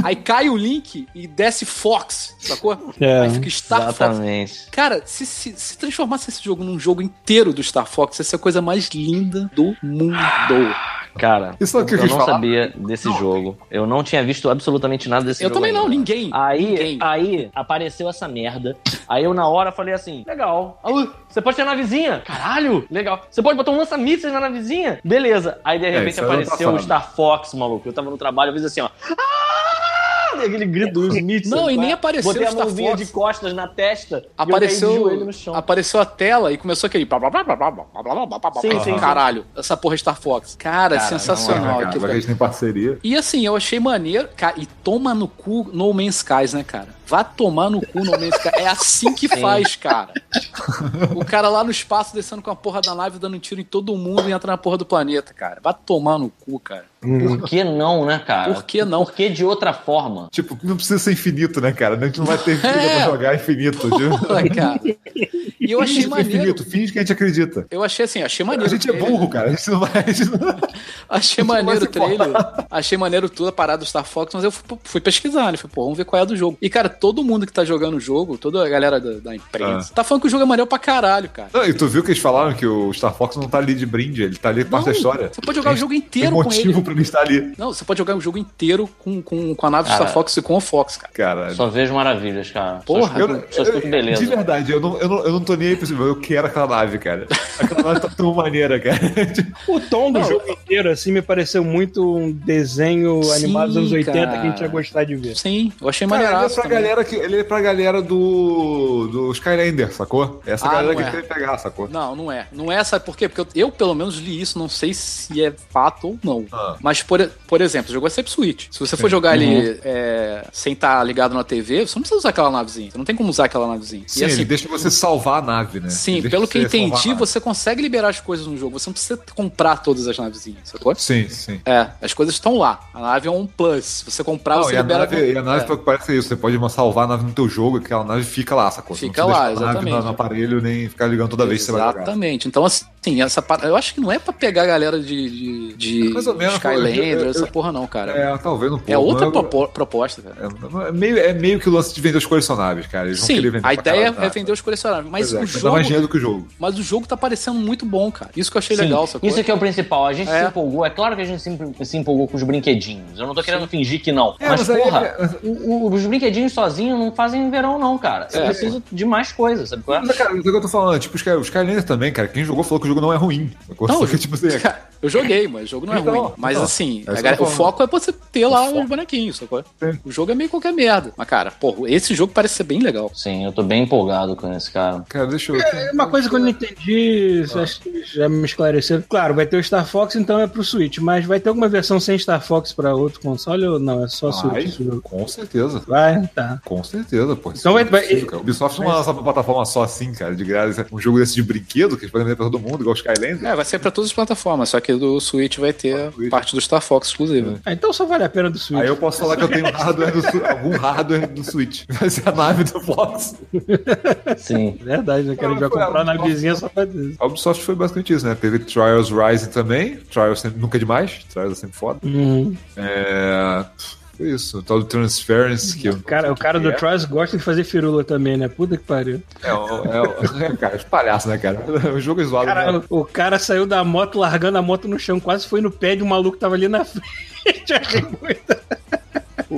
Aí cai o link e desce Fox, sacou? É, aí fica Star Fox. Exatamente. Cara, se, se, se transformasse esse jogo num jogo inteiro do Star Fox, ia ser a coisa mais linda do mundo. Cara, Isso é o que eu eu não falar. sabia desse jogo. Eu não tinha visto absolutamente nada desse Eu jogo. também não, ainda. ninguém. Aí, Ninguém. aí apareceu essa merda. Aí eu na hora falei assim: legal. Você pode ter navezinha? Caralho, legal. Você pode botar um lança-mísseis na navezinha? Beleza. Aí de repente isso era ano apareceu o. Star Fox, maluco. Eu tava no trabalho, eu fiz assim, ó. Ah! Aquele grito do Smith. Não, e nem apareceu Botei a Star mãozinha Fox. de costas na testa apareceu, ele no chão. Apareceu a tela e começou aquele... Sim, sim, Caralho, sim. essa porra Star Fox. Cara, cara sensacional. É, cara, parceria. E assim, eu achei maneiro... Cara, e toma no cu No Man's Skies, né, cara? Vá tomar no cu No Man's Skies. É assim que faz, cara. O cara lá no espaço descendo com a porra da nave, dando um tiro em todo mundo e entra na porra do planeta, cara. Vá tomar no cu, cara. Por que não, né, cara? Por que não? Por que de outra forma? Tipo, não precisa ser infinito, né, cara? A gente não vai ter vida É. pra jogar infinito. Porra, cara. E eu achei Finge é maneiro. infinito, finge que a gente acredita. Eu achei assim, achei A maneiro. gente é burro, cara. A gente não vai. a gente não- Achei maneiro o trailer. Achei maneiro tudo a parada do Star Fox, mas eu fui, fui pesquisar, né? Falei, pô, vamos ver qual é a do jogo. E, cara, todo mundo que tá jogando o jogo, toda a galera da, da imprensa, tá falando que o jogo é maneiro pra caralho, cara. Não, e tu viu que eles falaram que o Star Fox não tá ali de brinde, ele tá ali parte da Não, história. Você pode jogar o jogo Tem inteiro com motivo ele. pra ele estar ali. Não, você pode jogar o jogo inteiro com, com, com a nave do Cara. Star Fox e com o Fox, cara. Cara, Só vejo maravilhas, cara. Porra, só eu, escuto, só escuto eu- beleza. de verdade, eu não, eu, não, eu não tô nem aí cima, eu quero aquela nave, cara. Aquela nave tá tão maneira, cara. O tom do jogo inteiro, assim, me pareceu muito um desenho Sim, animado dos anos 80 cara. que a gente ia gostar de ver. Sim, eu achei Cara, é maneiraço pra também. Galera que ele é pra galera do do Skylander, sacou? Essa Ah, galera que é. quer pegar, sacou? Não, não é. Não é, sabe por quê? Porque eu, eu, pelo menos, li isso, não sei se é fato ou não. Ah. Mas, por, por exemplo, o jogo é sempre Switch. Se você for jogar ele é, sem estar ligado na TV, você não precisa usar aquela navezinha. Você não tem como usar aquela navezinha. Sim, e assim, ele deixa você salvar a nave, né? sim, pelo que eu a entendi, você consegue liberar as coisas no jogo. Você não precisa comprar todas as navezinhas, sacou? Sim, sim. É, as coisas estão lá. A nave é um plus. Se você comprar, Não, você e a libera. nave, e a nave é. parece isso, você pode salvar a nave no teu jogo, aquela nave fica lá, sacou? Fica lá, deixar a nave exatamente. no, no aparelho nem ficar ligando toda vez que você vai jogar. Exatamente. Então, assim, essa par- eu acho que não é pra pegar a galera de, de, de menos, Skylander, essa porra, não, cara. É, talvez um pouco. É outra propo- proposta, cara. É, é meio, é meio que o lance de vender os colecionáveis, cara. Eles Sim, vender a ideia caralho, é vender os colecionáveis. Mas é, o mas dá jogo. mais dinheiro do que o jogo. Mas o jogo tá parecendo muito bom, cara. Isso que eu achei Sim, legal, sacou? Isso que é o principal. A gente É. se empolgou. É claro que a gente se, em- se empolgou com os brinquedinhos. Eu não tô querendo fingir que não. É, mas, mas aí- porra, o- o- os brinquedinhos sozinhos não fazem verão, não, cara. Você É, precisa de mais coisas, sabe qual é? Mas, cara, é o que eu tô falando, tipo, os Skylanders também, cara. Quem jogou falou que o jogo não é ruim. sacou? Não, que, tipo assim, Cara, eu joguei, mas o jogo não é Então, ruim. Mas então, assim, é a eu o foco é você ter lá os bonequinhos, sacou? Sim. O jogo é meio qualquer merda. Mas, cara, porra, esse jogo parece ser bem legal. Sim, eu tô bem empolgado com esse cara. cara, deixa eu. É uma coisa que eu não entendi, Ah. acho que já me esclareceram. Claro, vai ter o Star Fox, então é pro Switch, mas vai ter alguma versão sem Star Fox pra outro console ou não? É só Vai, Switch esse jogo? com certeza. Vai, tá. Com certeza, pô. Então vai- é vai- Ubisoft não lança uma plataforma só assim, cara, de graça. Um jogo desse de brinquedo que eles podem vender pra todo mundo, igual. É, vai ser pra todas as plataformas, só que do Switch vai ter Switch. parte do Star Fox exclusiva. Ah, então só vale a pena do Switch. Aí eu posso falar que eu tenho hardware do, algum hardware do Switch. Vai ser a nave do Fox. Sim. Verdade, né? Quero já comprar algo na vizinha só pra dizer. A Ubisoft foi basicamente isso, né? Teve Trials Rising também. Trials sempre, nunca é demais. Trials é sempre foda. Uhum. É. Foi isso. O tal do Transference. Que não Cara, o cara que do é. Trials gosta de fazer firula também, né? Puta que pariu. É, o- é, o- é, cara, os palhaços, né, cara? O jogo é zoado. Cara, né? o, o cara saiu da moto, largando a moto no chão, quase foi no pé de um maluco que tava ali na frente. Achei muito.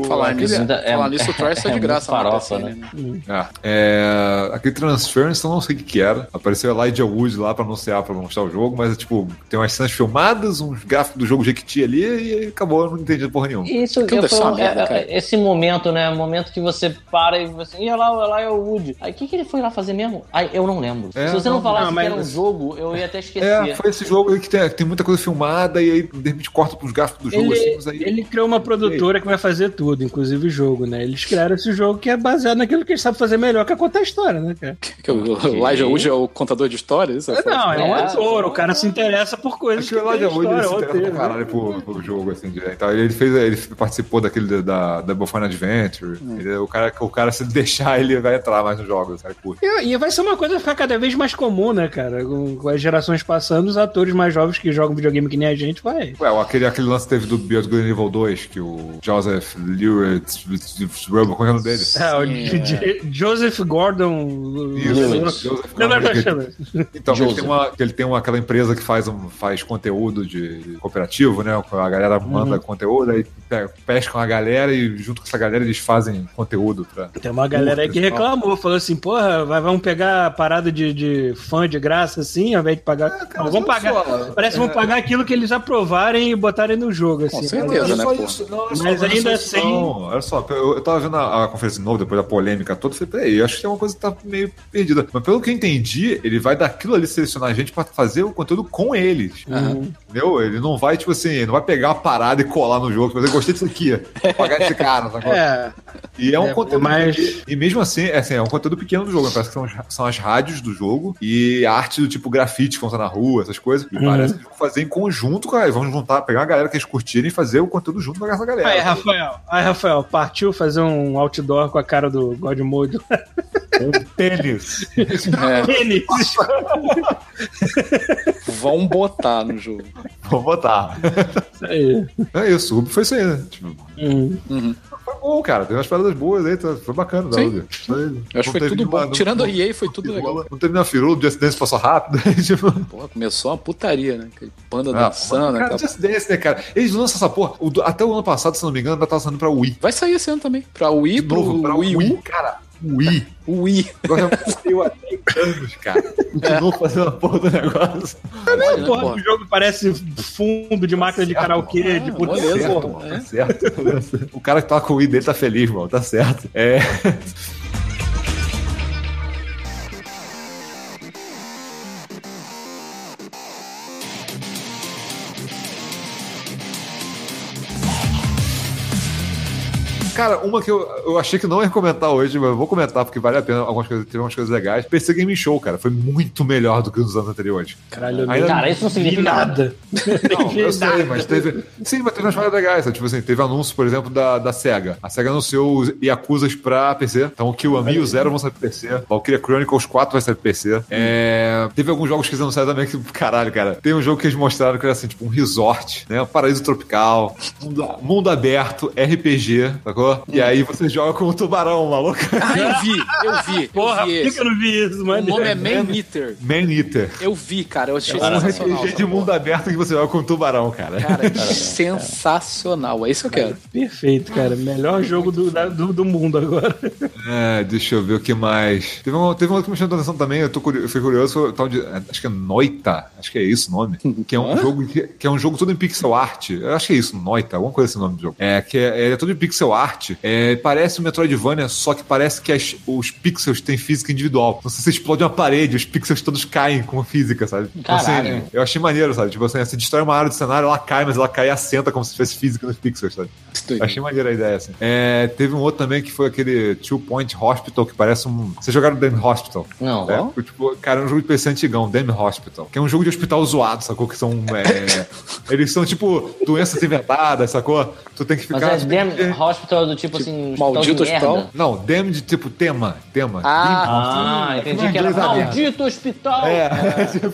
Falar aquele- nisso, é- falar nisso o tá é de muito graça lá na farofa, PSN, né? né? É. É, aquele Transference eu não sei o que, que era. Apareceu a Elijah Wood lá pra anunciar, pra mostrar o jogo, mas tipo, tem umas cenas filmadas, uns gráficos do jogo Jequiti ali e acabou, eu não entendi porra nenhuma. Isso Aquilo eu foi- merda, é- cara. é- esse momento, né? Momento que você para e você. Ih, olha lá, olha lá é o Woody. Aí o que, que ele foi lá fazer mesmo? Aí eu não lembro. É, Se você não, não, falasse não, que era um mas- jogo, eu ia até esquecer. É, foi esse jogo aí que tem, que tem muita coisa filmada e aí de repente corta pros gráficos do jogo Ele, assim, mas aí. ele criou uma produtora que vai fazer tudo, inclusive o jogo, né? Eles criaram esse jogo que é baseado naquilo que eles sabem fazer melhor, que é contar a história, né, cara? Que o Elijah Wood é o contador de histórias? Não, é um É. ator, o cara se interessa por coisas Acho que o Elijah Wood se interessa pra né? caralho pro, pro jogo, assim, então, ele fez, ele participou daquele da, da Double Fine Adventure. Ele- o, cara, o cara, se deixar, ele vai entrar mais nos jogos, sabe? E, e vai ser uma coisa que vai ficar cada vez mais comum, né, cara? Com, com as gerações passando, os atores mais jovens que jogam videogame que nem a gente, vai. Ué, aquele, aquele lance teve do Beyond Good and Evil 2, que o Joseph Lewis qual é o nome dele? É, o Sim, J- Joseph Gordon. Não, não, não, chama. Então, ele tem, uma, ele tem uma, aquela empresa que faz, um, faz conteúdo de, cooperativo, né? A galera manda Uhum. conteúdo, aí pe- pescam a galera e junto com essa galera eles fazem conteúdo pra. Tem uma galera aí que reclamou, falou assim, porra, vai, vamos pegar a parada de, de fã de graça assim, ao invés de pagar. É, cara, Não, vamos pagar. só- Parece que vão pagar aquilo que eles aprovarem e botarem no jogo, assim. Com certeza, né, isso, não, é Mas é ainda assim, Não, olha só, eu, eu tava vendo a, a conferência de novo, depois da polêmica toda, eu falei, peraí, eu acho que tem uma coisa que tá meio perdida. Mas pelo que eu entendi, ele vai daquilo ali selecionar a gente pra fazer o conteúdo com eles. Entendeu? Ele não vai, tipo assim, não vai pegar a parada e colar no jogo. Mas eu gostei disso aqui. Vou pagar esse cara, sacou? É, E é um É, conteúdo. mas- E mesmo assim, é, assim, é um conteúdo pequeno do jogo. né? Parece que são, as- são as rádios do jogo e a arte do tipo grafite que vão estar na rua, essas coisas. E parece que eles vão fazer em conjunto, cara. Vamos juntar, pegar uma galera que eles curtirem e fazer o conteúdo junto com essa galera. Aí, Rafael, aí, Rafael, partiu fazer um outdoor com a cara do God Mode. Um tênis. Tênis. Vão botar no jogo. Vou botar. Isso aí. É isso, o Ubi foi isso aí, né? Tipo, Hum. foi bom, cara. Tem umas paradas boas aí, tá- foi bacana. Sim. Ubi. Foi- Eu acho que foi teve tudo bom. não- Tirando a EA, foi tudo legal. Não teve nenhuma firula, o Just Dance passou rápido. tipo, Porra, começou uma putaria, né? Aquele banda ah, dançando. cara, aquela- Just Dance, né, cara? Eles lançam essa porra. o até o ano passado, se não me engano, ainda tava saindo pra Wii. Vai sair esse ano também. Pra Wii, De novo, pro pra Wii Wii. U. Cara, Wii. Wii. Agora já morreu há 10 anos, cara. Continuou fazendo a porra do negócio. Olha, né, Porra, porra. o jogo parece fundo de máquina de karaokê, Ah, de puta certo, porra. mano, tá certo. O cara que toca o Wii dele tá feliz, mano. Tá certo. É. Cara, uma que eu, eu achei que não ia comentar hoje, mas eu vou comentar porque vale a pena. Algumas coisas, teve algumas coisas legais. PC Game Show, cara, foi muito melhor do que nos anos anteriores. Caralho, Ainda- não Cara, isso não significa nada. Não, vi eu sei, nada. mas teve. Sim, mas teve umas paradas legais. sabe? Tipo assim, teve anúncio, por exemplo, da, da SEGA. A SEGA anunciou os Yakuzas pra PC. Então o Kill e o Zero vão sair pro PC. Valkyria Chronicles 4 vai sair pro PC. É, Teve alguns jogos que eles anunciaram também que, caralho, cara. Tem um jogo que eles mostraram que era assim, tipo um resort, né? Um paraíso tropical, mundo, mundo aberto, RPG, sacou? E aí você joga com o tubarão, maluco. Ah, eu vi, eu vi. Porra, eu vi por que, esse. eu não vi isso, O mano? nome é Man Eater. Man Eater. Eu vi, cara. Eu achei É um sensacional. RPG de mundo aberto que você joga com o tubarão, cara. Cara, que sensacional. É isso que eu quero. Perfeito, cara. Melhor jogo do, da- do, do mundo agora. É, deixa eu ver o que mais. Teve um, teve um outro que me chamou a atenção também, eu, tô curioso, eu fui curioso, foi o tal de. Acho que é Noita, acho que é isso o nome. Que é um jogo que, que é um jogo todo em pixel art. Eu acho que é isso, Noita, alguma coisa assim o nome do jogo. É, que é, é todo em pixel art. É, parece um Metroidvania, só que parece que as- os pixels têm física individual. Então, se você explode uma parede, os pixels todos caem com física, sabe? Então, assim, eu achei maneiro, sabe? Tipo assim, você destrói uma área do cenário, ela cai, mas ela cai e assenta como se tivesse física nos pixels, sabe? Eu Achei maneira a ideia, assim. É, teve um outro também que foi aquele Two Point Hospital, que parece um. Vocês jogaram Damn Hospital? Não, É, tipo, cara, é um jogo de PC antigão, Damn Hospital. Que é um jogo de hospital zoado, sacou? Que são. é, eles são, tipo, doenças inventadas, sacou? Tu tem que Mas ficar. é Damn Hospital do tipo assim, hospital maldito hospital? merda. Não, Damn de tipo tema. Tema. Ah, Sim, entendi que era maldito hospital. É.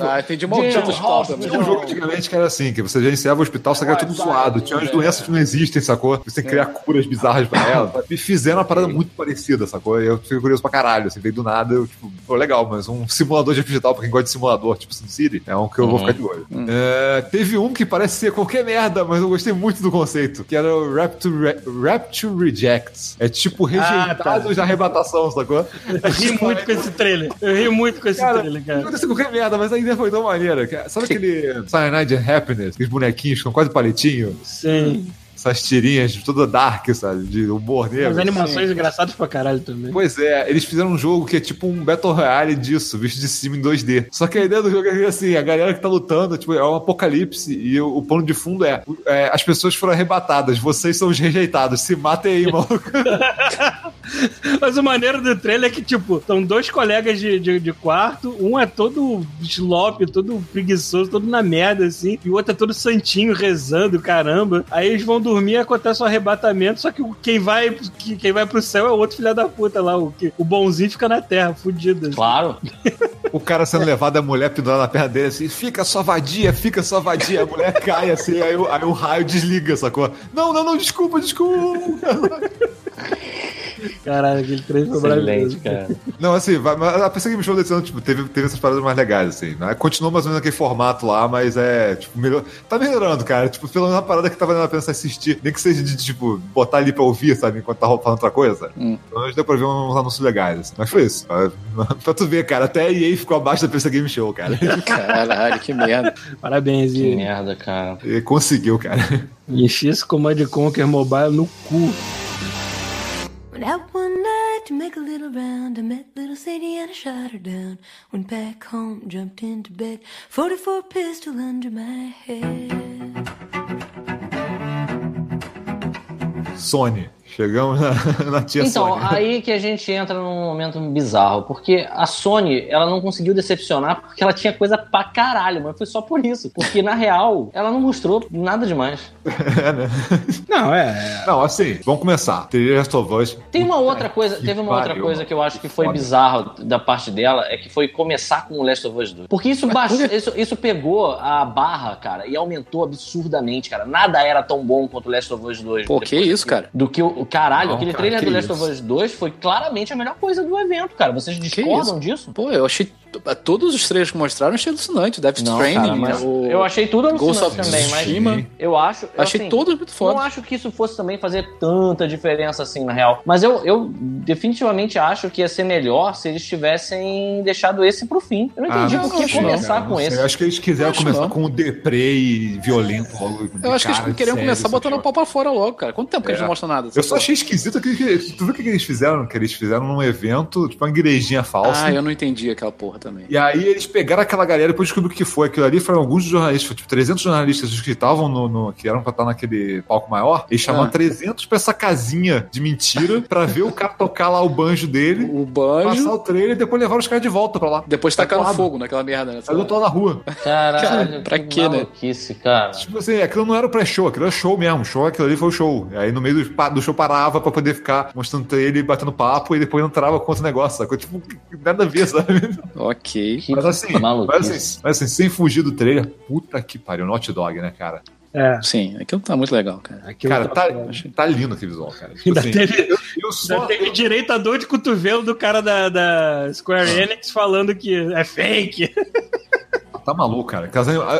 Ah, entendi maldito Damn hospital também. Tinha um jogo antigamente que era assim, que você já iniciava o hospital, que era tudo zoado. Tinha umas doenças que não existem, sacou? Você tem que criar curas bizarras pra ela. E fizeram uma parada muito parecida, sacou? E eu fiquei curioso pra caralho, assim, veio do nada, eu, tipo, pô, legal, mas um simulador de hospital, pra quem gosta de simulador, tipo SimCity, é um que eu vou ficar de olho. É, teve um que parece ser qualquer merda, mas eu gostei muito do conceito, que era o Rapture, Re- Rapture Rejects. É tipo rejeitados da arrebatação, sacou? Eu ri muito com esse trailer. Eu ri muito com esse Cara, trailer, cara. Aconteceu qualquer merda, mas a ideia foi tão maneira. que- Sabe aquele Cyanide Happiness? Aqueles bonequinhos com quase palitinho? Sim. Essas tirinhas toda dark, sabe? De humor negro. As animações engraçadas pra caralho também. Pois é, eles fizeram um jogo que é tipo um Battle Royale disso, visto de cima em 2D. Só que a ideia do jogo é assim, a galera que tá lutando, tipo, é um apocalipse e o, o pano de fundo é, é, as pessoas foram arrebatadas, vocês são os rejeitados, se matem aí, maluco. Mas o maneiro do trailer é que, tipo, estão dois colegas de, de, de quarto, um é todo slope, todo preguiçoso, todo na merda, assim, e o outro é todo santinho, rezando, caramba. Aí eles vão dormir acontece um arrebatamento, só que quem vai, que- quem vai pro céu é o outro filho da puta lá, o, que, o bonzinho fica na terra, fudido. assim. Claro. O cara sendo levado, a mulher pendurada na perna dele assim, fica só vadia, fica só vadia. A mulher cai assim, aí, o- aí o raio desliga, sacou? Não, não, não, desculpa, desculpa. Caralho, aquele trailer foi maravilhoso. Cara. Não, assim, vai, mas a PC Game Show desse ano, tipo, teve, teve essas paradas mais legais, assim, né? Continuou mais ou menos aquele formato lá, mas é, tipo, melhor. Tá melhorando, cara. Tipo, pelo menos uma parada que tá valendo a pena você assistir. Nem que seja de, tipo, botar ali pra ouvir, sabe? Enquanto tá falando outra coisa. Hum. Pelo menos deu pra ver uns anúncios legais, assim. Mas foi isso. Pra, pra tu ver, cara, até a EA ficou abaixo da PC Game Show, cara. Caralho, que merda. Parabéns, Que e merda, cara. E conseguiu, cara. enchi esse Command Conquer Mobile no cu. Out one night to make a little round. I met little Sadie and I shot her down. Went back home, jumped into bed. 44 pistol under my head. Sony. Chegamos na, na tia Então, Sony. aí que a gente entra num momento bizarro, porque a Sony, ela não conseguiu decepcionar porque ela tinha coisa pra caralho, mas foi só por isso. Porque, na real, ela não mostrou nada demais. Não, é. Não, assim, vamos começar. The Last of Us. Tem uma outra coisa, teve uma outra coisa que eu acho que foi bizarro da parte dela, é que foi começar com o Last of Us 2. Porque isso, baixou, isso, isso pegou a barra, cara, e aumentou absurdamente, cara. Nada era tão bom quanto o Last of Us 2. Pô, que isso, cara? Do que o. Caralho, Não, aquele cara, trailer do Last of Us 2 foi claramente a melhor coisa do evento, cara. Vocês discordam disso? Pô, eu achei. Todos os trailers que mostraram eu achei alucinante. Death Não, Stranding, cara, mas o... eu achei tudo Ghost alucinante of também, mas eu acho. eu, Achei assim, todos muito Não foda. acho que isso fosse também fazer tanta diferença assim, na real. Mas eu, eu definitivamente acho que ia ser melhor se eles tivessem deixado esse pro fim. Eu não Ah, entendi não, por que não, começar com não sei. esse. Acho que eles quiseram começar não. com o deprê e violento logo. Eu acho que cara, eles queriam começar botando o pau pra fora logo, cara. Quanto tempo que eles É. não mostram nada? Eu só achei esquisito que, que tu viu o que eles fizeram? Que eles fizeram num evento, tipo uma igrejinha falsa. Ah, eu não entendi aquela porra também. E aí eles pegaram aquela galera e depois descobriu o que foi. Aquilo ali foram alguns jornalistas, foi, tipo 300 jornalistas que estavam no, no- que eram pra estar naquele palco maior. Eles chamaram Ah. 300 pra essa casinha de mentira pra ver o cara tocar lá o banjo dele, O passar banjo, o trailer e depois levar os caras de volta pra lá. depois tacaram Tatuado. fogo naquela merda, né? Aí eu tô lá na rua. Caralho, Pra que quê, né? maluquice, cara. Tipo assim, aquilo não era o pré-show, aquilo era show mesmo. Show, aquilo ali foi o show. Aí no meio do, do show parava pra poder ficar mostrando trailer, batendo papo e depois entrava com outro negócio, sacou? Tipo, nada a ver, sabe? Ok. Mas assim, mas assim, mas assim, sem fugir do trailer, puta que pariu, Naughty Dog, né, cara? É. Sim, aquilo tá muito legal, cara. Aquilo cara, tá, foda. tá lindo aquele visual, cara. Tipo Ainda assim, teve- eu, eu só. Já teve direito a dor de cotovelo do cara da, da Square Enix falando que é fake. Tá maluco, cara.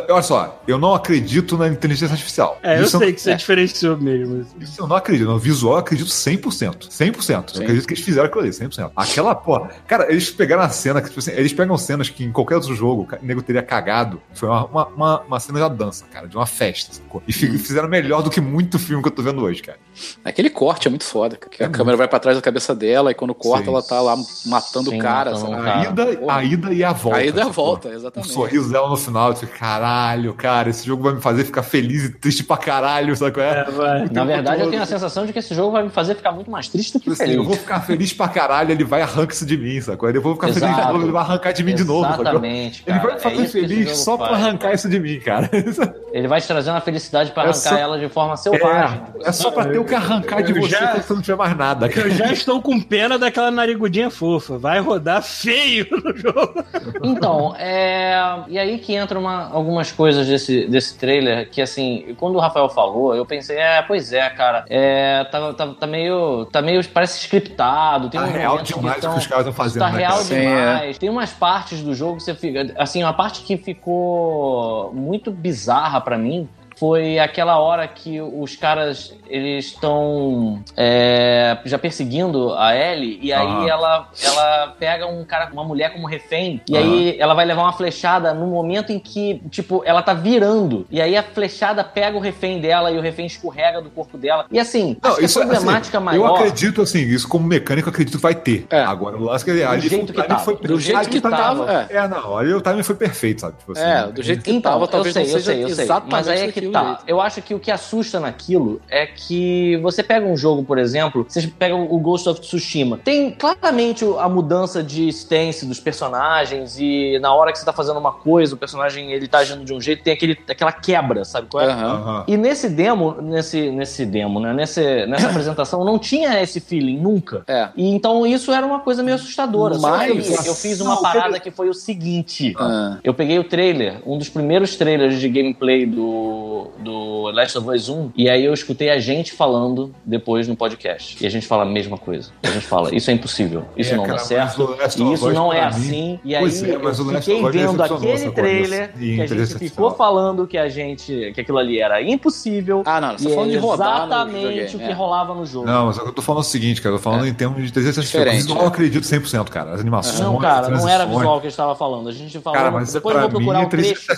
Olha só, eu não acredito na inteligência artificial. É, eu sei que você é. diferenciou mesmo. Isso eu não acredito. No visual eu acredito 100%. 100%. Sim. Eu acredito que eles fizeram aquilo ali, 100%. Aquela, porra. Cara, eles pegaram a cena, que, tipo assim, eles pegam cenas que em qualquer outro jogo o nego teria cagado. Foi uma, uma, uma, uma cena da dança, cara, de uma festa, sacou? E Hum. fi- fizeram melhor do que muito filme que eu tô vendo hoje, cara. Aquele corte é muito foda, cara. Que a câmera vai pra trás da cabeça dela e quando corta Sim. ela tá lá matando Sim, o cara. matando o A Cara, ida, porra. a ida e a volta. A ida e a volta, O exatamente. sorriso dela no final, eu fico, caralho, cara, esse jogo vai me fazer ficar feliz e triste pra caralho, sabe qual é? É. Na verdade, eu todo. tenho a sensação de que esse jogo vai me fazer ficar muito mais triste do que Tipo assim, feliz. eu vou ficar feliz pra caralho, ele vai arrancar isso de mim? Aí depois eu vou ficar feliz de Exato. novo, ele vai arrancar de mim de novo, sacou? Exatamente, Ele vai me fazer É feliz só pra faz. arrancar isso de mim, cara. Ele vai te trazer uma felicidade pra É arrancar só- ela de forma selvagem. É, é só pra ter o que arrancar de Eu você já- quando você não tiver mais nada, Eu cara. já estou com pena daquela narigudinha fofa. Vai rodar feio no jogo. Então, é... e aí que entram uma- algumas coisas desse, desse trailer que, assim, quando o Rafael falou, eu pensei, é, pois é, cara, é, tá, tá, tá meio, tá meio, parece scriptado, tem Tá real que demais o tão- que os caras estão fazendo, Tá né, real cara? Sim, demais. Tem umas partes do jogo que você fica, assim, uma parte que ficou muito bizarra pra mim, foi aquela hora que os caras eles estão é, já perseguindo a Ellie e aí Aham. ela, ela pega um cara, uma mulher como refém e aí ela vai levar uma flechada no momento em que tipo ela tá virando e aí a flechada pega o refém dela e o refém escorrega do corpo dela e assim Não, acho que isso a assim, problemática Eu maior acredito assim, isso como mecânico eu acredito que vai ter. É. Agora o lance que ele ali jeito que tava. foi Do jeito que tá- tava, é. É, não, ali o timing foi perfeito, sabe? Tipo assim, É, do jeito que Então, tava, talvez eu sei, não eu seja sei, eu sei. exatamente Mas aí é que tá. jeito. Eu acho que o que assusta naquilo é que você pega um jogo, por exemplo, você pega o Ghost of Tsushima. Tem claramente a mudança de stance dos personagens e na hora que você tá fazendo uma coisa, o personagem ele tá agindo de um jeito, tem aquele, aquela quebra, sabe qual é? Aham. E nesse demo, nesse, nesse demo, né? Nesse, nessa apresentação, não tinha esse feeling nunca. É. E então isso era uma coisa meio assustadora. Só que Mas- eu fiz uma Não, parada que foi o seguinte. Ah. Eu peguei o trailer, um dos primeiros trailers de gameplay do, do Last of Us 1, e aí eu escutei a gente falando depois no podcast. E a gente fala a mesma coisa. A gente fala, isso é impossível, isso É, não cara, dá certo, e isso não é pra mim- assim. E aí Pois é, eu fiquei Us vendo aquele trailer. E que a gente ficou falando que a gente, que aquilo ali era impossível. Ah, não, você e tá falando é de rodar exatamente o que é. rolava no jogo. Não, mas eu tô falando o seguinte, cara. Eu tô falando É. em termos de inteligência artificial. Diferente, Visual né? eu acredito 100%, cara. As animações. Não, cara, não era visual que a gente estava falando. A gente falou. Cara, mas depois eu vou procurar mim, o trecho que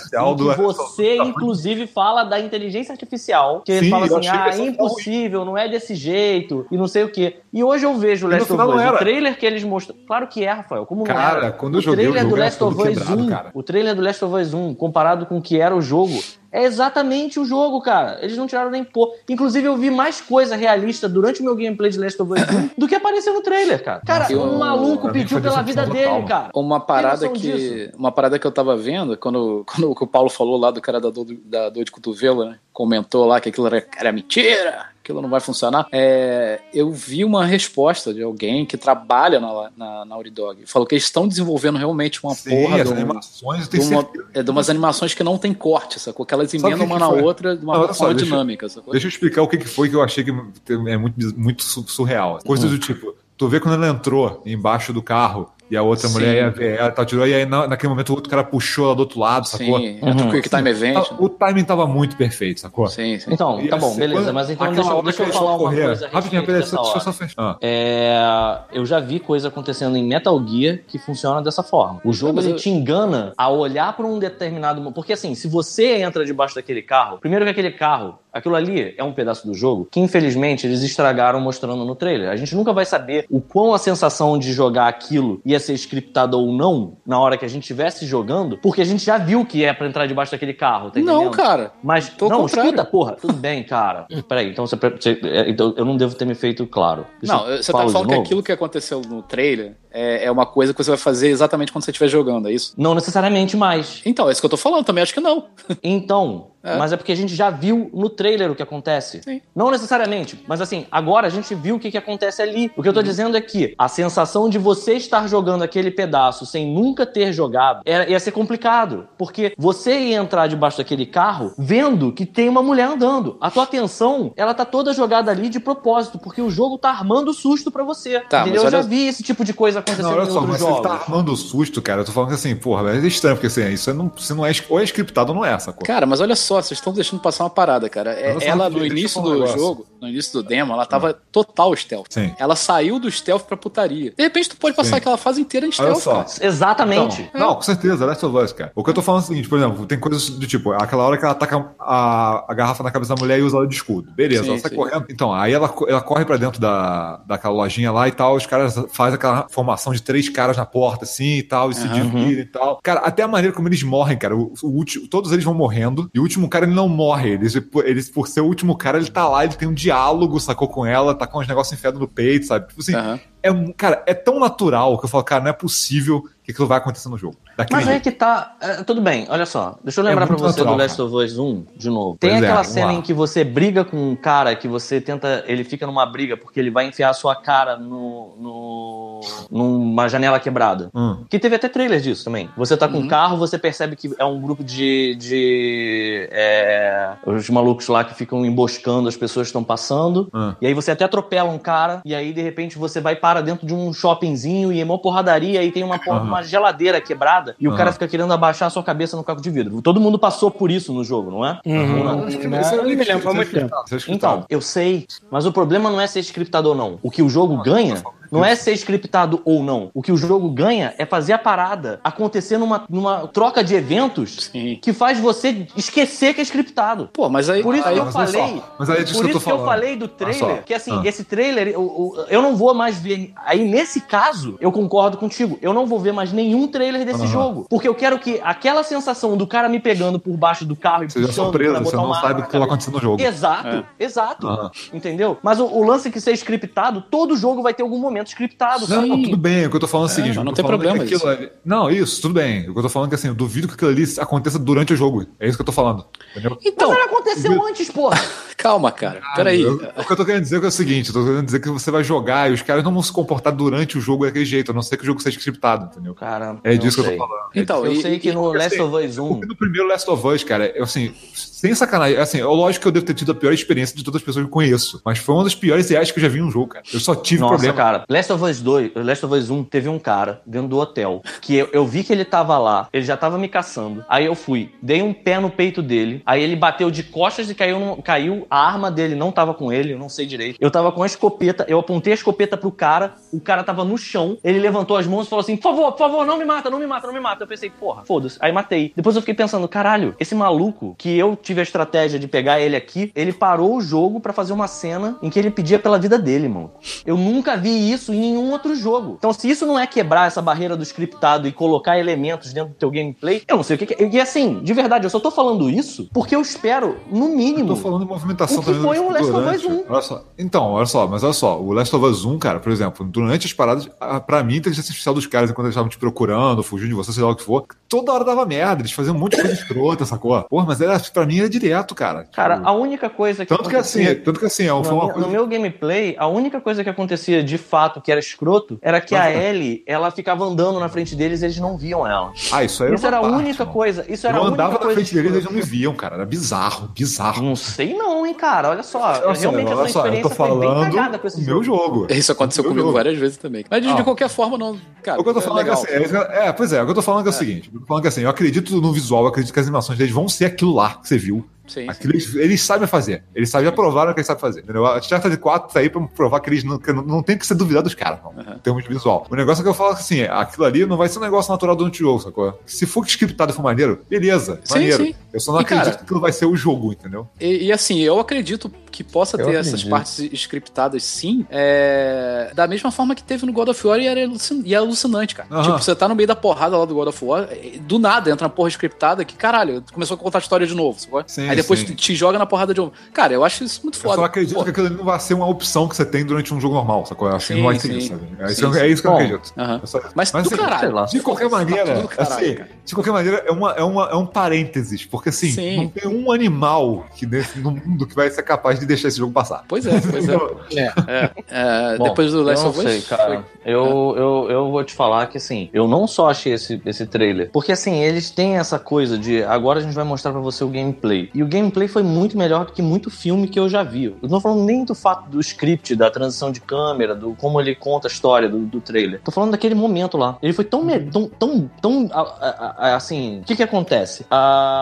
você, tá inclusive, fala da inteligência artificial, que Sim, fala eu assim, ah, é impossível, não é desse jeito, e não sei o quê. E hoje eu vejo o Last of não Us, o trailer que eles mostram. Claro que é, Rafael, como não Cara, era? quando eu o joguei, o trailer do jogo era Last of Us quebrado, 1, cara. o trailer do Last of Us 1, comparado com o que era o jogo, é exatamente o jogo, cara. Eles não tiraram nem pô. Inclusive, eu vi mais coisa realista durante o meu gameplay de Last of Us 1 do que apareceu no trailer, cara. Cara, Eu- um maluco pediu pela vida dele, cara. Uma parada que. disso? Uma parada que eu tava vendo, quando, quando o Paulo falou lá do cara da dor, da dor de cotovelo, né? Comentou lá que aquilo era, era mentira, aquilo não vai funcionar. É, eu vi uma resposta de alguém que trabalha na, na, na Naughty Dog. Falou que eles estão desenvolvendo realmente uma Sim, porra as de, um- animações, de, uma, é, de umas animações que não tem corte, sacou? Que elas emendam que uma que na foi? outra de uma Não, forma deixa dinâmica, sacou? Deixa eu explicar o que, que foi que eu achei que é muito, muito su- surreal. Coisas do tipo, tu vê quando ela entrou embaixo do carro e a outra Sim. mulher ia ver ela, tá, tirou, e aí na- naquele momento o outro cara puxou ela do outro lado, sacou? Sim, é do Quick Time Event. Ah, O timing tava muito perfeito, sacou? Sim, sim. Então, E tá bom, beleza, quando- mas então deixa, deixa eu falar vão uma correr, coisa Rapidinho, deixa eu só fechar. Ah. É, eu já vi coisa acontecendo em Metal Gear que funciona dessa forma. O jogo ele eu- te engana a olhar para um determinado. Porque assim, se você entra debaixo daquele carro, primeiro que aquele carro, aquilo ali é um pedaço do jogo que infelizmente eles estragaram mostrando no trailer. A gente nunca vai saber o quão a sensação de jogar aquilo ia ser scriptada ou não na hora que a gente estivesse jogando, porque a gente já viu que é pra entrar debaixo daquele carro, tá Não, cara. Mas, Tô não, contrário. escuta, porra. Tudo bem, cara. Peraí, então, você, você- é, então eu não devo ter me feito claro. Deixa Não, você tá falando que novo. aquilo que aconteceu no trailer é, é uma coisa que você vai fazer exatamente quando você estiver jogando, é isso? Não necessariamente mais. Então, é isso que eu tô falando, também acho que não. Então, É. mas é porque a gente já viu no trailer o que acontece. Sim. Não necessariamente, mas assim, agora a gente viu o que, que acontece ali. O que eu Uhum. tô dizendo é que a sensação de você estar jogando aquele pedaço sem nunca ter jogado era- ia ser complicado. Porque você ia entrar debaixo daquele carro vendo que tem uma mulher andando. A tua atenção, ela tá toda jogada ali de propósito, porque o jogo tá armando susto pra você. Tá, entendeu? Eu já vi esse tipo de coisa acontecendo Não, olha em só, outros mas você jogos. tá armando susto, cara. Eu tô falando que assim, porra, é estranho, porque assim, isso não, se não é, ou é scriptado ou não é, sacou? Cara, mas olha só, vocês estão deixando passar uma parada, cara. É- ela, no início do jogo, no início do demo, ela tava total stealth. Sim. Ela saiu do stealth pra putaria. De repente, tu pode passar Sim. aquela fase inteira em Olha stealth, só. cara. Exatamente. Não, não, com certeza, Last of Us, cara. O que eu tô falando é o seguinte, por exemplo, tem coisas do tipo, aquela hora que ela ataca a, a garrafa na cabeça da mulher e usa ela de escudo. Beleza, Sim, ela sai sim. correndo. Então, aí ela, ela corre pra dentro da, daquela lojinha lá e tal, os caras fazem aquela formação de três caras na porta, assim, e tal, e se dividem e tal. Cara, até a maneira como eles morrem, cara, o, o último, todos eles vão morrendo, e o último cara, ele não morre. Eles, eles, por ser o último cara, ele tá lá, ele tem um diálogo, sacou com ela, tá com os negócios enfiados no peito, sabe? Tipo assim, Aham. é, um- cara, é tão natural que eu falo, cara, não é possível que aquilo vai acontecer no jogo. Daquele Mas aí jeito. que tá. é, tudo bem, olha só. Deixa eu lembrar É pra você natural, do Last of Us 1 de novo. Pois Tem é, aquela vamos cena lá. em que você briga com um cara que você tenta. Ele fica numa briga porque ele vai enfiar a sua cara no. no numa janela quebrada. Hum. Que teve até trailer disso também. Você tá Uhum. com um carro, você percebe que é um grupo de. de é, os malucos lá que ficam emboscando as pessoas que estão passando. Hum. E aí você até atropela um cara, e aí de repente você vai para dentro de um shoppingzinho e é uma porradaria e tem uma, Aham. uma geladeira quebrada e o Aham. cara fica querendo abaixar a sua cabeça no caco de vidro. Todo mundo passou por isso no jogo, não é? Uhum. Que Né? isso é. Então, eu sei, mas o problema não é ser scriptado ou não. O que o jogo ganha não é ser scriptado ou não. O que o jogo ganha é fazer a parada acontecer numa, numa troca de eventos Sim. que faz você esquecer que é scriptado. Pô, mas aí. Por isso aí- que eu mas falei. mas aí é disso por que eu isso que eu falei do trailer, Olha só. que assim, Ah. esse trailer, eu, eu, eu não vou mais ver. Aí, nesse caso, eu concordo contigo. Eu não vou ver mais nenhum trailer desse Aham. jogo. Porque eu quero que aquela sensação do cara me pegando por baixo do carro e Seja surpresa, você botar não sabe o que vai acontecer no jogo. Exato, exato. Aham. Entendeu? Mas o, o lance que ser scriptado, todo jogo vai ter algum momento scriptado. Não, cara. não, tudo bem. O que eu tô falando é o seguinte. mas eu não tem problema aquilo ali- Não, isso, tudo bem. O que eu tô falando é que assim, eu duvido que aquilo ali aconteça durante o jogo. É isso que eu tô falando. Entendeu? Então, Mas aconteceu antes, porra. calma, cara. Peraí. Eu- o que eu tô querendo dizer é o seguinte: eu tô querendo dizer que você vai jogar e os caras não vão se comportar durante o jogo daquele jeito, a não ser que o jogo seja scriptado, entendeu? Cara, É não disso que eu tô falando. Então, Eu e- sei que e- no Last assim, of Us 1. Porque no primeiro Last of Us, cara, eu, assim, sem sacanagem, assim, é lógico que eu devo ter tido a pior experiência de todas as pessoas que eu conheço, mas foi uma das piores reais que eu já vi em um jogo, cara. Eu só tive Nossa, problema. cara, Last of Us 2, Last of Us 1, teve um cara dentro do hotel que eu, eu vi que ele tava lá, ele já tava me caçando. Aí eu fui, dei um pé no peito dele, aí ele bateu de costas e caiu, caiu A arma dele não tava com ele, eu não sei direito. Eu tava com a escopeta, eu apontei a escopeta pro cara, o cara tava no chão, ele levantou as mãos e falou assim: por favor, por favor, não me mata, não me mata, não me mata. Eu pensei, porra, foda-se. Aí matei. Depois eu fiquei pensando, caralho, esse maluco que eu tive a estratégia de pegar ele aqui, ele parou o jogo pra fazer uma cena em que ele pedia pela vida dele, mano. Eu nunca vi isso em nenhum outro jogo. Então, se isso não é quebrar essa barreira do scriptado e colocar elementos dentro do teu gameplay, eu não sei o que, que é. E assim, de verdade, eu só tô falando isso porque eu espero, no Eu mínimo. tô falando de movimentação também foi o Last of Us durante. 1? Olha só. Então, olha só, mas olha só, o Last of Us 1, cara, por exemplo, durante as paradas, pra mim, a inteligência artificial dos caras, enquanto eles estavam te procurando, fugindo de você, sei lá o que for, toda hora dava merda, eles faziam um monte de coisa escrota, sacou? Porra, mas era, pra mim era direto, cara. Cara, Tipo, a única coisa que. tanto que assim, tanto que assim, é, foi uma meu- coisa. no meu gameplay, a única coisa que acontecia de fato que era escroto era que a Ellie, ela ficava andando na frente deles e eles não viam ela. Ah, isso aí era Isso uma era a parte, única mano. coisa. Isso era Eu a única andava na coisa frente deles e eles não me viam, cara. Era bizarro, bizarro. Não sei não, hein, cara. Olha só. Só, realmente olha essa só, eu tô experiência foi bem falando cagada com esse do meu jogo. Isso aconteceu Meu comigo jogo. várias vezes também. Mas de, Ah. de qualquer forma, não. Cara, O que eu tô falando é, legal. assim, é, isso é, pois é, o que eu tô falando é, o seguinte, eu tô falando que assim, eu acredito no visual, eu acredito que as animações deles vão ser aquilo lá que você viu. Sim, sim. Aquilo eles, eles sabem fazer. Eles sabem, já provaram que eles sabem fazer. Entendeu? A Uncharted 4 tá aí pra provar que eles não, que não, não tem que ser duvidado dos caras, não, em termos de visual. O negócio é que eu falo assim, aquilo ali não vai ser um negócio natural do antijogo, sacou? Se for scriptado e for maneiro, beleza, Sim, maneiro. sim. Eu só não E, acredito cara, que aquilo vai ser o jogo, entendeu? E, e, assim, eu acredito que possa Eu ter essas acredito. partes scriptadas sim, é, da mesma forma que teve no God of War e era alucin- e é alucinante, cara. Aham. Tipo, você tá no meio da porrada lá do God of War, e do nada entra uma porra scriptada que, caralho, começou a contar a história de novo, sacou? Sim, Aí depois sim. te, joga na porrada de novo. Cara, eu acho isso muito Eu foda. só acredito Pô, que aquilo ali não vai ser uma opção que você tem durante um jogo normal, sacou? Eu acho que Sim, não vai ser sim. isso, sabe? É, Sim, isso, sim. é isso que eu Bom, acredito. aham. É só- Mas, do assim, caralho. De qualquer tá maneira, do caralho, assim, cara. de qualquer maneira, é, uma, é, uma, é um parênteses, porque assim, Sim. não tem um animal que nesse, no mundo que vai ser capaz de deixar esse jogo passar. Pois é, pois é. É. É, Bom, depois do Last eu of Us. sei, cara. foi- Eu, eu, eu vou te falar que assim, eu não só achei esse, esse trailer, porque assim, eles têm essa coisa de agora a gente vai mostrar pra você o gameplay. E o gameplay foi muito melhor do que muito filme que eu já vi. Eu não tô falando nem do fato do script, da transição de câmera, do como ele conta a história do, do trailer. Tô falando daquele momento lá. Ele foi tão, me- tão, tão, tão a- a- a- assim, o que que acontece?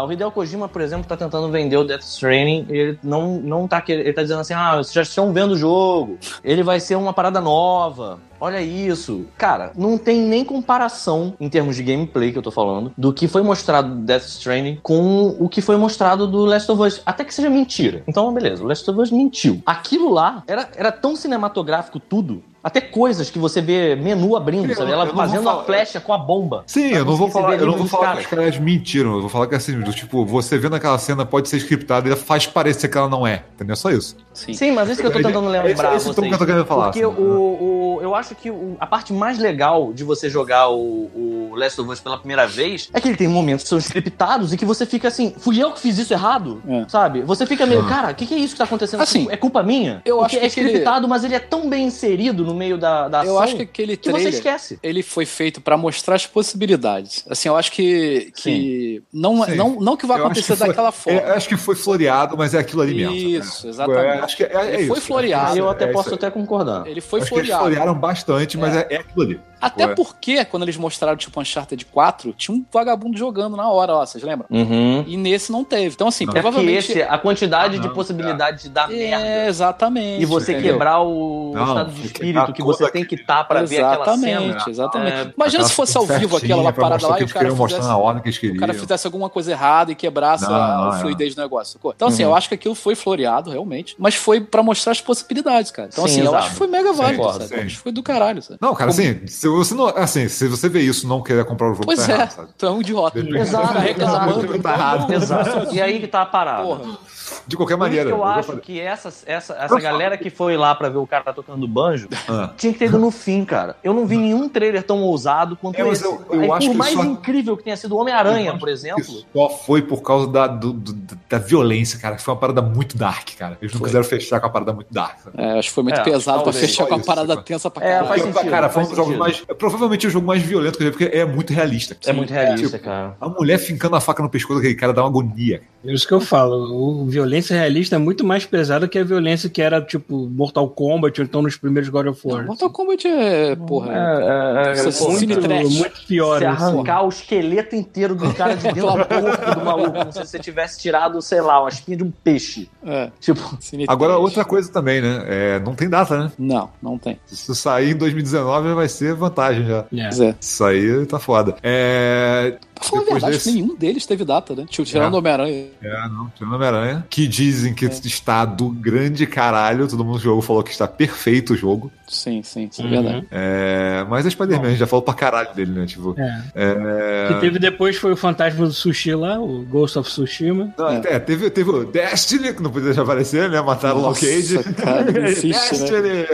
O Hideo Kojima, por exemplo, tá tentando vender o Death Stranding, e ele não, não tá querendo, ele tá dizendo assim, ah, vocês já estão vendo o jogo, ele vai ser uma parada nova. Olha isso. Cara, não tem nem comparação em termos de gameplay que eu tô falando do que foi mostrado do Death Stranding com o que foi mostrado do Last of Us. Até que seja mentira. Então, beleza, o Last of Us mentiu. Aquilo lá era, era tão cinematográfico tudo. Até coisas que você vê menu abrindo, sabe? Ela fazendo falar- a flecha com a bomba. Sim, eu não vou falar, eu não vou falar que caras. os caras mentiram, eu vou falar que assim, do tipo, você vendo aquela cena pode ser scriptada e faz parecer que ela não é, entendeu? É Só isso. Sim. Sim, mas isso que eu tô É- tentando é lembrar tom vocês. que eu tô querendo falar, Porque assim, o, o- eu acho que o- a parte mais legal de você jogar o, o Last of Us pela primeira vez é que ele tem momentos que são scriptados e que você fica assim, fui eu que fiz isso errado? É. Sabe? Você fica meio, Ah. cara, o que, que é isso que tá acontecendo? Assim, é culpa minha? eu Porque acho que é scriptado, mas ele é tão bem inserido no meio da, da ação Eu acho que aquele que você esquece. ele foi feito pra mostrar as possibilidades. Assim, eu acho que, que não, Sim. não, não que vai Eu acontecer que foi- daquela forma. É, acho que foi floreado, mas é aquilo ali mesmo. Isso, sabe? exatamente. É, acho que é, é Ele isso. foi floreado. Aí eu É até isso posso aí. até concordar. Ele foi acho que eles floreado. florearam bastante, mas é, é aquilo ali. Até Ué. porque, quando eles mostraram, tipo, Uncharted 4, tinha um vagabundo jogando na hora lá, vocês lembram? Uhum. E nesse não teve. Então, assim, Não. É provavelmente. esse, a quantidade Ah, de não, possibilidade de dar merda. É, exatamente. E você entendeu? quebrar o Não, estado de espírito que você tem que estar pra ver aquela Exatamente, cena. exatamente. É, Imagina se fosse ao vivo aquela lá parada lá e o cara fizesse, na ordem que eles o cara fizesse alguma coisa errada e quebrasse Não, a, é. fluidez do negócio. sacou? Então, assim, Uhum. eu acho que aquilo foi floreado, realmente, mas foi pra mostrar as possibilidades, cara. Então, Sim, assim, eu acho que foi mega válido, sabe? foi do caralho, sabe? Não, cara, assim, se você não. Assim, se você vê isso e não querer comprar o jogo, Pois tá é, errado, sabe? é um idiota. Exato, reclamando. exato. Tá errado. Exato. E aí que tá a parada. Porra. De qualquer Por isso maneira. que eu vou acho fazer- que essa, essa, essa galera que foi lá pra ver o cara tocando banjo Ah. tinha que ter ido no fim, cara. Eu não vi nenhum trailer tão ousado quanto É, mas esse. eu- eu Aí, acho por mais só- incrível que tenha sido o Homem-Aranha, por exemplo. Só foi por causa da, do- do- da violência, cara. que Foi uma parada muito dark, cara. Eles não Foi. quiseram fechar com a parada muito dark. sabe? É, acho que foi muito É, pesado pra fechar com a parada tensa pra É, caralho. faz Porque, sentido, cara, faz foi um dos jogos mais é provavelmente o jogo mais violento que eu já vi, porque é muito realista. É muito realista, Tipo, cara. A mulher fincando a faca no pescoço daquele cara dá uma agonia. É Isso que eu falo. O violência realista é muito mais pesada que a violência que era, tipo, Mortal Kombat, ou então nos primeiros God of War. Mortal Kombat é, porra. É, é, é cine muito, muito pior. Você assim. arrancar o esqueleto inteiro do cara de dentro do corpo do maluco, como se você tivesse tirado, sei lá, uma espinha de um peixe. É, Tipo, Agora, outra coisa também, né? É, não tem data, né? Não, não tem. Se isso sair em 2019, vai ser vantagem já. É. Pois é. Isso aí tá foda. É. Pra falar a Depois verdade, desse- nenhum deles teve data, né? Tipo, tirando É. o Homem-Aranha. É, não, tirando Homem-Aranha. Que dizem que está do grande caralho. Todo mundo jogou falou que está perfeito o jogo. Sim, sim, isso é Uhum. verdade. É, mas é Spider-Man, a gente já falou pra caralho dele, né? Tipo. É. É. O que teve depois foi o fantasma do sushi lá, o Ghost of Tsushima. Não, é, teve, teve o Destiny, que não podia deixar aparecer, né? Mataram o Nossa, Cage. cara, não insiste, né?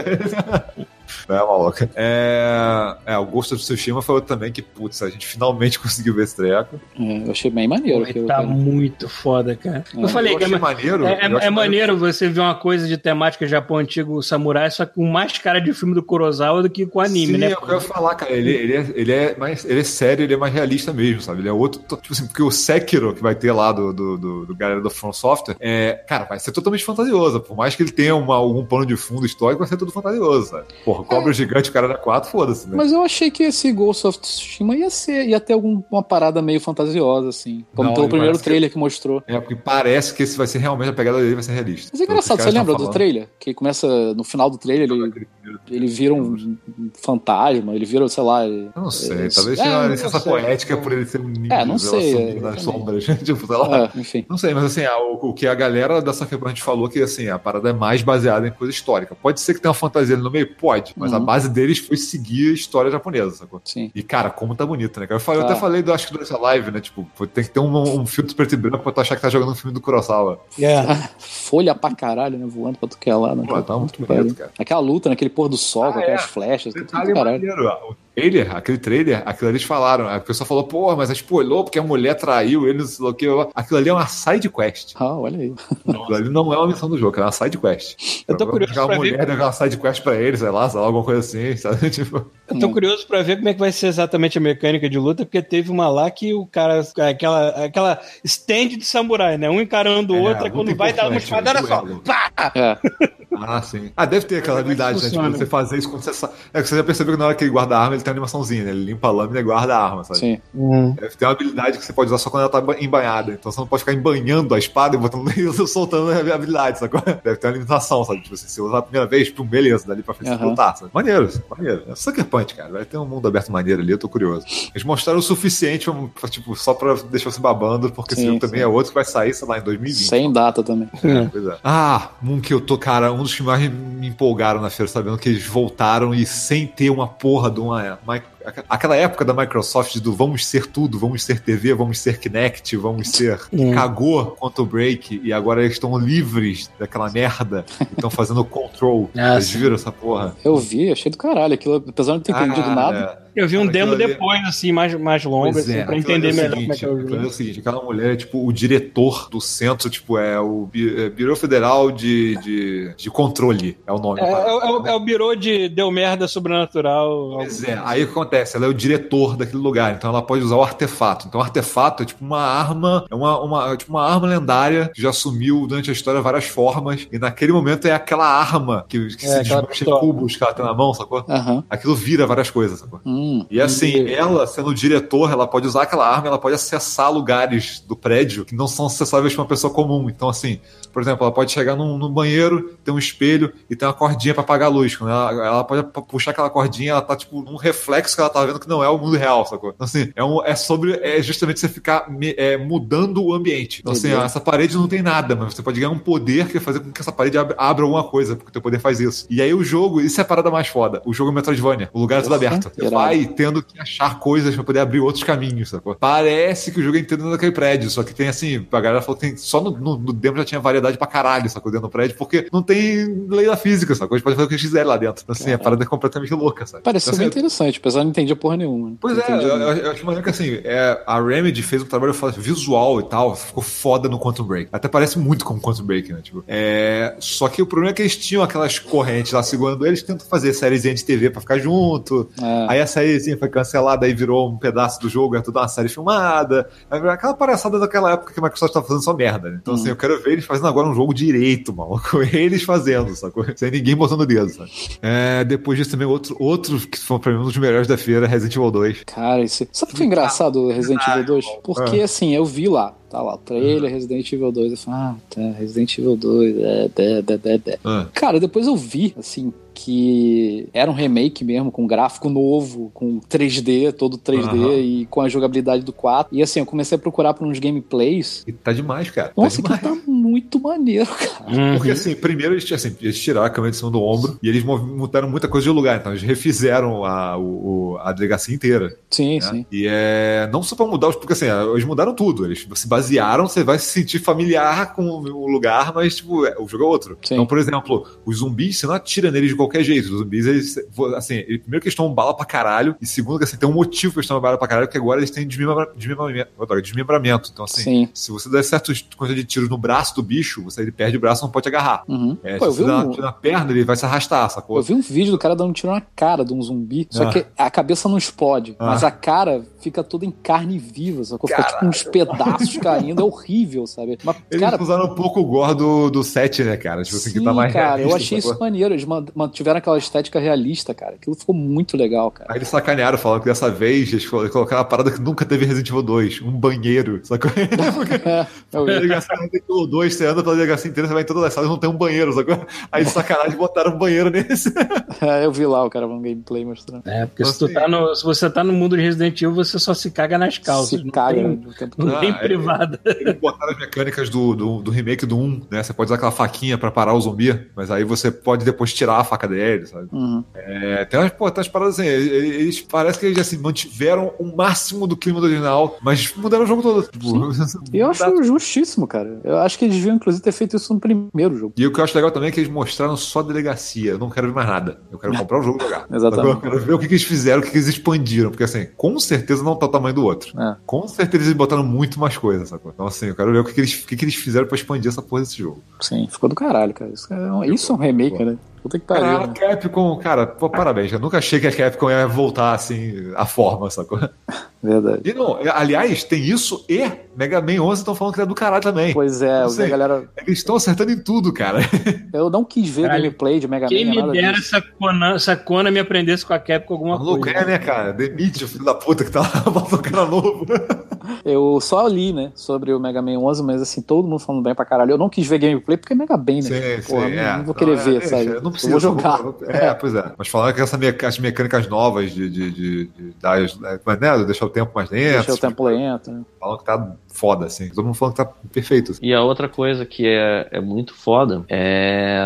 Destiny! É, maluca. É, é, o Ghost of Tsushima foi outro também que, putz, a gente finalmente conseguiu ver esse treco. É, eu achei bem maneiro. Pô, tá cara. muito foda, cara. É. Eu falei eu que é, maneiro. é, é- eu é maneiro você ver uma coisa de temática Japão antigo samurai, só com mais cara de filme do Kurosawa do que com anime, Sim, né? é o que eu ia falar, cara. Ele, ele, é, ele, é mais, ele é sério, ele é mais realista mesmo, sabe? Ele é outro. Tipo assim, porque o Sekiro que vai ter lá do, do, do, do galera do From Software, é, cara, vai ser totalmente fantasioso. Por mais que ele tenha uma, algum pano de fundo histórico, vai ser tudo fantasioso, sabe? Porra, cobra gigante, o cara era 4, foda-se, né? Mas eu achei que esse Ghost of Tsushima ia ser, ia ter alguma parada meio fantasiosa, assim. Como Não, pelo primeiro que- trailer que mostrou. É, porque parece que esse vai ser realmente a pegada dele, vai ser realista. Mas é engraçado, você lembra do trailer? Que começa no final do trailer, ele, ele vira um fantasma, ele vira, sei lá. ele- Eu não sei, É, talvez é, tenha licença poética por ele ser um ninja, É, não sei é, nas sombras, tipo, sei lá. É, enfim. Não sei, mas assim, a- o, o que a galera da Punch falou que assim, a parada é mais baseada em coisa histórica. Pode ser que tenha uma fantasia ali no meio? Pode, mas a Uhum. base deles foi seguir a história japonesa, sacou? Sim. E, cara, como tá bonito, né? Eu, falei, eu Tá. até falei, do, acho que durante a live, né? Tipo, tem que ter um, um filtro preto e branco pra tu achar que tá jogando um filme do Kurosawa. É. Folha pra caralho, né? Voando pra tu que é lá. Né? Pô, tá muito bonito, cara. Aquela luta naquele pôr do sol, Ah, com aquelas é. flechas, tudo Detalhe caralho. maneiro, ó. Trailer, aquele trailer, aquilo ali eles falaram. A pessoa falou, pô, mas spoilou porque a mulher traiu ele, não sei o que. Aquilo ali é uma side quest. Ah, olha aí. Aquilo ali não é uma missão do jogo, é uma side quest. Eu tô curioso Aquela pra ver- mulher deu aquela side quest pra ele, sei lá, sei lá, alguma coisa assim, sabe? Tipo, Eu tô curioso pra ver como é que vai ser exatamente a mecânica de luta, porque teve uma lá que o cara. Aquela, aquela stand de samurai, né? Um encarando o É, outro, muito quando vai dar uma espada, olha só. duelo. Pá! É. ah, sim. Ah, deve ter aquela é habilidade, né? Tipo, você fazer isso quando você sabe. É que você já percebeu que na hora que ele guarda a arma, ele tem uma animaçãozinha, né? Ele limpa a lâmina e guarda a arma, sabe? Sim. Deve ter uma habilidade que você pode usar só quando ela tá ba- embanhada. Então você não pode ficar embanhando a espada e botando e soltando a habilidade, sacou? Deve ter uma limitação, sabe? Tipo, assim, se você usar a primeira vez, pum, beleza, dali pra frente você Aham. lutar, sabe? Maneiro, maneiro. É Sucker Punch, cara. Vai ter um mundo aberto maneiro ali, eu tô curioso. Eles mostraram o suficiente, pra, tipo, só pra deixar você babando, porque esse Sim, jogo também sim. é outro que vai sair, sei lá, em 2020. Sem data também. É, pois é. Ah, um que eu tô, cara, um dos que mais me empolgaram na feira, sabendo que eles voltaram e sem ter uma porra de uma. mi- Aquela época da Microsoft do vamos ser tudo, vamos ser TV, vamos ser Kinect, vamos ser. Cagou Quantum Break e agora eles estão livres daquela merda e estão fazendo control. Ah, Vocês viram essa porra? Eu vi, achei do caralho. Aquilo, apesar de não ter entendido Cara, nada. Eu vi um Aquilo demo ali- depois, assim, mais, mais longo, Pois assim, é, pra ali entender é melhor como é seguinte, que é o ali jogo. é o seguinte, aquela mulher é tipo o diretor do centro, tipo, é o Bi- é, Bureau Federal de, de, de Controle, é o nome. É, é, o- é o- é o birô de deu merda sobrenatural. Pois é, aí o que acontece? Ela é o diretor daquele lugar, então ela pode usar o artefato. Então o artefato é tipo uma arma, é uma, uma, é tipo uma arma lendária que já assumiu durante a história várias formas, e naquele momento é aquela arma que, que É, se desmancha em cubos que ela tem na mão, sacou? Aham. Aquilo vira várias coisas, sacou? Hum. E assim, ela, sendo diretor, ela pode usar aquela arma, ela pode acessar lugares do prédio que não são acessáveis pra uma pessoa comum. Então, assim, por exemplo, ela pode chegar num, num banheiro, tem um espelho e tem uma cordinha pra apagar a luz. Quando ela, ela pode puxar aquela cordinha, ela tá, tipo, num reflexo que ela tá vendo que não é o mundo real, sacou? Então, assim, é, um, é sobre, é justamente você ficar me- é, mudando o ambiente. Então, assim, ó, essa parede não tem nada, mas você pode ganhar um poder que vai fazer com que essa parede abra, abra alguma coisa, porque o teu poder faz isso. E aí o jogo, isso é a parada mais foda. O jogo é Metroidvania. O lugar é tudo aberto. Você irado. Vai tendo que achar coisas pra poder abrir outros caminhos, sacou? Parece que o jogo é inteiro prédio, só que tem assim, a galera falou que tem, só no, no, no demo já tinha variedade pra caralho, sacou? Dentro do prédio, porque não tem lei da física, sacou? A gente pode fazer o que eles quiserem lá dentro. Então, assim, a parada é completamente louca, sabe? Pareceu Então, bem assim, interessante, apesar de não entendi porra nenhuma. Pois é, eu, eu acho maneiro que assim, é, a Remedy fez um trabalho visual e tal, ficou foda no Quantum Break. Até parece muito com Quantum Break, né? Tipo, é, só que o problema é que eles tinham aquelas correntes lá segurando eles, tentam fazer séries de TV pra ficar junto. É. Aí a série assim, foi cancelado, aí virou um pedaço do jogo, é tudo uma série filmada. Aquela palhaçada daquela época que a Microsoft tava fazendo só merda, né? Então, assim, eu quero ver eles fazendo agora um jogo direito, maluco. Eles fazendo, sacou? Sem ninguém botando o dedo, sabe? É, depois disso também, outro, outro que foi pra mim um dos melhores da feira, Resident Evil 2. Cara, isso... sabe o que foi engraçado o Resident Evil 2? Porque assim, eu vi lá, tá lá, o trailer Resident Evil 2. Eu falei, ah, tá, Resident Evil 2, é, é, é, é, é. Ah. Cara, depois eu vi, assim, que era um remake mesmo, com gráfico novo, com 3D, todo 3D Aham. e com a jogabilidade do 4. E assim, eu comecei a procurar por uns gameplays. E tá demais, cara. Nossa, tá que demais. tá muito maneiro, cara. Porque assim, primeiro eles, assim, eles tiraram a câmera de cima do ombro e eles mudaram muita coisa de lugar. Então eles refizeram a, o, o- a delegacia inteira. Sim, né? sim. E é. Não só pra mudar os. Porque assim, eles mudaram tudo. Eles se basearam, você vai se sentir familiar com o lugar, mas tipo, é, o jogo é outro. Sim. Então, por exemplo, os zumbis, você não atira neles de qualquer jeito. Os zumbis, eles. Assim, ele- primeiro que eles tomam bala pra caralho. E segundo que assim, tem um motivo que eles tomam bala pra caralho, porque agora eles têm desmembra- desmembramento. desmembramento. Então, assim, Sim. se você der certas coisas de tiros no braço do bicho, você ele perde o braço e não pode agarrar. Uhum. É, Pô, eu se você dar um- um tiro na perna, ele vai se arrastar, sacou? Eu vi um vídeo do cara dando um tiro na cara de um zumbi, só Ah. que a cabeça não explode, Ah. mas a cara fica toda em carne viva, só que fica tipo uns pedaços caindo, é horrível, sabe? Mas, Eles cara, usaram um pouco o gore do, do set, né, cara? Tipo assim, sim, que tá mais cara, eu realista, achei sacou? isso maneiro, eles man- mantiveram aquela estética realista, cara, aquilo ficou muito legal, cara. Aí eles sacanearam, falando que dessa vez eles colo- colocaram uma parada que nunca teve Resident Evil 2, um banheiro, sacou? É, eu vi. Delegacia Resident Evil 2, você anda pela delegacia inteira, você vai em todas as salas não tem um banheiro, sacou? Aí de sacanagem botaram um banheiro nesse. É, eu vi lá o cara no gameplay mostrando. É, porque se, Assim. tá no, se você tá no mundo de Resident Evil, você só se caga nas calças. Se não caga tem, o tempo todo. não tem Ah, é. privada. Eles botaram as mecânicas do, do, do remake do 1, né? Você pode usar aquela faquinha pra parar o zumbi, mas aí você pode depois tirar a faca dele, sabe? Uhum. É, tem umas, pô, tem umas paradas assim, eles, parece que eles assim, mantiveram o máximo do clima do original, mas mudaram o jogo todo. Tipo, eu acho justíssimo, cara. Eu acho que eles deviam, inclusive, ter feito isso no primeiro jogo. E o que eu acho legal também é que eles mostraram só delegacia. Eu não quero ver mais nada. Eu quero comprar o jogo e jogar. Exatamente. Eu quero ver o que, que eles fizeram, o que, que eles expandiram. Porque assim, com certeza não tá o tamanho do outro. É. Com certeza eles botaram muito mais coisa, sacou? Então assim, eu quero ver o que, que, eles, o que, que eles fizeram pra expandir essa porra desse jogo. Sim, ficou do caralho, cara. Isso é um, isso é um remake, né? Puta que pariu. Cara, a né? Capcom, cara, pô, parabéns. Eu nunca achei que a Capcom ia voltar assim, à forma, sacou? Verdade. E não, aliás, tem isso e Mega Man 11 estão falando que é do caralho também. Pois é, Não a sei. galera. Eles estão acertando em tudo, cara. Eu não quis ver Caralho. gameplay de Mega Quem Man. me nada dera essa Kona, essa Kona me aprendesse com a Capcom alguma Maluco, coisa. é, né, cara? Demite o filho da puta que tá lá, bota o cara novo. Eu só li, né, sobre o Mega Man 11, mas assim, todo mundo falando bem pra caralho. Eu não quis ver gameplay porque é Mega Man, né? Sim, Porra, sim, não, é. não vou querer Não, é, ver, deixa, sabe? Não precisa. jogar. vou- É, pois é. Mas falando que essa meca- as mecânicas novas de, de, de, de dar, mas, né, de deixar o tempo mais lento. Deixa o tempo lento. né? Falando que tá foda, assim. Todo mundo falando que tá perfeito. Assim. E a outra coisa que é, é muito foda é.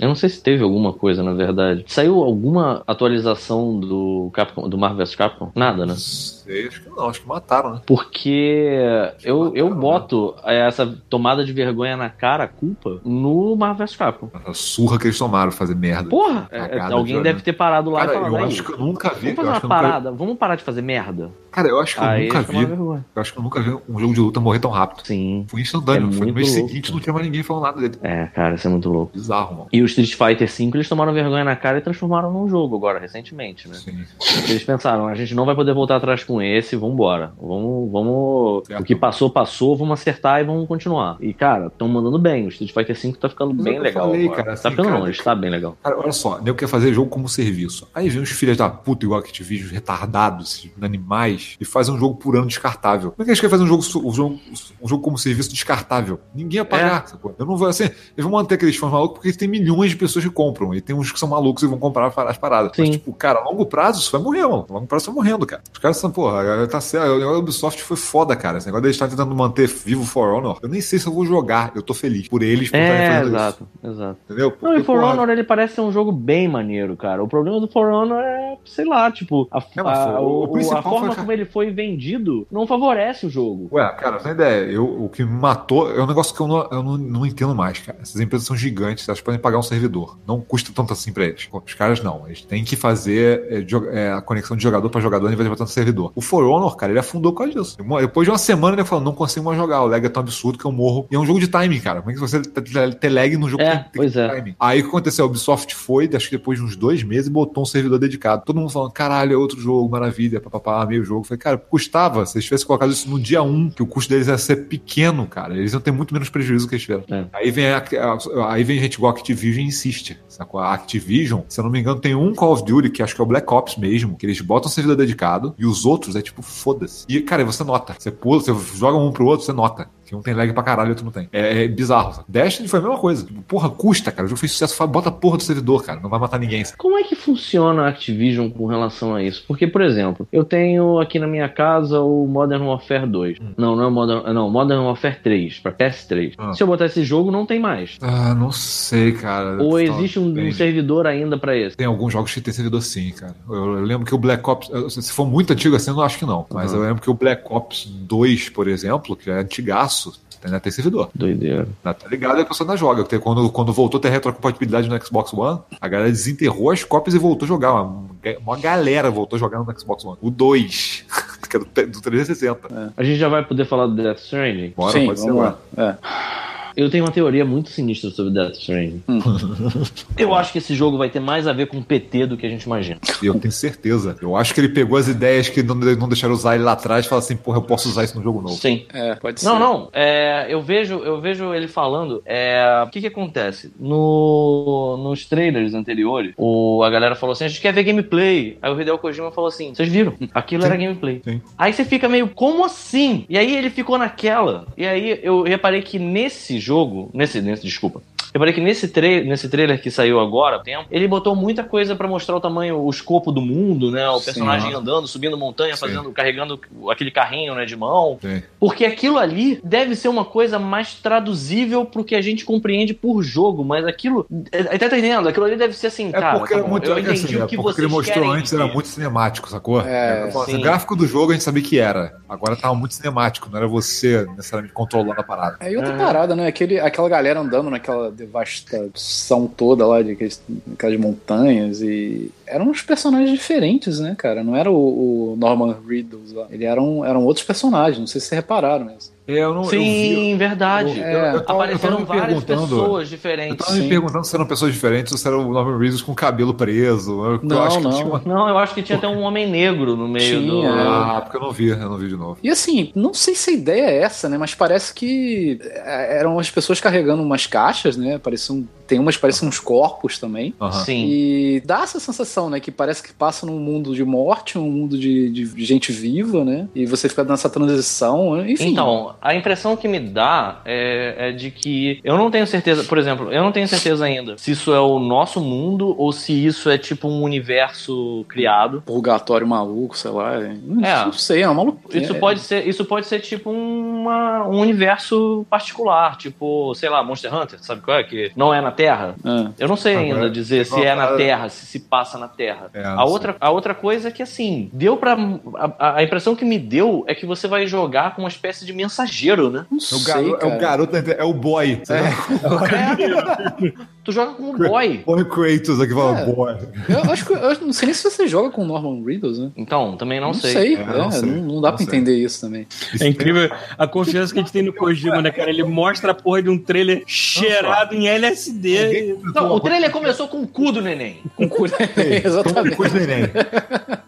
Eu não sei se teve alguma coisa, na verdade. Saiu alguma atualização do Capcom, do Marvel vs Capcom? Nada, né? Sei, acho que não, acho que mataram, né? Porque eu, eu Mataram, boto essa tomada de vergonha na cara, a culpa, no Marvel vs Capcom. A surra que eles tomaram fazer merda. Porra! é, alguém de deve ter parado lá Cara, e falado. eu "Aí, acho que eu nunca vi. Vamos Eu fazer uma eu nunca, parada, vamos parar de fazer merda. cara, eu acho que eu Aí nunca tomaram vi. Eu acho que eu nunca vi um jogo de luta morrer tão rápido. Sim. Foi instantâneo. É foi no mês louco, seguinte, cara. não tinha mais ninguém falando nada dele. É, cara, isso é muito louco. Bizarro, mano. E o Street Fighter V eles tomaram vergonha na cara e transformaram num jogo agora, recentemente, né? Sim. Eles pensaram, a gente não vai poder voltar atrás com esse, vambora. Vamos, vamos. Certo. O que passou, passou, vamos acertar e vamos continuar. E, cara, estão mandando bem. O Street Fighter V tá ficando Mas é bem eu legal. falei, agora. cara, tá assim, ficando cara, não, está bem legal. Cara, olha só, nego quer fazer jogo como serviço. Aí vem uns filhos da puta igual que te vídeos retardados, animais, e fazem um jogo por ano descartável. Como é que eles querem fazer um jogo, um jogo, um jogo como serviço descartável? Ninguém ia pagar, sacou? Eu não vou assim. Eles vão manter aqueles fãs malucos porque tem milhões de pessoas que compram. E tem uns que são malucos e vão comprar as paradas. Mas, Sim. tipo, cara, a longo prazo isso vai morrer, mano. A longo prazo isso vai morrendo, cara. Os caras são, porra, tá certo. O negócio da Ubisoft foi foda, cara. Esse negócio deles estar tentando manter vivo For Honor. Eu nem sei se eu vou jogar. Eu tô feliz por eles por estarem É, fazendo exato, exato. isso. Entendeu? Não, e Porque, For porra, Honor ele parece ser um jogo bem maneiro, cara. O problema do For Honor é, sei lá, tipo, a, É, mas a- o- o a forma foi- como ele foi vendido não favorece o jogo. Ué, É, cara, tem ideia. Eu, o que me matou é um negócio que eu, não, eu não, não entendo mais, cara. Essas empresas são gigantes, elas podem pagar um servidor. Não custa tanto assim pra eles. Os caras não. Eles têm que fazer é, é, a conexão de jogador pra jogador em vez de botar no servidor. O For Honor, cara, ele afundou por causa disso. Uma- Depois de uma semana ele falou: não consigo mais jogar. O lag é tão absurdo que eu morro. E é um jogo de timing, cara. Como é que você ter- lag num jogo É, que tem, tem pois é. timing? Aí o que aconteceu? A Ubisoft foi, acho que depois de uns dois meses, botou um servidor dedicado. Todo mundo falando: caralho, é outro jogo, maravilha, papapá, meio jogo. Eu Falei, cara, custava. Se eles tivessem colocado isso no dia 1, que o custo deles ia ser pequeno, cara. Eles iam ter muito menos prejuízo que eles tiveram. É. Aí vem a, a- aí vem gente igual a Activision e insiste. Sacou? A Activision, se eu não me engano, tem um Call of Duty, que acho que é o Black Ops mesmo, que eles botam servidor dedicado, e os outros é tipo, foda-se. E, cara, você nota. Você pula, você joga um pro outro, você nota. Que um tem lag pra caralho e outro não tem. É, é bizarro. sabe? Destiny foi a mesma coisa. Tipo, Porra, custa, cara. O jogo fez sucesso, bota a porra do servidor, cara. Não vai matar ninguém. sabe? Como é que funciona a Activision com relação a isso? Porque, por exemplo, eu tenho aqui na minha casa o Modern Warfare 2. Não, não é o Modern, não, Modern Warfare 3, pra PS3. Ah. Se eu botar esse jogo, não tem mais. Ah, não sei, cara. Ou existe um, um servidor ainda pra esse? Tem alguns jogos que tem servidor sim, cara. Eu, lembro que o Black Ops, se for muito antigo assim, eu não acho que não. Mas Uhum. eu lembro que o Black Ops 2, por exemplo, que é antigaço, ainda tem servidor. Doideira. Tá tá ligado? E a pessoa ainda joga. Porque Quando, quando voltou a ter retrocompatibilidade no Xbox One, a galera desenterrou as cópias e voltou a jogar. Uma, uma galera voltou a jogar no Xbox One. O 2, que é do, do 360. A gente já vai poder falar do Death Stranding? Bora, Sim, pode ser vamos agora. lá. É. Eu tenho uma teoria muito sinistra sobre Death Stranding. Hum. Eu acho que esse jogo vai ter mais a ver com PT do que a gente imagina. Eu tenho certeza. Eu acho que ele pegou as ideias que não, não deixaram usar ele lá atrás e falou assim: porra, eu posso usar isso no jogo novo. Sim. É, pode ser. Não, não. É, eu vejo, eu vejo ele falando. É, o que que acontece? No, nos trailers anteriores, o, a galera falou assim: a gente quer ver gameplay. Aí o Hideo Kojima falou assim: vocês viram? Aquilo Sim. era gameplay. Sim. Aí você fica meio, como assim? E aí ele ficou naquela. E aí eu reparei que nesse jogo, nesse, nesse desculpa. Reparei que nesse, tra nesse trailer que saiu agora, há tempo, ele botou muita coisa pra mostrar o tamanho, o escopo do mundo, né? O Sim, personagem ó. andando, subindo montanha, Sim. fazendo, carregando aquele carrinho, né, de mão. Sim. Porque aquilo ali deve ser uma coisa mais traduzível pro que a gente compreende por jogo, mas aquilo. é- Tá entendendo? Aquilo ali deve ser assim, É cara. porque tá era bom, muito. eu é entendi assim, o é que porque vocês ele mostrou querem antes era dizer. muito cinemático, sacou? É, Eu assim, sim. o gráfico do jogo a gente sabia que era. Agora tava muito cinemático, não era você necessariamente controlando a parada. É, e outra É. parada, né? Aquele, aquela galera andando naquela devastação toda lá, de aqueles, aquelas montanhas e. Eram uns personagens diferentes, né, cara? Não era o, o Norman Reedus lá. Ele eram, eram outros personagens, não sei se vocês repararam mesmo. É, eu não, eu vi- Sim, verdade. eu- eu- eu tava- eu tava Apareceram me várias perguntando- pessoas Eu diferentes. tava me Sim. perguntando se eram pessoas diferentes ou se era o Norman Reedus com o cabelo preso. Eu, Não, eu acho que não. tinha uma... Não, eu acho que tinha até um homem negro no meio do. Tinha, Ah, porque eu não vi, eu não vi de novo. E assim, não sei se a ideia é essa, né? Mas parece que é, eram as pessoas carregando umas caixas, né? Pareciam, tem umas que parecem uns corpos também. Aham. Sim. E dá essa sensação, né? Que parece que passa num mundo de morte, um mundo de, de gente viva, né? E você fica nessa transição, enfim. Então, a impressão que me dá é, é de que eu não tenho certeza, por exemplo, eu não tenho certeza ainda se isso é o nosso mundo ou se isso é tipo um universo criado. purgatório maluco, sei lá. Não, É. não sei, é uma maluca. Isso pode ser, isso pode ser tipo uma, um universo particular, tipo, sei lá, Monster Hunter, sabe qual é? Que não é na Terra. É. Eu não sei Agora, ainda dizer se é na Terra, se se passa na Terra. É, a, não outra, a outra coisa é que, assim, deu pra. A, a impressão que me deu é que você vai jogar com uma espécie de mensageiro, né? Não É o, sei, garo- é o garoto, da inter- é o boy. sabe? Tu joga com um boy. O Kratos aqui fala, É. boy. Eu acho que eu não sei nem se você joga com o Norman Reedus, né? Então, também não, sei. É, é, não sei. Não, não dá Não pra sei. entender isso também. É incrível a confiança que a gente tem no Kojima, né, cara? Ele mostra a porra de um trailer cheirado em LSD. Não, o trailer começou com o cu do neném. Com cura. Ei, Exatamente. Coisa neném.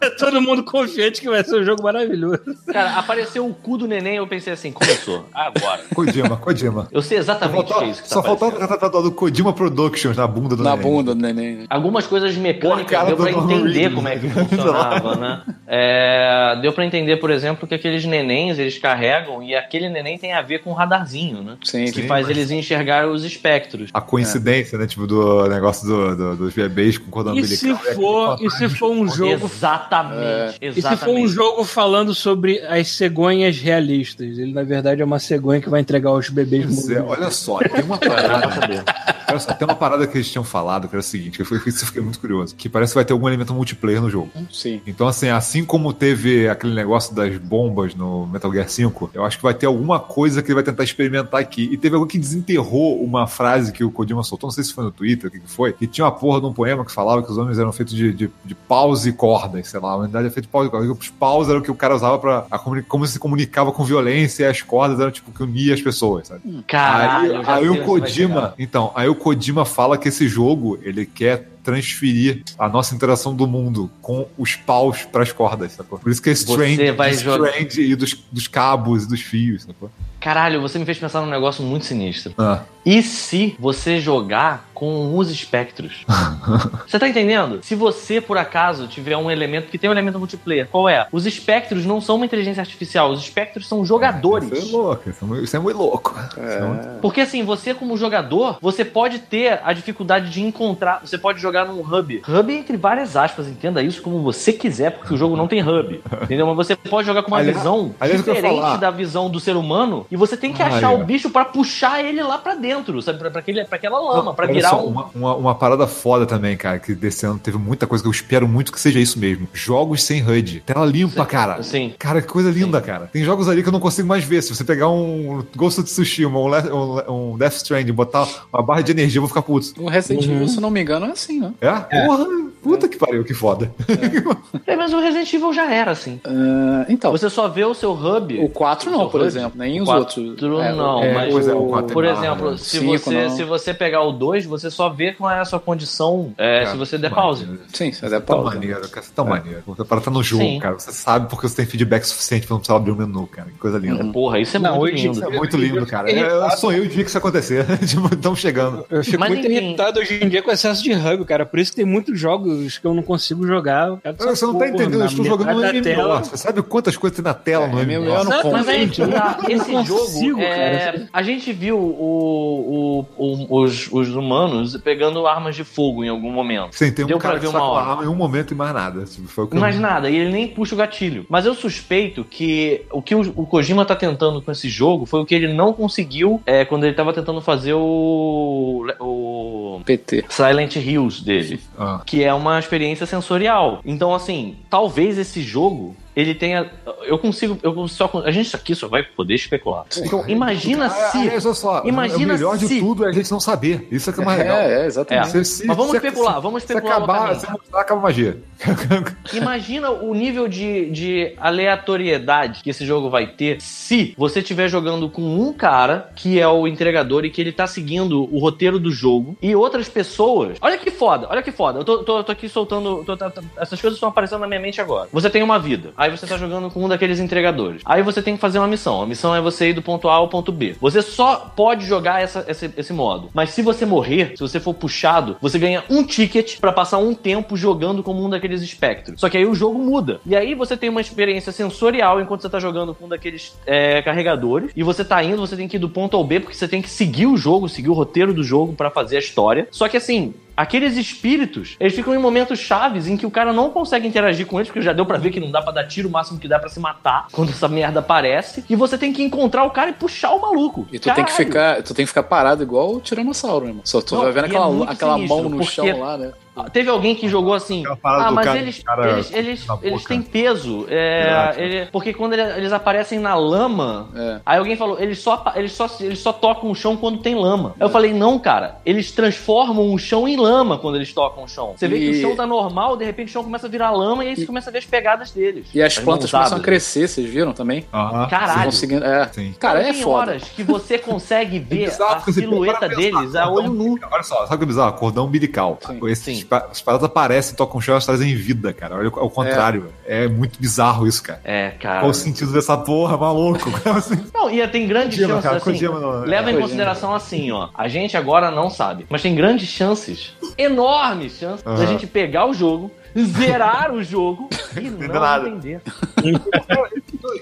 E todo mundo confiante que vai ser um jogo maravilhoso. Cara, apareceu o cu do neném eu pensei assim, começou. Agora. Kojima, Kojima. Eu sei exatamente o que é isso que tá só faltava aparecendo. tratar do Kojima Productions na bunda do Na neném. bunda do neném. né? Algumas coisas mecânicas deu do pra entender como é que funcionava, né? É, deu pra entender, por exemplo, que aqueles nenéns eles carregam e aquele neném tem a ver com um radarzinho, né? Sim, Que Sim, faz mas- eles enxergar os espectros. A coincidência coincidência, né? Tipo, do negócio do, do- dos bebês com cordão E se umbilical. for, e se for um jogo Exatamente. E se for Exatamente. um jogo falando sobre as cegonhas realistas? Ele, na verdade, é uma cegonha que vai entregar os bebês Pois é, olha só, tem uma parada. olha só, tem uma parada que eles tinham falado, que era o seguinte, que eu fiquei, isso eu fiquei muito curioso. Que parece que vai ter algum elemento multiplayer no jogo. Sim. Então, assim, assim como teve aquele negócio das bombas no Metal Gear 5, eu acho que vai ter alguma coisa que ele vai tentar experimentar aqui. E teve alguém que desenterrou uma frase que o Kojima soltou, não sei se foi no Twitter, o que, que foi, que tinha uma porra de um poema que falava que os homens eram feitos de, de, de paus e cordas, sei lá, a humanidade é feita de paus e cordas. Os paus eram o que o cara usava pra a como se comunicava com violência e as cordas eram tipo que unia as pessoas, sabe? Caralho, aí aí o. Kojima, então, aí o Kojima fala que esse jogo, ele quer transferir a nossa interação do mundo com os paus pras cordas, sacou? Por isso que é Strange, Strange e dos, dos cabos e dos fios, sacou? Caralho, você me fez pensar num negócio muito sinistro. Ah, E se você jogar com os espectros? você tá entendendo? Se você, por acaso, tiver um elemento que tem um elemento multiplayer, qual é? Os espectros não são uma inteligência artificial, os espectros são jogadores. Isso é louco, isso é muito, isso é muito louco. Isso é muito- Porque assim, você como jogador, você pode ter a dificuldade de encontrar, você pode jogar num hub. Hub entre várias aspas, entenda isso como você quiser, porque o jogo não tem hub. Entendeu? Mas você pode jogar com uma Aliás- visão aliás, diferente da visão do ser humano e você tem que Ah, achar é. o bicho pra puxar ele lá pra dentro, sabe? Pra, pra, aquele, pra aquela lama, pra Olha virar só, um. uma, uma, uma parada foda também, cara, que desse ano teve muita coisa que eu espero muito que seja isso mesmo. Jogos sem HUD. Tela limpa, cara. Sim. Cara, que coisa linda, cara. Tem jogos ali que eu não consigo mais ver. Se você pegar um Ghost of Tsushima, um, um, Death Stranding, botar uma barra de energia, eu vou ficar puto. O Resident Evil, se não me engano, é assim, né? É? Porra, puta que pariu, que foda. É, mas o Resident Evil já era assim. Ah, então, Você só vê o seu hub. o 4 não, por HUD. exemplo, nem os outros. não, é, mas pois é, o quatro por tem barra, exemplo? Se, Cinco, você, não. se você pegar o 2, você só vê qual é a sua condição é, se você der pause. Sim, você der Tão pausa. maneiro, cara. Você é tão maneiro. Você para tá no jogo, Sim. cara. Você sabe porque você tem feedback suficiente pra não precisar abrir o menu, cara. Que coisa linda. Porra, isso é Não, muito lindo. Isso é muito lindo, cara. Eu sonhei o dia que isso acontecer. Tipo, Estamos chegando. Eu fico Mas muito enfim. irritado hoje em dia com o excesso de hub, cara. Por isso que tem muitos jogos que eu não consigo jogar. Essa Você não tá porra entendendo, eu estou jogando no MMO. tela. Você sabe quantas coisas tem na tela no MMO eu não que tá, esse consigo, jogo, é, cara. a gente viu o, o- o- os, os humanos pegando armas de fogo em algum momento. Sim, tem um Deu pra cara que ver uma hora. arma em um momento e mais nada. Tipo, Foi o que eu- Mais nada, e ele nem puxa o gatilho. Mas eu suspeito que o que o, o Kojima tá tentando com esse jogo foi o que ele não conseguiu é, quando ele tava tentando fazer o, o PT. Silent Hills dele. Ah. que é uma experiência sensorial. Então, assim, talvez esse jogo ele tenha. Eu consigo. Eu só, a gente aqui só vai poder especular. Então, imagina Ah, se. aliás, olha só, imagina o melhor se- de tudo é a gente não saber. Isso é que é mais legal. É, é, exatamente. Se- se- Mas vamos se- especular, se- vamos Se especular acabar, loucamente. se mostrar, acaba a magia. Imagina o nível de, de aleatoriedade que esse jogo vai ter se você estiver jogando com um cara que é o entregador e que ele tá seguindo o roteiro do jogo e outras pessoas. Olha que foda, olha que foda. Eu tô, tô- tô aqui soltando. tô- tô- tô- essas coisas estão aparecendo na minha mente agora. Você tem uma vida, aí você tá jogando com um daqueles entregadores. Aí você tem que fazer uma missão. A missão é você ir do ponto A ao ponto B. Você só pode jogar essa- esse, esse modo. Mas se você morrer, se você for puxado, você ganha um ticket pra passar um tempo jogando como um daqueles espectros. Só que aí o jogo muda. E aí você tem uma experiência sensorial enquanto você tá jogando com um daqueles é, carregadores. E você tá indo, você tem que ir do ponto ao B, porque você tem que seguir o jogo, seguir o roteiro do jogo pra fazer a história. Só que assim. Aqueles espíritos, eles ficam em momentos chaves em que o cara não consegue interagir com eles, porque já deu pra ver que não dá pra dar tiro, o máximo que dá é pra se matar quando essa merda aparece. E você tem que encontrar o cara e puxar o maluco. E tu tem que Caralho. ficar, tu tem que ficar parado igual o Tiranossauro, né, mano? Só tu Não, vai vendo e é aquela, aquela sinistro, mão no chão lá, né? Teve alguém que jogou assim. Ah, mas cara- eles, cara eles, eles, eles têm peso. É, ele- porque quando ele- eles aparecem na lama. É. Aí alguém falou, eles só, eles, só, eles só tocam o chão quando tem lama. Aí eu falei, não, cara, eles transformam o chão em lama quando eles tocam o chão. Você vê que E- o chão tá normal, de repente o chão começa a virar lama e aí você começa a ver as pegadas deles. E as As plantas mãozadas. começam a crescer, vocês viram também? Caralho. Conseguindo, é. Sim. Cara, Então é tem foda. horas que você consegue ver bizarro, a silhueta deles a olho nu. Olha só, sabe o que é bizarro? Cordão umbilical. Sim, Esses sim. As paradas aparecem, tocam o chão, elas trazem vida, cara. Olha ao contrário. É. muito bizarro isso, cara. É, cara. Qual o sentido dessa porra, maluco? Assim, Não, e tem grandes Kojima, chances, assim, Kojima não- leva em Kojima. consideração assim, ó, a gente agora não sabe, mas tem grandes chances, enormes chances, da Aham. gente pegar o jogo, zerar o jogo e não nada. entender.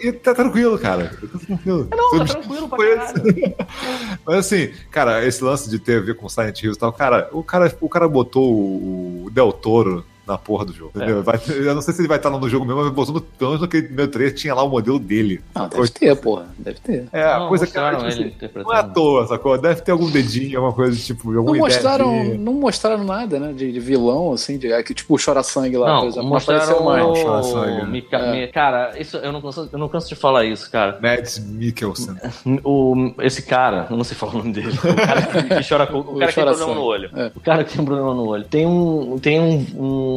E tá tranquilo, cara. Tá tranquilo. Não, tá tranquilo pra caralho. Mas assim, cara, esse lance de ter a ver com Silent Hill e tal, cara, o cara, o cara botou o Del Toro na porra do jogo. É. Vai- eu não sei se ele vai estar lá no jogo mesmo, mas no, pelo menos naquele meu 3 tinha lá o modelo dele. Não, deve ter, porra. Deve ter. É, a Não, coisa que mostraram tipo assim, não é à toa, sacou? Deve ter algum dedinho, alguma coisa tipo, alguma Não ideia mostraram, de- não mostraram nada, né? De, de vilão, assim, de, que, tipo o Chora-Sangue lá, por Não, exemplo. Não mostraram apareceu mais. Chora sangue. o... Mica- É. Mi- Cara, isso eu não, canso, eu não canso de falar isso, cara. Mads Mikkelsen. O, esse cara, eu não sei falar o nome dele. O cara que, que chora com, o O cara que tem problema no olho. É. O cara que tem problema no olho. Tem, um, tem um-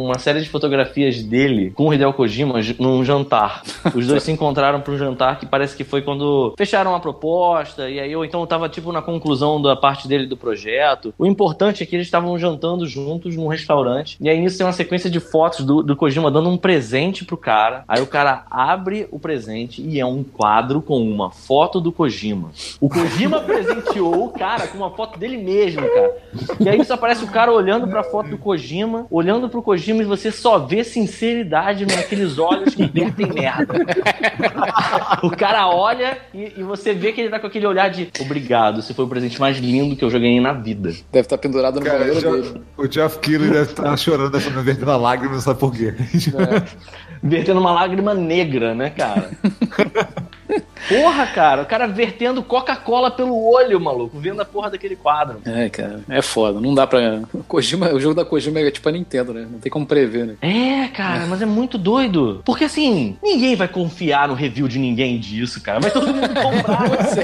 uma série de fotografias dele com o Hideo Kojima num jantar. Os dois se encontraram pra um jantar que parece que foi quando fecharam a proposta, e aí ou então tava tipo na conclusão da parte dele do projeto. O importante é que eles estavam jantando juntos num restaurante, e aí nisso tem uma sequência de fotos do, do Kojima dando um presente pro cara. Aí o cara abre o presente e é um quadro com uma foto do Kojima. O Kojima presenteou o cara com uma foto dele mesmo, cara. E aí só aparece o cara olhando pra foto do Kojima, olhando pro Kojima e você só vê sinceridade naqueles olhos que vertem merda. o cara olha e, e você vê que ele tá com aquele olhar de obrigado, esse foi o presente mais lindo que eu já ganhei na vida. Deve estar pendurado no Cara, banheiro já- dele. o Jeff Keighley deve estar chorando, deve estar vertendo a lágrima, não sabe por quê. Vertendo uma lágrima negra, né, cara? Porra, cara, o cara vertendo Coca-Cola pelo olho, maluco, vendo a porra daquele quadro. É, cara, é foda. Não dá pra. O, Kojima, o jogo da Kojima é tipo a Nintendo, né? Não tem como prever, né? É, cara, mas é muito doido. Porque assim, ninguém vai confiar no review de ninguém disso, cara. Vai todo mundo comprar. é, Você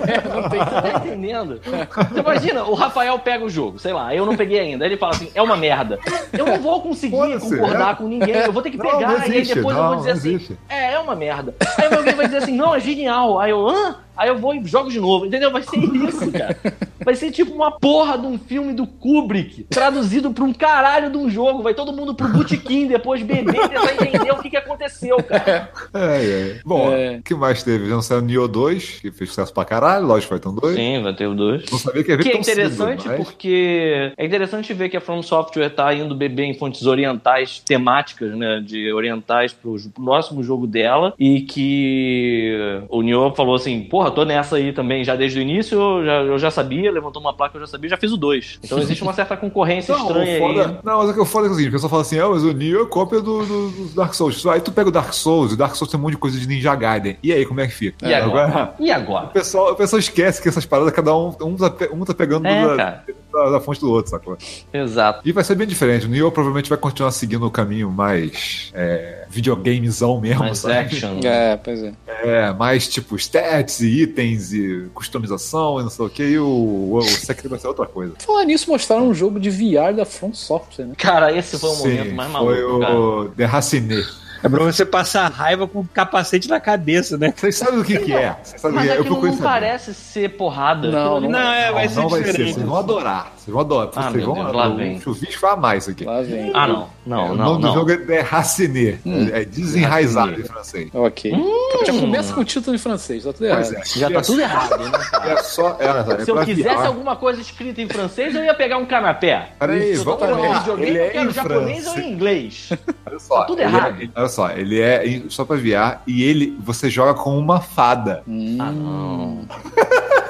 tá entendendo? Você imagina, o Rafael pega o jogo, sei lá, eu não peguei ainda. Aí ele fala assim, é uma merda. Eu não vou conseguir Foda-se, concordar é. com ninguém. Eu vou ter que Não, pegar não e aí existe, depois eu não, vou dizer assim, existe. é, é uma merda. Aí alguém vai dizer assim, não, é genial. Aí eu, hã? Aí eu vou e jogo de novo, entendeu? Vai ser isso, cara. Vai ser tipo uma porra de um filme do Kubrick, traduzido pra um caralho de um jogo. Vai todo mundo pro botequim depois beber e tentar entender o que, que aconteceu, cara. É, é. Bom, o É. que mais teve? Já não saiu Nioh 2, que fez sucesso pra caralho, Lost Fighter 2. Sim, vai ter o dois. Não sabia que ia ver Que é tão cedo, interessante mas- porque é interessante ver que a From Software tá indo beber em fontes orientais temáticas, né, de orientais pro próximo jogo dela e que o Nioh falou assim, porra, tô nessa aí também já desde o início, eu já, eu já sabia, levantou uma placa, eu já sabia, já fiz o 2. Então existe uma certa concorrência Não, estranha foda, aí. não, mas o que eu foda é o seguinte, o pessoal fala assim, ah, mas o Nioh é cópia do, do- do Dark Souls. Aí tu pega o Dark Souls, e o Dark Souls tem um monte de coisa de Ninja Gaiden. E aí, como é que fica? E agora? E agora? O pessoal, o pessoal esquece que essas paradas, cada um, um, tá, um tá pegando É, da. Da- da fonte do outro, sacou? Exato. E vai ser bem diferente. O Nioh provavelmente vai continuar seguindo o caminho mais é, videogamezão mesmo, Mais sabe? action. É, pois é. É, mais tipo stats e itens e customização e não sei o que. E o, o, o Sekiro vai ser outra coisa. Falar nisso, mostraram um jogo de VR da From Software, né? Cara, esse foi o Sim, momento mais maluco, Foi cara. o Derracine. É pra você passar raiva com o capacete na cabeça, né? Vocês sabem o que, que é? O Mas é? Aquilo não parece ser porrada. Não, ali Não, é, vai Não, ser não vai ser. diferente. Vocês vão adorar. Vocês vão adorar. Ah, vocês vão Deus, lá o vem. Chuvisco vai amar isso aqui. Lá vem. Ah, não. É, Não, o não, nome não. do jogo é Derracine. É desenraizado em francês. Ok. Já começa com o título em francês, tá tudo errado. Pois é. Já tá é tudo errado, né? É só. É, é Se eu quisesse alguma coisa escrita em francês, eu ia pegar um canapé. Peraí, vamos lá. eu é quero em japonês ou inglês. Olha só, Tá tudo errado. Olha só, ele é só pra VR e ele você joga com uma fada. Hum. Ah, não.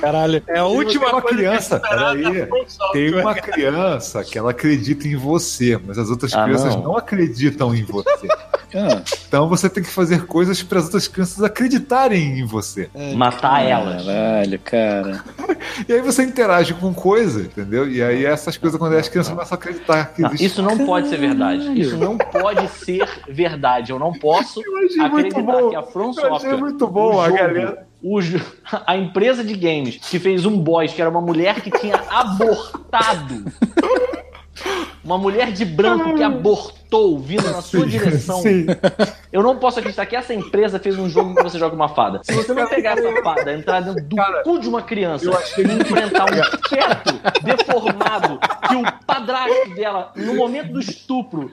Caralho. É a Tem última uma coisa criança, eu esperava peraí. Tem uma criança que ela acredita em você, mas as outras Ah, crianças não. não. acreditam em você. Ah, Então você tem que fazer coisas para as outras crianças acreditarem em você. Matar elas. Caralho, cara. E aí você interage com coisas, entendeu? E aí essas coisas quando as crianças começam a acreditar que Não, existe. isso não pode ser verdade. Isso não pode ser verdade. Eu não posso acreditar bom. que a From Software, muito bom a galera. O a empresa de games que fez um boss que era uma mulher que tinha abortado. Uma mulher de branco que abortou vindo na sua direção. Sim. Eu não posso acreditar que essa empresa fez um jogo que você joga uma fada. Se você não pegar essa fada, entrar dentro do cu de uma criança e enfrentar um feto deformado que o padrasto dela, no momento do estupro,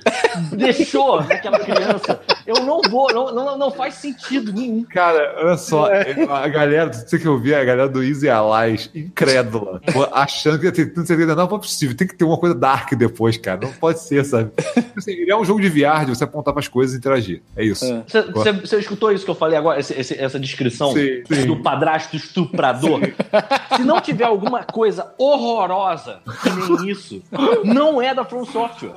deixou naquela criança, eu não vou, não, não, não faz sentido nenhum. Cara, olha só, a galera, você que eu vi, a galera do Easy Allies, incrédula, achando que tanta certeza, não, não é possível, tem que ter uma coisa dark depois, cara, não pode ser, sabe? Assim, Ele é um jogo de VR, de você apontar pras coisas e interagir. É isso. É. Você, você escutou isso que eu falei agora, esse- esse- essa descrição Sim, sim. do padrasto estuprador? Se não tiver alguma coisa horrorosa que nem isso, não é da From Software.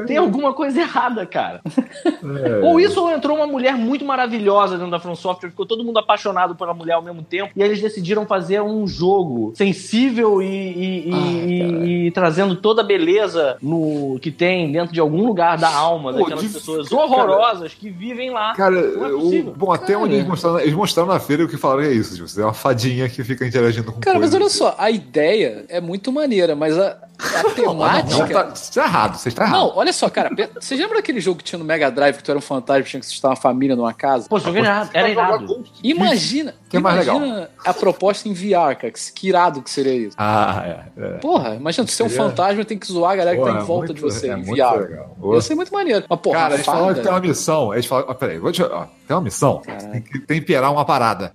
É. Tem alguma coisa errada, cara. É. Ou isso ou entrou uma mulher muito maravilhosa dentro da From Software, ficou todo mundo apaixonado pela mulher ao mesmo tempo, e aí eles decidiram fazer um jogo sensível e, e- e- e- e trazendo toda a beleza no, que tem dentro de algum lugar da alma Pô, daquelas de- pessoas cara- horrorosas que vivem lá. Cara, Não é o- bom, até Cara. onde eles mostraram, eles mostraram na feira o que falaram é isso. Tipo, você é uma fadinha que fica interagindo com Cara, mas coisas. olha só, a ideia é muito maneira, mas a, a Não, temática. tá, você tá errado, você está errado. Não, olha só, cara. Você lembra daquele jogo que tinha no Mega Drive que tu era um fantasma e tinha que assustar uma família numa casa? Pô, esse jogo era, era irado. Imagina, Que é mais imagina a proposta em VR, cara. Que, que irado que seria isso. Ah, é. é. Porra, imagina, tu ser um fantasma e tem que zoar a galera que Pô, tá em é volta muito- de você é em VR. legal. Ia ser muito maneiro. Mas, porra, Cara, eles falaram que tem uma missão. Eles falaram, ó, peraí, vou te, ó, tem uma missão. Tem que temperar uma parada.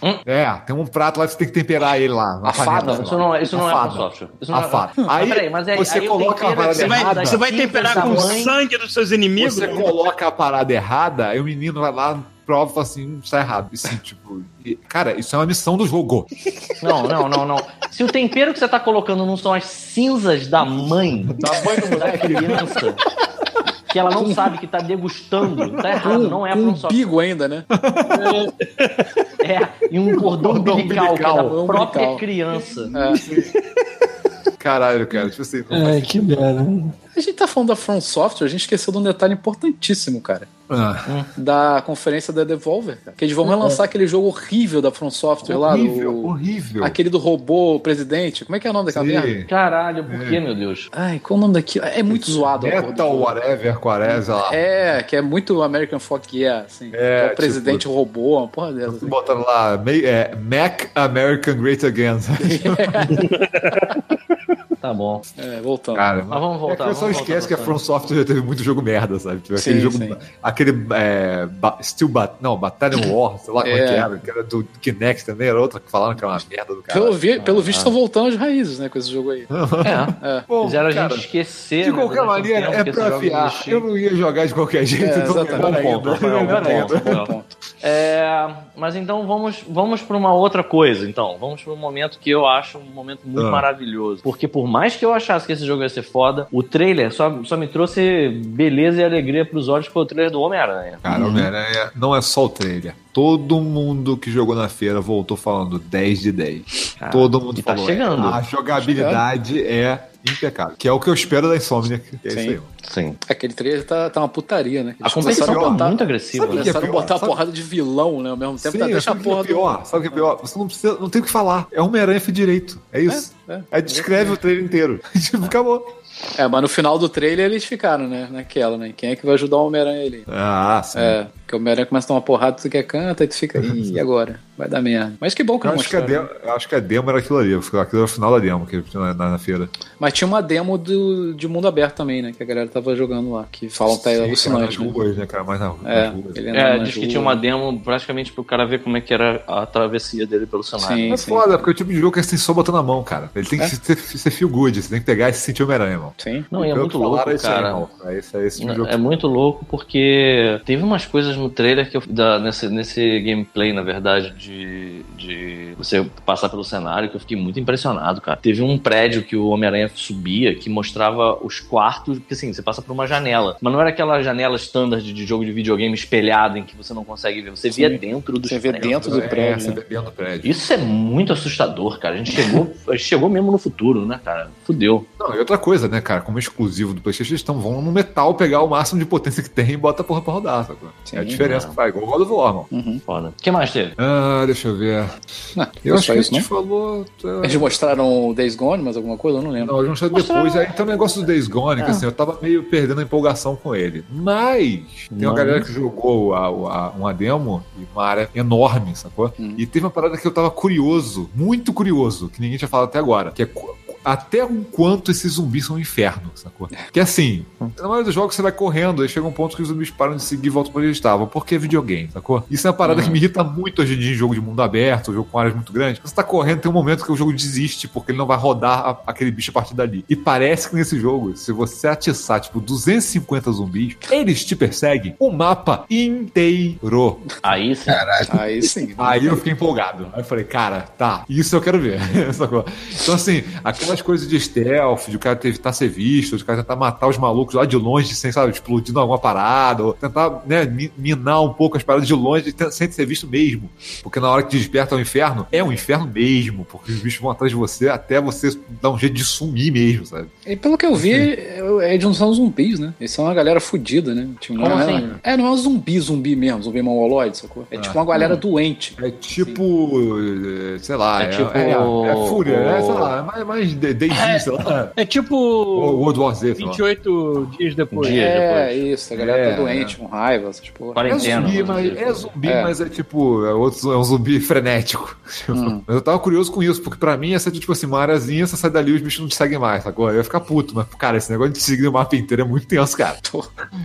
Pô? É, tem um prato lá que você tem que temperar ele lá. A fada, Isso não, isso não A é fada. Software. Isso A não é- fada. Mas Aí, peraí, mas aí, você aí coloca uma parada é Você vai, errada, você vai temperar com o sangue dos seus inimigos? Você coloca a parada errada, aí o menino vai lá, prova e fala assim, está errado. E, assim, tipo, e- cara, isso é uma missão do jogo. Não, não, não, não. Se o tempero que você tá colocando não são as cinzas da mãe, Da mãe do da criança, que ela não sabe que tá degustando, tá errado, não é From um bigo ainda, né? É, e um cordão, Cordão umbilical, que é da umbilical. própria Umbilical. criança. Caralho, cara, tipo assim. Ai, que merda. A gente tá falando da From Software, a gente esqueceu de um detalhe importantíssimo, cara. Ah, Da conferência da Devolver, cara. Que eles vão relançar aquele jogo horrível da From Software horrível, lá. o- horrível. Aquele do robô presidente. Como é que é o nome daquela merda? Caralho, por que, meu Deus? Ai, qual o nome daquilo? É muito zoado. Metal, whatever, quaresa lá. É, que é muito American Folk Yeah, assim. É, Que é o tipo- presidente robô, uma porra dessa. assim. Botando lá, é, Mac American Great Again. Tá bom. É, voltando. Cara, Mas vamos voltar, É que eu só vamos esquece voltar que a From Software já teve muito jogo merda, sabe? Tipo, aquele Sim, jogo. sim. Aquele. É, ba- Steel Bat. Não, Battalion War, sei lá como é É. que era. Que era do Kinect também, era outra que falaram que era uma merda do cara. Pelo, vi, pelo visto, estão voltando às raízes, né, com esse jogo aí. É. É. Bom, Fizeram a cara, gente esquecer. De né, qualquer um maneira, é pra afiar. Eu não ia jogar de qualquer jeito, É, então exatamente. melhor Bom ponto, Melhor bom ponto. É, mas então vamos, vamos para uma outra coisa. Então, vamos para um momento que eu acho um momento muito Ah. maravilhoso. Porque por mais que eu achasse que esse jogo ia ser foda, o trailer só, só me trouxe beleza e alegria pros olhos que foi o trailer do Homem-Aranha. Cara, Homem-Aranha não é só o trailer. Todo mundo que jogou na feira voltou falando 10 de 10. Cara, Todo mundo tá falou. chegando. A jogabilidade é impecável. Que é o que eu espero da Insomniac. É isso Sim. aí. Sim. Aquele trailer tá, tá uma putaria, né? A Eles competição começaram a tá botar, muito agressiva. Sabe né? é começaram a pior? botar a Sabe- porrada de vilão, né? Ao mesmo tempo, Sim, tá, deixa a sabe o que é porra do... pior? Sabe o que é pior? Você não precisa, não tem o que falar. É Homem-Aranha feito direito. É isso. É, é. Aí descreve o trailer inteiro. tipo, acabou. É, mas no final do trailer eles ficaram, né? Naquela, né? Quem é que vai ajudar o Homem-Aranha ali? Ah, sim. É, porque o Homem-Aranha começa a tomar porrada, tu quer canta, e tu fica, ih, e agora? Vai dar merda. Mas que bom que Eu não acho que, a demo, eu acho que a demo era aquilo ali. Aquilo era o final da demo que na, na, na feira. Mas tinha uma demo do, de mundo aberto também, né? Que a galera tava jogando lá. Que falam que tá Sim, alucinante, cara, né? nas ruas, né, cara? Mais na, É, nas ruas. ele É, diz que tinha uma demo praticamente pro cara ver como é que era a travessia dele pelo cenário. Sim, É sim. foda, porque o tipo de jogo que você tem só botando na mão, cara. Ele tem que É. ser, ser feel good, você tem que pegar e se sentir Homem-Aranha, irmão. Sim. Não, e é muito louco, é isso aí, cara. irmão. É esse, é esse tipo de jogo. É muito louco porque teve umas coisas no trailer que eu, da, nesse, nesse gameplay, na verdade, de, de você passar pelo cenário que eu fiquei muito impressionado, cara. Teve um prédio que o Homem-Aranha subia que mostrava os quartos, que assim, você passa por uma janela. Mas não era aquela janela standard de jogo de videogame espelhada em que você não consegue ver, você via dentro dos Você vê prédios. dentro do É, prédio. você né? bebendo no prédio. Isso é muito assustador, cara. A gente chegou, a gente chegou mesmo no futuro, né, cara? Fudeu. Não, e outra coisa, né, cara? Como exclusivo do PlayStation, eles vão no metal pegar o máximo de potência que tem e bota a porra pra rodar, sacou? Sim, é a diferença é. que faz, igual o God of War, irmão. Uhum. Foda. O que mais teve? Ah, deixa eu ver. Não, Eu acho que a isso, gente não? falou. tá- Eles mostraram o Days Gone, mas alguma coisa? Eu não lembro. Não, eles mostraram depois. Aí tem um negócio do Days Gone, que Ah. assim, eu tava meio perdendo a empolgação com ele. Mas tem uma Mas- galera que jogou a, a- uma demo e uma área enorme, sacou? Hum. E teve uma parada que eu tava curioso, muito curioso, que ninguém tinha falado até agora, que é até o quanto esses zumbis são um inferno, sacou? Que assim, na maioria dos jogos você vai correndo, aí chega um ponto que os zumbis param de seguir e voltam pra onde eles estavam. Porque é videogame, sacou? Isso é uma parada que me irrita muito hoje em dia em jogo de mundo aberto, jogo com áreas muito grandes. Você tá correndo, tem um momento que o jogo desiste porque ele não vai rodar a- aquele bicho a partir dali. E parece que nesse jogo, se você atiçar, tipo, 250 zumbis, eles te perseguem o mapa inteiro. Aí sim. Aí sim. Aí eu fiquei empolgado. Aí eu falei, cara, tá, isso eu quero ver. Sacou? Então, assim, aquelas coisas de stealth, de o cara evitar ser visto, de o cara tentar matar os malucos lá de longe, sem, sabe, explodindo alguma parada, ou tentar, né, mi- minar um pouco as paradas de longe sem ser visto mesmo. Porque na hora que desperta o inferno, é um inferno mesmo, porque os bichos vão atrás de você até você dar um jeito de sumir mesmo, sabe? E pelo que eu vi, é é de não são zumbis, né? Eles são uma galera fodida, né? Tipo, não Como é, assim? é, não é um zumbi, zumbi mesmo, zumbi mongoloide, sacou? É tipo uma galera doente. É tipo, eh, sei lá, É é, tipo é, é fúria, o- né? Sei lá, é mais, mais de- Daisy, sei lá. É tipo Ou World War Z, sei lá. 28 dias depois. Dia. é, depois. isso, a galera É, tá doente, com raiva, porra. É zumbi, vamos mas, é zumbi, É. mas é tipo, é, outro, é um zumbi frenético. Hum. Mas eu tava curioso com isso, porque pra mim ia ser tipo assim, uma areazinha, você sai dali e os bichos não te seguem mais, sacou? Eu ia ficar puto, mas, cara, esse negócio de te seguir o mapa inteiro é muito tenso, cara.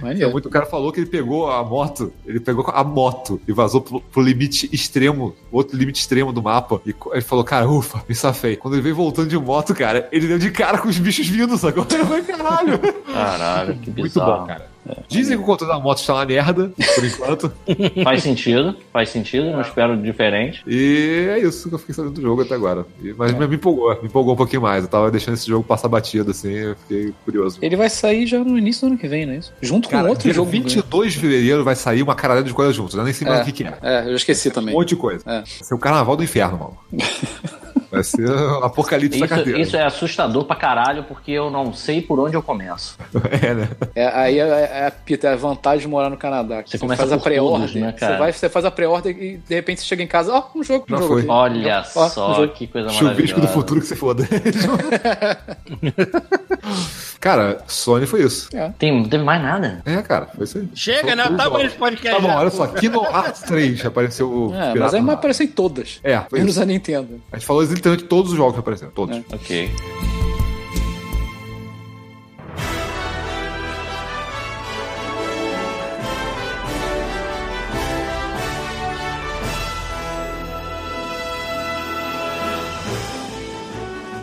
É muito, o cara falou que ele pegou a moto, ele pegou a moto e vazou pro, pro limite extremo, outro limite extremo do mapa. E ele falou, cara, ufa, me safei. Quando ele veio voltando de moto, cara, ele deu de cara com os bichos vindo, sacou? Eu falei, caralho. Caralho, que Muito bizarro. bom, cara. Dizem que o controle da moto está uma merda, por enquanto. Faz sentido, faz sentido, não espero diferente. E é isso que eu fiquei sabendo do jogo até agora. Mas me empolgou, me empolgou um pouquinho mais. Eu tava deixando esse jogo passar batido, assim, eu fiquei curioso. Ele vai sair já no início do ano que vem, não é isso? Junto Cara, com outro dia jogo. 22 de fevereiro vai sair uma caralhada de coisas juntas. Eu nem sei mais o que, que é. É, eu esqueci também. Um monte de coisa. É. Vai ser o carnaval do inferno, mano. Vai ser o apocalipse da Isso, cadeira. isso é assustador pra caralho, porque eu não sei por onde eu começo. É, né? É, aí é, é, é, Peter, é a vantagem de morar no Canadá. Você começa faz a pré-ordem, né, cara? você, vai, você faz a pré-ordem e de repente você chega em casa, ó, um jogo, um Já jogo. foi. Olha Ó, um só, jogo. que coisa Chuvisco do maravilhosa. futuro que se foda. cara, Sony foi isso. Tem, não teve mais nada. É, cara, foi isso aí. Chega, Só né? tudo Tá bom esse podcast. Tá bom, olha só. Kingdom Hearts 3 apareceu o É, mas aí aparecer em todas. É, Menos a Nintendo. A gente falou literalmente todos os jogos que apareceram. Todos. É. Ok.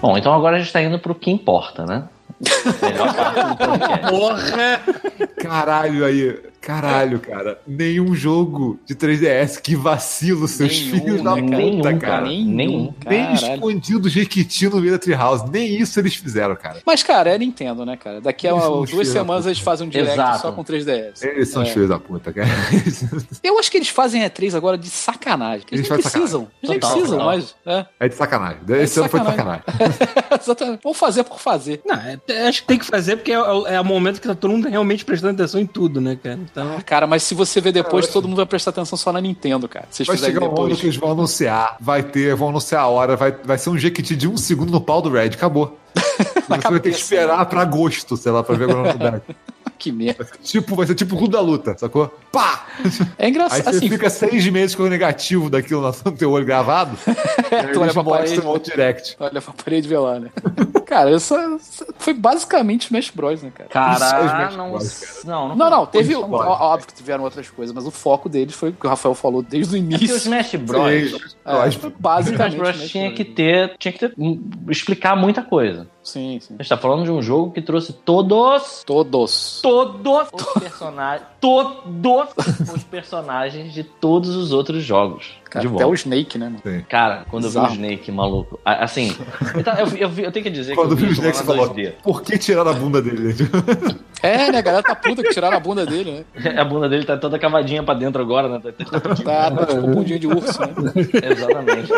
Bom, então agora a gente tá indo pro que importa, né? Melhor parte do podcast. Porra! Caralho aí. Caralho, cara. Nenhum jogo de 3DS. Que vacilo, seus Nenhum, filhos da né, puta, Nenhum, cara. cara. Nenhum, Nenhum. Nem caralho. escondido Jequiti no meio da Treehouse. Nem isso eles fizeram, cara. Mas, cara, é Nintendo, né, cara? Daqui a duas semanas puta. eles fazem um direct Exato. só com 3DS. Eles são É. os filhos da puta, cara. Eu acho que eles fazem E3 agora de sacanagem. Eles, Eles nem precisam. Eles nem Total, precisam, total. mas. É. É de sacanagem. Esse ano foi de sacanagem. Exatamente. Vamos fazer por fazer. Não, é- acho que tem que fazer porque é, o- é o momento que tá todo mundo realmente prestando atenção em tudo, né, cara? Então. Cara, mas se você ver depois, todo mundo vai prestar atenção só na Nintendo, cara. Se Vai chegar um ano depois. que eles vão anunciar. Vai ter, vão anunciar a hora. Vai, vai ser um Jequiti de um segundo no pau do Red. Acabou. Você vai ter que esperar pra agosto, sei lá, pra ver agora no lugar. Que merda. Tipo, vai ser tipo o clube da luta, sacou? Pá! É Aí engraçado. você Assim, fica seis meses com o negativo daquilo no teu olho gravado. aí Tu olha pra parede. outro direct. olha pra parede vê lá, né? cara, isso foi basicamente Smash Bros, né, cara? Isso é Cara, não, Bros, não, não. Não, não, foi. teve. Ó-. Óbvio que tiveram outras coisas, mas o foco deles foi o que o Rafael falou desde o É que o início. Smash Bros. Seis, É, O Smash basicamente. Bros Smash tinha Bros. que ter, tinha que ter, hum, explicar muita coisa. Sim, sim. A gente tá falando de um jogo que trouxe todos, Todos. todos os personagens, todos os personagens de todos os outros jogos. Cara, de até volta. o Snake, né, mano? Cara, quando eu vi o. Snake, maluco, assim, eu, eu, eu tenho que dizer Quando que viu eu o vi Snake, isso você falou: 2D. por que tirar a bunda dele? É, né? A galera tá puta que tiraram a bunda dele, né? A bunda dele tá toda cavadinha pra dentro agora, né? Tá- Tá, tá tipo bundinha de urso, né? Exatamente.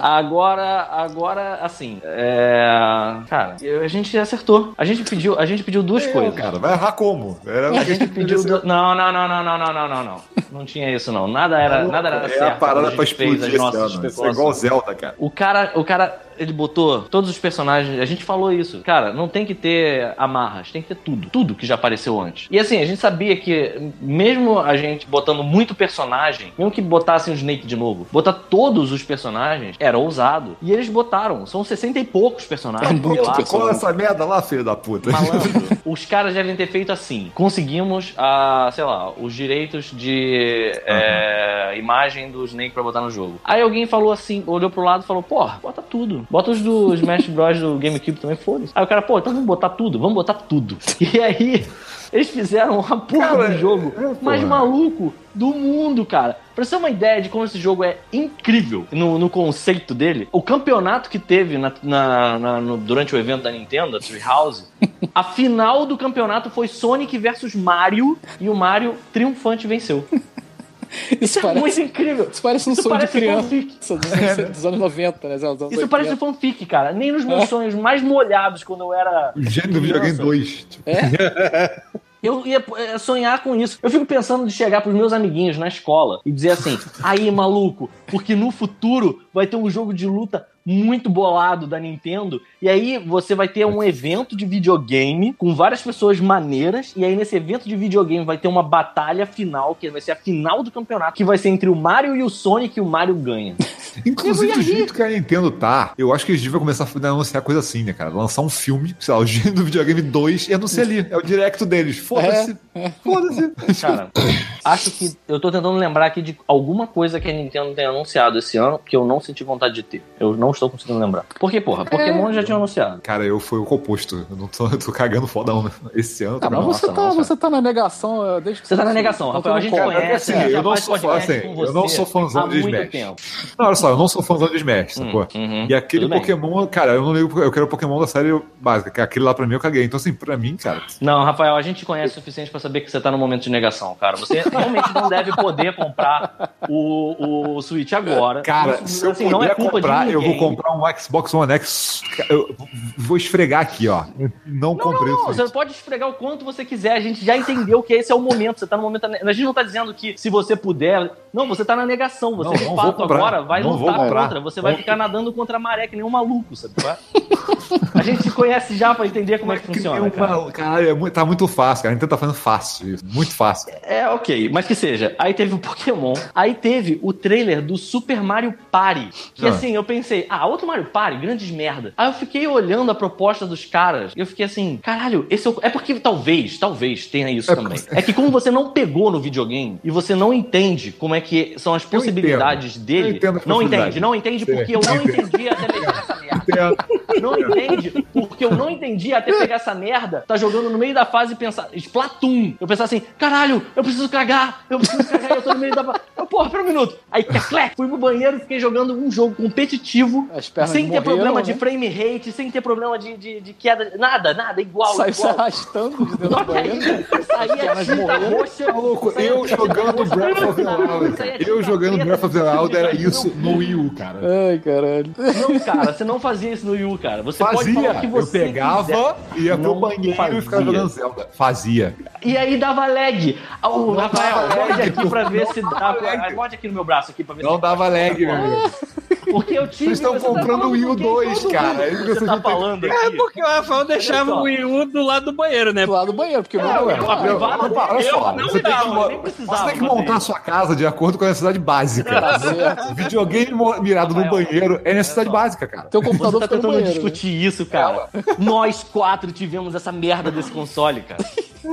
Agora, agora, assim, é... cara, a gente acertou. A gente pediu, a gente pediu duas coisas. Cara, vai errar como? Era A gente pediu. du- Não, não, não, não, não, não, não, não, não. Não tinha isso, não. Nada era, nada era É certo. Parada pra explodir esse ano. Isso é igual. Zelda, cara. O cara, o cara, ele botou todos os personagens. A gente falou isso. Cara, não tem que ter amarras, tem que ter tudo. Tudo que já apareceu antes. E assim, a gente sabia que, mesmo a gente botando muito personagem, mesmo que botassem o Snake de novo, botar todos os personagens era ousado. E eles botaram. São 60 e poucos personagens. É muito lá. personagem. Cola essa merda lá, filho da puta. Malandro, os caras devem ter feito assim. Conseguimos, a, sei lá, os direitos de é, imagem do Snake pra botar no jogo. Aí alguém falou assim, olhou pro lado e falou: Porra, bota tudo. Bota os do Smash Bros. do GameCube também, foda-se. Aí o cara, pô, então vamos botar tudo, vamos botar tudo. E aí. Eles fizeram a porra Cara, do jogo é, mais maluco do mundo, cara. Pra você ter uma ideia de como esse jogo é incrível no, no conceito dele, o campeonato que teve na- na- na- no- durante o evento da Nintendo, a Treehouse, a final do campeonato foi Sonic versus Mario e o Mario triunfante venceu. Isso Isso é parece, muito incrível. isso parece um Isso sonho de parece criança. fanfic. Isso Dos anos, dos anos 90, né? Dos anos Isso parece 80. fanfic, cara. Nem nos meus sonhos mais molhados quando eu era O gênio do videogame criança. 2. Tipo, Eu ia é, sonhar com isso. Eu fico pensando de chegar pros meus amiguinhos na escola e dizer assim: aí, maluco, porque no futuro vai ter um jogo de luta muito bolado da Nintendo. E aí você vai ter um evento de videogame com várias pessoas maneiras. E aí nesse evento de videogame vai ter uma batalha final, que vai ser a final do campeonato, que vai ser entre o Mario e o Sonic e o Mario ganha. Inclusive, do jeito que a Nintendo tá, eu acho que eles deviam começar a anunciar coisa assim, né, cara? Lançar um filme, sei lá, o gênio do videogame 2 e anunciar ali. É o directo deles. Foda-se. Foda-se. Cara, acho que eu tô tentando lembrar aqui de alguma coisa que a Nintendo tenha anunciado esse ano que eu não senti vontade de ter. Eu não estou conseguindo lembrar. Porque, porra, Pokémon já tinha anunciado. Cara, eu fui o oposto. Eu não tô, eu tô cagando fodão né? esse ano. Ah, mas Nossa, você, tá, nossa. você tá na negação desde que Você tá na negação, Não, Rafael. A gente Cara, conhece, assim, eu não sou fã, assim, eu não sou fãzão de Smash. tempo. Não, olha só, eu não sou fãzão de Smash, sacou? uhum, E aquele tudo bem. Pokémon, cara, eu não ligo, eu quero o Pokémon da série básica, que aquele lá pra mim eu caguei. Então, assim, pra mim, cara, Não, Rafael, a gente te conhece o suficiente pra saber que você tá no momento de negação, cara. Você realmente não deve poder comprar o, o Switch agora. Cara, Isso, se eu assim, puder não é culpa comprar, de eu vou ninguém. Comprar um Xbox One X. Eu vou esfregar aqui, ó. Não, Não, comprei não, o não, Switch. você pode esfregar o quanto você quiser. A gente já entendeu que esse é o momento. Você tá no momento. A gente não tá dizendo que se você puder. Não, você tá na negação. Você, Não, de não fato, comprar. agora vai Não lutar comprar. contra. Você vai ficar nadando contra a maré, que nem um maluco, sabe? é? a gente se conhece já pra entender como é que Que funciona. Cara. Caralho, é muito- tá muito fácil, cara. A gente tá fazendo fácil isso. Muito fácil. É, ok, mas que seja. Aí teve o Pokémon, aí teve o trailer do Super Mario Party. Que Ah. assim, eu pensei, ah, outro Mario Party, grandes merda. Aí eu fiquei olhando a proposta dos caras, e eu fiquei assim, caralho, esse é, o... é porque talvez, talvez tenha isso É também. É que como você não pegou no videogame e você não entende como é que são as possibilidades dele, não entende, não entende Sim. porque eu não entendi até pegar essa merda. Não entende, porque eu não entendi até pegar essa merda, tá jogando no meio da fase e pensar, Splatoon. Eu pensar assim, caralho, eu preciso cagar, eu preciso cagar, eu tô no meio da fase. Eu, porra, pera um minuto. Aí, clec, fui pro banheiro e fiquei jogando um jogo competitivo, As pernas sem ter morreram, problema de né? frame rate, sem ter problema de, de, de queda, nada, nada, igual, Saiu se arrastando de dentro do banheiro. saía pernas tinta roxa. Maluco, eu tinta jogando roxa, Breath of the saía Wild. Eu jogando preta, Breath of the Wild era isso no Wii U, cara. Ai, caralho. Não, cara, você não fazia isso no Wii U, cara. Você pode falar Fazia. o que Eu você pegava, quiser. ia pro Não banheiro e ficava fazia. jogando Zelda. Fazia. E aí dava lag. O Rafael, morde lag, aqui pra ver se dá. dava lag. Morde aqui no meu braço aqui pra ver Não se. dava lag, meu amigo. Porque eu tive. Vocês estão você tá comprando falando o Wii U com quem? 2, Todo cara. mundo Aí que Você tá não falando É aqui. porque o Rafael deixava o Wii U do lado do banheiro, né? Do lado do banheiro, porque o meu É, ué, banheiro- a privada Rafael, dele, olha só, eu não você tem que, dava, mo- nem precisava você tem que montar a isso. sua casa de acordo com a necessidade básica. Tá. Videogame mirado no banheiro é necessidade básica, cara. Teu Você computador tá tentando banheiro. né? discutir isso, cara. Nós quatro tivemos essa merda desse console, cara.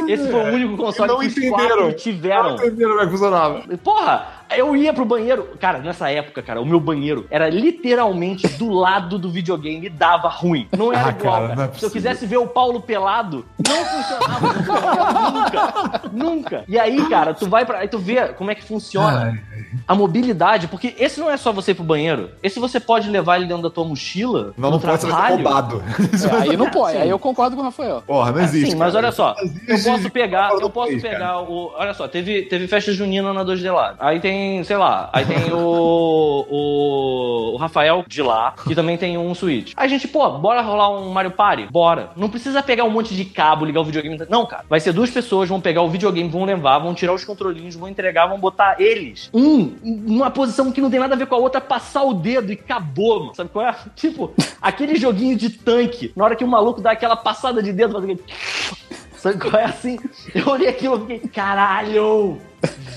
Esse foi o único console não que os quatro tiveram. Não entenderam como é que funcionava. Porra, eu ia pro banheiro. Cara, nessa época, cara, o meu banheiro era literalmente do lado do videogame e dava ruim. Não era Ah, igual, cara, cara. não é Se eu quisesse ver o Paulo pelado, não funcionava. Não funcionava nunca. Nunca. E aí, cara, tu vai pra. Aí tu vê como é que funciona a mobilidade, porque esse não é só você ir pro banheiro. Esse você pode levar ele dentro da tua mochila. Não, não pode ser roubado. É, aí não pode, Sim. aí eu concordo com o Rafael. Porra, não existe. Sim, mas olha só, eu posso pegar, eu posso pegar o. Olha só, teve, teve festa junina na 2D lá. Aí tem, sei lá, aí tem o, o. o Rafael de lá, que também tem um Switch. Aí a gente, pô, bora rolar um Mario Party? Bora. Não precisa pegar um monte de cabo, ligar o videogame. Não, cara. Vai ser duas pessoas, vão pegar o videogame, vão levar, vão tirar os controlinhos, vão entregar, vão botar eles, um numa posição que não tem nada a ver com a outra, passar o dedo e acabou, mano. Sabe qual é? Tipo, aquele joguinho de tanque, na hora que o maluco dá aquela passada de dedo, faz aquele... Sabe qual é assim? Eu olhei aquilo e fiquei, caralho!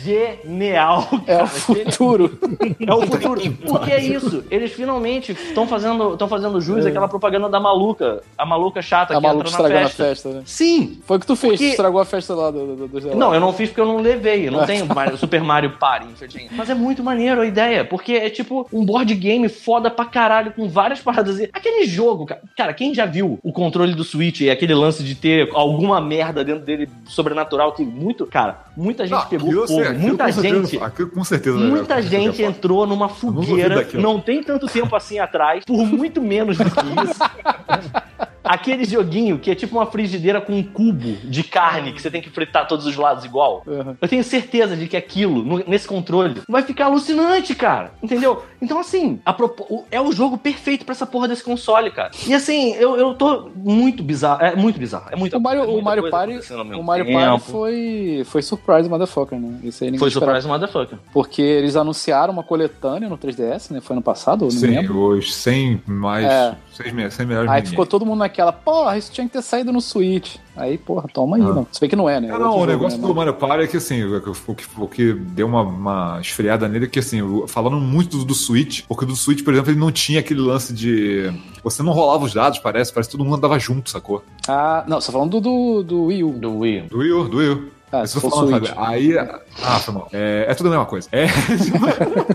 Genial! É o cara, futuro. é o futuro. Porque é isso. Eles finalmente estão fazendo, estão fazendo jus àquela propaganda da maluca. A maluca chata É. A que maluca entra na estragando a festa. festa, né? Sim! Foi o que tu fez, Porque- tu estragou a festa lá do, do, do. Não, eu não fiz porque eu não levei. Eu não tenho Mario- Super Mario Party, enfeitinho. Mas é muito maneiro a ideia. Porque é tipo um board game foda pra caralho, com várias paradas. Aquele jogo, cara. Cara, quem já viu o controle do Switch e aquele lance de ter alguma merda dentro dele sobrenatural que muito. Cara, muita gente Não, pegou aquilo, fogo. aquilo muita com certeza- gente. Aquilo com certeza. Muita gente é foda. entrou numa não fogueira, daquilo. não tem tanto tempo assim atrás, por muito menos do que isso. Aquele joguinho que é tipo uma frigideira com um cubo de carne que você tem que fritar todos os lados igual. Uhum. Eu tenho certeza de que aquilo, no- nesse controle, vai ficar alucinante, cara. Entendeu? Então, assim, a propo- o- é o jogo perfeito pra essa porra desse console, cara. E assim, eu, eu tô muito bizarro. É muito bizarro. É muito O Mario, é o Mario Party, o Mario tempo. Party foi, foi surprise motherfucker, né? Isso aí ninguém Foi esperava. surprise motherfucker. Porque eles anunciaram uma coletânea no 3DS, né? Foi ano passado, não Sim, lembro. os 100 mais. É. 100, me- 100 melhores Aí ficou todo mundo naquela, porra, isso tinha que ter saído no Switch. Aí, porra, toma aí, Ah. não. Se bem que não é, né? É, É não, o jogo, negócio né? do Mario Party é que assim, o que, o que, o que deu uma, uma esfriada nele é que assim, falando muito do, do Switch, porque do Switch, por exemplo, ele não tinha aquele lance de. Você não rolava os dados, parece, parece que todo mundo andava junto, sacou? Ah, não, você tá falando do, do, do Wii U. Do Wii. Do Wii U, do Wii U. Ah, se falando, Switch. sabe? Aí. Ah, foi mal. É, é tudo a mesma coisa. É.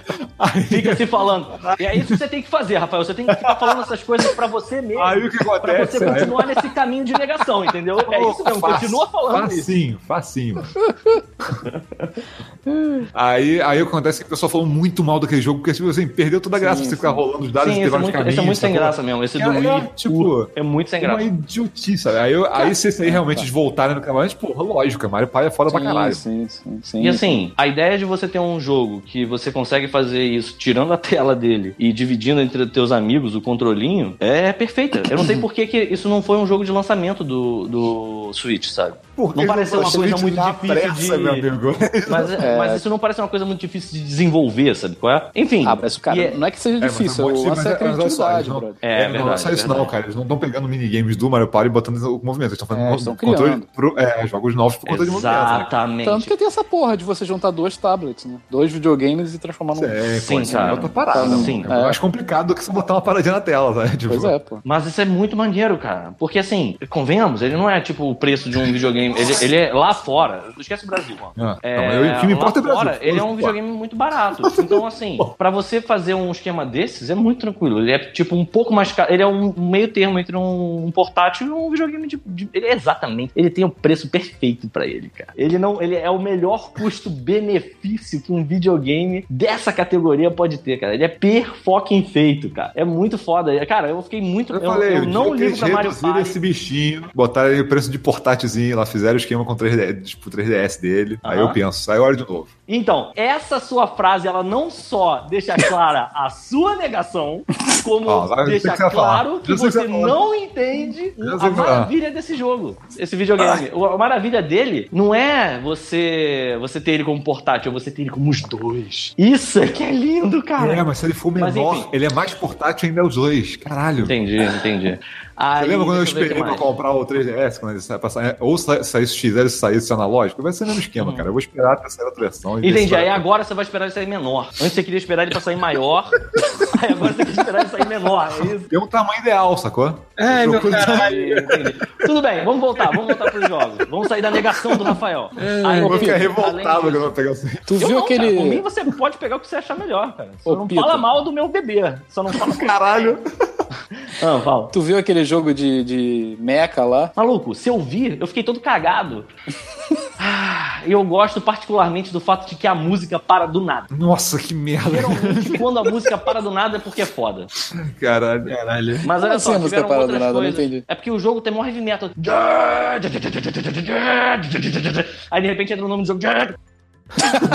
aí, Fica se falando. E é isso que você tem que fazer, Rafael. Você tem que ficar falando essas coisas pra você mesmo. aí o que Pra acontece? você continuar nesse caminho de negação, entendeu? É isso mesmo, Fácil, continua falando isso. Facinho, facinho. aí, aí o que acontece é que o pessoal falou muito mal daquele jogo, porque tipo assim, perdeu toda a graça Sim, você ficar rolando os dados Sim, e ter é, vários muito, caminhos. esse é muito sem graça mesmo. Esse do É, Wii é, tipo, é muito sem É uma graça. idiotice, sabe? Aí, eu- aí se aí realmente eles voltarem no canal, tipo, porra, lógico, Mario Pai é foda pra caralho. Sim, sim, sim. E assim, a ideia de você ter um jogo que você consegue fazer isso tirando a tela dele e dividindo entre teus amigos o controlinho é perfeita. Eu não sei por que, que isso não foi um jogo de lançamento do, do Switch, sabe? Porque Não pareceu uma coisa muito difícil pressa, de- meu amigo. Mas, É. mas isso não parece uma coisa muito difícil de desenvolver, sabe qual é? Enfim. Ah, mas, cara, é- não é que seja É, mas difícil, é é mas é- mas olha só, criatividade, não- brother. É, não, verdade, não é só isso verdade. não, cara. Eles não estão pegando minigames do Mario Party e botando o movimento. Eles estão fazendo É, estão controle pro, é, jogos novos pro controle de movimento. né? Exatamente. Tanto que tem essa porra de você juntar dois tablets, né? Dois videogames e transformar num. É, Sim, cara. é outra parada. Sim, Sim, é é. mais complicado do que você botar uma paradinha na tela, né? Tipo, Pois é, pô. Mas isso é muito maneiro, cara. Porque assim, convenhamos, ele não é tipo o preço de um videogame. Ele, ele é lá fora. Esquece o Brasil, ó. Ah, É, então, eu- o que me importa é Brasil. fora, ele é um videogame muito barato. Então, assim, pra você fazer um esquema desses, é muito tranquilo. Ele é tipo um pouco mais caro. Ele é um meio termo entre um, um portátil e um videogame de. de- ele é exatamente. Ele tem o preço perfeito pra ele, cara. Ele não. Ele é o melhor custo-benefício que um videogame dessa categoria pode ter, cara. Ele é perfoquem feito, cara. É muito foda. Cara, eu fiquei muito. Eu, Eu, falei, eu não ligo pra Mario Party. esse bichinho, botaram aí o preço de portátilzinho lá, fizeram o esquema com 3DS, tipo, 3DS dele. Aí Aham. eu penso, aí eu olho de novo. Então, essa sua frase, ela não só deixa clara a sua negação, como vai- deixa que claro que você você não entende a maravilha desse jogo, esse videogame. O- A maravilha dele não é você você ter ele como portátil, é você ter ele como os dois. Isso é que é lindo, cara. É, mas se ele for menor, ele é mais portátil ainda os dois. Caralho. Entendi, entendi. Aí, Você lembra quando eu o que esperei pra comprar o 3DS, quando ele sa- pra sair- ou sa- saísse XL e saísse analógico? Vai ser o mesmo esquema, cara. Eu vou esperar até sair outra versão. e Entendi, vai- aí agora você vai esperar ele sair menor. Antes você queria esperar ele pra sair maior, aí agora você quer esperar ele sair menor, é isso? Tem um tamanho ideal, sacou? Ai, meu caralho. Entendi. Tudo bem, vamos voltar, vamos voltar pros jogos. Vamos sair da negação do Rafael. Aí, Eu vou ficar revoltado quando disso- eu vou pegar assim. Tu viu não, aquele. cara, por mim você pode pegar o que você achar melhor, cara. Só Ô, não Pita. fala mal do meu bebê. Só não fala Caralho. Ah, fala. Tu viu aquele jogo de, de mecha lá? Maluco, se eu vi, eu fiquei todo cagado. Ah, eu gosto particularmente do fato de que a música para do nada. Nossa, que merda. Geralmente, quando a música para do nada é porque é foda. Caralho. Caralho. Mas Como olha assim só, a música tiveram para do outras nada? Eu não coisas. entendi. É porque o jogo tem mó heavy metal. Aí de repente entra o nome do jogo.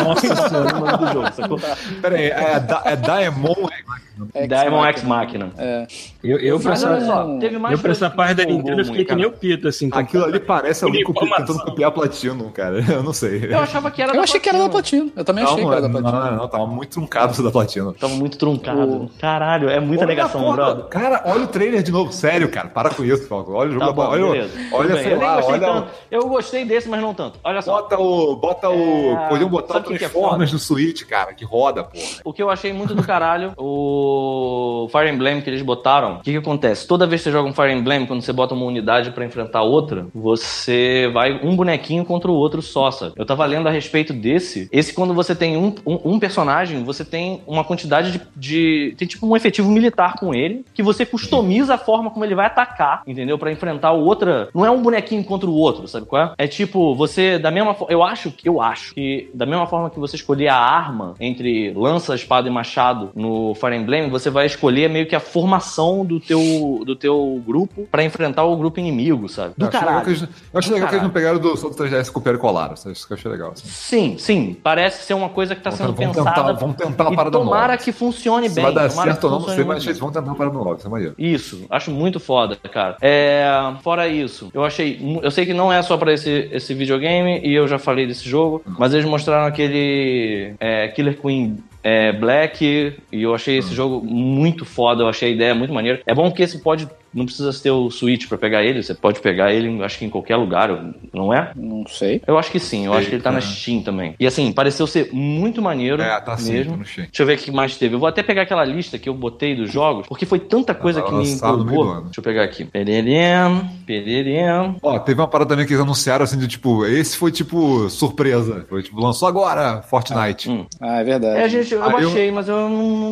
Nossa senhora. o nome do jogo, sacou? Pera aí, é, da- é Daemon. Ex Diamond X Machina. Máquina. É. Eu, eu pra essa, só, teve mais eu pra essa parte da Nintendo eu fiquei que nem o. Pito, assim. com- Aquilo ali parece alguém copi- tentando copiar Platino, cara. Eu não sei. Eu achava que era Eu achei que era da Platinum. Platino. Eu também Não, achei que era da não, Platino. não, não, tava muito truncado isso da Platino. Tava muito truncado. Caralho, é muita negação, brother. Cara, olha o trailer de novo. Sério, cara. Para com isso, Falco. Olha o jogo Tá da bom, olha, olha sei eu nem lá, gostei olha. tanto. Eu gostei desse, mas não tanto. Olha só. Bota o. Bota o. É, Podiam botar o que é Transformers no Switch, cara, que roda, porra. O que eu achei muito do caralho, o Fire Emblem que eles botaram. O que, que acontece? Toda vez que você joga um Fire Emblem, quando você bota uma unidade pra enfrentar outra, você vai um bonequinho contra o outro só, sabe? Eu tava lendo a respeito desse. Esse, quando você tem um, um, um personagem, você tem uma quantidade de, de. Tem tipo um efetivo militar com ele, que você customiza a forma como ele vai atacar, entendeu? Pra enfrentar o outra. Não é um bonequinho contra o outro, sabe qual é? É tipo, você, da mesma forma. Eu acho que eu acho que da mesma forma que você escolher a arma entre lança, espada e machado no Fire Emblem, você vai escolher meio que a formação do teu, do teu grupo pra enfrentar o grupo inimigo, sabe? Do Eu acho legal caralho. que eles, eu acho Do legal que eles não pegaram do Sol do 3DS e copiaram e colaram. Isso que eu achei legal. Assim. Sim, sim. Parece ser uma coisa que tá sendo Vamos pensada. tentar, vamos tentar e parada tomara nova. que funcione Se bem. vai dar tomara certo ou não, não sei, mas eles vão tentar uma parada nova. Isso é maneiro. Isso, acho muito foda, cara. É, fora isso, eu achei. Eu sei que não é só pra esse, esse videogame, e eu já falei desse jogo, mas eles mostraram aquele é, Killer Queen. É, Black, e eu achei esse jogo muito foda, eu achei a ideia muito maneira. É bom que esse pode. Não precisa ter o Switch pra pegar ele, você pode pegar ele, acho que em qualquer lugar, não é? Não sei. Eu acho que sim, eu acho que ele tá na. Steam também. E assim, pareceu ser muito maneiro. É, tá sim, mesmo. tá no Steam. Deixa eu ver o que mais teve. Eu vou até pegar aquela lista que eu botei dos jogos, porque foi tanta coisa Tá que me empolgou. Deixa eu pegar aqui. Pererem, pererem. Ó, teve uma parada também que eles anunciaram assim de tipo, esse foi tipo surpresa. Foi tipo, lançou agora Fortnite. Hum. Ah, é verdade. É, gente, eu Aí eu- baixei, mas eu não,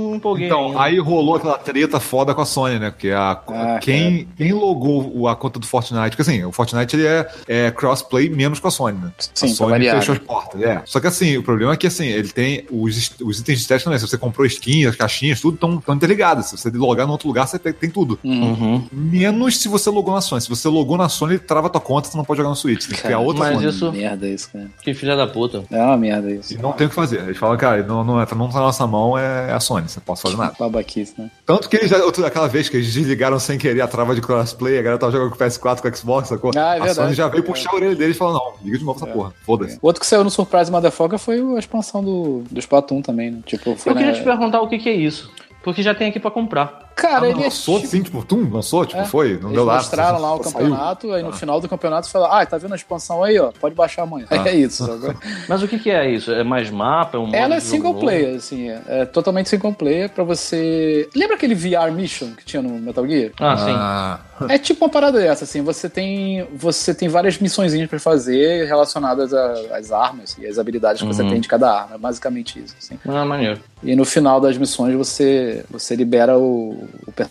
não empolguei. Então, ainda. aí rolou aquela treta foda com a Sony, né? Porque a, Ah, quem, quem logou o- a conta do Fortnite, porque assim, o Fortnite ele é, é crossplay menos com a Sony, né? Sim, a Sony fechou as portas, é. Só que assim, o problema é que assim, ele tem os, os itens de teste também. Se você comprou skin, as caixinhas, tudo estão interligados. Se você logar no outro lugar, você tem, tem tudo. Uhum. Menos se você logou na Sony. Se você logou na Sony, ele trava tua conta, você não pode jogar no Switch. Tem que criar outra Mas Sony. isso- Merda isso, cara. Que filha da puta. É uma merda isso. E não tem o que fazer. Eles falam, cara, não, não, é- não tá na nossa mão, é a Sony, você não pode fazer nada. Babaquice, né? Tanto que eles já, outra, aquela vez que eles desligaram sem querer a trava de crossplay, a galera tava jogando com o PS4, com o Xbox, sacou? Ah, é a verdade. Sony já veio puxar a orelha deles e falou, não, liga de novo essa porra, foda-se. Outro que saiu no Surprise Motherfucker foi a expansão do, do Splatoon também, né? Tipo, foi Eu queria te perguntar o que, que é isso. Porque já tem aqui pra comprar. Cara, Ah, ele é lançou tipo- sim, tipo, tum, lançou, tipo, É. foi, não Eles deu lá. mostraram lá o campeonato, aí no final do campeonato falaram, ah, tá vendo a expansão aí, ó? Pode baixar amanhã. Ah. É isso. sabe? Mas o que, que é isso? É mais mapa? É um Ela é jogo single novo? player, assim, é, é totalmente single player pra você... Lembra aquele VR Mission que tinha no Metal Gear? Ah, sim. Ah, É tipo uma parada dessa, assim, você tem você tem várias missõezinhas pra fazer relacionadas às armas e às habilidades que você Uhum. tem de cada arma, é basicamente isso, assim. Ah, maneiro. E no final das missões você você libera o,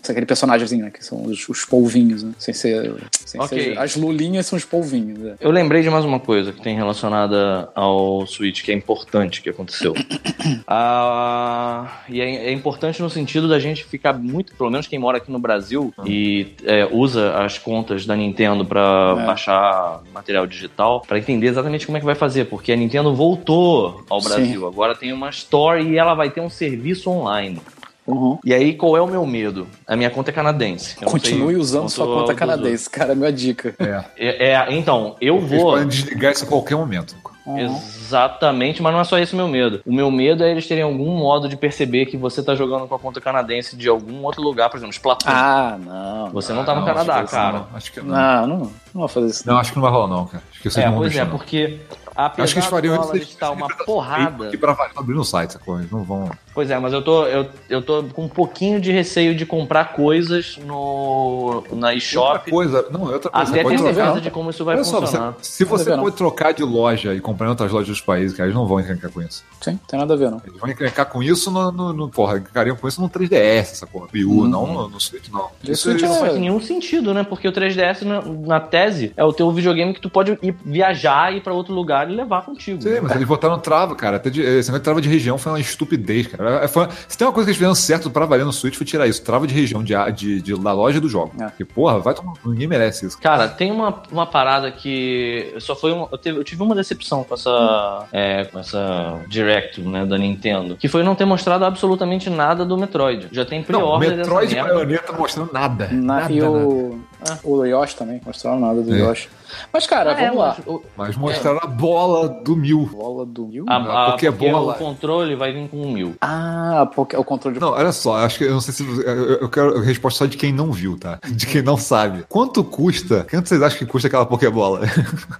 aquele personagemzinho, né, que são os, os polvinhos, né, sem ser, sem Ok. ser- as lulinhas são os polvinhos, né. Eu lembrei de mais uma coisa que tem relacionada ao Switch, que é importante que aconteceu. ah, e é, é importante no sentido da gente ficar muito, pelo menos quem mora aqui no Brasil e é, usa as contas da Nintendo pra É. baixar material digital, pra entender exatamente como é que vai fazer, porque a Nintendo voltou ao Sim. Brasil. Agora tem uma Store e ela vai ter um serviço online. Uhum. E aí, qual é o meu medo? A minha conta é canadense. Eu não Continue sei usando sua conta canadense, cara, é a minha dica. é. É, é, então, eu Eles vou. podem desligar isso a qualquer momento. Exatamente, mas não é só esse o meu medo. O meu medo é eles terem algum modo de perceber que você tá jogando com a conta canadense de algum outro lugar, por exemplo, Splatoon. Ah, não. você não tá no Canadá, acho que cara. Não, acho que não. Não, não, não vou fazer isso. Não, acho que não vai rolar, não, cara. Acho que vocês É, não vão pois é, não. porque apesar Acho que eles fariam do isso. dólar estar uma porrada. E pra abrir no site, sacou? Eles não vão. Pois é, mas eu tô, eu, eu tô com um pouquinho de receio de comprar coisas no na Outra eShop coisa. Não, é outra coisa. até ter trocar. certeza de como isso vai Olha só, funcionar. você- se você pode trocar de loja e comprar em outras lojas dos países, cara, eles não vão encrencar com isso. Sim, tem nada a ver, não. Eles vão encrencar com isso no. no, no porra, encrencariam com isso no 3DS, essa porra. Wii U, não no, no Switch, não. Isso já Não é- faz nenhum sentido, né? Porque o 3DS, na, na tese, é o teu videogame que tu pode ir viajar ir pra outro lugar e levar contigo. Sim, mas eles botaram trava, cara. Até de, esse negócio de trava de região foi uma estupidez, cara. É, Foi, se tem uma coisa que eles fizeram certo pra valer no Switch, foi tirar isso. Trava de região de, de, de- da loja do jogo. É. Porque, porra, vai tomar. Ninguém merece isso. Cara, tem uma, uma parada que só foi um, eu, teve- eu tive uma decepção com essa é, com essa direct né, da Nintendo, que foi não ter mostrado absolutamente nada do Metroid. Já tem pre-order Metroid e. Bayonetta não mostrando nada. Na- nada, e nada. o, o Yoshi também, mostraram nada do É. Yoshi. Mas, cara, Ah, é, vamos lá. mas o- Mas mostraram a bola do mil. Bola do Mil? a, A a, Pokébola. porque o controle vai vir com um mil. Ah, porque o controle de. Não, olha só, acho que eu não sei se. Eu, eu quero a resposta só de quem não viu, tá? De quem não sabe. Quanto custa? Quanto vocês acham que custa aquela Pokébola?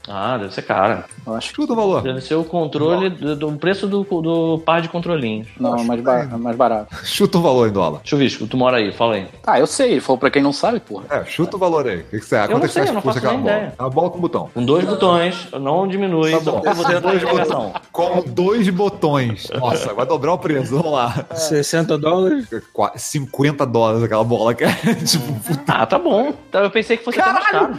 Ah, deve ser cara. Eu acho que Chuta o valor. Deve ser o controle do, do preço do, do par de controlinhos. não, é mais, ba- é mais barato. Chuta o valor em dólar. Chuvisco, tu mora aí, fala aí. Ah, eu sei, ele falou pra quem não sabe, porra. É, chuta o valor aí. O que, que você acha? Eu Quanto não é que você acha que custa faço aquela bola? ideia. É uma bola com botão. Com dois botões, não diminui, Tá só bom. porque você na navegação. Com dois botões. Nossa, vai dobrar o preço. Vamos lá. 60 dólares. Qua- 50 dólares aquela bola, cara. tipo, Ah, tá bom. Tá, Eu pensei que fosse até mais caro.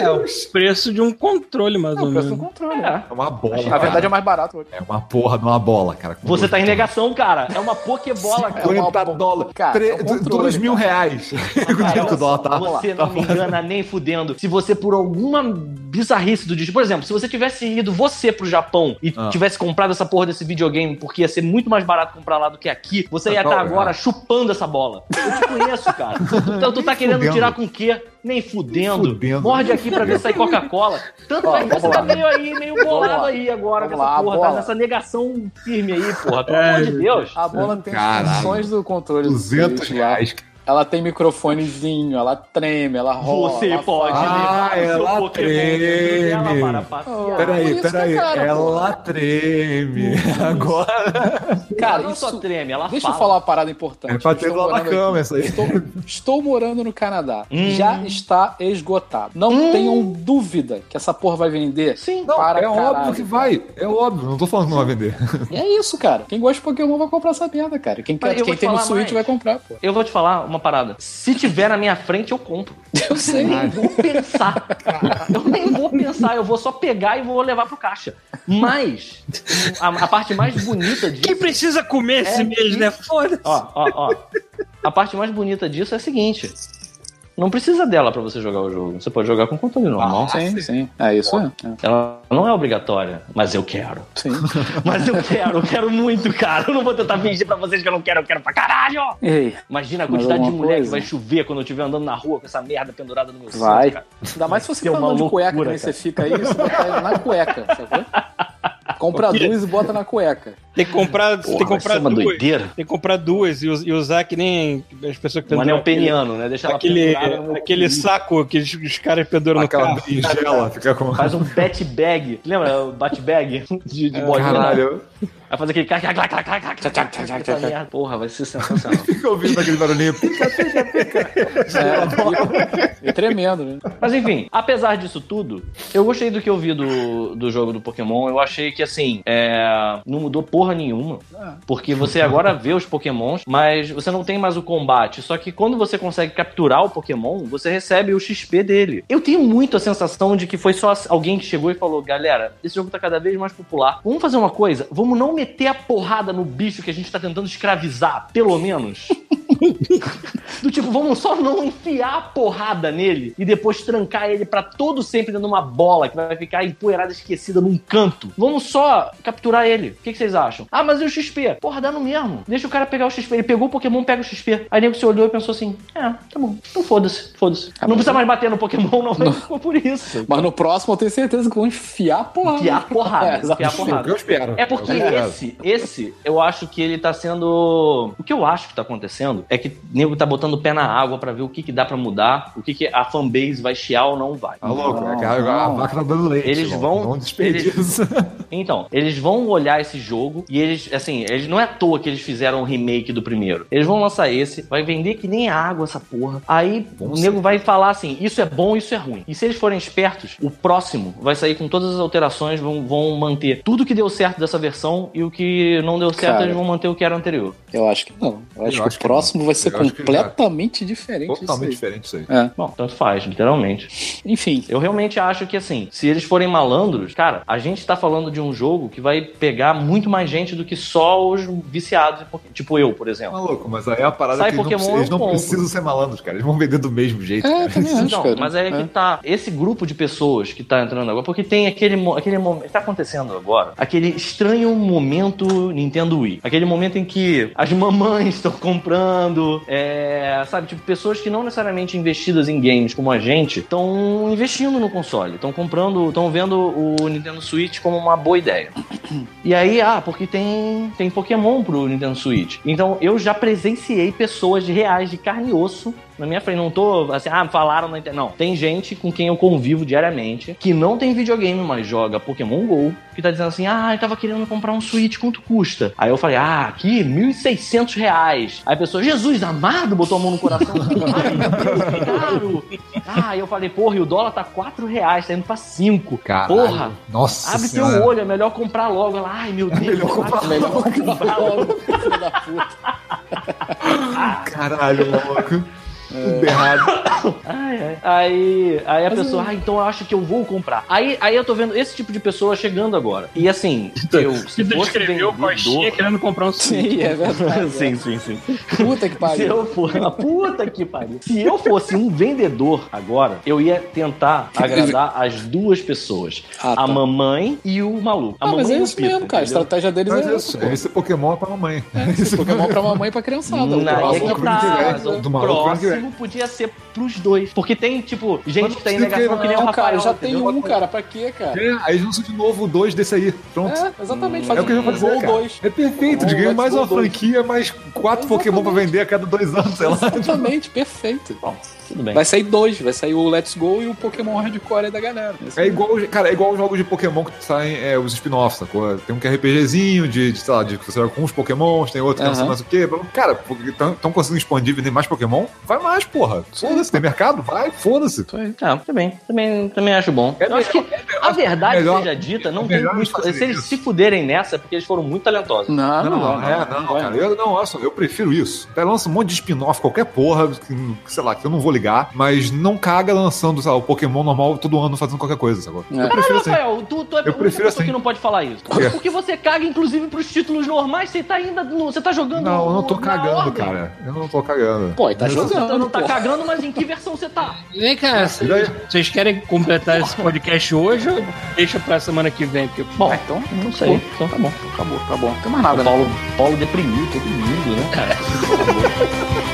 É o preço de um controle, mais ou Não, o preço do menos. controle. É. é uma bola. Na verdade é cara. mais barato. hoje. é uma porra de uma bola, cara. Você dois tá em botões. negação, cara. É uma Pokébola, cara. 50 É dólares. Cara, Tre- é um controle, dois mil cara. reais. Cara, é olha o dólar tá? Você não me engana nem fudendo. Se você, por alguma bizarrice do destino. Por exemplo, se você tivesse ido você pro Japão e Ah. tivesse comprado essa porra desse videogame, porque ia ser muito mais barato comprar lá do que aqui, você ia estar tá, agora é. chupando essa bola. Eu te conheço, cara. Então tu tá querendo fudendo. tirar com o quê? Nem fudendo. fudendo. Morde aqui pra ver se sai Coca-Cola. Tanto Ó, é que você vamos tá lá. meio aí, meio bolado lá. aí agora Vamos com essa lá, porra, tá nessa negação firme aí, porra. Pelo amor de Deus. A bola tem Caralho. as funções do controle. do 200 Switch lá. Ela tem microfonezinho, ela treme, ela rola. Você ela pode. Ah, levar o seu ela Pokémon treme. para passear. Peraí, peraí. cara, Ela treme. Agora. Cara, ela não só isso. treme, ela Deixa fala. eu falar uma parada importante. É pra ter estou lá na morando cama aqui. essa aí. Estou, estou morando no Canadá. Hum. Já está esgotado. Não tenham dúvida que essa porra vai vender. Sim. Não, para é caralho. óbvio que vai. É óbvio. Não tô falando que não vai vender. E é isso, cara. Quem gosta de Pokémon vai comprar essa merda, cara. Quem, Mas quer, quem tem no Switch mais. vai comprar, pô. Eu vou te falar uma parada. Se tiver na minha frente, eu compro. Eu sei. Nem vou pensar. Eu nem vou pensar, eu vou só pegar e vou levar pro caixa. Mas, a, a parte mais bonita disso. Quem precisa comer esse É, mês, e- né? Foda-se. Ó, ó, ó. A parte mais bonita disso é a seguinte: não precisa dela pra você jogar o jogo. Você pode jogar com controle normal. Sim, sim. É isso é. é. Ela não é obrigatória, mas eu quero. Sim. Mas eu quero, eu quero muito, cara. Eu não vou tentar fingir pra vocês que eu não quero, eu quero pra caralho! Ei, Imagina a quantidade de mulher que coisa? vai chover quando eu estiver andando na rua com essa merda pendurada no meu cinto, vai. cara. Ainda mais se você for uma andando de cueca, loucura, nem você fica aí, você bota ela na cueca, sacou? Compra duas e bota na cueca. Tem que comprar, Porra, tem que comprar duas. Doideira. Tem que comprar duas e, usar que nem as pessoas que penduram. Um anel peniano, né? Deixar aquele, aquele saco que os, os caras penduram Aquela no carro. Tigela, fica com... Faz um bat bag. Lembra? Bat bag de, de é, bolinha. Caralho. Vai fazer aquele cara. Porra, vai ser sensacional. Fica ouvindo aquele barulhinho. Pica, pica, pica. É, é tremendo, né? Mas enfim, apesar disso tudo, eu gostei do que eu vi do, do jogo do Pokémon. Eu achei que, assim, é, não mudou porra nenhuma. Porque você agora vê os Pokémons, mas você não tem mais o combate. Só que quando você consegue capturar o Pokémon, você recebe o XP dele. Eu tenho muito a sensação de que foi só alguém que chegou e falou: galera, esse jogo tá cada vez mais popular. Vamos fazer uma coisa? Vamos não meter a porrada no bicho que a gente tá tentando escravizar, pelo menos. Do tipo, vamos só não enfiar a porrada nele e depois trancar ele pra todo sempre dentro de uma bola que vai ficar empoeirada, esquecida num canto. Vamos só capturar ele. O que, que vocês acham? Ah, mas e o XP? Porra, dá no mesmo. Deixa o cara pegar o XP. Ele pegou o Pokémon, pega o XP. Aí o nego se olhou e pensou assim: é, tá bom. Então foda-se, foda-se. Ah, não precisa eu- mais bater no Pokémon, não. Mas ficou por isso. Mas no próximo eu tenho certeza que vão enfiar a porrada. Enfiar a porrada. É, enfiar porrada. Eu espero. É porque Eu espero. esse, esse, eu acho que ele tá sendo. O que eu acho que tá acontecendo é que o nego tá botando o pé na água pra ver o que, que dá pra mudar, o que, que a fanbase vai chiar ou não vai. Tá louco? Não, é que a, não. vaca tá dando leite. Eles vão- Não desperdiça. Então, eles vão olhar esse jogo e eles, assim, eles não é à toa que eles fizeram um remake do primeiro. Eles vão lançar esse, vai vender que nem água essa porra. Aí Bom o nego vai falar assim: isso é bom, isso é ruim. E se eles forem espertos, o próximo vai sair com todas as alterações, vão, vão manter tudo que deu certo dessa versão e o que não deu certo, Cara. eles vão manter o que era anterior. Eu acho que não. Eu acho Eu que acho o próximo vai ser Eu já- completamente diferente. Totalmente diferente isso aí. É. Bom, tanto faz, literalmente. Enfim, Eu realmente acho que, assim, se eles forem malandros, cara, a gente tá falando de um jogo que vai pegar muito mais gente do que só os viciados, em Pokémon. tipo eu, por exemplo. Maluco, mas aí é a parada Sai que eles não, Pokémon, precisam- eles não precisam ser malandros, cara. Eles vão vender do mesmo jeito. É, cara. acho. Não, cara. mas é que tá. Esse grupo de pessoas que tá entrando agora, porque tem aquele, aquele momento. Tá acontecendo agora. Aquele estranho momento Nintendo Wii. Aquele momento em que as mamães estão comprando. É, sabe, tipo, pessoas que não necessariamente investidas em games como a gente estão investindo no console. Estão comprando. Estão vendo o Nintendo Switch como uma boa ideia. E aí, ah, porque tem, tem Pokémon pro Nintendo Switch. Então eu já presenciei pessoas reais, de carne e osso, na minha frente. Não tô assim, ah, falaram na internet. Não. Tem gente com quem eu convivo diariamente que não tem videogame, mas joga Pokémon GO, que tá dizendo assim, ah, eu tava querendo comprar um Switch, quanto custa? Aí eu falei, ah, aqui, 1.600 reais. Aí a pessoa, Jesus amado, botou a mão no coração. Ai, meu Deus, que caro. Ah, aí eu falei, porra, e o dólar tá 4 reais, tá indo pra 5. Caralho. Porra, Nossa Abre senhora. teu olho, é melhor comprar logo. Ela, ai meu Deus, melhor comprar melhor comprar logo, filho da puta. Caralho, maluco. Tudo errado. Ai, ai. Aí, aí a pessoa, ah, então eu acho que eu vou comprar. Aí, aí eu tô vendo esse tipo de pessoa chegando agora. E assim, eu, se descreveu o Coxinha vendedor... querendo comprar um Switch. Sim, é verdade. sim, sim, sim. Puta que Se pariu. eu fosse. Ah, Puta que pariu. Se eu fosse um vendedor agora, eu ia tentar agradar as duas pessoas: Ah, tá. a mamãe e o maluco. A Ah, mas mamãe é o isso Pita, mesmo, cara. A estratégia deles Mas é é essa, isso. pô. Esse Pokémon é pra mamãe. Esse Pokémon pra mamãe e pra criançada. Não, O é próximo- que do tá, do maluco Grande próximo podia ser pros dois. Porque tem, tipo, gente que tá em negação que- que nem o Não, Rafael. cara, já tem um, cara. Pra quê, cara? É, aí eles lançam de novo dois desse aí. Pronto. É, exatamente. É Faz o que eu um vou fazer, gol cara. 2. É perfeito, Let's ganha mais uma dois. franquia, mais quatro Pokémon pra vender a cada dois anos, sei lá. Exatamente, perfeito. Bom, tudo bem. Vai sair dois, vai sair o Let's Go e o Pokémon Hardcore aí da galera. É igual, cara, é igual os jogos de Pokémon que saem é, os spin-offs, sacou? Tem um que é RPGzinho de, de, sei lá, de que você joga com uns Pokémons, tem outro que não sei mais o quê. Cara, estão conseguindo expandir e vender mais Pokémon? Vai mais, porra. Foda-se, tem mercado? Vai, foda-se. Ah, também, também, também acho bom. É eu acho que é melhor- a verdade melhor- seja dita, não é tem muito. fazer Se eles isso. se fuderem nessa, é porque eles foram muito talentosos. Não, Não, não, não, é, não, vai. cara. Eu, não, só, eu prefiro isso. Até lança um monte de spin-off, qualquer porra, que, sei lá, que eu não vou ligar, mas não caga lançando, sei lá, o Pokémon normal todo ano fazendo qualquer coisa, sacou? É. Eu prefiro assim. Rafael, tu, tu é única prefiro assim. que não pode falar isso. Porque você caga, inclusive, pros títulos normais, você tá ainda. no- Você tá jogando. Não, eu não tô cagando, ordem. cara. Eu não tô cagando. Pô, tá jogando. não tá pô. cagando, mas em que versão você tá? Vem cá, vocês querem completar esse podcast hoje ou deixa pra semana que vem? Porque, Bom, Ah, então, não sei. Então tá bom. acabou, tá bom. Não tem mais nada, O né? Paulo, Paulo deprimiu todo mundo, né, cara?